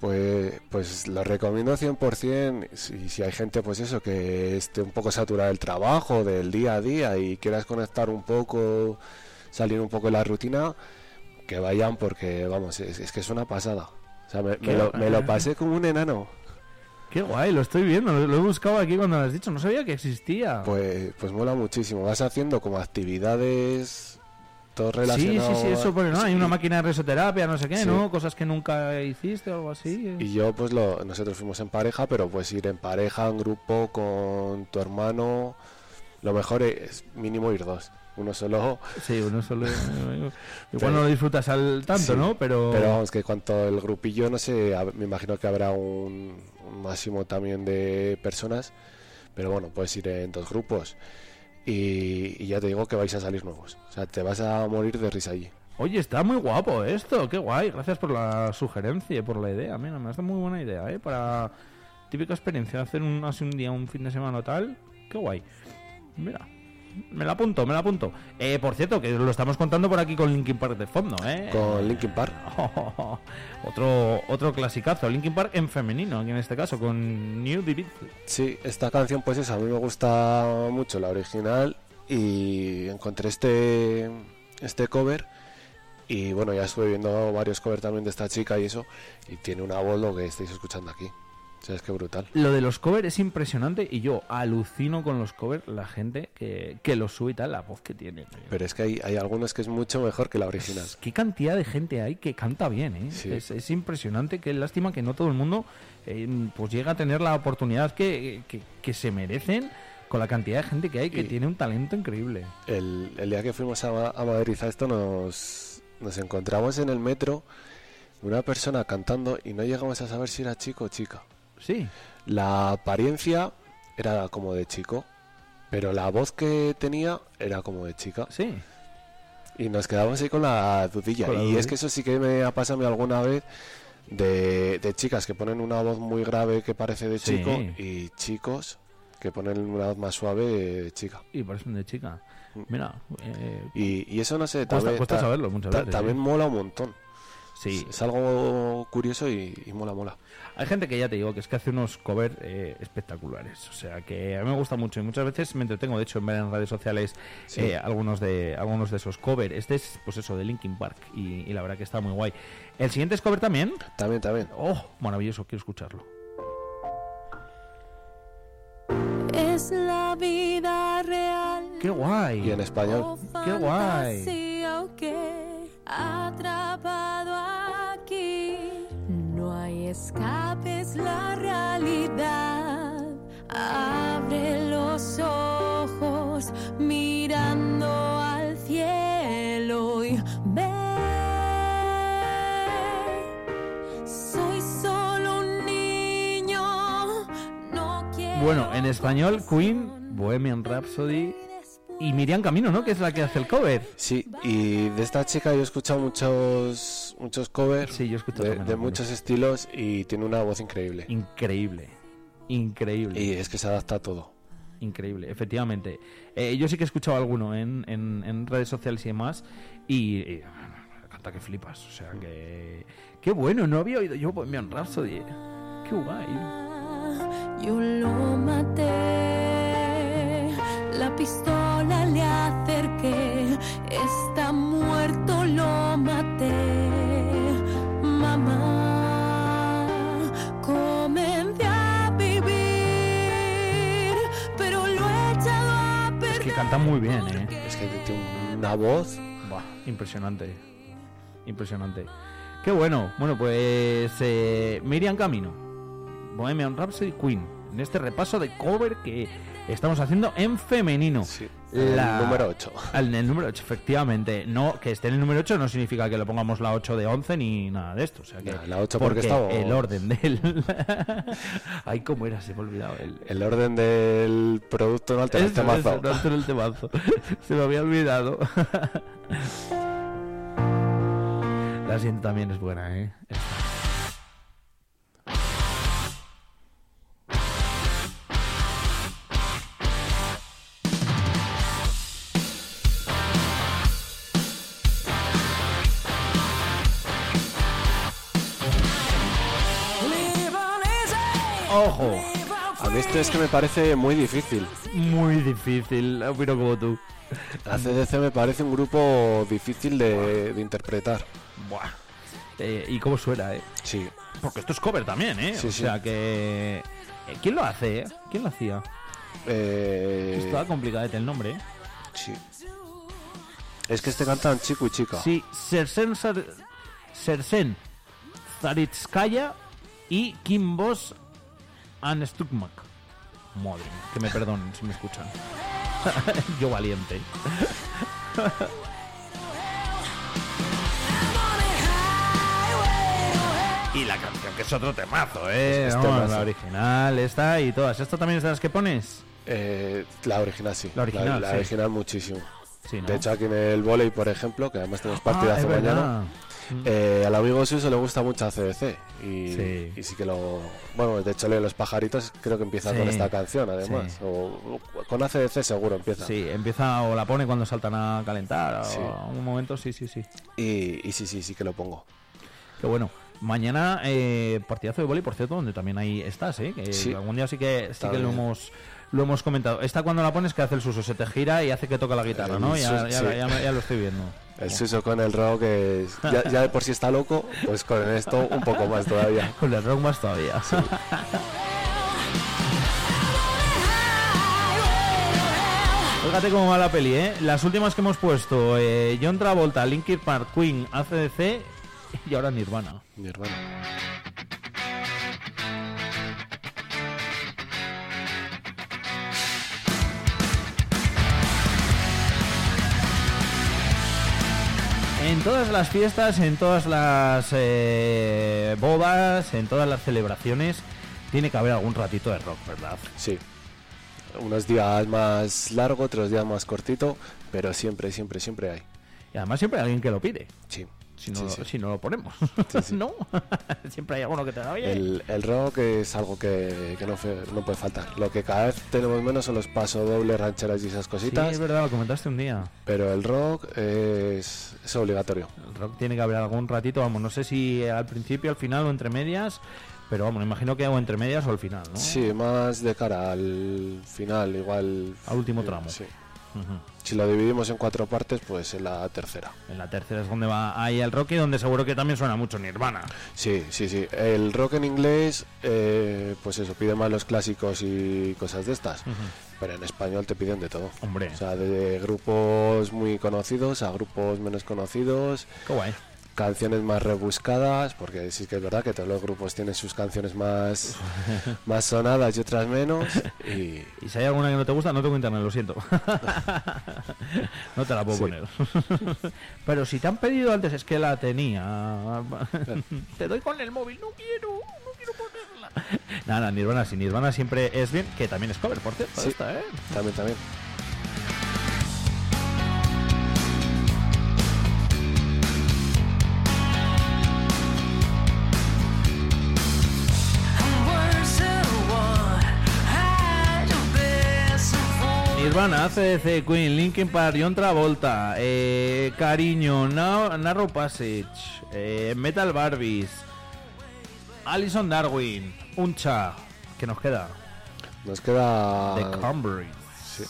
Pues, pues lo recomiendo 100% si, si hay gente pues eso que esté un poco saturada del trabajo, del día a día y quieras conectar un poco, salir un poco de la rutina, que vayan porque vamos, es, es que es una pasada. O sea, me, me Qué lo, me guay. lo pasé como un enano. Qué guay, lo estoy viendo, lo, lo he buscado aquí cuando lo has dicho, no sabía que existía. Pues, pues mola muchísimo. Vas haciendo como actividades todo sí, sí, relacionado. sí, eso pone, ¿no? Hay una máquina de resoterapia, no sé qué, Sí. ¿no? Cosas que nunca hiciste o algo así. Y yo, pues lo, nosotros fuimos en pareja, pero pues ir en pareja, en grupo, con tu hermano, lo mejor es mínimo ir dos. Uno solo. Sí, uno solo. Igual Pero- no lo disfrutas al tanto, Sí, ¿no? Pero. Pero vamos, que cuanto el grupillo, no sé, me imagino que habrá un, un máximo también de personas, pero bueno, puedes ir en dos grupos. Y, ya te digo que vais a salir nuevos. O sea, te vas a morir de risa allí. Oye, está muy guapo esto, qué guay. Gracias por la sugerencia y por la idea. Mira, me hace muy buena idea, ¿eh? Para típica experiencia, hacer un, así un día, un fin de semana o tal. Qué guay. Mira, me la apunto, me la apunto. Eh, por cierto, que lo estamos contando por aquí con Linkin Park de fondo, ¿eh? Con Linkin Park. otro, otro clasicazo, Linkin Park en femenino, aquí en este caso, con New Division. Sí, esta canción, pues eso, a mí me gusta mucho la original y encontré este, este cover y bueno, ya estuve viendo varios covers también de esta chica y eso y tiene una voz lo que estáis escuchando aquí. O sea, es que brutal. Lo de los covers es impresionante y yo alucino con los covers, la gente que, que los sube y tal, la voz que tiene. Pero es que hay, hay algunos que es mucho mejor que la original. Qué cantidad de gente hay que canta bien, ¿eh? Sí. Es, es impresionante, qué lástima que no todo el mundo eh, pues llega a tener la oportunidad que, que- que se merecen con la cantidad de gente que hay que tiene un talento increíble. El, el día que fuimos a, a Madrid a esto nos, nos encontramos en el metro una persona cantando y no llegamos a saber si era chico o chica. Sí. La apariencia era como de chico, pero la voz que tenía era como de chica. Sí. Y nos quedamos ahí con la dudilla. Con la y es que eso sí que me ha pasado alguna vez de, de chicas que ponen una voz muy grave que parece de Sí. chico y chicos que ponen una voz más suave de chica. Y parecen de chica. Mira, eh, Y, y eso no sé, Cuesta- también, cuesta ta- saberlo muchas ta- también sí. mola un montón. Sí. Es, es algo curioso y, y mola, mola. Hay gente que ya te digo que es que hace unos covers eh, espectaculares. O sea que a mí me gusta mucho y muchas veces me entretengo, de hecho, en ver en redes sociales Sí. eh, algunos de algunos de esos covers. Este es, pues eso, de Linkin Park y, y la verdad que está muy guay. ¿El siguiente es cover también? También, también. Oh, maravilloso, quiero escucharlo. Es la vida real. ¡Qué guay! Y en español. ¡Qué guay! Atrapado aquí. No hay escapes, la realidad. Abre los ojos mirando al cielo y ve. Soy solo un niño. No quiero. Bueno, en español, Queen, Bohemian Rhapsody y Miriam Camino, ¿no? Que es la que hace el cover. Sí, y de esta chica yo he escuchado muchos muchos covers Sí, yo he escuchado de, también de muchos estilos y tiene una voz increíble. Increíble. Increíble. Y es que se adapta a todo. Increíble, efectivamente. Eh, yo sí que he escuchado alguno en, en- en redes sociales y demás. Y, y, canta que flipas. O sea que. Qué bueno, no había oído yo Bohemian Rhapsody. Qué guay. Yo lo maté, la pistola le acerqué, está muerto, lo maté. Mamá, comencé a vivir, pero lo he echado a Es perder. que canta muy bien, ¿eh? Es que tiene una voz. Buah, impresionante. Impresionante. Qué bueno. Bueno, pues eh, Miriam Camino, Bohemian Rhapsody Queen, en este repaso de cover que estamos haciendo en femenino. el número 8. En el número 8, efectivamente. No, que esté en el número 8 no significa que lo pongamos la 8 de 11 ni nada de esto. O sea que, No, la 8 porque estaba- el orden del... Ay, ¿cómo era? Se me ha olvidado. El, El orden del producto no altera el temazo. eso, no altera el temazo. Se me había olvidado. La siguiente también es buena, ¿eh? Esta. Ojo. A mí esto es que me parece muy difícil. Muy difícil, opino como tú. La CDC me parece un grupo difícil de, de interpretar. Buah. Eh, ¿Y cómo suena, eh? Sí. Porque esto es cover también, ¿eh? Sí, o sí. sea que... eh, ¿Quién lo hace, eh? ¿Quién lo hacía? Eh, Está complicadete el nombre, ¿eh? Sí. Es que este cantan chico y chica. Sí, Sersen, Sar- Sersen Zaritskaya y Kim And Stukmak. Madre mía, que me perdonen si me escuchan. Yo valiente. y la canción que es otro temazo, ¿eh? Es- es No, temazo. la original, esta y todas. ¿Esto también es de las que pones? Eh, la original sí. La original, La, sí. original muchísimo. Sí, ¿no? De hecho, aquí en el volei, por ejemplo, que además tenemos Ah, partidazo es verdad. Eh, al amigo Suso le gusta mucho ACDC. Y Sí. y sí que lo. Bueno, de hecho, los pajaritos creo que empieza Sí. con esta canción, además. Sí. O, con ACDC seguro empieza. Sí, empieza o la pone cuando saltan a calentar. Sí. O un momento, sí, sí, sí. Y, y sí, sí, sí que lo pongo. Qué bueno. Mañana eh, partidazo de vóley, por cierto, donde también ahí estás, ¿eh? Que Sí. algún día sí que sí que lo hemos lo hemos comentado. Esta cuando la pones que hace el suso, se te gira y hace que toca la guitarra, ¿no? Ya lo estoy viendo. El Suso con el rock es. Ya, ya de por sí está loco, pues con esto un poco más todavía. Con el rock más todavía. Fíjate cómo va la peli, ¿eh? Las últimas que hemos puesto, eh, John Travolta, Linkin Park, Queen, ACDC y ahora Nirvana. Nirvana. En todas las fiestas, en todas las eh, bodas, en todas las celebraciones, tiene que haber algún ratito de rock, ¿verdad? Sí. Unos días más largo, otros días más cortito, pero siempre, siempre, siempre hay. Y además siempre hay alguien que lo pide. Sí. Si no, Sí, lo- sí. si no lo ponemos. no. siempre hay alguno que te da oye. El, el rock es algo que, que no, fe- no puede faltar. Lo que cada vez tenemos menos son los pasodobles, rancheras y esas Sí, cositas. es verdad, lo comentaste un día. pero el rock es, es obligatorio. El rock tiene que haber algún ratito, vamos, no sé si al principio, al final o entre medias, pero vamos, imagino que o entre medias o al final, ¿no? Sí, más de cara al final, igual. Al último tramo. Sí. Si lo dividimos en cuatro partes, pues en la tercera. En la tercera es donde va ahí el rock y donde seguro que también suena mucho Nirvana. Sí, sí, sí. El rock en inglés, eh, pues eso, pide más los clásicos y cosas de estas. Pero en español te piden de todo. Hombre. O sea, de grupos muy conocidos a grupos menos conocidos. Qué guay. Canciones más rebuscadas, porque sí que es verdad que todos los grupos tienen sus canciones más, más sonadas y otras menos. Y, Y si hay alguna que no te gusta, no tengo internet, lo siento. no te la puedo Sí. poner. Pero si te han pedido antes, es que la tenía. te doy con el móvil, no quiero, no quiero ponerla. Nada, Nirvana, si Nirvana siempre es bien, que también es cover, por cierto, Sí. esta, ¿eh? también, también. Nirvana, ACDC, Queen, Linkin Park, John Travolta, eh, Cariño, Na- Narrow Passage, eh, Metal Barbies, Alison Darwin, Uncha, que nos queda? Nos queda The Cranberries. sí,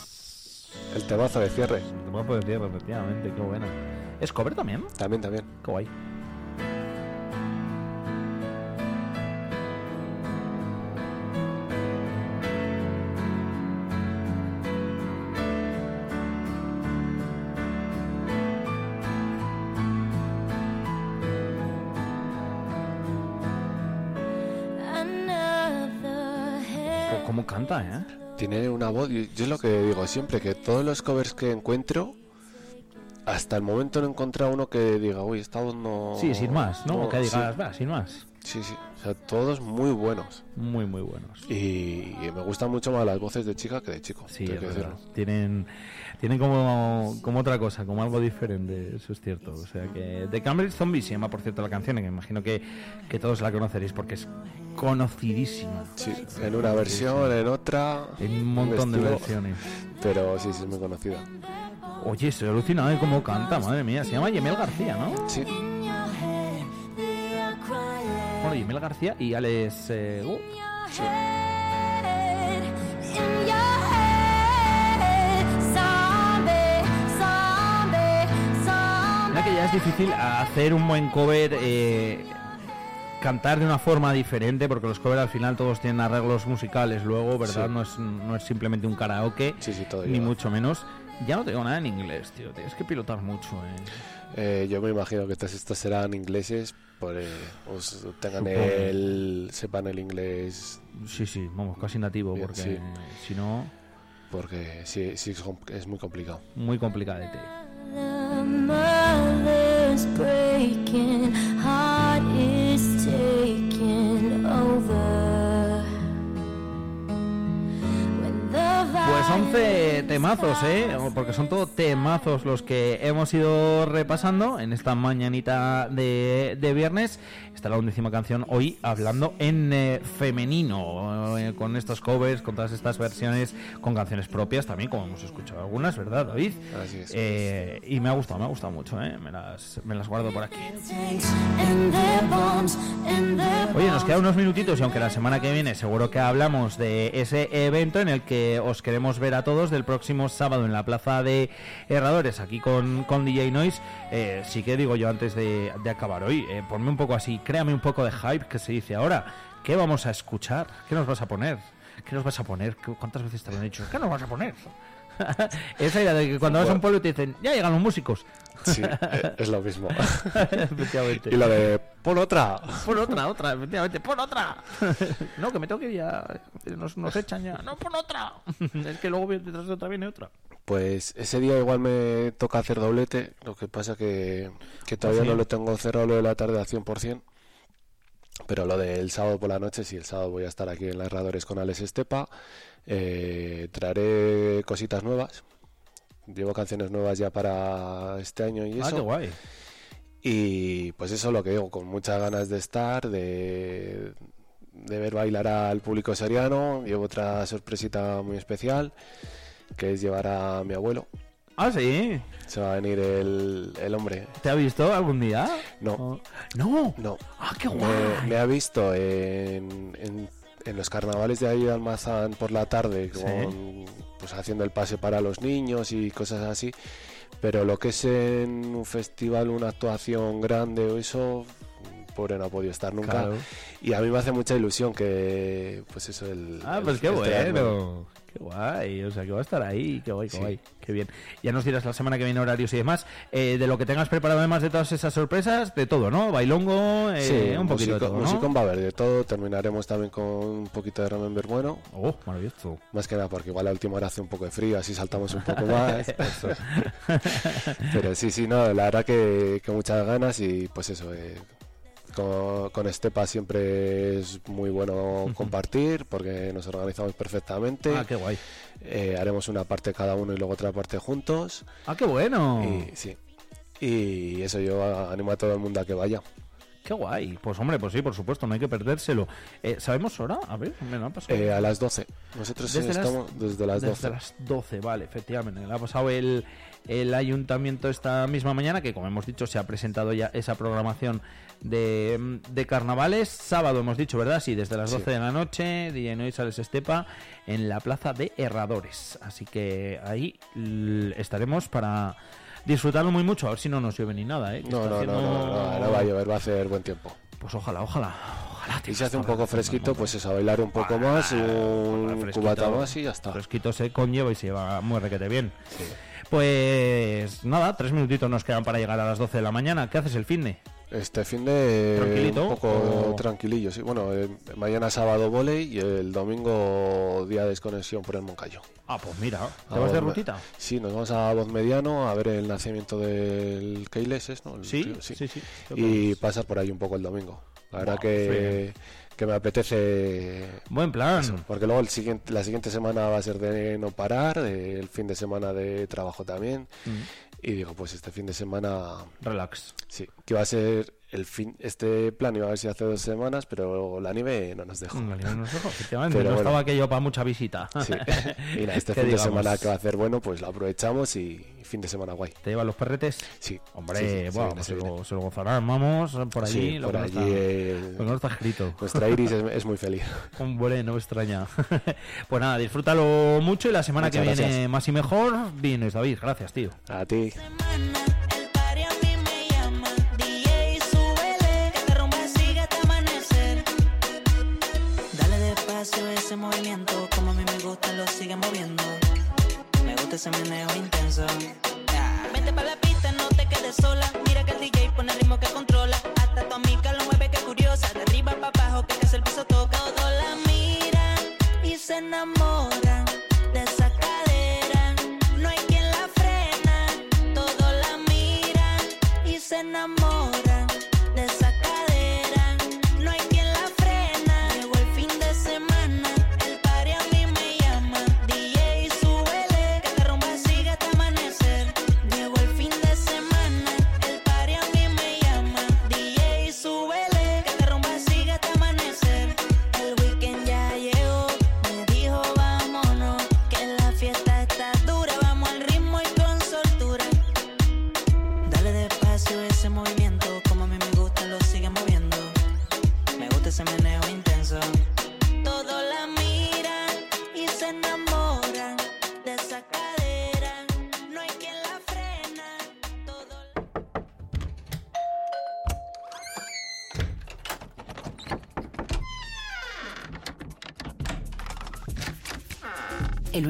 el temazo de cierre. Te puedo decir, efectivamente, qué buena. ¿Es cover también? También, también. Qué guay. Canta, eh? Tiene una voz, yo, yo es lo que digo siempre, que todos los covers que encuentro, hasta el momento no he encontrado uno que diga, uy, esta voz no... Sí, sin más, ¿no? que sí. digas, va, sin más. Sí, sí, o sea, todos muy buenos. Muy, muy buenos. Y, y me gustan mucho más las voces de chica que de chico. Sí, es que verdad. Tienen, tienen como, como otra cosa, como algo diferente, eso es cierto. O sea que The Cambridge Zombies se llama, por cierto, la canción, que imagino que, que todos la conoceréis porque es conocidísima. Sí, en una versión, en otra. En un montón de versiones. Pero sí, sí, es muy conocida. Oye, estoy alucinado de cómo canta, madre mía. Se llama Yemel García, ¿no? Sí. Bueno, Yemel García y Alex... eh, uh, Mira que ya es difícil hacer un buen cover, eh, cantar de una forma diferente, porque los covers al final todos tienen arreglos musicales luego, ¿verdad? Sí. No, es, no es simplemente un karaoke, todo ni lleva. mucho menos. Ya no tengo nada en inglés, tío. Tienes que pilotar mucho, ¿eh? Eh, yo me imagino que estos, estos serán ingleses, por, eh, os tengan Supongo. el, sepan el inglés. Sí, sí, vamos, casi nativo, Bien, porque sí. si no, Porque sí, sí es, muy complicado. muy complicadete. The the Pues 11 temazos, ¿eh? Porque son todo temazos los que hemos ido repasando en esta mañanita de, de viernes. Está la undécima canción hoy hablando en eh, femenino, eh, con estos covers, con todas estas versiones, con canciones propias también, como hemos escuchado algunas, ¿verdad, David? Así es. Eh, y me ha gustado, me ha gustado mucho, ¿eh? Me las, me las guardo por aquí. Oye, nos quedan unos minutitos y aunque la semana que viene seguro que hablamos de ese evento en el que os queremos ver a todos del próximo sábado en la plaza de Herradores, aquí con, con DJ Noise, eh, sí que digo yo antes de, acabar hoy, eh, ponme un poco así, créame un poco de hype que se dice ahora. ¿Qué vamos a escuchar? ¿Qué nos vas a poner? ¿Qué nos vas a poner? ¿Qué- ¿Cuántas veces te lo han dicho? ¿Qué nos vas a poner? Esa idea de que cuando vas a un pueblo te dicen, ya llegan los músicos. Sí, eh, es lo mismo. Efectivamente. y lo de, pon otra. Pon otra, otra, efectivamente, pon otra. no, que me tengo que ir ya. Nos, nos echan ya. No, pon otra. es que luego detrás de otra viene otra. Pues ese día igual me toca hacer doblete, lo que pasa que, que todavía ¿Ah, sí? no lo tengo cerrado lo de la tarde al 100%, pero lo del sábado por la noche, sí, el sábado voy a estar aquí en las Herradores con Alex Estepa, eh, traeré cositas nuevas, llevo canciones nuevas ya para este año y Ah, eso. qué guay. Y pues eso lo que digo, con muchas ganas de estar, de, de ver bailar al público seriano. Llevo otra sorpresita muy especial, que es llevar a mi abuelo. Ah, sí. Se va a venir el, el hombre. ¿Te ha visto algún día? No. No. No. Ah, qué Me, guay. me ha visto en, en, en los carnavales de ahí de Almazán por la tarde, Sí. con, pues haciendo el pase para los niños y cosas así. Pero lo que es en un festival, una actuación grande o eso, pobre no ha podido estar nunca. Claro. Y a mí me hace mucha ilusión que, pues eso, el. Ah, el- pues qué el traerme. bueno. Qué guay. O sea, que va a estar ahí. Qué guay, qué Sí. guay. Qué bien. Ya nos dirás la semana que viene horarios y demás. Eh, de lo que tengas preparado además de todas esas sorpresas, de todo, ¿no? Bailongo, eh, Sí, un poquito de musico- todo, ¿no? musicón va a haber de todo. Terminaremos también con un poquito de Remember bueno. Oh, maravilloso. Más que nada porque igual la última hora hace un poco de frío, así saltamos un poco más. Pero sí, sí, no, la verdad que, que muchas ganas y pues eso, eh, con, con Estepa siempre es muy bueno compartir porque nos organizamos perfectamente. Ah, qué guay. Eh, haremos una parte cada uno y luego otra parte juntos. Ah, qué bueno. Y, sí. Y eso yo animo a todo el mundo a que vaya. Qué guay. Pues hombre, pues sí, por supuesto, no hay que perdérselo. Eh, ¿Sabemos hora? A ver, me lo han pasado. Eh, a las 12. Nosotros Desde las- estamos desde las 12. Desde las 12, vale, efectivamente. Le ha pasado el, el ayuntamiento esta misma mañana, que como hemos dicho, se ha presentado ya esa programación de, de carnavales. Sábado hemos dicho, ¿verdad? Sí, desde las Sí. 12 de la noche, DJ Noise Sales Estepa, en la plaza de Herradores. Así que ahí estaremos para disfrutarlo muy mucho. A ver si no nos llueve ni nada, ¿eh? No, no, no, no, no, no va a llover, va a hacer buen tiempo. Pues ojalá, ojalá. ojalá Y se hace un poco fresquito, pues eso, a bailar un poco más, un cubata más y ya está. Fresquito se conlleva y se va muy requete bien. Pues nada, tres minutitos nos quedan para llegar a las 12 de la mañana. ¿Qué haces el fin de? Este fin de ¿Tranquilito? un poco o- tranquilillo, sí. Bueno, eh, mañana sábado volei y el domingo día de desconexión por el Moncayo. Ah, pues mira, ¿te A vas de rutita? Sí, nos vamos a Voz Mediano a ver el nacimiento del Keiles, ¿es, ¿no? El Sí, tío, sí, sí. Y pasar por ahí un poco el domingo. La verdad que, que me apetece... Buen plan. eso, porque luego el siguiente, la siguiente semana va a ser de no parar, el fin de semana de trabajo también. Mm. Y digo, pues este fin de semana... Relax. Sí, que va a ser el fin... Este plan iba a ver si hace dos semanas, pero la nieve no nos dejó. La nieve nos dejó, efectivamente. Pero no bueno. estaba aquello para mucha visita. Sí. Y nada, este ¿Qué fin digamos? de semana que va a hacer bueno, pues lo aprovechamos y fin de semana guay. ¿Te llevan los perretes? Sí. Hombre, Sí, sí, se buah, viene, se se, viene. lo, se lo gozarán, vamos, por allí. Lo por que no allí, está- eh, lo que no está escrito. Nuestra Iris es, es muy feliz. Hombre, no me extraña. pues nada, disfrútalo mucho y la semana Muchas que viene gracias. más y mejor vienes, David. Gracias, tío. A ti. Ese movimiento, como a mí me gusta, lo sigue moviendo. Me gusta ese meneo intenso. Vente pa' la pista, no te quedes sola. Mira que el DJ pone el ritmo que controla. Hasta tu amiga lo mueve, que curiosa. De arriba para abajo, que casi el piso toca. Todos la miran y se enamoran De esa cadera. No hay quien la frena. Todos la miran y se enamoran